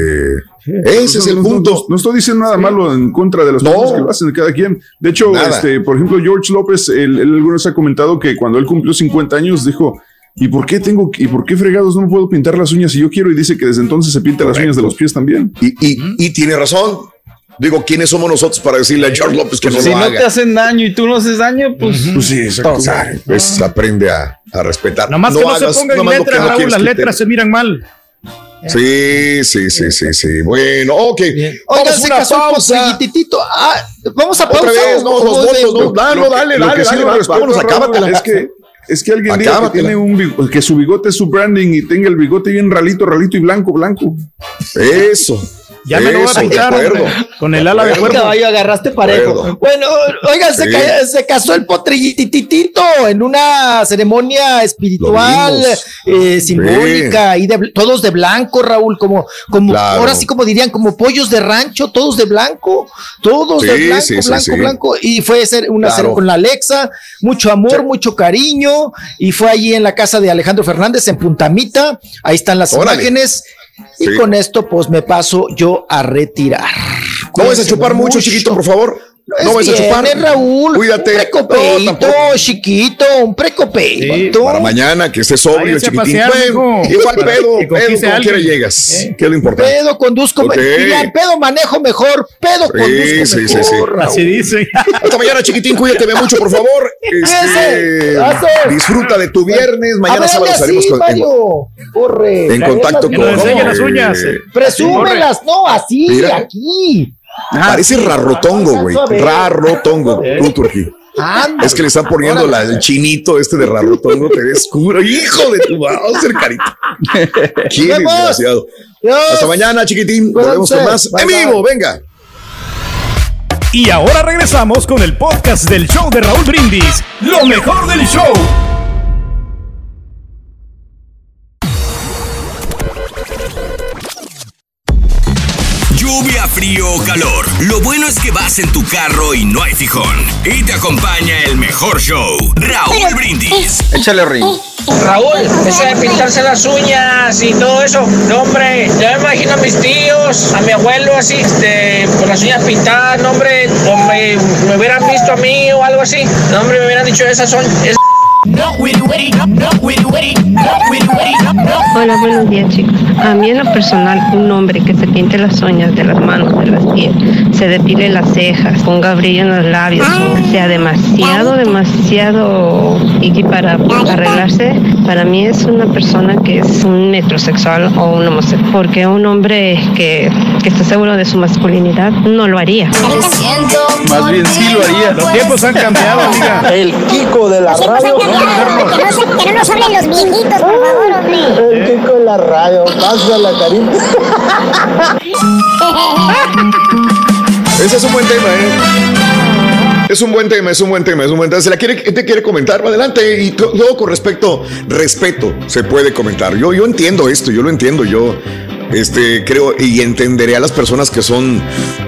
Ese es el No, punto. No, no estoy diciendo nada malo en contra de las No. personas que lo hacen de cada quien. De hecho, Nada. este, por ejemplo, George López, él, él alguna vez ha comentado que cuando él cumplió 50 años dijo, ¿y por qué tengo, y por qué fregados no me puedo pintar las uñas si yo quiero? Y dice que desde entonces se pinta las uñas de los pies también. Y, y, y tiene razón. Digo, ¿quiénes somos nosotros para decirle a George López que no si lo no haga? te hacen daño y tú no haces daño, pues. Pues sí, exacto. O sea, pues aprende a, a respetar. Nomás que no hagas- se pongan letras, no Raúl, las te- letras se miran mal. Sí, sí, sí, sí, sí. Bueno, ok. Oigan, Vamos a se una pausa. Ah, vamos a pausa. no, los votos, no, dale, Lo que- dale, lo dale, que sí dale, no vámonos, acábatela. Es que, es que alguien diga que, tiene un que su bigote es su branding y tenga el bigote bien ralito, ralito y blanco, blanco. Eso. Ya me lo voy a hombre, con el ala de cuervo. Caballo, agarraste parejo. Bueno, oigan, se, Sí. ca- se casó el potrillititito en una ceremonia espiritual, eh, simbólica, y de todos de blanco, Raúl, como, como Claro. ahora sí como dirían, como pollos de rancho, todos de blanco, todos de blanco, sí, sí, blanco, sí. blanco. Y fue ser una Claro. cena con la Alexa, mucho amor, Sí. mucho cariño, y fue allí en la casa de Alejandro Fernández en Puntamita. Ahí están las Órale. imágenes. Y con esto, pues me paso yo a retirar. No vas a chupar mucho, chiquito, por favor. No vas a chupar. Raúl. Cuídate. Un No, precopeito, tampoco. chiquito, un precopeito. Para mañana, que estés sobrio, chiquitín. pasear, igual Para pedo, que pedo, como quiera llegas. Eh. Que es lo importante. Pedo conduzco, Ok. dirían, pedo manejo mejor, pedo Sí, conduzco sí, sí, mejor. sí. Así dice. Hasta mañana, chiquitín. Cuídate mucho, por favor. Este, disfruta de tu viernes. Mañana sábado salimos con, en. Corre. en contacto Que con. nos enseñen las uñas. eh. Presúmelas, no, así, Mira. Parece rarrotongo, güey. Rarrotongo. Tú, Turquí. Es que le están poniendo la- el chinito este de rarrotongo. Te ves curo. Hijo de tu Bowser, carita. (laughs) Qué desgraciado. Dios. Hasta mañana, chiquitín. Nos vemos con más Bye, en bye. vivo. Venga. Y ahora regresamos con el podcast del show de Raúl Brindis. Lo mejor del show. Frío o calor. Lo bueno es que vas en tu carro y no hay fijón. Y te acompaña el mejor show, Raúl Brindis. Échale ring. Raúl, eso de pintarse las uñas y todo eso, no hombre, ya me imagino a mis tíos, a mi abuelo así, este, con las uñas pintadas, no hombre, o me, me hubieran visto a mí o algo así, no hombre, me hubieran dicho esas son, Hola, buenos días chicos. A mí en lo personal, un hombre que se pinte las uñas de las manos, de las pies, se depile las cejas, ponga brillo en los labios, sea demasiado, demasiado y para arreglarse, para mí es una persona que es un metrosexual o un homosexual, porque un hombre que, que está seguro de su masculinidad no lo haría. Más bien sí lo haría. Los tiempos han cambiado, amiga. El Kiko de la radio. Que no nos hablen los viejitos, por favor, hombre. El Kiko de la radio. Pasa la carita. (laughs) Ese es un buen tema, ¿eh? Es un buen tema, es un buen tema, es un buen tema. Si la quiere, te quiere comentar, adelante. Y to- luego con respecto, respeto, se puede comentar. Yo, yo entiendo esto, yo lo entiendo. Yo este, creo y entenderé a las personas que son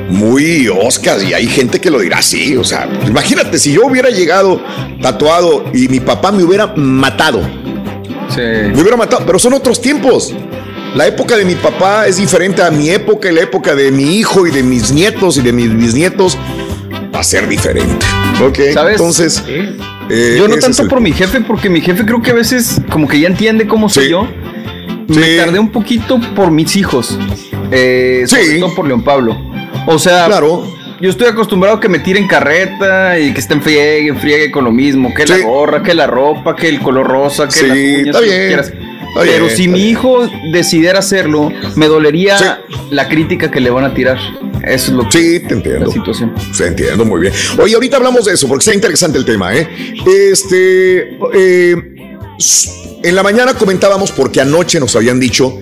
muy oscas y hay gente que lo dirá así. O sea, imagínate si yo hubiera llegado tatuado y mi papá me hubiera matado. Me hubiera matado, pero son otros tiempos. La época de mi papá es diferente a mi época y la época de mi hijo y de mis nietos y de mis bisnietos va a ser diferente. Ok, ¿Sabes? entonces. eh, Yo no tanto el- por mi jefe, porque mi jefe creo que a veces como que ya entiende cómo soy yo. Me tardé un poquito por mis hijos. Eh, sobre todo por León Pablo. O sea, claro. yo estoy acostumbrado a que me tiren carreta y que estén friegue, friegue con lo mismo. Que la gorra, que la ropa, que el color rosa, que Sí, las uñas, está lo que bien, quieras. está Pero bien, si mi bien. hijo decidiera hacerlo, me dolería la crítica que le van a tirar. Eso es lo que. Sí, te entiendo. La situación. Se entiendo muy bien. Oye, ahorita hablamos de eso porque está interesante el tema, ¿eh? Este. eh, en la mañana comentábamos porque anoche nos habían dicho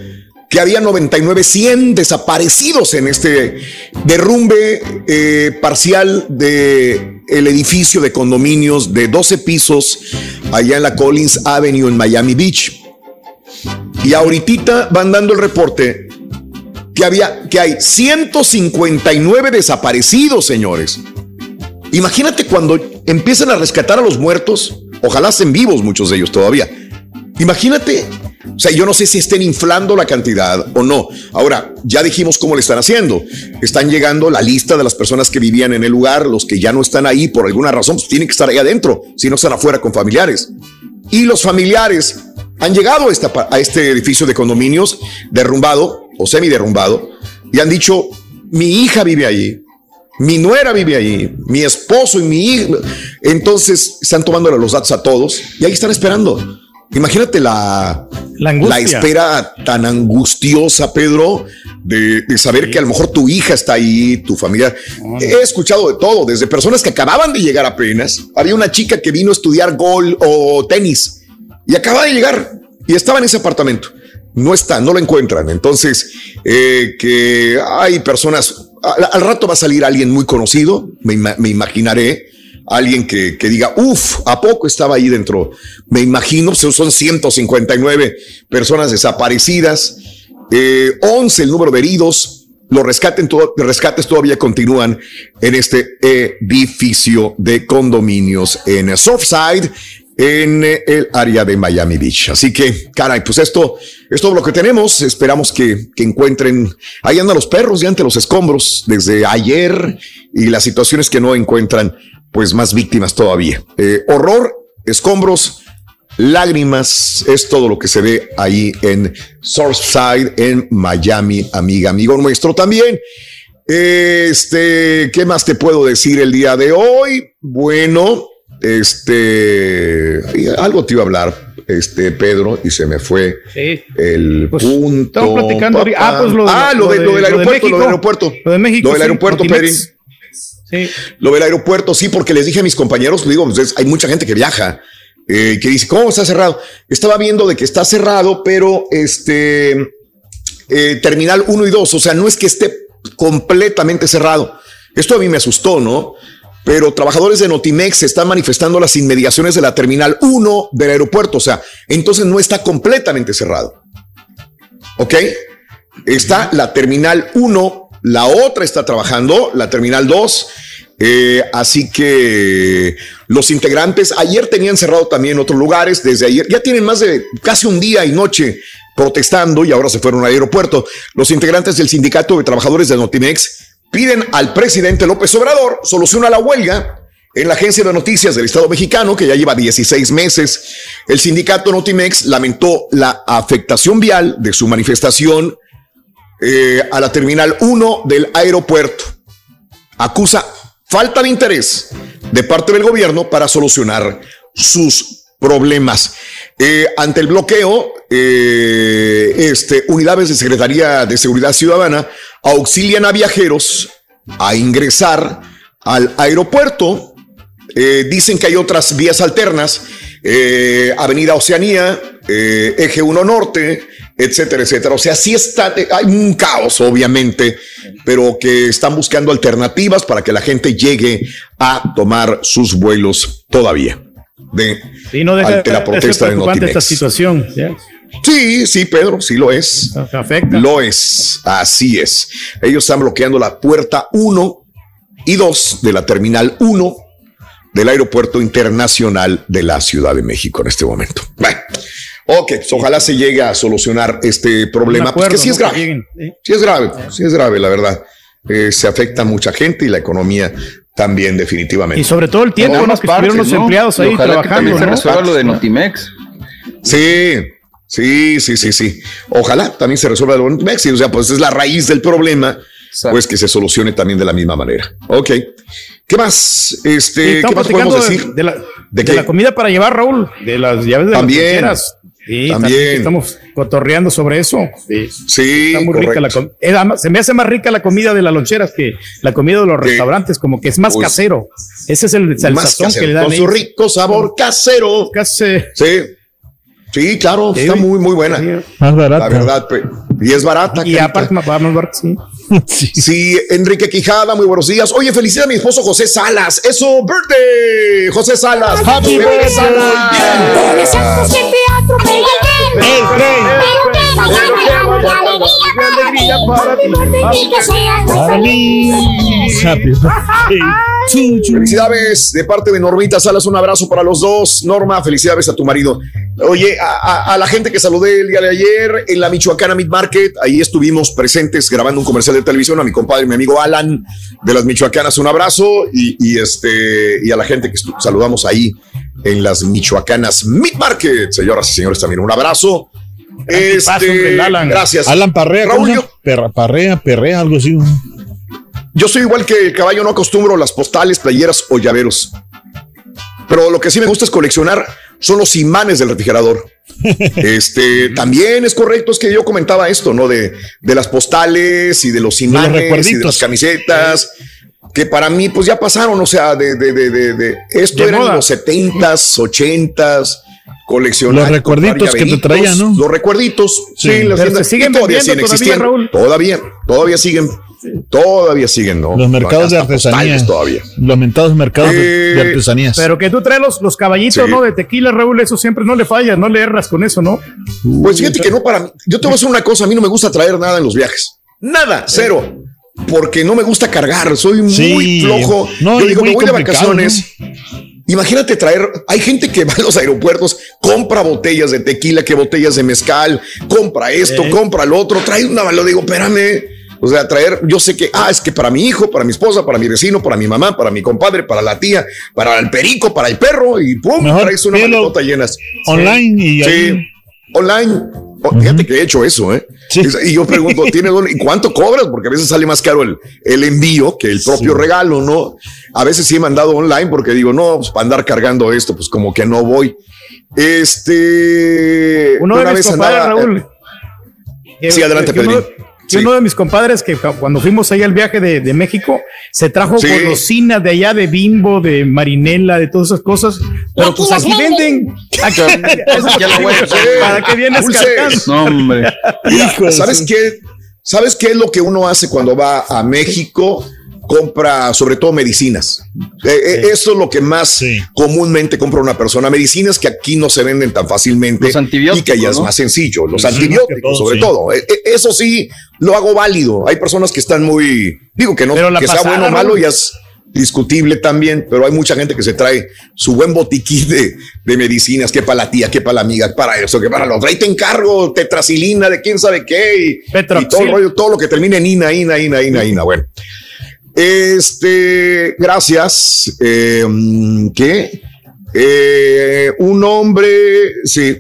que había 99, 100 desaparecidos en este derrumbe eh, parcial de el edificio de condominios de 12 pisos allá en la Collins Avenue en Miami Beach. Y ahorita van dando el reporte que había que hay 159 desaparecidos, señores. Imagínate cuando empiezan a rescatar a los muertos, ojalá estén vivos muchos de ellos todavía. Imagínate, o sea, yo no sé si estén inflando la cantidad o no. Ahora, ya dijimos cómo le están haciendo. Están llegando la lista de las personas que vivían en el lugar, los que ya no están ahí por alguna razón, pues tienen que estar ahí adentro, si no están afuera con familiares. Y los familiares han llegado a, este edificio de condominios derrumbado o semiderrumbado y han dicho, mi hija vive allí, mi nuera vive allí, mi esposo y mi hija. Entonces están tomándole los datos a todos y ahí están esperando. Imagínate la, La espera tan angustiosa, Pedro, de, de saber que a lo mejor tu hija está ahí, tu familia. He escuchado de todo, desde personas que acababan de llegar apenas. Había una chica que vino a estudiar gol o tenis y acaba de llegar y estaba en ese apartamento. No está, no lo encuentran. Entonces, eh, que hay personas, al, al rato va a salir alguien muy conocido, me, me imaginaré, alguien que, que diga, uff, ¿a poco estaba ahí dentro? Me imagino, son son 159 personas desaparecidas, eh, 11 el número de heridos, los rescaten rescates todavía continúan en este edificio de condominios en Surfside, en el área de Miami Beach. Así que, caray, pues esto es todo lo que tenemos. Esperamos que, que encuentren. Ahí andan los perros ya ante los escombros desde ayer y las situaciones que no encuentran, pues más víctimas todavía. Eh, horror, escombros, lágrimas, es todo lo que se ve ahí en Surfside, en Miami, amiga, amigo nuestro también. Este, ¿qué más te puedo decir el día de hoy? Bueno, este, algo te iba a hablar, este, Pedro, y se me fue Sí. el punto. Estamos platicando ahorita. Ah, pues lo, de- Ah, lo, de- lo del aeropuerto, México. lo del aeropuerto. Lo de México. Lo del aeropuerto. Pedrín. Lo del aeropuerto, sí, porque les dije a mis compañeros, digo, pues, es- hay mucha gente que viaja, eh, que dice, ¿cómo está cerrado? Estaba viendo de que está cerrado, pero este, eh, terminal 1 y 2, o sea, no es que esté completamente cerrado. Esto a mí me asustó, ¿no? Pero trabajadores de Notimex se están manifestando las inmediaciones de la terminal 1 del aeropuerto, o sea, entonces no está completamente cerrado. ¿Ok? Está la terminal 1, la otra está trabajando, la terminal 2. eh, así que los integrantes ayer tenían cerrado también otros lugares, desde ayer ya tienen más de casi un día y noche protestando y ahora se fueron al aeropuerto. Los integrantes del sindicato de trabajadores de Notimex piden al presidente López Obrador soluciona la huelga en la agencia de noticias del Estado mexicano, que ya lleva 16 meses, el sindicato Notimex lamentó la afectación vial de su manifestación eh, a la terminal 1 del aeropuerto. Acusa falta de interés de parte del gobierno para solucionar sus problemas. Eh, ante el bloqueo, eh, este, unidades de Secretaría de Seguridad Ciudadana auxilian a viajeros a ingresar al aeropuerto. Dicen que hay otras vías alternas, Avenida Oceanía, Eje 1 Norte, etcétera, etcétera. O sea, sí está, hay un caos, obviamente, pero que están buscando alternativas para que la gente llegue a tomar sus vuelos todavía. De, Sí, no deja ante la protesta de Notimex. esta situación. Sí, sí, Pedro, sí lo es. Lo es, así es. Ellos están bloqueando la puerta 1 y 2 de la terminal 1 del Aeropuerto Internacional de la Ciudad de México en este momento. Bueno, ok, pues ojalá se llegue a solucionar este problema, Un pues que acuerdo, sí es ¿no? grave. Que lleguen, ¿sí? Sí es grave, sí es grave, la verdad. Eh, se afecta a mucha gente y la economía también, definitivamente. Y sobre todo el tiempo, ¿no? Que estuvieron los empleados ahí trabajando, ¿no? Notimex. Sí, sí, sí, sí, sí. Ojalá también se resuelva lo de Notimex. y, O sea, pues es la raíz del problema, pues que se solucione también de la misma manera. Ok. ¿Qué más? Sí, Este, ¿qué más podemos de- decir? De, la, ¿De de comida para llevar, Raúl, de las llaves de También, las. Sí, también. estamos cotorreando sobre eso. Sí, Sí, está muy rica la además, Se me hace más rica la comida de las loncheras que la comida de los restaurantes, como que es más casero. Ese es el, el sazón casero, que le dan. con su rico sabor casero. Sí. Sí, claro, está muy, muy buena. Más barata. La verdad, y es barata. Y aparte, más barato, (laughs) sí. Sí, Enrique Quijada, muy buenos días. Oye, felicidad a mi esposo José Salas. Eso, birthday, José Salas. Happy birthday. Salas. Bien. Felicidades de parte de Normita Salas, un abrazo para los dos. Norma, felicidades a tu marido. Oye, a, a- a la gente que saludé el día de ayer en la Michoacana Meat Market, ahí estuvimos presentes grabando un comercial de televisión. A mi compadre, mi amigo Alan de las Michoacanas, un abrazo. Y, y este, y a la gente que saludamos ahí en las Michoacanas Meat Market, señoras y señores, también un abrazo. Este, gracias. Alan Parrea, ¿cómo Raúl, yo? Perra- Parrea, Perrea, algo así. Yo soy igual que el caballo, no acostumbro las postales, playeras o llaveros. Pero lo que sí me gusta es coleccionar son los imanes del refrigerador. (laughs) Este también es correcto, es que yo comentaba esto, ¿no? De, de las postales y de los imanes y de las camisetas, que para mí, pues ya pasaron, o sea, de, de, de, de, de- esto De era en moda. los setentas, ochentas, coleccionar. Los recuerditos que te traían, ¿no? Los recuerditos, sí, Sí. las se siguen todavía vendiendo siguen todavía, existiendo. Raúl. Todavía, todavía siguen, todavía siguen, ¿no? Los mercados de Hasta artesanía. postales Todavía. Los mentados mercados de- Eh, de artesanías. Pero que tú traes los, los caballitos, Sí. ¿no? De tequila, Raúl, eso siempre no le fallas, no le erras con eso, ¿no? Pues fíjate que no para mí. Yo te voy a decir una cosa, a mí no me gusta traer nada en los viajes. Nada, cero. Porque no me gusta cargar, soy muy Sí. flojo. No, Yo y digo, muy me voy de complicado, vacaciones. Imagínate traer, hay gente que va a los aeropuertos, compra botellas de tequila, que botellas de mezcal, compra esto, Eh. compra lo otro, trae una, lo digo, espérame. O sea, traer, yo sé que, ah, es que para mi hijo, para mi esposa, para mi vecino, para mi mamá, para mi compadre, para la tía, para el perico, para el perro, y pum, Mejor traes una maletota llenas. online y Sí, ahí- online. Oh, Fíjate que he hecho eso, ¿eh? Y yo pregunto, (laughs) ¿tienes dónde- ¿y cuánto cobras? Porque a veces sale más caro el, el envío que el propio regalo, ¿no? A veces sí he mandado online porque digo, no, pues para andar cargando esto, pues como que no voy. Este. Uno de una mis vez andaba- Raúl. que- Sí, adelante, que uno, de mis compadres que cu- cuando fuimos ahí al viaje de, de México se trajo Sí. golosinas de allá de Bimbo, de Marinela, de todas esas cosas. Pero pues aquí venden. Aquí, (laughs) eso Ya la voy a hacer. ¿Para qué vienes? No, hombre. Mira, ¿sabes qué? ¿Sabes qué es lo que uno hace cuando va a México? Compra sobre todo medicinas. Eh, eh, Eso es lo que más comúnmente compra una persona. Medicinas que aquí no se venden tan fácilmente Los antibióticos, y que ya es ¿no? más sencillo. Los Sí, antibióticos, todo, sobre sí. todo. Eh, Eso sí, lo hago válido. Hay personas que están muy. Digo que no, Pero la que sea pasada, bueno o malo, ya es discutible también, pero hay mucha gente que se trae su buen botiquín de, de medicinas, que para la tía, que para la amiga, para eso, que para lo otro. Ahí te encargo tetracilina de quién sabe qué y todo el rollo, todo lo que termine en ina, ina, ina, ina, ina. Bueno. Este, gracias. Eh, ¿Qué? Eh, un hombre, sí,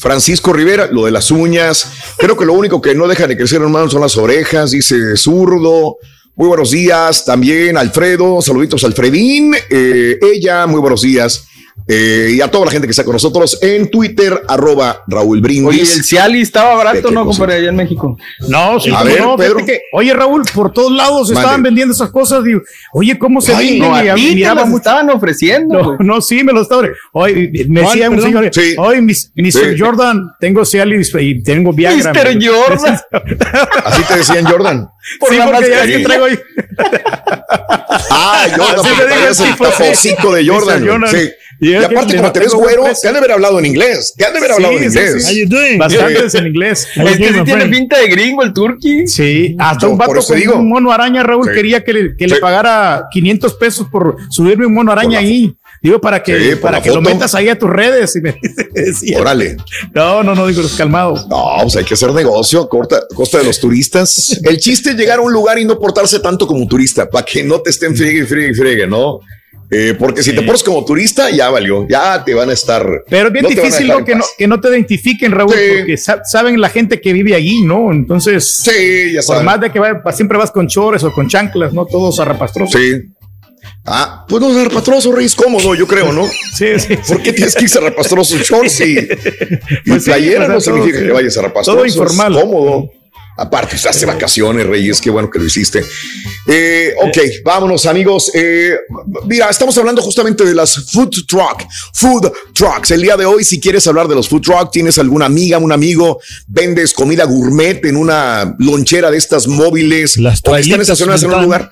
Francisco Rivera, lo de las uñas. Creo que lo único que no deja de crecer, hermano, son las orejas, dice zurdo. Muy buenos días también, Alfredo. Saluditos, Alfredín. Eh, ella, muy buenos días. Eh, y a toda la gente que está con nosotros en Twitter, arroba Raúl Brindis. Oye, el Ciali estaba ¿De barato, ¿no, cosa? compadre, allá en México? No, sí, A ver, no, Pedro. que- oye, Raúl, por todos lados Mande. estaban vendiendo esas cosas. Digo, oye, ¿cómo se Ay, venden? no, a Y ti te miraba mucho- estaban ofreciendo. No, sí, me lo estaban. Oye, me ¿Cuál, decía un señor, Sí. oye, mis- Mr. Sí. Jordan, tengo Cialis y tengo Viagra. Mr. Jordan. (laughs) Así te decían Jordan. Por sí, la porque ya es que traigo ahí. Ah, Jordan, Así porque digo, tipo, sí. tapocico de Jordan. Jordan. Sí. Y aparte, como te ves güero, te han de haber hablado en inglés. Te han de haber hablado en Sí, inglés. sí. Bastantes en inglés. Es que sí my tiene pinta de gringo el turqui. Sí, hasta Yo un vato con digo. un mono araña, Raúl, Sí. quería que, le, que le pagara 500 pesos por subirme un mono araña ahí. Digo, para que, Sí, para que lo metas ahí a tus redes. Y me (laughs) decía, Órale. no, no, no, digo, calmado. No, pues hay que hacer negocio a corta, costa de los turistas. El chiste es llegar a un lugar y no portarse tanto como turista, para que no te estén friegue, friegue, friegue, ¿no? Eh, porque si te portas como turista, ya valió, ya te van a estar. Pero es bien no a difícil que, no, paz. que no te identifiquen, Raúl, Sí. porque sa- saben la gente que vive allí, ¿no? Entonces, Sí, ya por más de que va- siempre vas con chores o con chanclas, ¿no? Todos zarrapastrosos. Sí. Ah, pues no, zarrapastroso, rey, es cómodo, yo creo, ¿no? (laughs) Sí, sí. ¿Por qué tienes que ir zarrapastroso (laughs) shorts y, y Pues sí, playera? no todo, significa que vayas zarrapastroso. Todo es informal. cómodo. Aparte, usted hace vacaciones, Reyes, qué bueno que lo hiciste. Eh, ok, vámonos, amigos. Eh, mira, estamos hablando justamente de las food truck, food trucks. El día de hoy, si quieres hablar de los food truck, tienes alguna amiga, un amigo, vendes comida gourmet en una lonchera de estas móviles Las o que están estacionadas en un lugar.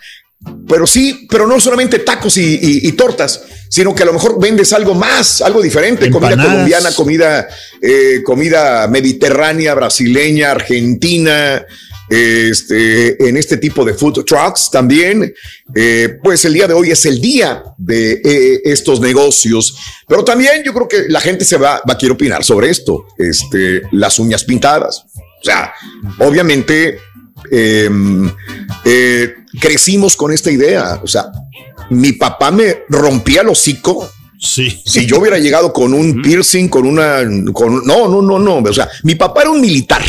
Pero sí, pero no solamente tacos y, y- y tortas, sino que a lo mejor vendes algo más, algo diferente, comida colombiana, comida, eh, comida mediterránea, brasileña, argentina, este, en este tipo de food trucks también. Eh, pues el día de hoy es el día de eh, estos negocios, pero también yo creo que la gente se va, va a querer opinar sobre esto, este, las uñas pintadas. O sea, obviamente eh, eh, crecimos con esta idea. O sea, mi papá me rompía el hocico. Sí. Si yo hubiera llegado con un piercing, con una, con, no, no, no, no. O sea, mi papá era un militar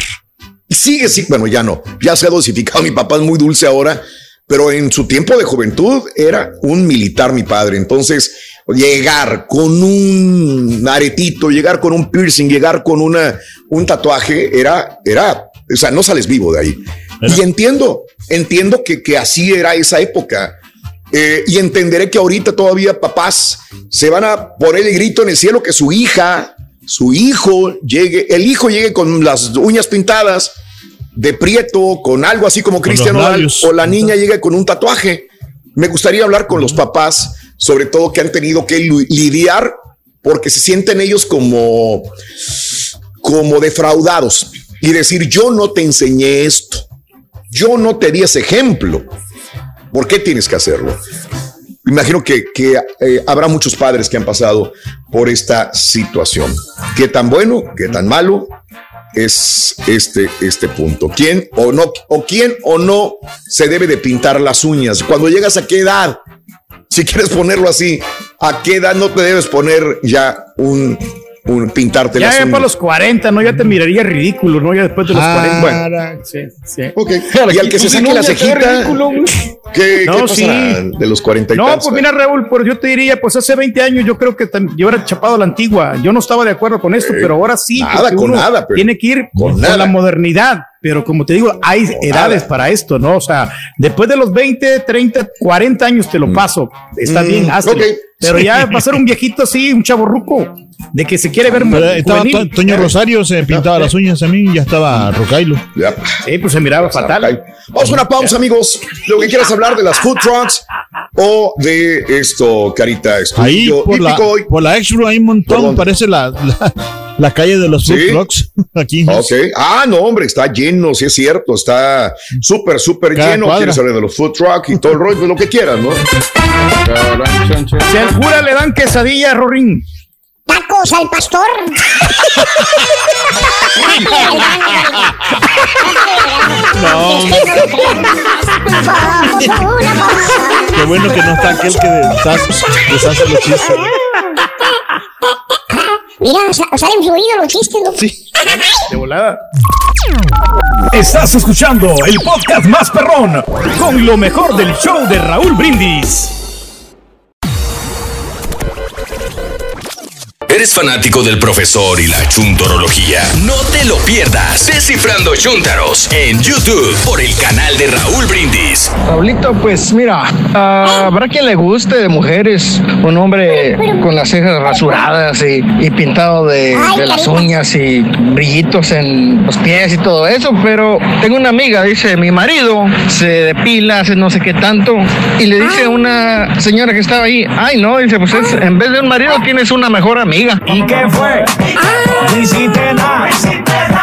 y sigue, sí, bueno, ya no, ya se ha dosificado. Mi papá es muy dulce ahora, pero en su tiempo de juventud era un militar, mi padre. Entonces, llegar con un aretito, llegar con un piercing, llegar con una, un tatuaje, era, era, o sea, no sales vivo de ahí. Y entiendo, entiendo que, que así era esa época. Eh, y entenderé que ahorita todavía papás se van a poner el grito en el cielo que su hija, su hijo llegue, el hijo llegue con las uñas pintadas de prieto, con algo así como Nodal, labios. o la niña llegue con un tatuaje. Me gustaría hablar con los papás, sobre todo que han tenido que lidiar porque se sienten ellos como, como defraudados y decir, yo no te enseñé esto, yo no te di ese ejemplo. ¿Por qué tienes que hacerlo? Imagino que, eh, habrá muchos padres que han pasado por esta situación. ¿Qué tan bueno, qué tan malo es este, este punto? ¿Quién o no, o quién o no se debe de pintar las uñas? Cuando llegas a qué edad, si quieres ponerlo así, ¿a qué edad no te debes poner ya un, un pintarte Ya, las ya para los 40, ¿no? Ya te miraría ridículo, ¿no? Ya después de los Ah, 40. bueno. sí, sí. Ok. (laughs) Y al que se saque la cejita, ¿qué, qué No, pasará sí. de los 40 y No, tantos? pues mira, Raúl, pues yo te diría, pues hace 20 años yo creo que yo era chapado a la antigua. Yo no estaba de acuerdo con esto, Eh, pero ahora sí. nada con nada, pero- Tiene que ir con la modernidad. Pero como te digo, hay edades nada. para esto, ¿no? O sea, después de los 20, 30, 40 años te lo paso. Está Mm, bien, hazlo. ok. Pero ya va a ser un viejito así, un chaborruco, de que se quiere ver Pero estaba juvenil. Toño Rosario, se pintaba las uñas a mí, ya estaba Rocailo. Ya. Sí, pues se miraba fatal. Vamos a una pausa, amigos. Lo que quieras hablar de las food trucks o de esto, Carita, Ahí por la, por la Expo hay un montón, Perdón. parece la, la, la calle de los food Sí. trucks (laughs) aquí. Ok. Ah, no, hombre, está lleno, sí es cierto. Está súper, súper lleno. cuadra. Quieres hablar de los food truck y todo el rollo, pues lo que quieras, ¿no? Si al cura le dan quesadilla, Rorín. Tacos al pastor. (laughs) Qué bueno que no está aquel que deshace, deshace los chistes. Mira, sa- salen fluidos los chistes, ¿no? Sí. (laughs) De volada. Estás escuchando el podcast más perrón con lo mejor del show de Raúl Brindis. ¿Eres fanático del profesor y la chuntorología? No te lo pierdas. Descifrando Chuntaros en YouTube por el canal de Raúl Brindis. Raulito, pues mira, ah, habrá quien le guste de mujeres, un hombre con las cejas rasuradas y, y pintado de, de las uñas y brillitos en los pies y todo eso, pero tengo una amiga, dice, mi marido se depila, hace no sé qué tanto, y le dice a una señora que estaba ahí, ay no, dice, pues es- en vez de un marido tienes una mejor amiga. ¿Y qué fue?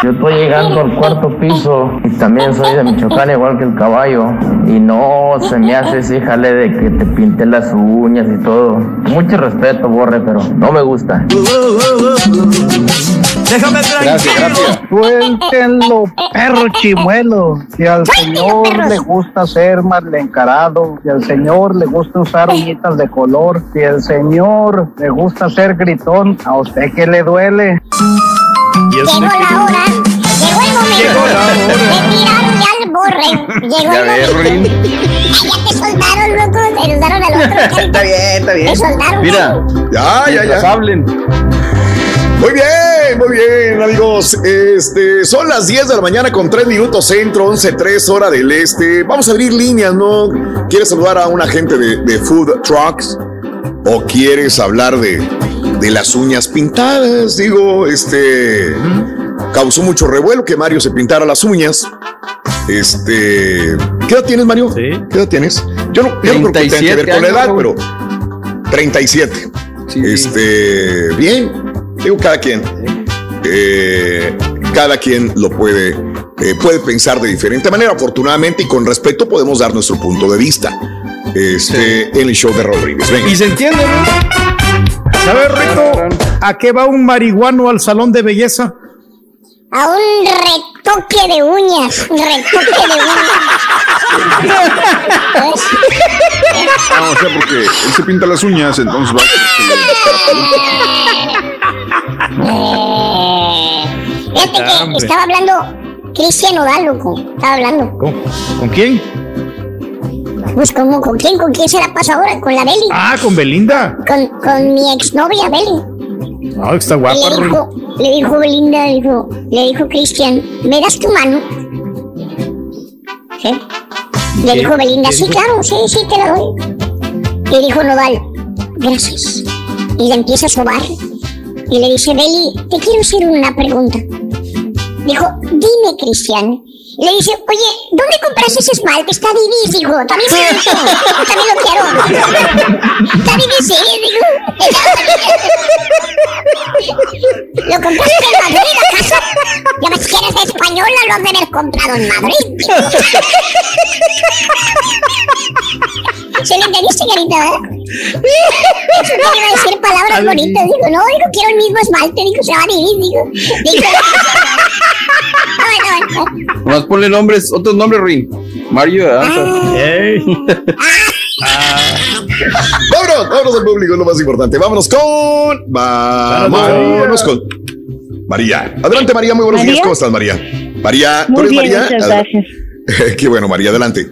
Yo estoy llegando al cuarto piso y también soy de Michoacán igual que el caballo y no se me hace ese jale de que te pinte las uñas y todo. Mucho respeto, Borre, pero no me gusta. Déjame Gracias, gracias. Suéltenlo, perro chimuelo. Si al señor le gusta ser mal encarado, si al señor le gusta usar uñitas de color, si al señor le gusta ser gritón, ¿a usted qué le duele? Llegó la hora, llegó el momento de tirarle al borre. Llegó Ya el momento. Ay, (laughs) ya te soldaron, loco, te soldaron al otro. (laughs) Está bien, está bien. Te soldaron. Mira, ya, ya, ya. hablen. Muy bien, muy bien, amigos. Este, son las 10 de la mañana con 3 minutos centro, 11.3 hora del este. Vamos a abrir líneas, ¿no? ¿Quieres saludar a un agente de, de food trucks? ¿O quieres hablar de, de las uñas pintadas? Digo, este. Causó mucho revuelo que Mario se pintara las uñas. Este. ¿Qué edad tienes, Mario? ¿Qué edad tienes? Yo no, yo no creo que tenga que ver 37 con la edad, pero. 37. Este. Bien. Digo, cada quien. Eh, cada quien lo puede, eh, puede pensar de diferente manera. Afortunadamente y con respeto podemos dar nuestro punto de vista. Este, en el show de Rodríguez. Venga. Y se entiende, ¿Sabes, Rito, a qué va un marihuano al salón de belleza? A un retoque de uñas. Retoque de uñas. No, o sea, porque él se pinta las uñas, entonces va. Fíjate que hombre. estaba hablando Cristian Odal, loco. Estaba hablando. ¿Con, con quién? Pues, ¿cómo? ¿Con quién? ¿Con quién se la pasa ahora? ¿Con la Beli? Ah, con Belinda. Con, con mi exnovia Beli. Ah, está guapa, le, dijo, le dijo Belinda, le dijo, le dijo Cristian, ¿me das tu mano? ¿Sí? Le dijo Belinda, ¿Qué sí, claro, sí, sí, te la doy. Le dijo Nodal, gracias. Y le empieza a sobar. Y le dice, Beli, te quiero hacer una pregunta. Dijo, dime, Cristian. Le dice, oye, ¿dónde compraste ese esmalte? Está divis, dijo. También gustó. Yo también lo quiero. Sí. Lo compraste en Madrid, ¿acaso? Ya ves que eres española, lo has de haber comprado en Madrid. ¿Se le entendiste, carita? no iba a decir palabras bonitas. Digo, no, digo, quiero el mismo esmalte. Digo, se va a dividir. Digo, digo. Bueno, bueno. Nomás ponle nombres, otros nombres, Rin. Mario, ¿verdad? (laughs) Vámonos, vámonos al público, es lo más importante. Vámonos con. Vámonos con. María. Adelante, María. Muy buenos ¿María? días. ¿Cómo estás, María? María, ¿tú Muy eres bien, María? muchas gracias. (laughs) Qué bueno, María, adelante.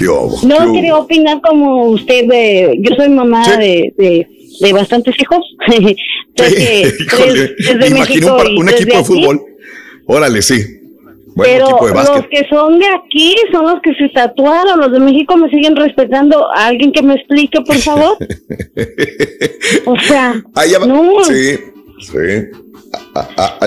¿Qué hubo? ¿Qué No hubo? quería opinar como usted, de, yo soy mamá de, de, de bastantes hijos. (laughs) Tres que- (laughs) Híjole, tres- tres de me imagino México un, equipo de aquí. fútbol. Órale, sí. Bueno, Pero los que son de aquí son los que se tatuaron. Los de México me siguen respetando. ¿Alguien que me explique, por favor? (laughs) o sea, va- no. Sí, sí.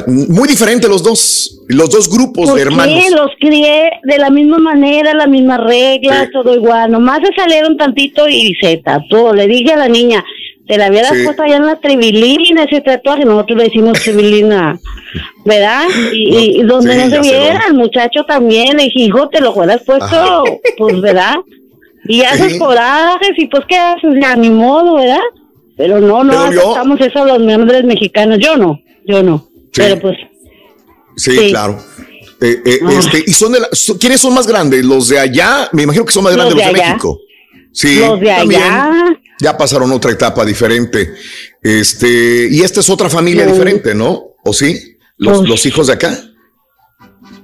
Muy diferente los dos. Los dos grupos ¿Por de hermanos. qué? Los crié de la misma manera, las mismas reglas, todo igual. Nomás se salieron tantito y se tatuó. Le dije a la niña, te la hubieras Sí. puesto allá en la tribilina ese tatuaje. Nosotros le decimos tribilina, ¿verdad? Y, y- y donde Sí, no se viera, el muchacho también. Le dije, hijo, te lo hubieras puesto, Ajá. pues, ¿verdad? Y haces Sí. corajes y pues, ¿qué haces? Ya, ni modo, ¿verdad? Pero no, no aceptamos eso a los miembros mexicanos. Yo no, yo no. Sí. Pero pues, Sí, Sí. claro. Eh, eh, este, y son de la- son- ¿quiénes son más grandes? ¿Los de allá? Me imagino que son más grandes Los los de. México. Sí, Los de también. allá. Ya pasaron otra etapa diferente. Este, y esta es otra familia Sí. diferente, ¿no? ¿O sí? Los, Pues- los hijos de acá.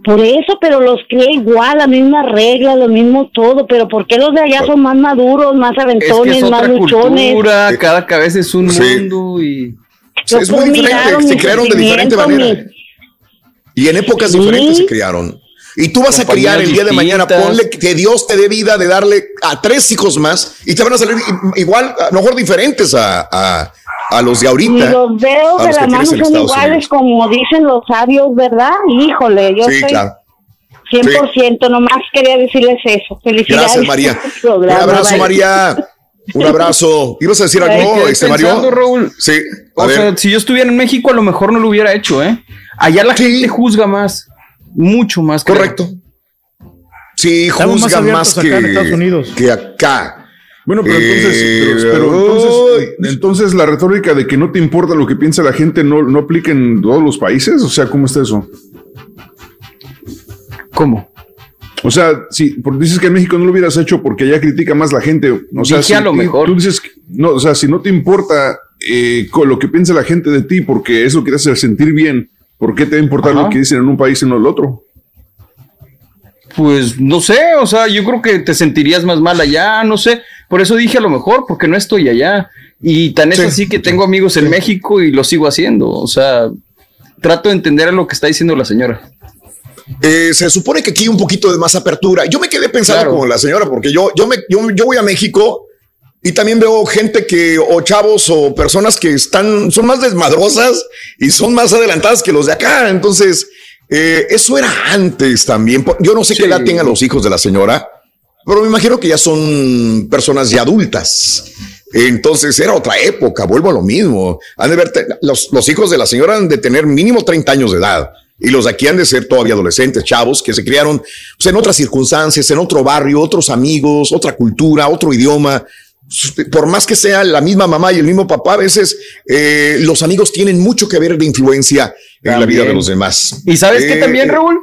Por eso, pero los cría igual, la misma regla, lo mismo todo, pero ¿por qué los de allá son más maduros, más Es que aventones, es más otra luchones? cultura, cada cabeza es un Sí. mundo y... Es muy diferente, se crearon de diferente manera. Y en épocas diferentes se criaron. Y tú vas a criar el día de mañana, ponle que Dios te dé vida de darle a tres hijos más y te van a salir igual, a lo mejor diferentes a, a, a los de ahorita. Y los dedos de la mano son Estados iguales Unidos. como dicen los sabios, ¿verdad? Híjole, yo Sí, estoy claro. 100%, nomás quería decirles eso. Felicidades. Gracias, María. por el programa, Un abrazo, bye. María. Un abrazo. ¿Ibas a decir algo, este pensando, Mario? Raúl. Sí. A O ver. sea, si yo estuviera en México, a lo mejor no lo hubiera hecho, ¿eh? Allá la gente juzga más, mucho más. creo. Correcto. Sí, más juzga más, acá en que, Estados Unidos. que acá. Bueno, pero entonces, Eh, pero, pero entonces, entonces la retórica de que no te importa lo que piensa la gente no, no aplica en todos los países. O sea, ¿cómo está eso? ¿Cómo? O sea, si porque dices que en México no lo hubieras hecho porque allá critica más la gente. O sea, si a lo mejor. Tú dices, que- no, o sea, si no te importa eh, con lo que piensa la gente de ti porque eso quiere hacer sentir bien, ¿por qué te va a importar Ajá. lo que dicen en un país y no en el otro? Pues no sé, o sea, yo creo que te sentirías más mal allá, no sé. Por eso dije a lo mejor, porque no estoy allá. Y tan es Sí. así que tengo amigos en México y lo sigo haciendo. O sea, trato de entender lo que está diciendo la señora. Eh, se supone que aquí hay un poquito de más apertura. Yo me quedé pensando Claro. como la señora, porque yo, yo, me, yo, yo voy a México y también veo gente que, o chavos o personas que están, son más desmadrosas y son más adelantadas que los de acá. Entonces, eh, eso era antes también. Yo no sé qué edad tengan los hijos de la señora, pero me imagino que ya son personas ya adultas. Entonces era otra época, vuelvo a lo mismo. Han de ver, los, los hijos de la señora han de tener mínimo 30 años de edad. Y los de aquí han de ser todavía adolescentes, chavos, que se criaron pues, en otras circunstancias, en otro barrio, otros amigos, otra cultura, otro idioma. Por más que sea la misma mamá y el mismo papá, a veces eh, los amigos tienen mucho que ver de influencia en la vida de los demás. ¿Y sabes qué Eh, también, eh, Raúl?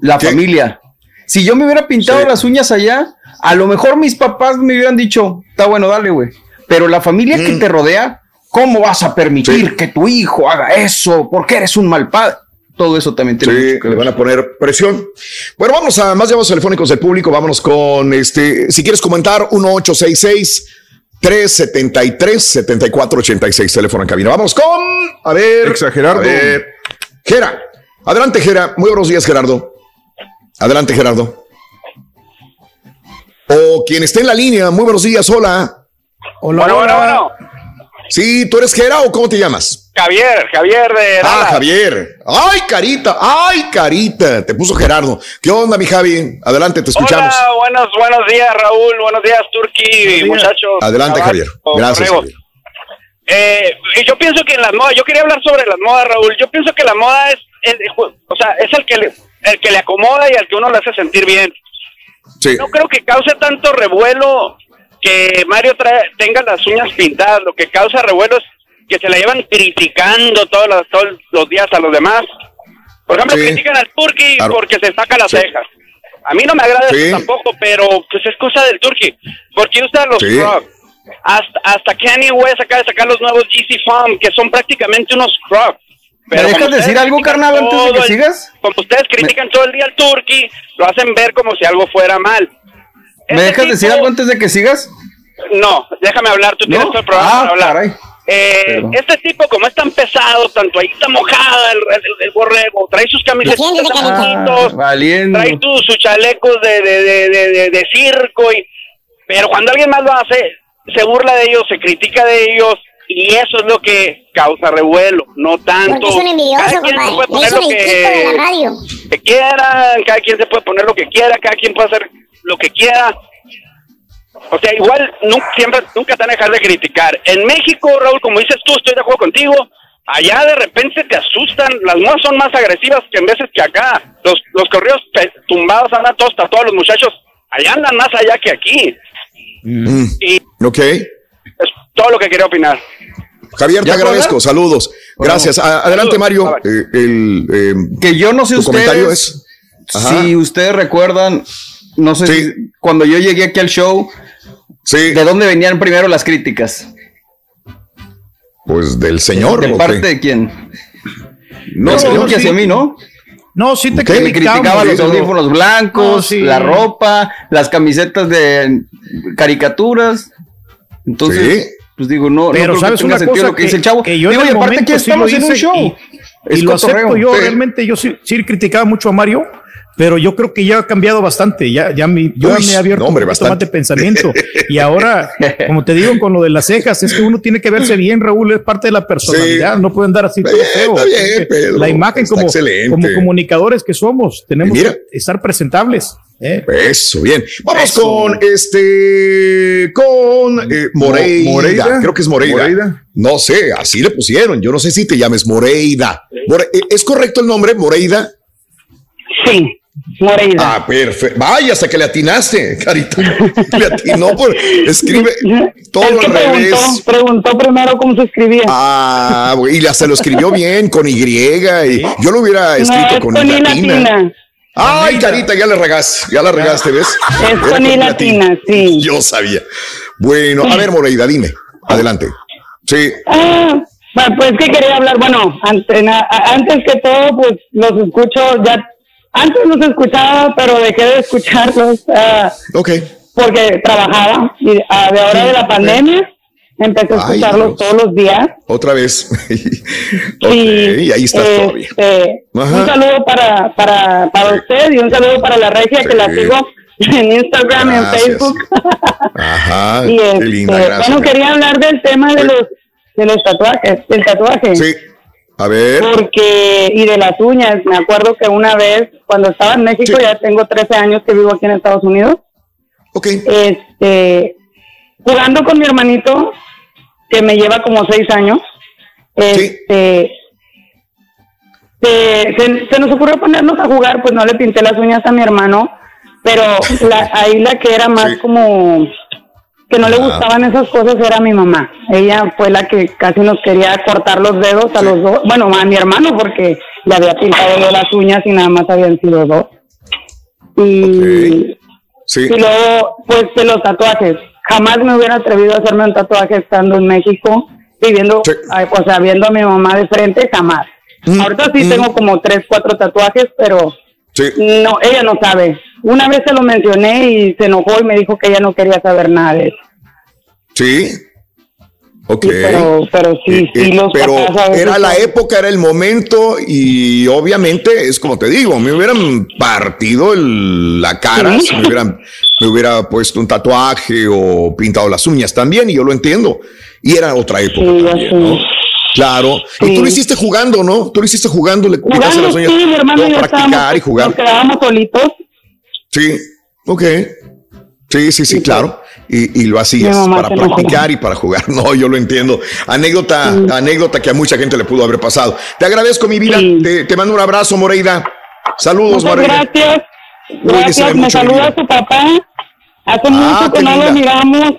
La familia. Si yo me hubiera pintado Sí. las uñas allá, a lo mejor mis papás me hubieran dicho, está bueno, dale, güey. Pero la familia Mm. que te rodea, ¿cómo vas a permitir que tu hijo haga eso? Porque eres un mal padre. Todo eso también tiene Sí, mucho que le van a poner presión. Bueno, vamos a más llamados telefónicos del público. Vámonos con este. Si quieres comentar, 1866 373 7486 teléfono en cabina. Vamos con. A ver. A ver. Gera. Adelante, Gera. Muy buenos días, Gerardo. Adelante, Gerardo. O quien esté en la línea. Muy buenos días. Hola. Hola, Bueno, bueno, hola. bueno. Sí, ¿tú eres Gera o cómo te llamas? Javier, Javier de Ah, Dallas. Javier. Ay, carita. Ay, carita. Te puso Gerardo. ¿Qué onda, mi Javi? Adelante, te escuchamos. Hola, buenos, buenos días, Raúl. Buenos días, Turki, muchachos. Adelante, Javier. Gracias. Javier. Eh, y yo pienso que en las modas, yo quería hablar sobre las modas, Raúl. Yo pienso que la moda es, el, o sea, es el que le, el que le acomoda y al que uno le hace sentir bien. Sí. No creo que cause tanto revuelo que Mario trae- tenga las uñas pintadas. Lo que causa revuelo es que se la llevan criticando todos los, todos los días a los demás. Por ejemplo, Sí. critican al Turki Claro. porque se saca las Sí. cejas. A mí no me agrada Sí. eso tampoco, pero pues es cosa del Turki. Porque usa los. Crocs. Hasta, hasta Kanye West acaba de sacar los nuevos GC Foam, que son prácticamente unos Crocs. ¿Me dejas decir algo, carnal, antes de que el- sigas? Como ustedes critican todo el día al Turki, lo hacen ver como si algo fuera mal. ¿Me dejas tipo- decir algo antes de que sigas? No, déjame hablar, tú tienes todo el programa Ah, para hablar. caray. Eh, este tipo, como es tan pesado, tanto ahí está mojada el, el- el borrego, trae sus camisetas Ah, trae tu- sus chalecos de, de, de, de, de- de circo, y, pero cuando alguien más lo hace, se burla de ellos, se critica de ellos, y eso es lo que causa revuelo, no tanto. Porque es un envidioso, se puede compadre. poner lo de la que, radio. que quiera, cada quien se puede poner lo que quiera, cada quien puede hacer lo que quiera. O sea, igual nunca, siempre, nunca te van a dejar de criticar. En México, Raúl, como dices tú, estoy de acuerdo contigo. Allá de repente te asustan, las modas son más agresivas que en veces que acá. Los, los correos tumbados andan todos tatuados, los muchachos allá andan más allá que aquí. Mm, Y Ok. es todo lo que quería opinar. Javier, te ¿Ya puedo agradezco. hablar? Saludos. Gracias. Adelante, Saludos. Mario. Eh, el, eh, Que yo no sé tu ustedes. comentario es. Ajá. si ustedes recuerdan, no sé si cuando yo llegué aquí al show, ¿de dónde venían primero las críticas? Pues del señor. ¿De ¿o parte qué? de quién? No, No, señor, que sí. hacia mí, ¿no? No, sí te Que me criticaba los audífonos blancos, No, sí. la ropa, las camisetas de caricaturas. Entonces, pues digo, no, no Pero que sabes una sentido cosa lo que, dice el chavo. que yo digo, en y el aparte momento que sí estamos en un show. y- Es Y lo acepto yo, Sí. realmente yo sí, sí criticaba mucho a Mario, pero yo creo que ya ha cambiado bastante, ya, ya mi, yo Uy, me he abierto no, hombre, un poquito más de pensamiento. Y ahora, (laughs) como te digo, con lo de las cejas, es que uno tiene que verse bien, Raúl, es parte de la personalidad, no puede andar así todo feo. bien, Pedro, la imagen está como, excelente. como comunicadores que somos, tenemos mira. que estar presentables. ¿eh? Eso, bien. Vamos Eso. con este, con eh, Moreida. Mo- Moreida. Creo que es. Moreida. No sé, así le pusieron. Yo no sé si te llames Moreida. More- eh, ¿Es correcto el nombre, Moreida? Sí, Moreida. Ah, perfecto. Vaya, hasta que le atinaste, Carita. (laughs) Le atinó por. Escribe (laughs) todo que al preguntó, revés. preguntó primero cómo se escribía. Ah, y hasta lo escribió bien, con Y. Y yo lo hubiera escrito no, es con, con I I latina. Ay, Carita, ya le regaste, ya la regaste, ¿ves? Es Era con I latina, sí. Yo sabía. Bueno, a ver, Moreida, dime. Adelante. Sí. Ah, bueno, pues que quería hablar, bueno, antes que todo, pues los escucho ya, antes los escuchaba, pero dejé de escucharlos Ok. porque trabajaba y ah, de ahora de la pandemia empecé a escucharlos todos los días. Otra vez. (laughs) y ahí estás Eh, todavía. eh, un saludo para, para, para usted y un saludo para la regia que la sigo (laughs) en Instagram y en. Facebook. Ajá. (laughs) Y qué este, linda, gracias. bueno, quería hablar del tema de los, de los tatuajes, del tatuaje. Sí. A ver. Porque, y de las uñas, me acuerdo que una vez, cuando estaba en México, ya tengo 13 años que vivo aquí en Estados Unidos. Ok. Este, jugando con mi hermanito, que me lleva como 6 años, este, se, se- se nos ocurrió ponernos a jugar, pues no le pinté las uñas a mi hermano, pero la, ahí la que era más como que no le gustaban esas cosas era mi mamá. Ella fue la que casi nos quería cortar los dedos a los dos. Bueno, a mi hermano porque le había pintado yo las uñas y nada más habían sido dos. Y, Sí. y luego, pues de los tatuajes. Jamás me hubiera atrevido a hacerme un tatuaje estando en México, viviendo, ay, o sea, viendo a mi mamá de frente, jamás. Ahorita sí tengo como tres, cuatro tatuajes, pero no, ella no sabe. Una vez se lo mencioné y se enojó y me dijo que ella no quería saber nada de eso. Sí. Ok. pero, pero sí, sí, Eh, los pero papás a veces era la son- época, era el momento y obviamente es como te digo, me hubieran partido el- la cara, Sí. si me hubieran me hubiera puesto un tatuaje o pintado las uñas también y yo lo entiendo. Y era otra época también, ¿no? Claro. Y tú lo hiciste jugando, ¿no? Tú lo hiciste jugando, le Jugando, las uñas. sí, mi hermano yo practicar estábamos, y jugar. nos quedábamos solitos. Sí, ok. Sí, sí, sí, claro. Y, y lo hacías para practicar y para jugar. (laughs) No, yo lo entiendo. Anécdota, anécdota que a mucha gente le pudo haber pasado. Te agradezco, mi vida. Te, te mando un abrazo, Moreida. Saludos, Muchas Moreida. gracias. Gracias, me saluda vida. su papá. Hace Ah, mucho que no lo miramos.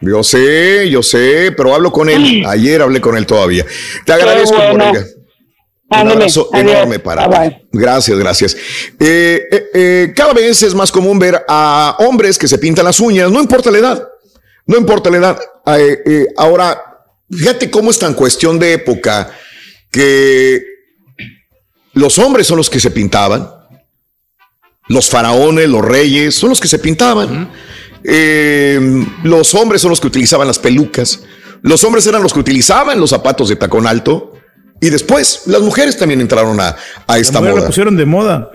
Yo sé, yo sé, pero hablo con él. Ayer hablé con él todavía. Te agradezco, bueno. Moreida. Un abrazo enorme para Bye, ti. Gracias, gracias. Eh, eh, eh, cada vez es más común ver a hombres que se pintan las uñas, no importa la edad, no importa la edad. Eh, eh, ahora, fíjate cómo es tan cuestión de época que los hombres son los que se pintaban, los faraones, los reyes, son los que se pintaban. Los hombres son los que utilizaban las pelucas. Los hombres eran los que utilizaban los zapatos de tacón alto. Y después las mujeres también entraron a, a esta la moda. pusieron de moda.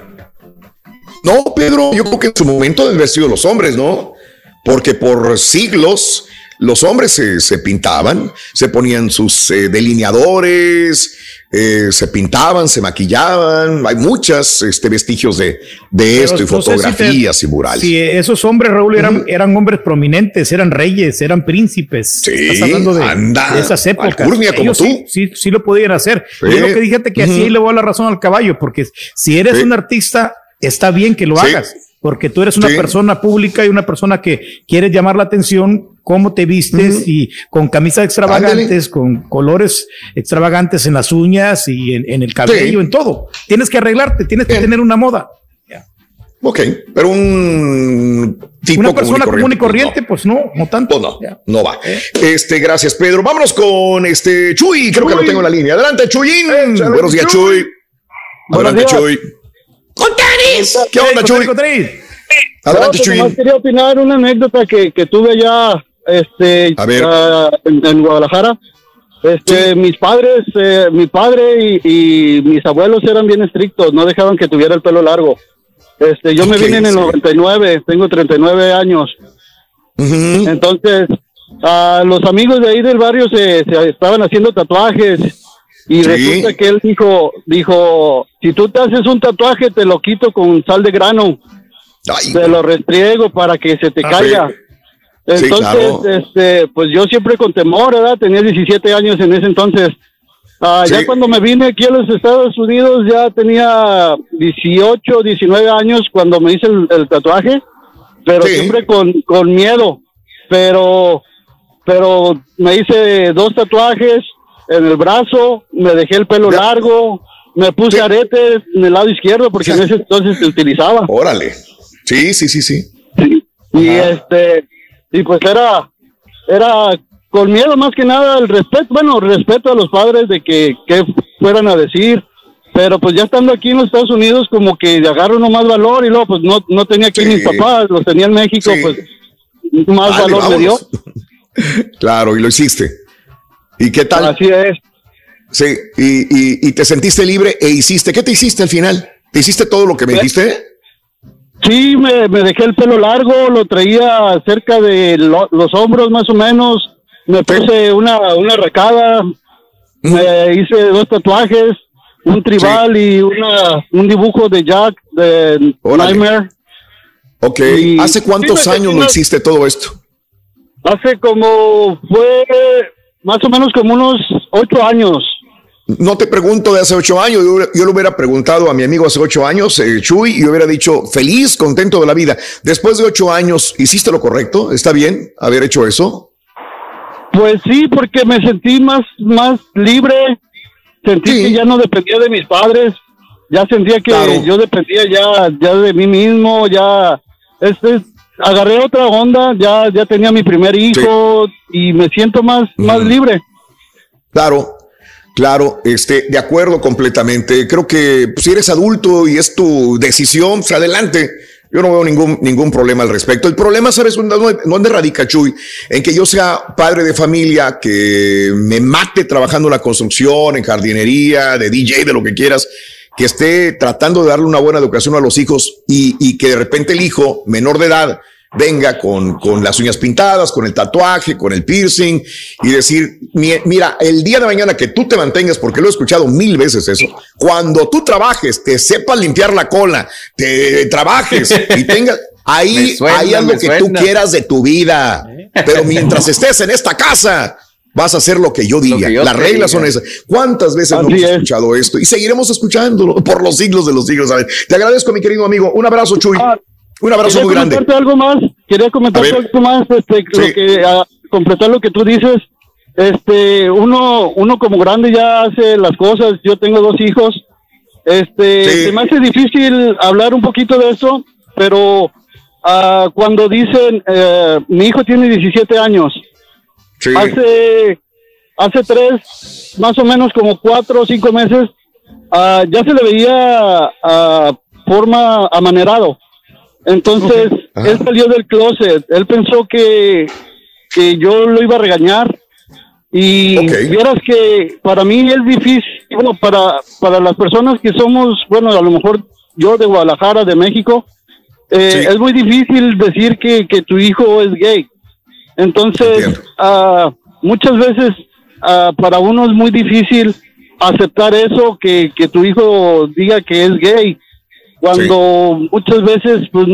No, Pedro, yo creo que en su momento haber sido los hombres, ¿no? Porque por siglos los hombres se, se pintaban, se ponían sus eh, delineadores, eh, se pintaban, se maquillaban. Hay muchos este, vestigios de, de Pero esto y si te- fotografías y murales. Si esos hombres, Raúl, eran, eran hombres prominentes, eran reyes, eran príncipes. Sí, Estás hablando de, anda, de esas épocas. como tú. Sí, sí, sí lo podían hacer. Sí. Yo lo que dijiste que así le voy a la razón al caballo, porque si eres Sí. un artista, está bien que lo Sí. hagas. Porque tú eres una Sí. persona pública y una persona que quieres llamar la atención, cómo te vistes y con camisas extravagantes, con colores extravagantes en las uñas y en, en el cabello, Sí. en todo. Tienes que arreglarte, tienes que tener una moda. Ok, pero un tipo Una persona común y corriente, pues no, no tanto. no, no va. Este, gracias, Pedro. Vámonos con este Chuy, creo que lo tengo en la línea. Adelante, Chuyín. Buenos días, Chuy. Adelante, Chuy. ¡Con tenis! ¿Qué onda, Chuy? Adelante, Chuy. quería opinar una anécdota que, que tuve allá este, A ver. ah, en, en Guadalajara. Este, Mis padres, eh, mi padre y, y mis abuelos eran bien estrictos, no dejaban que tuviera el pelo largo. Este, yo me vine en el sí. 99, tengo 39 años. Entonces, ah, los amigos de ahí del barrio se, se estaban haciendo tatuajes y Sí. resulta que él dijo, dijo, si tú te haces un tatuaje te lo quito con sal de grano, te lo restriego para que se te Ah, caiga. Entonces, Sí, claro. este, pues yo siempre con temor, ¿verdad? Tenía 17 años en ese entonces. Ah, Ya cuando me vine aquí a los Estados Unidos ya tenía 18, 19 años cuando me hice el, el tatuaje, pero Sí. siempre con, con miedo. Pero, pero me hice dos tatuajes en el brazo, me dejé el pelo largo, me puse aretes en el lado izquierdo porque en ese entonces se utilizaba. Órale. Sí, sí, sí, sí. Y este, y pues era, era con miedo más que nada el respeto, bueno, respeto a los padres de que, que fueran a decir, pero pues ya estando aquí en los Estados Unidos como que agarro uno más valor y luego pues no, no tenía aquí mis papás, los tenía en México, Sí. pues más Dale, valor me dio. vámonos. (laughs) Claro, y lo hiciste. ¿Y qué tal? Así es. Sí, y, y- y te sentiste libre e hiciste. ¿Qué te hiciste al final? ¿Te hiciste todo lo que me dijiste? Sí, me, me dejé el pelo largo, lo traía cerca de lo- los hombros más o menos, me puse una, una recada, me hice dos tatuajes, un tribal y una, un dibujo de Jack de Nightmare. Ok. Y- ¿Hace cuántos Sí, años más- hiciste todo esto? Hace como, fue más o menos como unos ocho años. No te pregunto de hace ocho años, yo, yo le hubiera preguntado a mi amigo hace ocho años, eh, Chuy, y yo hubiera dicho feliz, contento de la vida. Después de ocho años, ¿hiciste lo correcto? ¿Está bien haber hecho eso? Pues sí, porque me sentí más, más libre, sentí que ya no dependía de mis padres, ya sentía que yo dependía ya, ya de mí mismo, ya, este, agarré otra onda, ya, ya tenía mi primer hijo y me siento más, más libre. Claro, claro, este, de acuerdo completamente. Creo que pues, si eres adulto y es tu decisión, pues adelante. Yo no veo ningún, ningún problema al respecto. El problema, ¿sabes dónde, dónde radica, Chuy? En que yo sea padre de familia, que me mate trabajando en la construcción, en jardinería, de DJ, de lo que quieras, que esté tratando de darle una buena educación a los hijos y, y que de repente el hijo menor de edad venga con, con las uñas pintadas, con el tatuaje, con el piercing y decir, "Mi- mira, el día de mañana que tú te mantengas, porque lo he escuchado mil veces eso, cuando tú trabajes, te sepas limpiar la cola, te trabajes y tengas... (laughs) Ahí, suena, ahí haz lo que tú quieras de tu vida. Pero mientras estés en esta casa, vas a hacer lo que yo diga. que yo Las reglas diga. son esas. ¿Cuántas veces no Así hemos es. escuchado esto? Y seguiremos escuchándolo por los siglos de los siglos. ¿sabes? Te agradezco, mi querido amigo. Un abrazo, Chuy. Un abrazo muy grande. comentarte algo más, quería comentarte A ver. algo más, este, lo Sí. que, a completar lo que tú dices, este, uno, uno como grande ya hace las cosas, yo tengo dos hijos, este, se me hace difícil hablar un poquito de eso, pero ah, cuando dicen, eh, mi hijo tiene 17 años, hace, hace tres, más o menos como cuatro o cinco meses, ah, ya se le veía ah, forma amanerado. Entonces, él salió del closet. Él pensó que, que yo lo iba a regañar. Y vieras que para mí es difícil, bueno, para, para las personas que somos, bueno, a lo mejor yo de Guadalajara, de México, eh, es muy difícil decir que, que tu hijo es gay. Entonces, ah, muchas veces ah, para uno es muy difícil aceptar eso, que, que tu hijo diga que es gay cuando muchas veces pues,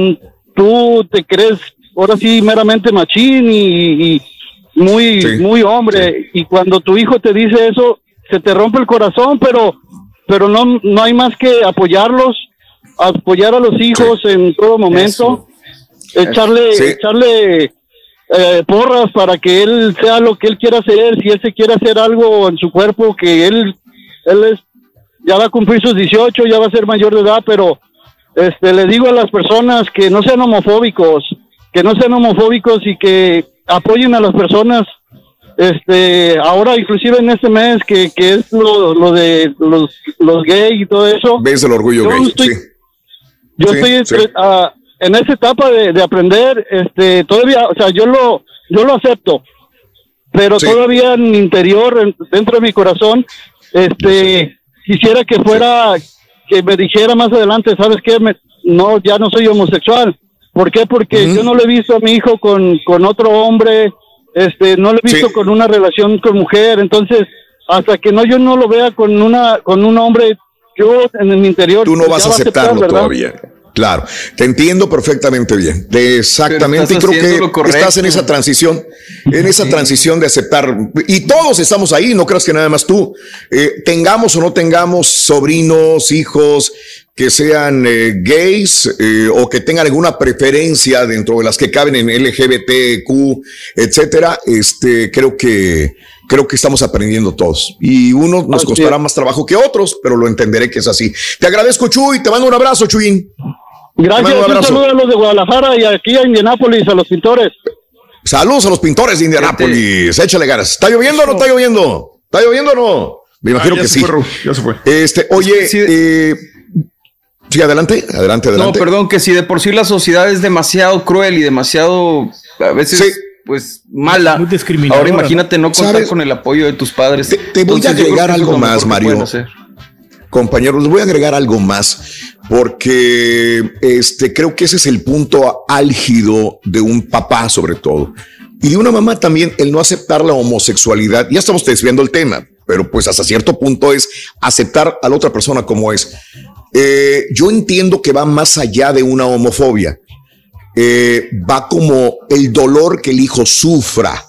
tú te crees ahora sí meramente machín y, y muy muy hombre y cuando tu hijo te dice eso se te rompe el corazón pero pero no no hay más que apoyarlos apoyar a los hijos en todo momento echarle Sí. echarle eh, porras para que él sea lo que él quiera hacer si él se quiere hacer algo en su cuerpo que él él es ya va a cumplir sus 18 ya va a ser mayor de edad pero este, le digo a las personas que no sean homofóbicos, que no sean homofóbicos y que apoyen a las personas. Este, ahora inclusive en este mes que, que es lo, lo de los, los gays y todo eso. Ves el orgullo Yo gay, estoy- sí. Yo Sí, estoy sí. ah, en esa etapa de, de aprender, este, todavía, o sea, yo lo, yo lo acepto, pero todavía en mi interior, en- dentro de mi corazón, este, quisiera que fuera, que me dijera más adelante, ¿sabes qué? Me- no, ya no soy homosexual. ¿Por qué? Porque yo no le he visto a mi hijo con, con otro hombre, este, no lo he visto con una relación con mujer, entonces, hasta que no yo no lo vea con una, con un hombre, yo en mi interior. Tú no pues, vas a aceptar, aceptarlo todavía. Claro, te entiendo perfectamente bien. Exactamente, y creo que estás en esa transición, en esa transición de aceptar. Y todos estamos ahí, no creas que nada más tú. Eh, tengamos o no tengamos sobrinos, hijos que sean eh, gays eh, o que tengan alguna preferencia dentro de las que caben en LGBTQ, etcétera, este, creo que creo que estamos aprendiendo todos. Y uno nos costará más trabajo que otros, pero lo entenderé que es así. Te agradezco, Chuy, te mando un abrazo, Chuyin. Te Gracias, un saludo a los de Guadalajara y aquí a Indianápolis, a los pintores. Saludos a los pintores de Indianápolis. Échale ganas. ¿Está lloviendo o no está lloviendo? ¿Está lloviendo o no? Me imagino Ah, ya que sí. fue, ya se fue. Este, oye, eh, sí, adelante, adelante, No, adelante. perdón, que si de por sí la sociedad es demasiado cruel y demasiado, a veces, pues, mala. discriminadora, Ahora imagínate no contar ¿Sabes? con el apoyo de tus padres. te voy a Entonces, agregar algo más, Mario. Compañeros, les voy a agregar algo más porque este creo que ese es el punto álgido de un papá sobre todo y de una mamá también el no aceptar la homosexualidad. Ya estamos desviando el tema, pero pues hasta cierto punto es aceptar a la otra persona como es. Eh, yo entiendo que va más allá de una homofobia. Eh, va como el dolor que el hijo sufra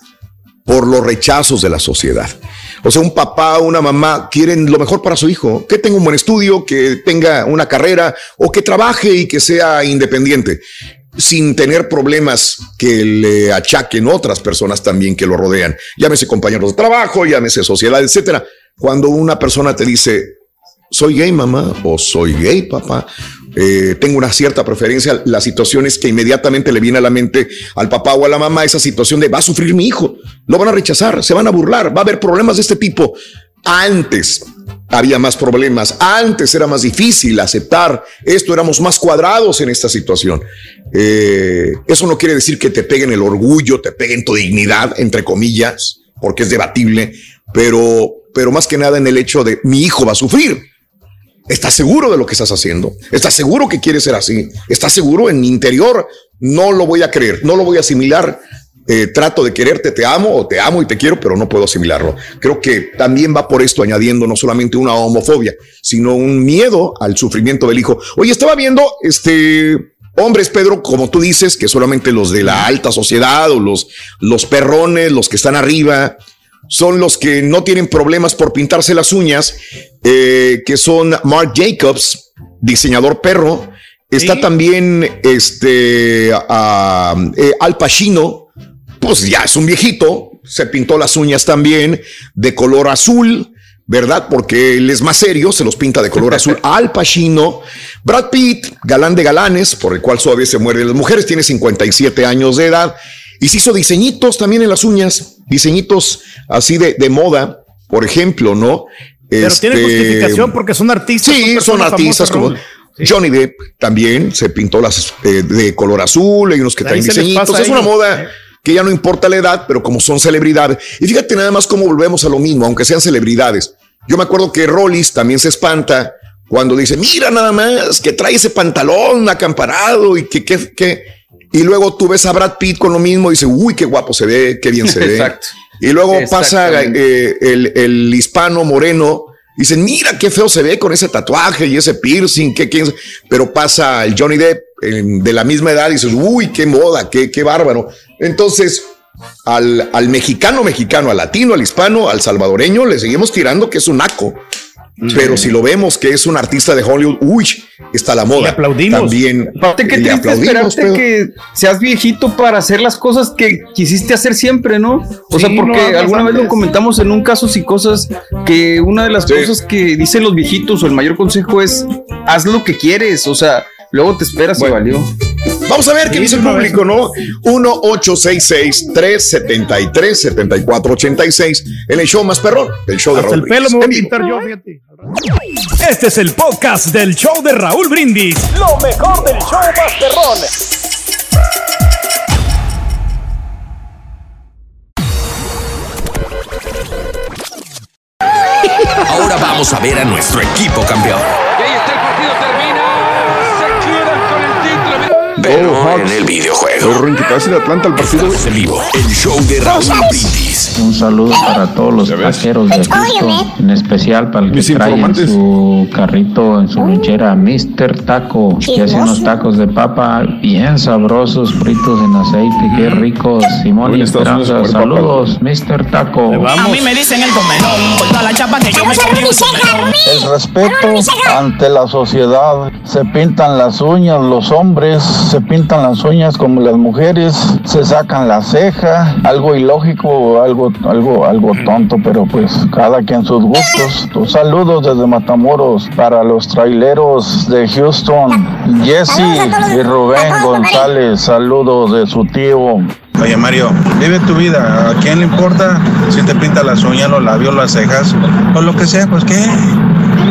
por los rechazos de la sociedad. O sea, un papá una mamá quieren lo mejor para su hijo, que tenga un buen estudio, que tenga una carrera o que trabaje y que sea independiente, sin tener problemas que le achaquen otras personas también que lo rodean. Llámese compañeros de trabajo, llámese sociedad, etcétera. Cuando una persona te dice, soy gay mamá o soy gay papá, eh, tengo una cierta preferencia, la situación es que inmediatamente le viene a la mente al papá o a la mamá esa situación de va a sufrir mi hijo, lo van a rechazar, se van a burlar, va a haber problemas de este tipo. Antes había más problemas, antes era más difícil aceptar esto, éramos más cuadrados en esta situación. Eh, eso no quiere decir que te peguen el orgullo, te peguen tu dignidad, entre comillas, porque es debatible, pero, pero más que nada en el hecho de mi hijo va a sufrir. ¿Estás seguro de lo que estás haciendo? ¿Estás seguro que quieres ser así? ¿Estás seguro en mi interior? No lo voy a creer, no lo voy a asimilar. Eh, trato de quererte, te amo o te amo y te quiero, pero no puedo asimilarlo. Creo que también va por esto añadiendo no solamente una homofobia, sino un miedo al sufrimiento del hijo. Oye, estaba viendo este hombres, Pedro, como tú dices, que solamente los de la alta sociedad o los, los perrones, los que están arriba, son los que no tienen problemas por pintarse las uñas, eh, que son Mark Jacobs, diseñador perro. Está también este eh, Al Pacino, pues ya es un viejito, se pintó las uñas también de color azul, ¿verdad? Porque él es más serio, se los pinta de color azul. (laughs) Al Pacino, Brad Pitt, galán de galanes, por el cual suave se mueren las mujeres, tiene 57 años de edad y se hizo diseñitos también en las uñas, diseñitos así de, de moda, por ejemplo, ¿no? Pero tiene Este, justificación porque son artistas. Sí, son artistas como. Johnny Depp también se pintó las eh, de color azul, hay unos que traen diseñitos. Es una moda que ya no importa la edad, pero como son celebridades. Y fíjate nada más cómo volvemos a lo mismo, aunque sean celebridades. Yo me acuerdo que Rollis también se espanta cuando dice, mira nada más, que trae ese pantalón acamparado y que, que, que. Y luego tú ves a Brad Pitt con lo mismo y dice, uy, qué guapo se ve, qué bien se (laughs) ve. Exacto. Y luego pasa eh, el, el hispano moreno. Dicen, mira qué feo se ve con ese tatuaje y ese piercing, qué, qué-". pero pasa el Johnny Depp eh, de la misma edad y dices, uy, qué moda, qué, qué bárbaro. Entonces, al, al mexicano mexicano, al latino, al hispano, al salvadoreño, le seguimos tirando que es un naco. Pero si lo vemos que es un artista de Hollywood, uy, está la moda. aplaudimos. También. Aparte, qué le triste aplaudimos, esperarte Pedro. que seas viejito para hacer las cosas que quisiste hacer siempre, ¿no? O Sí, sea, porque no alguna vez lo comentamos en un caso y cosas que una de las cosas que dicen los viejitos o el mayor consejo es haz lo que quieres, o sea, Luego te esperas y valió. Vamos a ver qué dice el público, ¿no? 1-866-373-7486 en el show más perrón, el show de Hasta Raúl el pelo me Brindis. voy a pintar yo, fíjate. Este es el podcast del show de Raúl Brindis. Lo mejor del show Masterrón. Ahora vamos a ver a nuestro equipo campeón. Pero en el videojuego. casi de Atlanta al partido. en vivo. El show de Raúl Brindis. Un saludo para todos los taqueros de Houston, en especial para el que Mis trae en su carrito, en su lonchera, Mr. Taco, que hace unos tacos de papa bien sabrosos, fritos en aceite, qué ricos. Simón y Esperanza, saludos, Mr. Taco. A mí me dicen el comelón por toda la chapa que yo me comí en comelón. El respeto ante la sociedad. Se pintan las uñas los hombres, se pintan las uñas como las mujeres, se sacan la ceja, algo ilógico, algo, algo, algo tonto, pero pues cada quien sus gustos. Tus saludos desde Matamoros para los traileros de Houston, Jesse y Rubén González, saludos de su tío. Oye Mario, vive tu vida. ¿A quién le importa si te pinta las uñas, los labios, las cejas o lo que sea? Pues qué.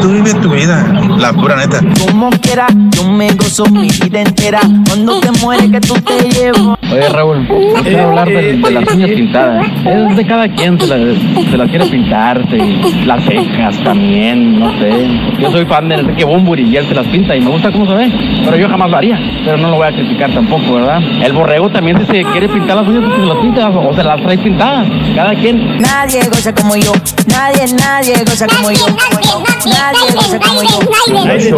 Tú vive tu vida, la pura neta. Como quiera, yo me gozo mi vida entera. Cuando te mueres que tú te llevo. Oye Raúl, no quiero hablar de, de las uñas pintadas. Es de cada quien, se las se las quiere pintarse. Las cejas también, no sé. Yo soy fan de Enrique Bumburi y él se las pinta y me gusta cómo se ve. Pero yo jamás lo haría. Pero no lo voy a criticar tampoco, ¿verdad? El borrego también si se quiere pintar las uñas, pues se las pinta o se las trae pintadas. Cada quien. Nadie goza como yo. Nadie, nadie goza como yo. Nadie goza como yo.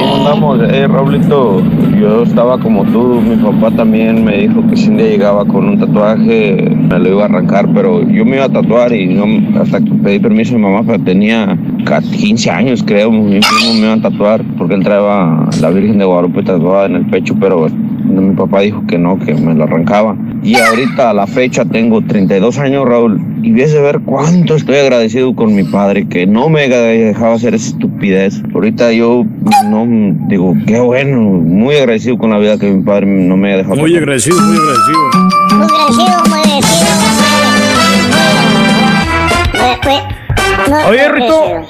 ¿Cómo andamos? Eh, Raulito, yo estaba como tú, mi papá también me dijo que si un día llegaba con un tatuaje me lo iba a arrancar, pero yo me iba a tatuar y no, hasta que pedí permiso a mi mamá, pero tenía ca- 15 años creo, mi primo me iba a tatuar porque él traía la Virgen de Guadalupe tatuada en el pecho, pero mi papá dijo que no, que me lo arrancaba. Y ahorita a la fecha tengo 32 años, Raúl, y ves de ver cuánto estoy agradecido con mi padre, que no me haya dejado hacer esa estupidez. Ahorita yo no digo, qué bueno, muy agradecido con la vida que mi padre no me haya dejado. Muy agradecido, muy agradecido. Muy agradecido, muy agradecido. Oye. Rito,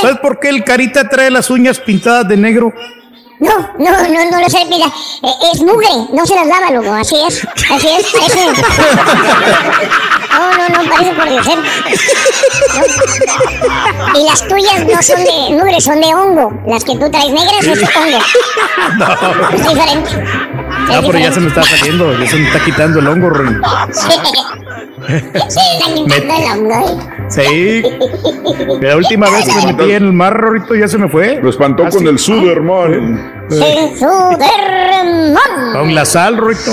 ¿sabes por qué el carita trae las uñas pintadas de negro? No, no, no, no lo sé, mira, eh, es mugre, no se las lava, loco, así es, así es, parece. (laughs) No, no, no, parece por Dios. No. Y las tuyas no son de mugre, son de hongo. Las que tú traes negras es hongo. (laughs) Es diferente. Ah, pero ya se me está saliendo, ya se me está quitando el hongo, Ron. Sí, el hongo. Sí. La última vez que me metí en el mar, Rorito, ya se me fue. Lo espantó con el Suderman. En su derremón. Con la sal, Rorito.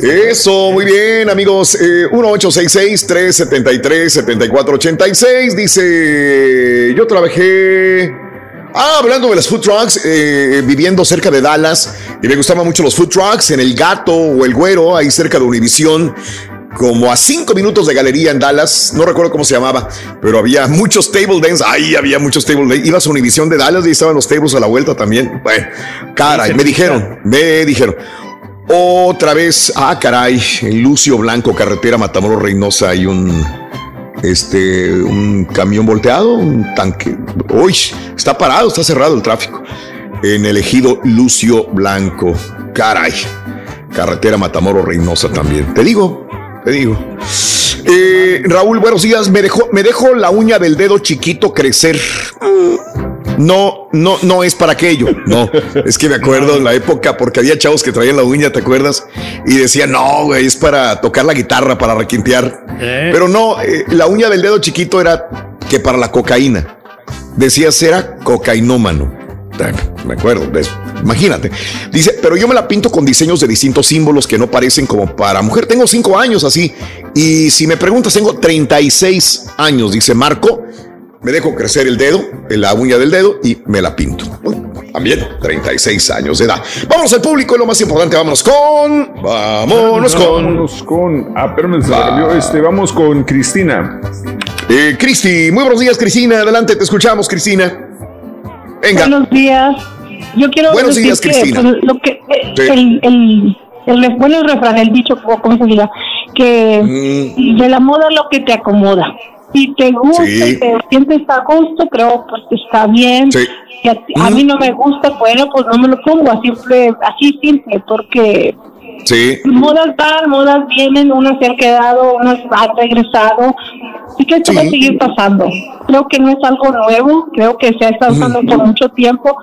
Eso, muy bien, amigos. Eh, 1866-373-7486. Dice: Yo trabajé. Ah, hablando de las food trucks, eh, viviendo cerca de Dallas, y me gustaban mucho los food trucks en El Gato o El Güero, ahí cerca de Univision, como a cinco minutos de galería en Dallas, no recuerdo cómo se llamaba, pero había muchos table dance, ahí había muchos table dance, ibas a Univision de Dallas y estaban los tables a la vuelta también. Bueno, caray, me dijeron, me dijeron. Otra vez, ah, caray, en Lucio Blanco, carretera Matamoros Reynosa, hay un, este, un camión volteado, un tanque. Uy, está parado, está cerrado el tráfico. En el ejido Lucio Blanco, caray, carretera Matamoros Reynosa también. Te digo, te digo. Eh, Raúl, buenos días. Me dejó, me dejo la uña del dedo chiquito crecer. No, no, no es para aquello. No, es que me acuerdo en la época porque había chavos que traían la uña, ¿te acuerdas? Y decían, no, güey, es para tocar la guitarra, para requintear. Pero no, eh, la uña del dedo chiquito era que para la cocaína. Decías, era cocainómano. Me acuerdo de eso. Imagínate. Dice, pero yo me la pinto con diseños de distintos símbolos que no parecen como para mujer. Tengo cinco años así. Y si me preguntas, tengo 36 años, dice Marco. Me dejo crecer el dedo, la uña del dedo y me la pinto. También 36 años de edad. Vámonos al público, lo más importante, vámonos con. Vámonos con. Vámonos con. Ah, pero. Este, vamos con Cristina. Eh, Cristi, muy buenos días, Cristina. Adelante, te escuchamos, Cristina. Venga. Buenos días. Yo quiero Buenos decir días, que, Cristina. pues, lo que eh, Sí. el, el, el, bueno, el refrán, el dicho, como como se diga, que Mm. de la moda lo que te acomoda. Si te gusta Sí. y te sientes a gusto, creo pues que está bien. Sí. Si a, ti- a mí no me gusta, bueno, pues no me lo pongo así simple, así simple, porque Sí. modas van, modas vienen, unas se han quedado, unas han regresado, y que esto va a seguir pasando. Creo que no es algo nuevo, creo que se ha estado usando por mucho tiempo,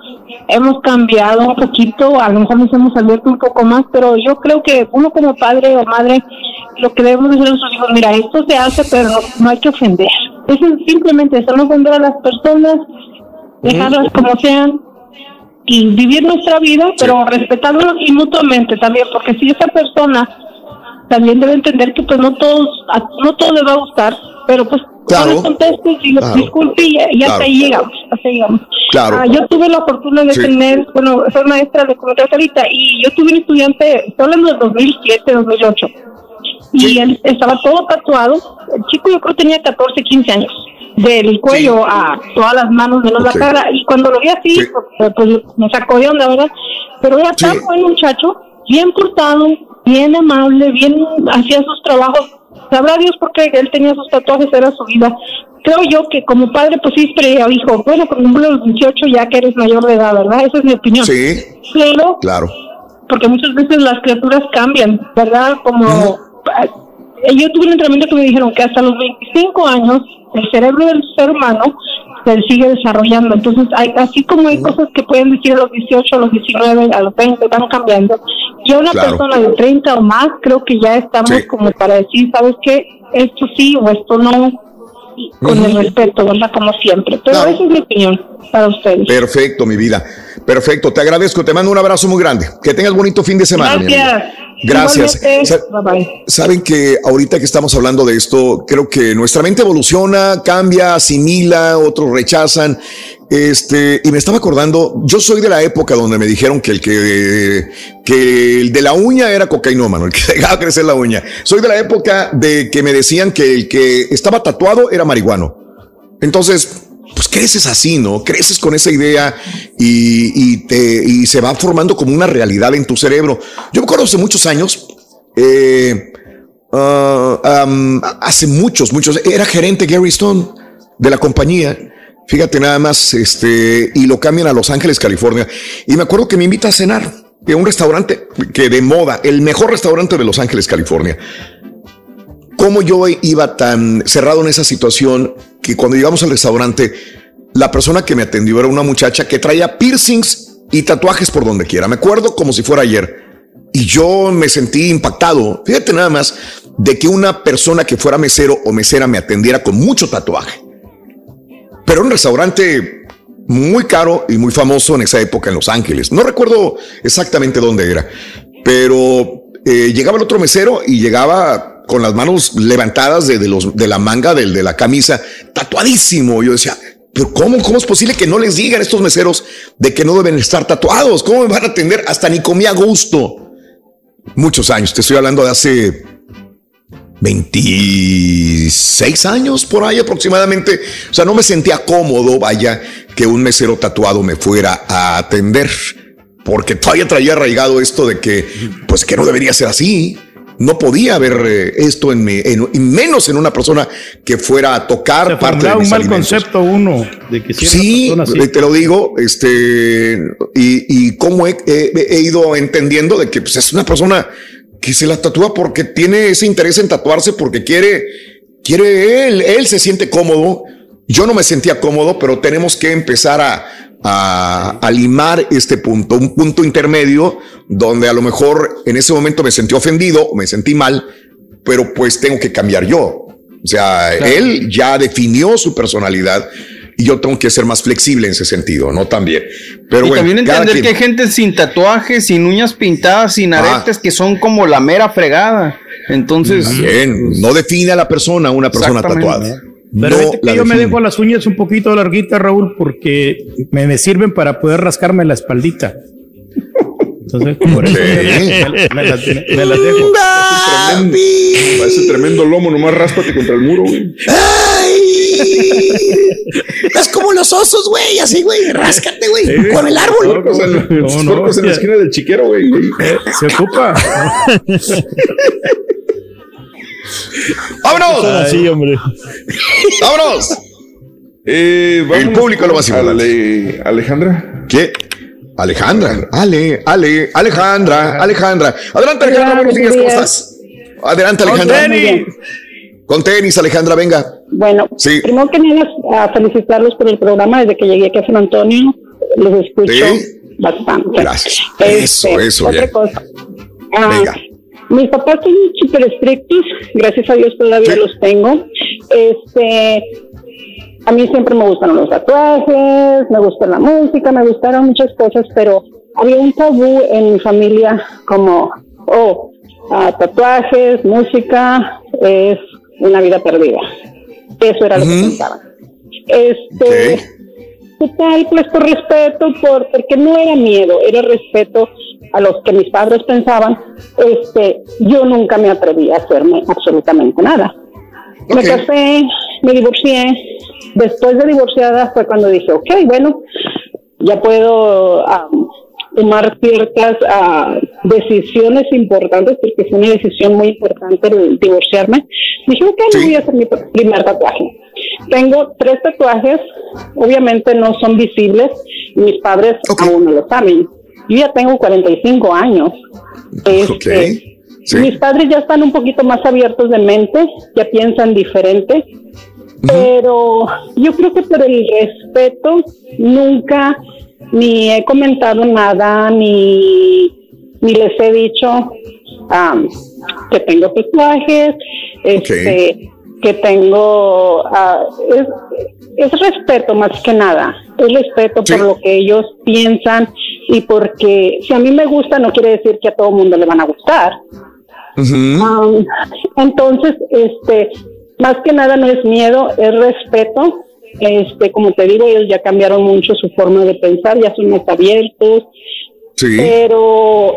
hemos cambiado un poquito, a lo mejor nos hemos abierto un poco más, pero yo creo que uno como padre o madre, lo que debemos decir a nuestros hijos, mira, esto se hace, pero no, no hay que ofender. Eso es simplemente eso, no ofender a las personas, dejarlas como sean, y vivir nuestra vida, pero respetándonos y mutuamente también, porque si esa persona también debe entender que pues no todos, no todo le va a gustar, pero pues Claro. no contestes y Claro. disculpe y, y hasta Claro. ahí llegamos, hasta ahí llegamos. Claro. Ah, yo tuve la fortuna de Sí. tener, bueno, soy maestra de comunicación ahorita y yo tuve un estudiante, estoy hablando del 2007, 2008, y él estaba todo tatuado, el chico yo creo tenía 14, 15 años, del cuello a todas las manos, menos Ok. la cara, y cuando lo vi así, pues, pues, me sacó de onda, ¿verdad? Pero era tan buen muchacho, bien portado, bien amable, bien hacía sus trabajos, sabrá Dios por qué él tenía sus tatuajes, era su vida. Creo yo que como padre, pues sí, pero hijo, bueno, por ejemplo, los 18 ya que eres mayor de edad, ¿verdad? Esa es mi opinión. Sí. Pero Claro. porque muchas veces las criaturas cambian, ¿verdad? Como yo tuve un entrenamiento que me dijeron que hasta los 25 años el cerebro del ser humano se sigue desarrollando. Entonces, hay, así como hay cosas que pueden decir a los 18, a los 19, a los 20, van cambiando. Y a una Claro. persona de 30 o más, creo que ya estamos como para decir, ¿sabes qué? Esto sí o esto no, con el respeto, ¿verdad? Como siempre. Pero esa es mi opinión para ustedes. Perfecto, mi vida. Perfecto, te agradezco, te mando un abrazo muy grande. Que tengas bonito fin de semana. Gracias. Gracias. Saben que ahorita que estamos hablando de esto, creo que nuestra mente evoluciona, cambia, asimila, otros rechazan. Este, y me estaba acordando, yo soy de la época donde me dijeron que el que, que el de la uña era cocainómano, el que (laughs) dejaba crecer la uña. Soy de la época de que me decían que el que estaba tatuado era marihuano. Entonces, pues creces así, ¿no? Creces con esa idea y, te, y se va formando como una realidad en tu cerebro. Yo me acuerdo hace muchos años, eh, ah, hace muchos, muchos, era gerente Gary Stone de la compañía. Fíjate nada más, este, y lo cambian a Los Ángeles, California. Y me acuerdo que me invita a cenar de un restaurante que de moda, el mejor restaurante de Los Ángeles, California cómo yo iba tan cerrado en esa situación que cuando llegamos al restaurante, la persona que me atendió era una muchacha que traía piercings y tatuajes por donde quiera. Me acuerdo como si fuera ayer. Y yo me sentí impactado. Fíjate nada más de que una persona que fuera mesero o mesera me atendiera con mucho tatuaje. Pero un restaurante muy caro y muy famoso en esa época en Los Ángeles. No recuerdo exactamente dónde era, pero eh, llegaba el otro mesero y llegaba con las manos levantadas de, de los, de la manga del, de la camisa, tatuadísimo. Yo decía, pero cómo, ¿cómo es posible que no les digan estos meseros de que no deben estar tatuados? ¿Cómo me van a atender? Hasta ni comía a gusto. Muchos años, te estoy hablando de hace 26 años por ahí aproximadamente. O sea, no me sentía cómodo, vaya, que un mesero tatuado me fuera a atender, porque todavía traía arraigado esto de que, pues que no debería ser así. No podía haber eh, esto en mí, en, y menos en una persona que fuera a tocar Se parte de mis un mal alimentos. concepto uno de que Sí, así. te lo digo, este, y, y cómo he, he- he ido entendiendo de que pues, es una persona que se la tatúa porque tiene ese interés en tatuarse, porque quiere, quiere él, él se siente cómodo. Yo no me sentía cómodo, pero tenemos que empezar a, a, a limar este punto, un punto intermedio donde a lo mejor en ese momento me sentí ofendido o me sentí mal, pero pues tengo que cambiar yo. O sea, Claro. él ya definió su personalidad y yo tengo que ser más flexible en ese sentido, ¿no? También. Pero y bueno, también entender quien- que hay gente sin tatuajes, sin uñas pintadas, sin Ah. aretes, que son como la mera fregada. Entonces, Bien, no define a la persona una persona tatuada. Pero No que yo me dejo las uñas un poquito larguitas, Raúl, porque me, me sirven para poder rascarme la espaldita. Entonces, (laughs) por eso me, me las, me las dejo. (laughs) Parece tremendo lomo, nomás ráspate contra el muro, güey. Es como los osos, güey, así, güey, ráscate, güey, Sí. con el árbol. Puercos en, No, no, puercos en la esquina del chiquero, güey. Se ocupa. (laughs) (laughs) ¡Vámonos! Así, hombre. ¡Vámonos! Eh, El público lo va a hacer. Ale- Alejandra. ¿Qué? Alejandra, Ale, Ale, Alejandra, Alejandra. Adelante, Alejandra, buenos días, ¿cómo estás? Adelante, Alejandra. Con tenis, Alejandra, venga. Bueno, Sí. primero que nada, a felicitarlos por el programa. Desde que llegué aquí a San Antonio, los escucho Sí. bastante. Gracias. Este, Eso, eso, Otra cosa. Ah, Venga. Mis papás son súper estrictos, gracias a Dios todavía los tengo. Este, a mí siempre me gustaron los tatuajes, me gusta la música, me gustaron muchas cosas, pero había un tabú en mi familia como, oh, ah, tatuajes, música, es una vida perdida. Eso era lo que pensaban. Este, total, pues por respeto, por, porque no era miedo, era respeto a los que mis padres pensaban, este, yo nunca me atreví a hacerme absolutamente nada. Me casé, me divorcié. Después de divorciada fue cuando dije, ok, bueno, ya puedo am, tomar ciertas ah, decisiones importantes, porque fue una decisión muy importante el divorciarme. Dije, ok, me voy a hacer mi pr- primer tatuaje. Tengo tres tatuajes, obviamente no son visibles, mis padres aún no lo saben. Yo ya tengo 45 años. Este, Mis padres ya están un poquito más abiertos de mente, ya piensan diferente, pero yo creo que por el respeto nunca ni he comentado nada, ni, ni les he dicho que tengo tatuajes, este, que tengo, ah, es, es respeto más que nada, es respeto por lo que ellos piensan y porque si a mí me gusta no quiere decir que a todo mundo le van a gustar. Um, entonces, este, más que nada no es miedo, es respeto. Este, como te digo, ellos ya cambiaron mucho su forma de pensar, ya son más abiertos. Pero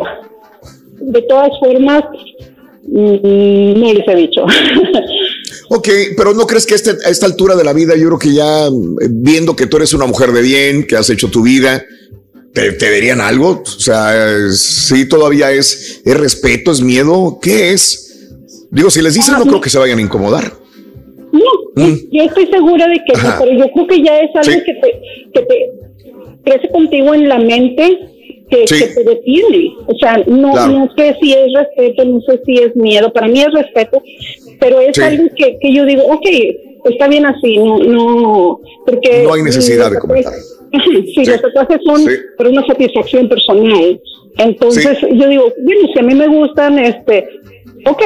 de todas formas, mm, no les he dicho. (laughs) Ok, pero ¿no crees que este- a esta altura de la vida, yo creo que ya mm, viendo que tú eres una mujer de bien, que has hecho tu vida, ¿te, te dirían algo? O sea, sí, todavía es, es respeto, es miedo, ¿qué es? Digo, si les dices, no creo que se vayan a incomodar. No, yo estoy segura de que no, pero yo creo que ya es algo Sí. que, te, que te crece contigo en la mente, que, Sí. que te detiene. O sea, no, Claro. no sé si es respeto, no sé si es miedo. Para mí es respeto, pero es Sí. algo que, que yo digo, ok, está bien así, no, no, porque... No hay necesidad de comentar. tatuajes- (laughs) Sí, los tatuajes son Sí. por una satisfacción personal. Entonces yo digo, bueno, si a mí me gustan, este, ok,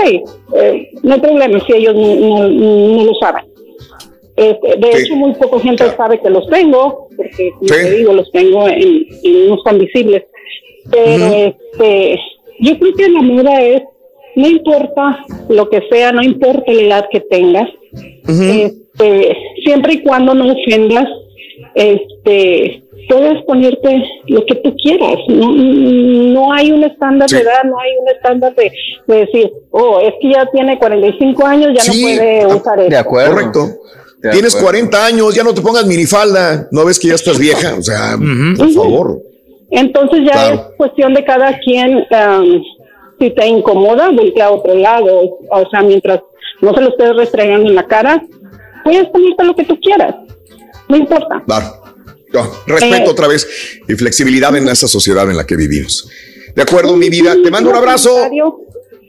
eh, no hay problema si ellos no, no- no lo saben. Este, de hecho, muy poca gente sabe que los tengo, porque como te digo, los tengo en, en- no están visibles. Pero este, yo creo que la moda es, no importa lo que sea, no importa la edad que tengas, este, siempre y cuando no ofendas, este, puedes ponerte lo que tú quieras. No, no hay un estándar de edad, no hay un estándar de, de decir, oh, es que ya tiene 45 años, ya Sí, no puede ah, usar eso. Correcto. De Tienes acuerdo. 40 años, ya no te pongas minifalda, no ves que ya estás vieja, o sea, por favor. Entonces ya Claro. es cuestión de cada quien, um, si te incomoda, voltea a otro lado. O sea, mientras no se lo estés restregando en la cara, puedes ponerte lo que tú quieras. No importa. Claro. No, respeto Eh, otra vez y flexibilidad en esa sociedad en la que vivimos. De acuerdo, mi vida. Te mando un abrazo.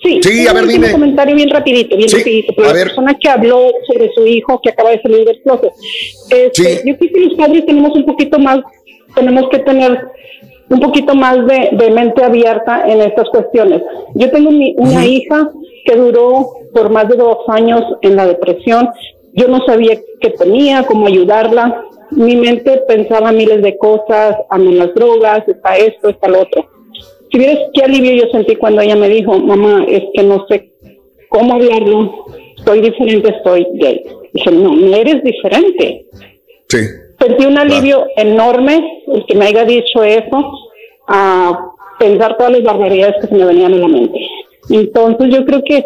Sí, Sí, un a ver, dime. comentario bien rapidito, bien Sí, rapidito. Pero a la ver. persona que habló sobre su hijo que acaba de salir del closet. Este, Yo creo que los padres tenemos un poquito más, tenemos que tener un poquito más de, de mente abierta en estas cuestiones. Yo tengo mi- una hija que duró por más de dos años en la depresión. Yo no sabía qué tenía, cómo ayudarla. Mi mente pensaba miles de cosas, aman las drogas, está esto, está lo otro. Si vieras qué alivio yo sentí cuando ella me dijo, mamá, es que no sé cómo hablarlo, estoy diferente, estoy gay. Dije, no, no eres diferente. Sí. Sentí un alivio enorme el que me haya dicho eso, a pensar todas las barbaridades que se me venían en la mente. Entonces yo creo que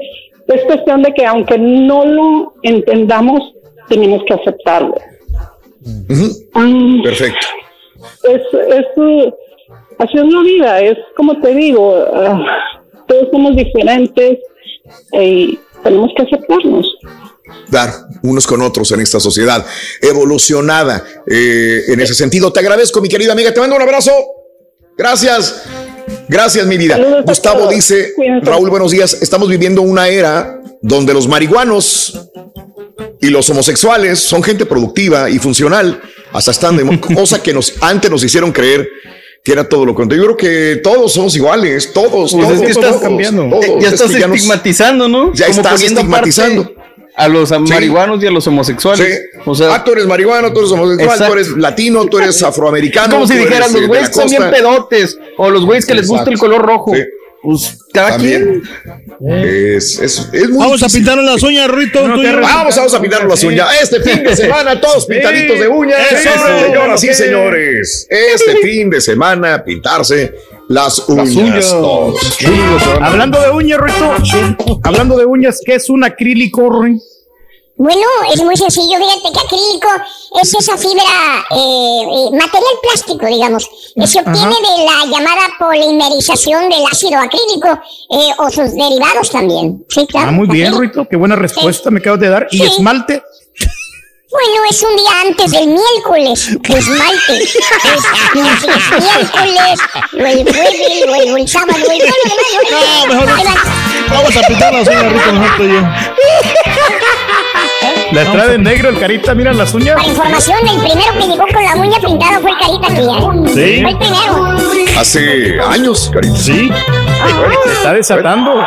es cuestión de que aunque no lo entendamos, tenemos que aceptarlo. Perfecto. Es, es, así es la vida, es como te digo, ah, todos somos diferentes y tenemos que aceptarnos. Dar unos con otros en esta sociedad evolucionada eh, en ese sentido. Te agradezco, mi querida amiga. Te mando un abrazo. Gracias. Gracias, mi vida. Gustavo dice, Raúl, buenos días. Estamos viviendo una era donde los marihuanos y los homosexuales son gente productiva y funcional, hasta están de (laughs) cosa que nos antes nos hicieron creer que era todo lo contrario. Yo creo que todos somos iguales, todos, Pues todos, es que estás todos, cambiando. todos. ya Es estás que ya nos- estigmatizando, ¿no? Ya Como estás estigmatizando. A los marihuanos y a los homosexuales. O sea, ah, tú eres marihuano, tú eres homosexual, Exacto. tú eres latino, tú eres afroamericano. Es como si dijeran, los eh, de güeyes que son bien costa". pedotes, o los güeyes que les gusta el color rojo. Sí. Pues cada También. quien. Es, es, es muy Vamos a difícil. pintarnos las uñas, Rito. No. Vamos, vamos a pintarnos las uñas. Este fin de (laughs) semana, todos pintaditos de uñas. Eso. señoras y señores. Este (laughs) fin de semana, pintarse las uñas. uñas. todos. Hablando de uñas, Rito, hablando de uñas, ¿qué es un acrílico, Ruin? Bueno, es muy sencillo. Fíjate que acrílico es esa fibra, eh, eh, material plástico, digamos, que se obtiene de la llamada polimerización del ácido acrílico eh, o sus derivados también. Sí, claro. Ah, muy bien. Rito, qué buena respuesta me acabas de dar. ¿Y Sí. esmalte? Bueno, es un día antes del miércoles, de esmalte. Es, es miércoles, o el jueves, o el, o el sábado, o el demás. No, mejor. Vamos a pintar las uñas, Rito, mejor y yo. La trae de negro el carita, mira las uñas. Para información, el primero que llegó con la uña pintada fue el Carita Tuya. Sí. Fue el primero. Hace años, carita. Sí. Se está desatando.